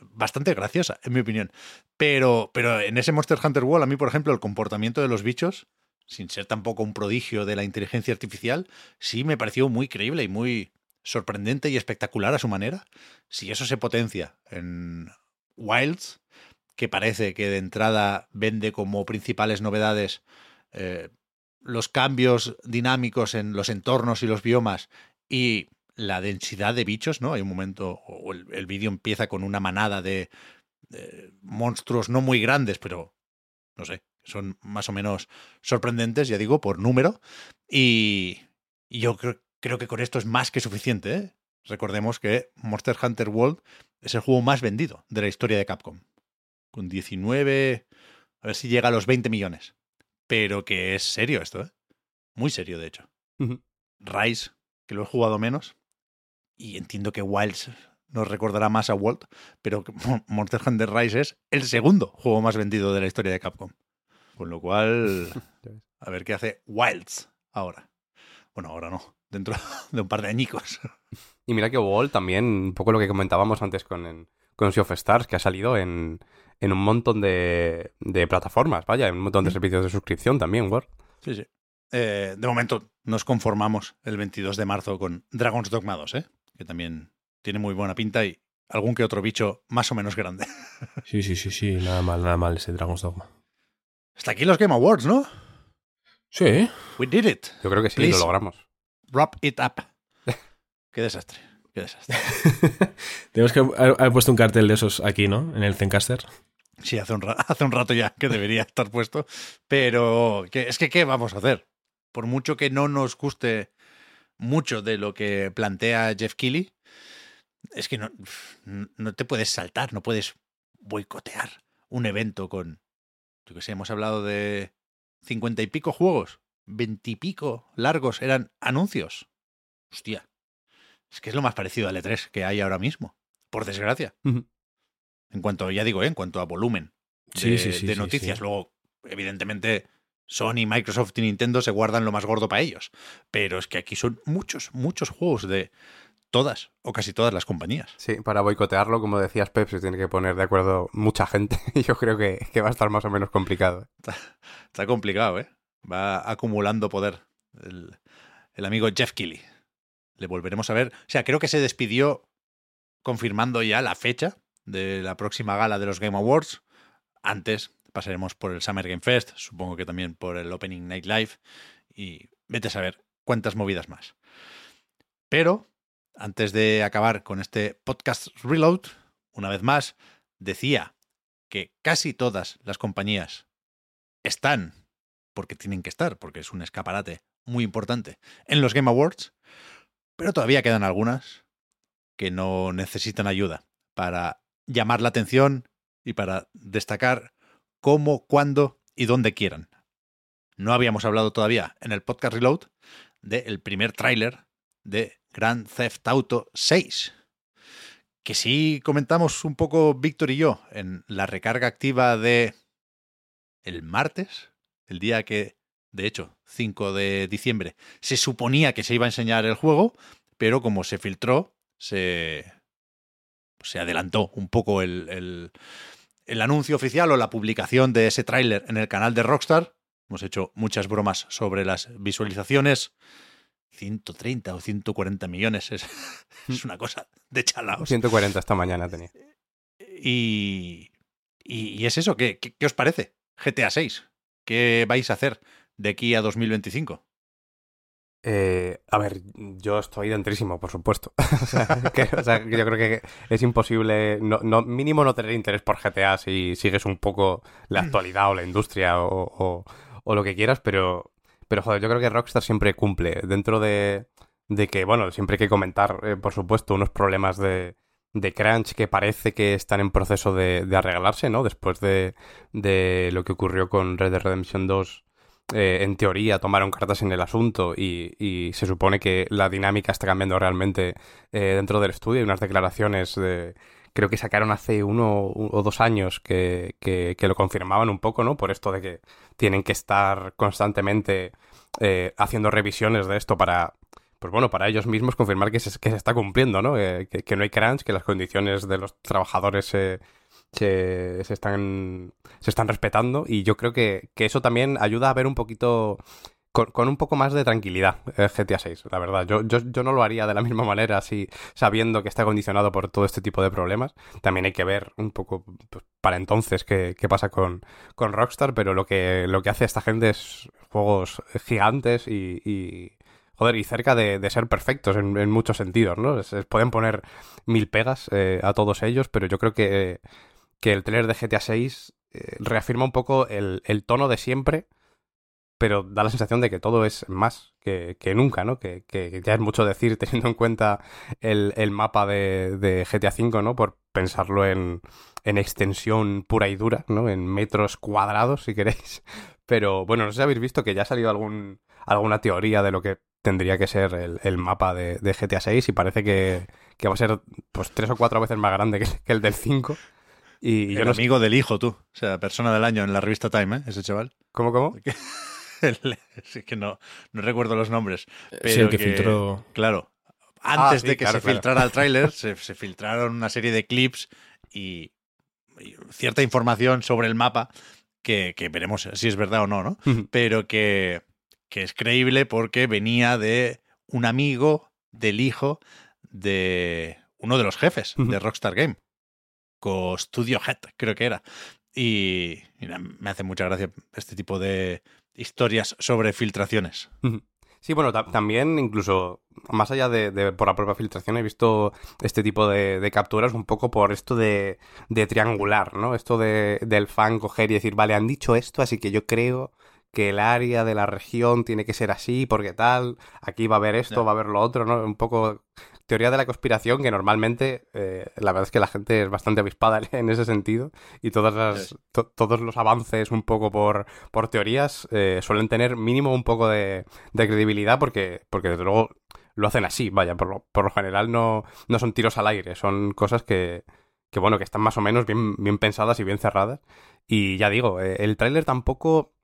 bastante graciosa, en mi opinión. Pero, pero en ese Monster Hunter World, a mí, por ejemplo, el comportamiento de los bichos, sin ser tampoco un prodigio de la inteligencia artificial, sí me pareció muy creíble y muy sorprendente y espectacular a su manera. Si eso se potencia en Wilds, que parece que de entrada vende como principales novedades eh, los cambios dinámicos en los entornos y los biomas y la densidad de bichos, ¿no? Hay un momento, o el, el vídeo empieza con una manada de, monstruos no muy grandes, pero no sé, son más o menos sorprendentes, ya digo, por número. Y, y yo creo, creo que con esto es más que suficiente. ¿eh? Recordemos que Monster Hunter World es el juego más vendido de la historia de Capcom. Con 19, a ver si llega a los 20 millones. Pero que es serio esto, ¿eh? Muy serio, de hecho. Rise, que lo he jugado menos. Y entiendo que Wilds nos recordará más a Walt, pero Monster Hunter Rise es el segundo juego más vendido de la historia de Capcom. Con lo cual, a ver qué hace Wilds ahora. Bueno, ahora no, dentro de un par de añicos. Y mira que Wall también, un poco lo que comentábamos antes con, en- con Sea of Stars, que ha salido en, en un montón de, de plataformas, vaya, en un montón de servicios de suscripción también, Wall. Sí, sí. Eh, de momento nos conformamos el 22 de marzo con Dragon's Dogma 2, ¿eh? que también tiene muy buena pinta y algún que otro bicho más o menos grande. Sí, sí, sí, sí, nada mal, nada mal ese Dragon's Dogma. Hasta aquí los Game Awards, ¿no? Sí, We did it. Yo creo que sí, Please. lo logramos. Wrap it up. Qué desastre, qué desastre. tenemos que haber puesto un cartel de esos aquí, ¿no? En el Zencaster. Sí, hace un, ra- hace un rato ya que debería estar puesto, pero que, es que ¿qué vamos a hacer? Por mucho que no nos guste mucho de lo que plantea Jeff Keighley, es que no, no te puedes saltar, no puedes boicotear un evento con, yo que sé, hemos hablado de cincuenta y pico juegos, veintipico largos eran anuncios. Hostia, es que es lo más parecido al E3 que hay ahora mismo, por desgracia. En cuanto, ya digo, ¿eh? en cuanto a volumen de, Sí, sí, sí, de noticias. sí. Luego, evidentemente, Sony, Microsoft y Nintendo se guardan lo más gordo para ellos. Pero es que aquí son muchos, muchos juegos de todas o casi todas las compañías. Sí, para boicotearlo, como decías, Pep, se tiene que poner de acuerdo mucha gente. Y yo creo que, que va a estar más o menos complicado. Está complicado, ¿eh? Va acumulando poder el, el amigo Jeff Keighley. Le volveremos a ver. O sea, creo que se despidió confirmando ya la fecha de la próxima gala de los Game Awards. Antes pasaremos por el Summer Game Fest, supongo que también por el Opening Night Live y vete a saber cuántas movidas más. Pero antes de acabar con este podcast reload, una vez más, decía que casi todas las compañías están, porque tienen que estar, porque es un escaparate muy importante, en los Game Awards, pero todavía quedan algunas que no necesitan ayuda para llamar la atención y para destacar cómo, cuándo y dónde quieran. No habíamos hablado todavía en el podcast Reload del primer tráiler de Grand Theft Auto 6, que sí comentamos un poco Víctor y yo en la recarga activa de el martes, el día que, de hecho, 5 de diciembre, se suponía que se iba a enseñar el juego, pero como se filtró, se, se adelantó un poco el, el, el anuncio oficial o la publicación de ese tráiler en el canal de Rockstar. Hemos hecho muchas bromas sobre las visualizaciones. 130 o 140 millones es, es una cosa de chalaos. 140 esta mañana tenía. Y, y, y es eso, ¿qué, qué, qué os parece? GTA 6. ¿Qué vais a hacer de aquí a 2025? Eh, a ver, yo estoy dentrísimo, por supuesto. o, sea, que, o, sea, yo creo que es imposible, no, no, mínimo no tener interés por GTA si sigues un poco la actualidad o la industria o, o, o lo que quieras, pero, pero joder, yo creo que Rockstar siempre cumple. Dentro de, de que, bueno, siempre hay que comentar, eh, por supuesto, unos problemas de, de crunch que parece que están en proceso de, de arreglarse, ¿no? Después de, de, lo que ocurrió con Red Dead Redemption 2 eh, en teoría tomaron cartas en el asunto y, se supone que la dinámica está cambiando realmente eh, dentro del estudio. Hay unas declaraciones de, creo que sacaron hace uno o dos años que, lo confirmaban un poco, ¿no? Por esto de que tienen que estar constantemente eh, haciendo revisiones de esto para, pues bueno, para ellos mismos confirmar que se, está cumpliendo, ¿no? Eh, que, que, no hay crunch, que las condiciones de los trabajadores se, se, se, están, se están respetando y yo creo que, que, eso también ayuda a ver un poquito, con, un poco más de tranquilidad eh, GTA 6, la verdad. Yo, yo, yo, no lo haría de la misma manera así, sabiendo que está condicionado por todo este tipo de problemas. También hay que ver un poco pues, para entonces qué, qué pasa con, con, Rockstar, pero lo que, lo que hace esta gente es juegos gigantes y, y joder, y cerca de, ser perfectos en, en, muchos sentidos, ¿no? Se pueden poner mil pegas eh, a todos ellos, pero yo creo que... que el trailer de GTA 6 eh, reafirma un poco el, el, tono de siempre, pero da la sensación de que todo es más que, que nunca, ¿no? Que, que, ya es mucho decir teniendo en cuenta el, el mapa de, de, GTA 5, ¿no? Por pensarlo en, en, extensión pura y dura, ¿no? En metros cuadrados, si queréis. Pero bueno, no sé si habéis visto que ya ha salido algún, alguna teoría de lo que tendría que ser el, el mapa de, de, GTA 6 y parece que, que, va a ser pues tres o cuatro veces más grande que, que el del 5. Y el yo amigo del hijo, tú. O sea, persona del año en la revista Time, ¿eh? Ese chaval. ¿Cómo, cómo? es que no, no recuerdo los nombres. Pero sí, el que, que filtró. Claro. Antes ah, sí, de que claro, se claro. filtrara el tráiler, se, se, filtraron una serie de clips y, y, cierta información sobre el mapa que, que veremos si es verdad o no, ¿no? Uh -huh. Pero que, que es creíble porque venía de un amigo del hijo de uno de los jefes uh -huh. de Rockstar Game. Studio Head, creo que era. Y mira, me hace mucha gracia este tipo de historias sobre filtraciones. Sí, bueno, también incluso más allá de, de, por la propia filtración he visto este tipo de, de capturas un poco por esto de, de triangular, ¿no? Esto de, del fan coger y decir, vale, han dicho esto, así que yo creo que el área de la región tiene que ser así, porque tal, aquí va a haber esto, va a haber lo otro, ¿no? Un poco teoría de la conspiración que normalmente eh, la verdad es que la gente es bastante avispada en ese sentido y todas las, to, todos los avances un poco por, por teorías eh, suelen tener mínimo un poco de, de, credibilidad porque, porque desde luego lo hacen así, vaya, por lo, por lo general no, no son tiros al aire, son cosas que, que bueno, que están más o menos bien, bien pensadas y bien cerradas. Y ya digo, eh, el tráiler tampoco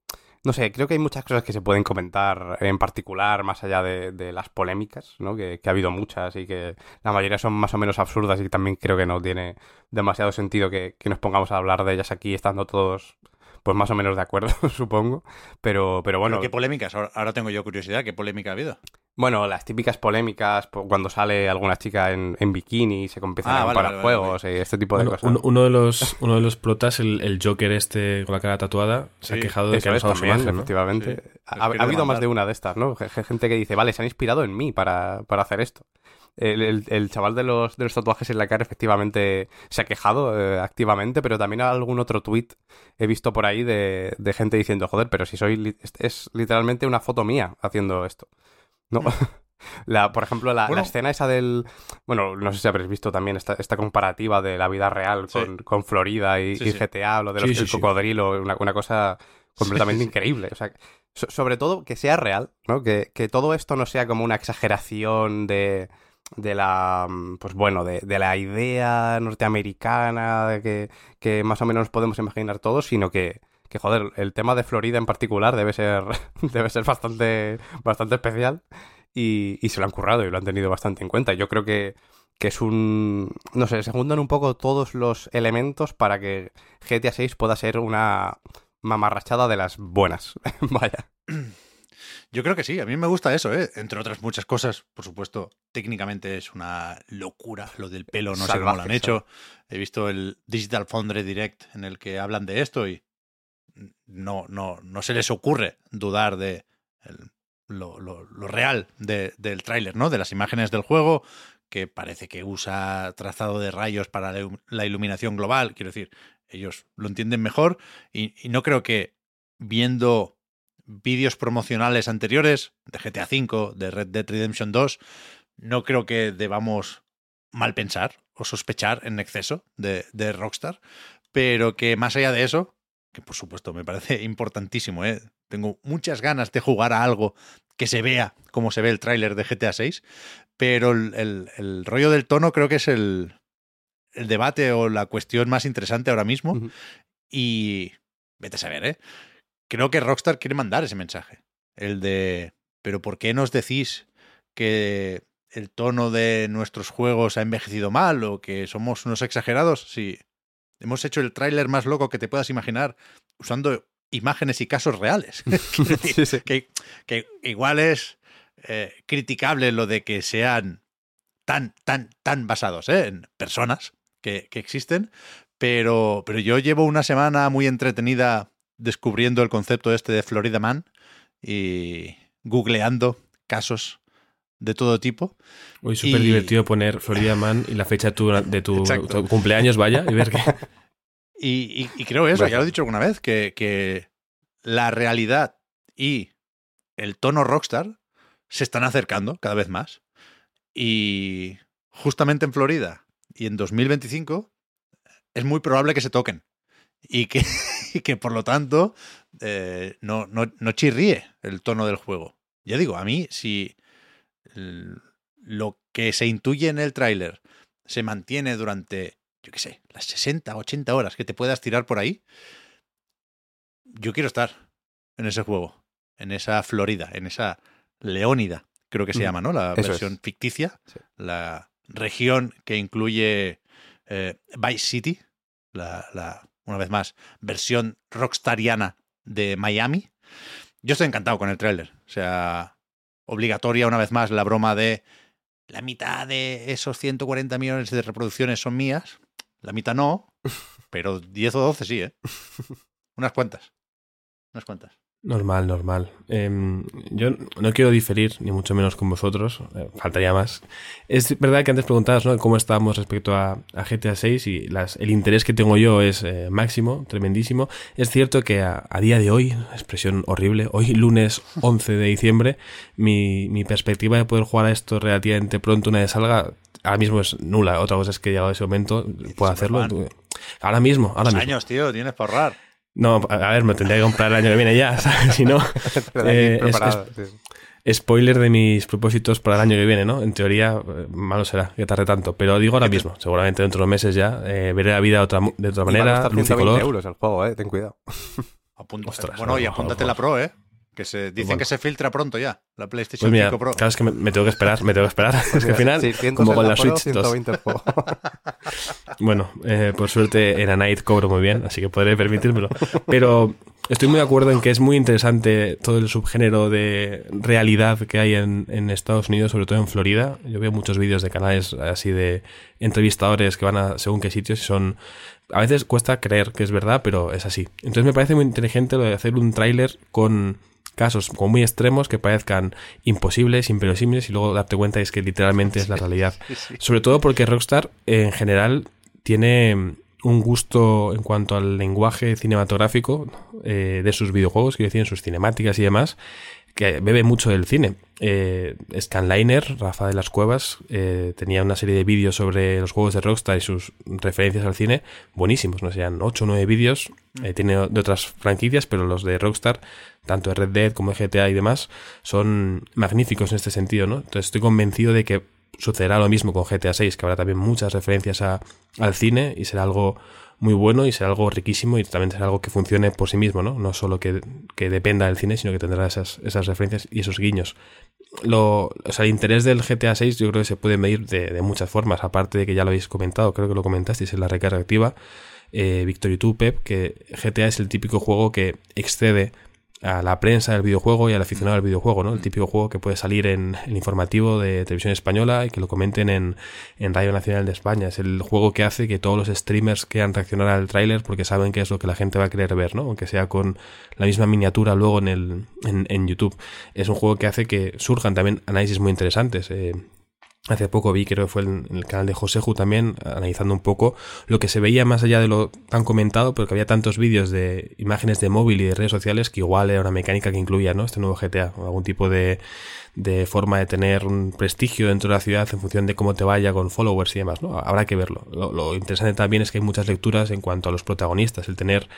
no sé, creo que hay muchas cosas que se pueden comentar en particular, más allá de, las polémicas, ¿no? Que, que, ha habido muchas y que la mayoría son más o menos absurdas y también creo que no tiene demasiado sentido que, que nos pongamos a hablar de ellas aquí estando todos pues más o menos de acuerdo, supongo. Pero, pero bueno. ¿Pero ¿Qué polémicas? Ahora tengo yo curiosidad. ¿Qué polémica ha habido? Bueno, las típicas polémicas cuando sale alguna chica en, en bikini y se empiezan ah, a comparar vale, vale, juegos vale. y este tipo de bueno, cosas. Un, uno, de los, uno de los protas, el, el, Joker este con la cara tatuada, se sí, ha quejado de que ha usado también, su imagen, ¿no? efectivamente. Sí. Ha, ha, habido más de una de estas, ¿no? Gente que dice, vale, se han inspirado en mí para, para hacer esto. El, el, el, chaval de los, de los tatuajes en la cara efectivamente se ha quejado eh, activamente, pero también algún otro tweet he visto por ahí de, de gente diciendo, joder, pero si soy es, es, literalmente una foto mía haciendo esto. No. La, por ejemplo, la, bueno. la, escena esa del. Bueno, no sé si habréis visto también esta, esta comparativa de la vida real con, sí. con Florida y, sí, y, GTA, lo de los, el cocodrilo, una, una, cosa completamente increíble. O sea, so, sobre todo que sea real, ¿no? Que, que todo esto no sea como una exageración de de la pues bueno de, de, la idea norteamericana que, que más o menos podemos imaginar todos sino que que joder el tema de Florida en particular debe ser debe ser bastante bastante especial y, y se lo han currado y lo han tenido bastante en cuenta yo creo que que es un no sé se juntan un poco todos los elementos para que GTA 6 pueda ser una mamarrachada de las buenas vaya Yo creo que sí, a mí me gusta eso, ¿eh? entre otras muchas cosas. Por supuesto, técnicamente es una locura lo del pelo, no Salvaje, sé cómo lo han hecho. He visto el Digital Foundry Direct en el que hablan de esto y no, no, no se les ocurre dudar de el, lo, real del tráiler, ¿no? De las imágenes del juego, que parece que usa trazado de rayos para la iluminación global. Quiero decir, ellos lo entienden mejor y, no creo que viendo vídeos promocionales anteriores de GTA V, de Red Dead Redemption 2, no creo que debamos mal pensar o sospechar en exceso de Rockstar, pero que más allá de eso, que por supuesto me parece importantísimo, ¿eh? tengo muchas ganas de jugar a algo que se vea como se ve el tráiler de GTA 6, pero el, rollo del tono creo que es el, debate o la cuestión más interesante ahora mismo. Y vete a saber, ¿eh? Creo que Rockstar quiere mandar ese mensaje. El de, pero ¿por qué nos decís que el tono de nuestros juegos ha envejecido mal o que somos unos exagerados? Si hemos hecho el tráiler más loco que te puedas imaginar usando imágenes y casos reales. Que, que, igual es eh, criticable lo de que sean tan, tan, tan basados ¿eh? en personas que, que, existen, pero, pero yo llevo una semana muy entretenida descubriendo el concepto este de Florida Man y googleando casos de todo tipo. Hoy súper divertido poner Florida Man y la fecha de tu, de tu, cumpleaños, vaya, y ver qué... Y, creo eso, ya lo he dicho alguna vez, que, que, la realidad y el tono rockstar se están acercando cada vez más. Y justamente en Florida y en 2025 es muy probable que se toquen. Y que, que por lo tanto eh, no, no, no chirríe el tono del juego. Ya digo, a mí, si lo que se intuye en el tráiler se mantiene durante yo qué sé, las 60, 80 horas que te puedas tirar por ahí, yo quiero estar en ese juego, en esa Florida, en esa Leónida, creo que se llama, ¿no? La versión ficticia, la región que incluye eh, Vice City, la, la, una vez más, versión rockstariana de Miami. Yo estoy encantado con el tráiler. O sea, obligatoria una vez más la broma de la mitad de esos 140 millones de reproducciones son mías. La mitad no, pero 10 o 12 sí, ¿eh? Unas cuantas. Unas cuantas. Normal, normal. Em, yo no quiero diferir, ni mucho menos con vosotros, eh, faltaría más. Es verdad que antes preguntabas ¿no? cómo estábamos respecto a, GTA 6 y las, el interés que tengo yo es eh, máximo, tremendísimo. Es cierto que a, día de hoy, expresión horrible, hoy lunes 11 de diciembre, mi, mi perspectiva de poder jugar a esto relativamente pronto una vez salga ahora mismo es nula. Otra cosa es que llegado ese momento puedo hacerlo. Ahora mismo, ahora mismo. años, tío, tienes para ahorrar. No, a ver, me tendría que comprar el año que viene ya, si no... Eh, spoiler de mis propósitos para el año que viene, ¿no? En teoría, eh, malo será que tarde tanto, pero digo ahora mismo, seguramente dentro de unos meses ya, eh, veré la vida de otra, de otra manera, luz y color. euros el juego, eh, ten cuidado. bueno, y apúntate la Pro, ¿eh? Que se dicen que se filtra pronto ya, la PlayStation pues 5 Pro. Claro, es que me, tengo que esperar, me tengo que esperar. es que al final, como con la, Switch 2. bueno, eh, por suerte en A Night cobro muy bien, así que podré permitírmelo. Pero estoy muy de acuerdo en que es muy interesante todo el subgénero de realidad que hay en, en Estados Unidos, sobre todo en Florida. Yo veo muchos vídeos de canales así de entrevistadores que van a según qué sitios y son a veces cuesta creer que es verdad, pero es así. Entonces me parece muy inteligente lo de hacer un tráiler con casos como muy extremos que parezcan imposibles, inverosímiles y luego darte cuenta es que literalmente es la realidad. Sobre todo porque Rockstar en general tiene un gusto en cuanto al lenguaje cinematográfico eh, de sus videojuegos, quiero decir, en sus cinemáticas y demás, que bebe mucho del cine. Eh, Scanliner, Rafa de las Cuevas, eh, tenía una serie de vídeos sobre los juegos de Rockstar y sus referencias al cine buenísimos, no sean 8 o 9 vídeos, mm. eh, tiene de otras franquicias, pero los de Rockstar, tanto de Red Dead como de GTA y demás, son magníficos en este sentido, ¿no? Entonces estoy convencido de que sucederá lo mismo con GTA 6, que habrá también muchas referencias a, al cine y será algo muy bueno y será algo riquísimo y también será algo que funcione por sí mismo, ¿no? No solo que, dependa del cine, sino que tendrá esas, esas referencias y esos guiños. Lo, o sea, el interés del GTA 6 yo creo que se puede medir de, muchas formas, aparte de que ya lo habéis comentado, creo que lo comentasteis en la recarga activa, eh, Pep, que GTA es el típico juego que excede a la prensa del videojuego y al aficionado del videojuego, ¿no? El típico juego que puede salir en el informativo de televisión española y que lo comenten en, en Radio Nacional de España. Es el juego que hace que todos los streamers quieran reaccionar al tráiler porque saben que es lo que la gente va a querer ver, ¿no? Aunque sea con la misma miniatura luego en, el, en, en YouTube. Es un juego que hace que surjan también análisis muy interesantes. Eh, Hace poco vi, creo que fue en el canal de Joseju también, analizando un poco lo que se veía más allá de lo tan comentado, pero que había tantos vídeos de imágenes de móvil y de redes sociales que igual era una mecánica que incluía, ¿no? Este nuevo GTA, o algún tipo de, de forma de tener un prestigio dentro de la ciudad en función de cómo te vaya con followers y demás, ¿no? Habrá que verlo. Lo, lo interesante también es que hay muchas lecturas en cuanto a los protagonistas, el tener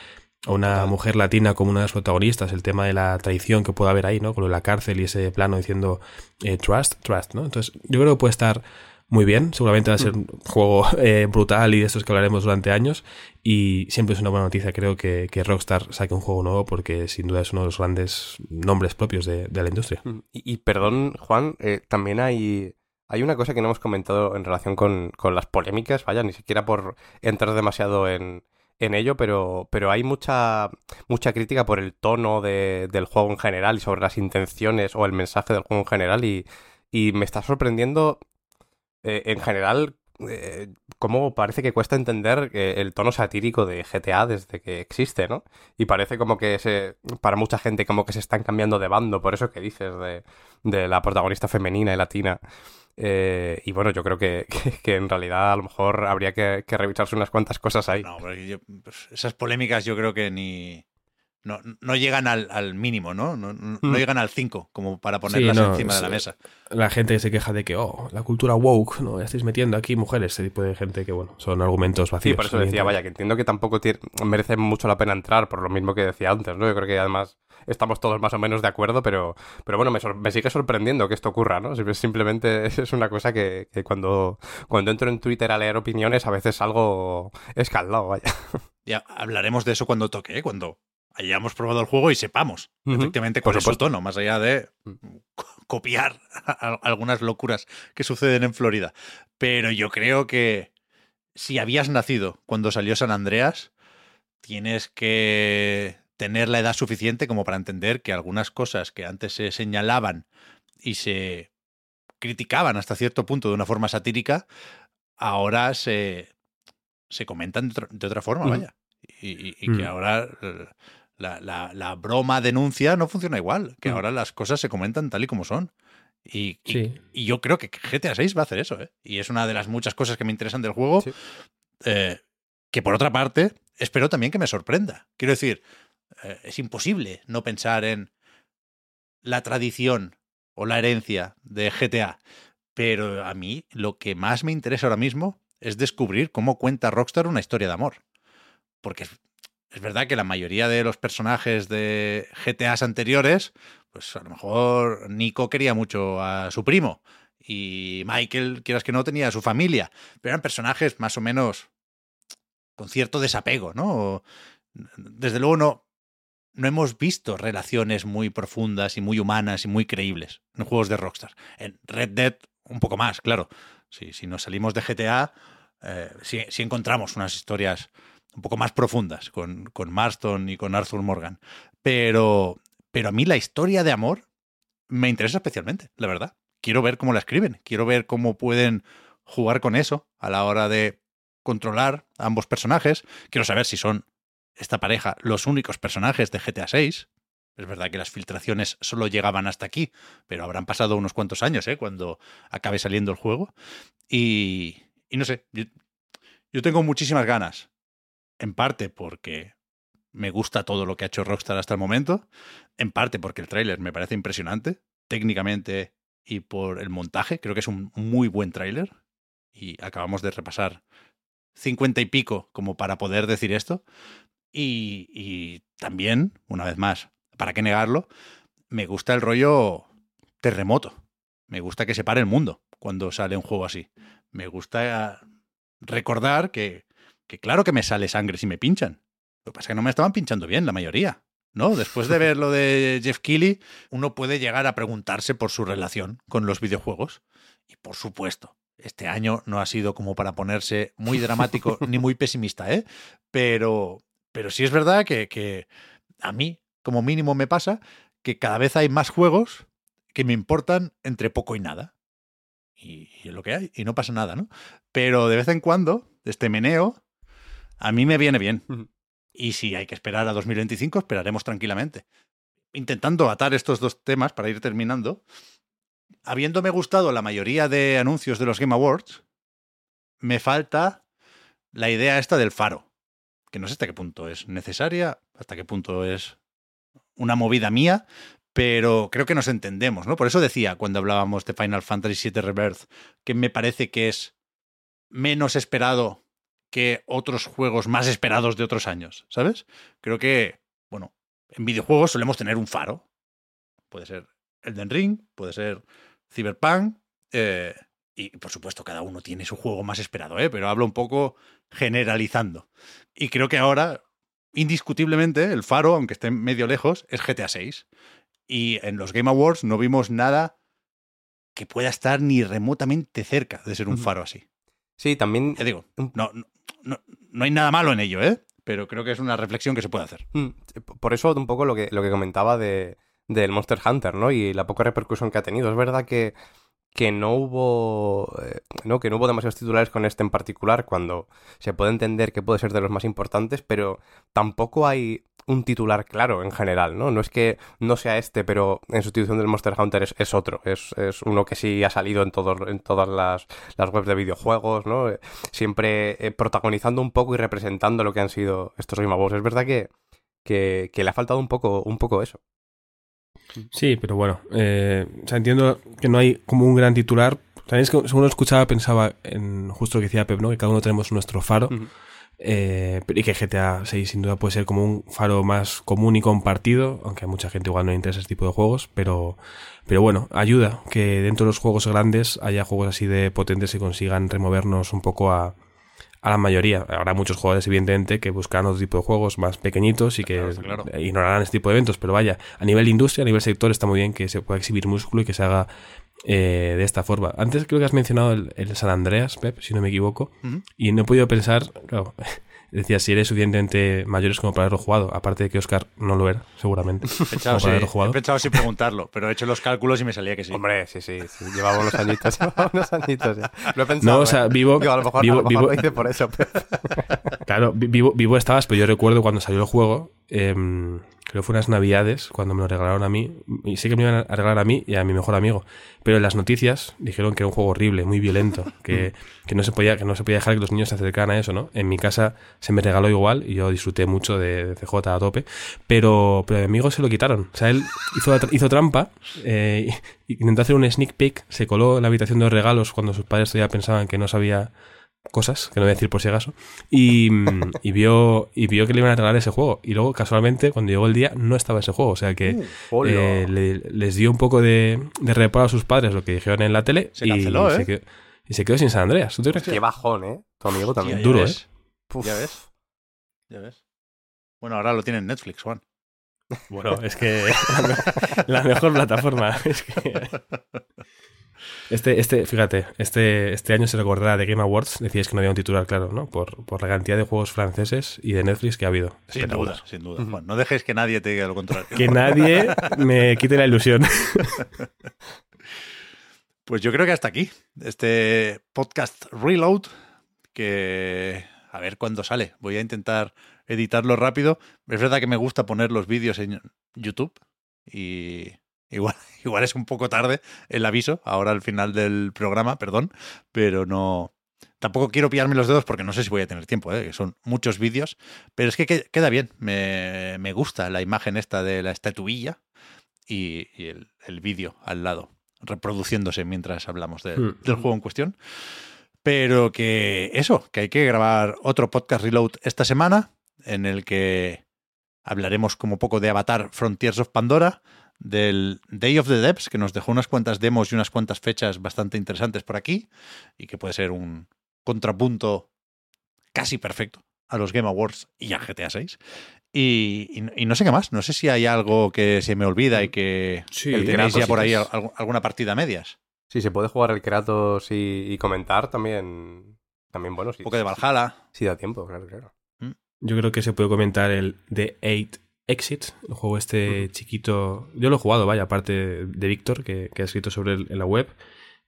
a una mujer latina como una de las protagonistas, el tema de la traición que puede haber ahí, ¿no? Con la cárcel y ese plano diciendo eh, trust, trust, ¿no? Entonces, yo creo que puede estar muy bien, seguramente va a ser un juego eh, brutal y de estos que hablaremos durante años y siempre es una buena noticia creo que, que, Rockstar saque un juego nuevo porque sin duda es uno de los grandes nombres propios de, de la industria. Y, y perdón, Juan, eh, también hay... Hay una cosa que no hemos comentado en relación con, con las polémicas, vaya, ni siquiera por entrar demasiado en, en ello, pero, pero hay mucha, mucha crítica por el tono de, del juego en general y sobre las intenciones o el mensaje del juego en general y, y me está sorprendiendo eh, en general eh, cómo parece que cuesta entender el tono satírico de GTA desde que existe, ¿no? Y parece como que se, para mucha gente como que se están cambiando de bando, por eso que dices de, de la protagonista femenina y latina. Eh, y bueno, yo creo que, que, en realidad a lo mejor habría que, revisarse unas cuantas cosas ahí. Pues, esas polémicas yo creo que ni. No, no llegan al, al mínimo, ¿no? No, no, no, llegan al 5 como para ponerlas Sí, no, encima de la mesa. La gente se queja de que, oh, la cultura woke, no, ya estáis metiendo aquí mujeres, ese tipo de gente que, bueno, son argumentos vacíos. Sí, por eso decía, vaya, que entiendo que tampoco tiene- merece mucho la pena entrar, por lo mismo que decía antes, ¿no? Yo creo que además estamos todos más o menos de acuerdo, pero, pero bueno, me, sor- me sigue sorprendiendo que esto ocurra, ¿no? Sim- Simplemente es una cosa que, que cuando, cuando entro en Twitter a leer opiniones a veces algo escaldado, vaya. Ya hablaremos de eso cuando toque, ¿eh? cuando hayamos probado el juego y sepamos Ujú, efectivamente por cuál es su tono, más allá de co- copiar algunas locuras que suceden en Florida. Pero yo creo que si habías nacido cuando salió San Andreas, tienes que tener la edad suficiente como para entender que algunas cosas que antes se señalaban y se criticaban hasta cierto punto de una forma satírica, ahora se, se comentan de otra, forma, vaya. Y, y- y que Mm. ahora la, la- la broma denuncia no funciona igual, que Mm. ahora las cosas se comentan tal y como son. Y, y- yo creo que GTA 6 va a hacer eso, ¿eh? Y es una de las muchas cosas que me interesan del juego. Sí. eh, que por otra parte, espero también que me sorprenda. Quiero decir, eh, es imposible no pensar en la tradición o la herencia de GTA. Pero a mí lo que más me interesa ahora mismo es descubrir cómo cuenta Rockstar una historia de amor. Porque es, verdad que la mayoría de los personajes de GTAs anteriores, pues a lo mejor Nico quería mucho a su primo y Michael, quieras que no, tenía a su familia, pero eran personajes más o menos con cierto desapego, ¿no? Desde luego no, no hemos visto relaciones muy profundas y muy humanas y muy creíbles en juegos de Rockstar. En Red Dead un poco más, claro. Si, si nos salimos de GTA, eh, sí encontramos unas historias un poco más profundas con, con Marston y con Arthur Morgan. Pero, pero a mí la historia de amor me interesa especialmente, la verdad. Quiero ver cómo la escriben, quiero ver cómo pueden jugar con eso a la hora de controlar a ambos personajes. Quiero saber si son esta pareja los únicos personajes de GTA 6. Es verdad que las filtraciones solo llegaban hasta aquí, pero habrán pasado unos cuantos años, ¿eh? Cuando acabe saliendo el juego. Y, y no sé, yo tengo muchísimas ganas. En parte porque me gusta todo lo que ha hecho Rockstar hasta el momento. En parte porque el tráiler me parece impresionante, técnicamente y por el montaje. Creo que es un muy buen tráiler. Y acabamos de repasar cincuenta y pico como para poder decir esto. Y, y también, una vez más, ¿para qué negarlo? Me gusta el rollo terremoto. Me gusta que se pare el mundo cuando sale un juego así. Me gusta recordar que, que claro que me sale sangre si me pinchan. Lo que pasa es que no me estaban pinchando bien la mayoría. ¿no? Después de ver lo de Jeff Keighley, uno puede llegar a preguntarse por su relación con los videojuegos. Y por supuesto, este año no ha sido como para ponerse muy dramático ni muy pesimista, ¿eh? Pero, pero sí es verdad que, que a mí como mínimo me pasa que cada vez hay más juegos que me importan entre poco y nada. Y, y es lo que hay, y no pasa nada, ¿no? Pero de vez en cuando, este meneo, a mí me viene bien. Y si hay que esperar a 2025, esperaremos tranquilamente. Intentando atar estos dos temas para ir terminando, habiéndome gustado la mayoría de anuncios de los Game Awards, me falta la idea esta del faro, que no sé hasta qué punto es necesaria, hasta qué punto es una movida mía, pero creo que nos entendemos, ¿no? Por eso decía cuando hablábamos de Final Fantasy VII Rebirth que me parece que es menos esperado que otros juegos más esperados de otros años, ¿sabes? Creo que, bueno, en videojuegos solemos tener un faro. Puede ser Elden Ring, puede ser Cyberpunk, eh, y por supuesto cada uno tiene su juego más esperado, ¿eh? pero hablo un poco generalizando. Y creo que ahora, indiscutiblemente, el faro, aunque esté medio lejos, es GTA 6. Y en los Game Awards no vimos nada que pueda estar ni remotamente cerca de ser un faro así. Sí, también Ya digo, no, no, no, hay nada malo en ello, ¿eh? Pero creo que es una reflexión que se puede hacer. Mm, Por eso un poco lo que, lo que comentaba de, del Monster Hunter, ¿no? Y la poca repercusión que ha tenido. Es verdad que, que no hubo. eh, no, que no hubo demasiados titulares con este en particular, cuando se puede entender que puede ser de los más importantes, pero tampoco hay un titular claro en general, ¿no? No es que no sea este, pero en sustitución del Monster Hunter es, es otro. Es, es uno que sí ha salido en, todo, en todas las, las webs de videojuegos, ¿no? Eh, Siempre eh, protagonizando un poco y representando lo que han sido estos Game Awards. Es verdad que, que, que le ha faltado un poco, un poco eso. Sí, pero bueno, eh, o sea, entiendo que no hay como un gran titular. También es que según lo escuchaba pensaba en justo lo que decía Pep, ¿no? Que cada uno tenemos nuestro faro. Eh, y que GTA 6 sin duda puede ser como un faro más común y compartido, aunque a mucha gente igual no le interesa ese tipo de juegos, pero, pero bueno, ayuda que dentro de los juegos grandes haya juegos así de potentes que consigan removernos un poco a, a la mayoría. Habrá muchos jugadores, evidentemente, que buscarán otro tipo de juegos más pequeñitos y que Claro, está claro. ignorarán este tipo de eventos. Pero vaya, a nivel de industria, a nivel sector, está muy bien que se pueda exhibir músculo y que se haga eh, de esta forma. Antes creo que has mencionado el, el San Andreas, Pep, si no me equivoco, y no he podido pensar, claro, decía, si eres suficientemente mayores como para haberlo jugado, aparte de que Oscar no lo era, seguramente. He para sí, he pensado sin preguntarlo, pero he hecho los cálculos y me salía que sí. Hombre, sí, sí, sí. Llevaba unos añitos, llevaba unos añitos ya. Lo he pensado. No, o sea, ¿eh? vivo- Digo, a lo mejor, vivo- a lo, mejor vivo- lo hice por eso. pero- Claro, vi- vivo, vivo estabas, pero yo recuerdo cuando salió el juego, em, creo que fue unas navidades, cuando me lo regalaron a mí, y sé que me iban a regalar a mí y a mi mejor amigo, pero en las noticias dijeron que era un juego horrible, muy violento, que, que no se podía, que no se podía dejar que los niños se acercaran a eso, ¿no? En mi casa se me regaló igual y yo disfruté mucho de, de CJ a tope, pero, pero a mi amigo se lo quitaron. O sea, él hizo, hizo trampa, eh, intentó hacer un sneak peek, se coló en la habitación de los regalos cuando sus padres todavía pensaban que no sabía cosas, que no voy a decir por si acaso, y, y vio y vio que le iban a regalar ese juego. Y luego, casualmente, cuando llegó el día, no estaba ese juego. O sea que hola. eh, le- les dio un poco de, de reparo a sus padres lo que dijeron en la tele Se y, canceló, ¿eh? se quedó, y se quedó sin San Andreas. ¿Tú te crees? Qué bajón, ¿eh? Tu amigo también. Ya duro, ves, Puf. Ya ves. Ya ves. Bueno, ahora lo tiene en Netflix, Juan. Bueno, es que la mejor plataforma. Es que... Este, este, fíjate, este, este año se recordará de Game Awards, decíais que no había un titular claro, ¿no? Por, por la cantidad de juegos franceses y de Netflix que ha habido. Sin duda, sin duda. Juan. No dejes que nadie te diga lo contrario. Que nadie me quite la ilusión. Pues yo creo que hasta aquí. Este podcast Reload, que a ver cuándo sale. Voy a intentar editarlo rápido. Es verdad que me gusta poner los vídeos en YouTube y igual, igual es un poco tarde el aviso, ahora al final del programa, perdón, pero no... Tampoco quiero pillarme los dedos porque no sé si voy a tener tiempo, ¿eh? que son muchos vídeos, pero es que que- queda bien, me, me gusta la imagen esta de la estatuilla y, y el, el vídeo al lado, reproduciéndose mientras hablamos de- Hmm. del juego en cuestión. Pero que eso, que hay que grabar otro podcast reload esta semana en el que hablaremos como poco de Avatar Frontiers of Pandora, del Day of the Depths, que nos dejó unas cuantas demos y unas cuantas fechas bastante interesantes por aquí y que puede ser un contrapunto casi perfecto a los Game Awards y a GTA 6. Y, y- y no sé qué más, no sé si hay algo que se me olvida y que Sí, tenéis Kratos ya por ahí al- alguna partida a medias. Si se puede jugar el Kratos y, y comentar, también. También bueno, sí. Un poco de Valhalla. Sí, da tiempo, claro, claro. Yo creo que se puede comentar el The Eight Exit, el juego este chiquito. Yo lo he jugado, vaya, aparte de Víctor, que, que, ha escrito sobre él en la web.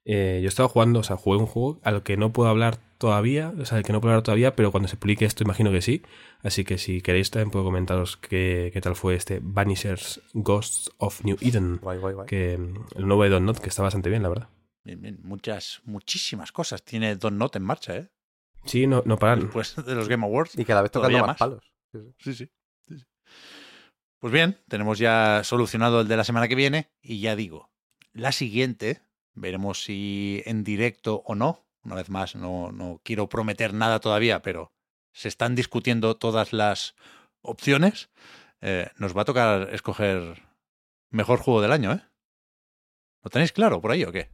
Eh, yo estaba jugando, o sea, jugué un juego al que no puedo hablar todavía, o sea, al que no puedo hablar todavía, pero cuando se publique esto imagino que sí. Así que si queréis también puedo comentaros qué, qué tal fue este Vanishers Ghosts of New Eden. Guay, guay, guay. Que el nuevo de Not, que está bastante bien, la verdad. Bien, bien. Muchas, muchísimas cosas tiene Don Not en marcha, ¿eh? Sí, no, no paran. Después de los Game Awards. Y cada vez tocando más, más. palos. Sí, sí. Pues bien, tenemos ya solucionado el de la semana que viene y ya digo, la siguiente, veremos si en directo o no. Una vez más, no, no quiero prometer nada todavía, pero se están discutiendo todas las opciones. Eh, nos va a tocar escoger mejor juego del año, ¿eh? ¿Lo tenéis claro por ahí o qué?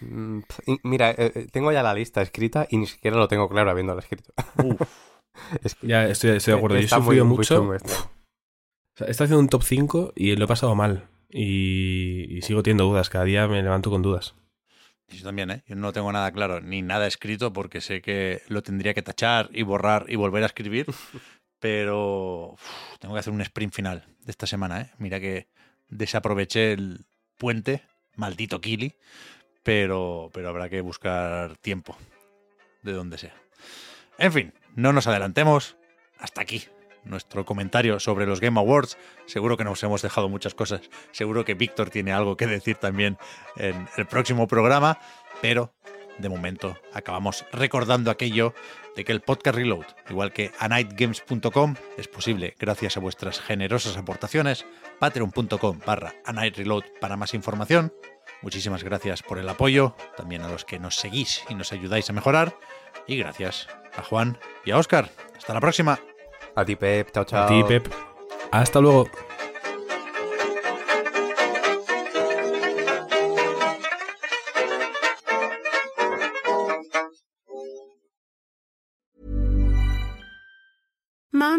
Mm, y Mira, eh, eh, tengo ya la lista escrita y ni siquiera lo tengo claro habiéndola escrito. Uf, Es que Ya estoy, estoy de acuerdo. Yo he sufrido mucho. Sea, Está haciendo un top 5 y lo he pasado mal. Y, y sigo teniendo dudas. Cada día me levanto con dudas. yo también, ¿eh? Yo no tengo nada claro, ni nada escrito, porque sé que lo tendría que tachar y borrar y volver a escribir. Pero uf, tengo que hacer un sprint final de esta semana, ¿eh? Mira que desaproveché el puente, maldito Kili, pero, pero habrá que buscar tiempo de donde sea. En fin, no nos adelantemos. Hasta aquí nuestro comentario sobre los Game Awards. Seguro que nos hemos dejado muchas cosas. Seguro que Víctor tiene algo que decir también en el próximo programa. Pero de momento acabamos recordando aquello de que el podcast Reload, igual que anightgames.com, es posible gracias a vuestras generosas aportaciones. Patreon.com barra anightreload para más información. Muchísimas gracias por el apoyo, también a los que nos seguís y nos ayudáis a mejorar. Y gracias a Juan y a Oscar. Hasta la próxima. A ti, Pep. Chao, chao. A ti, Pep. Hasta luego.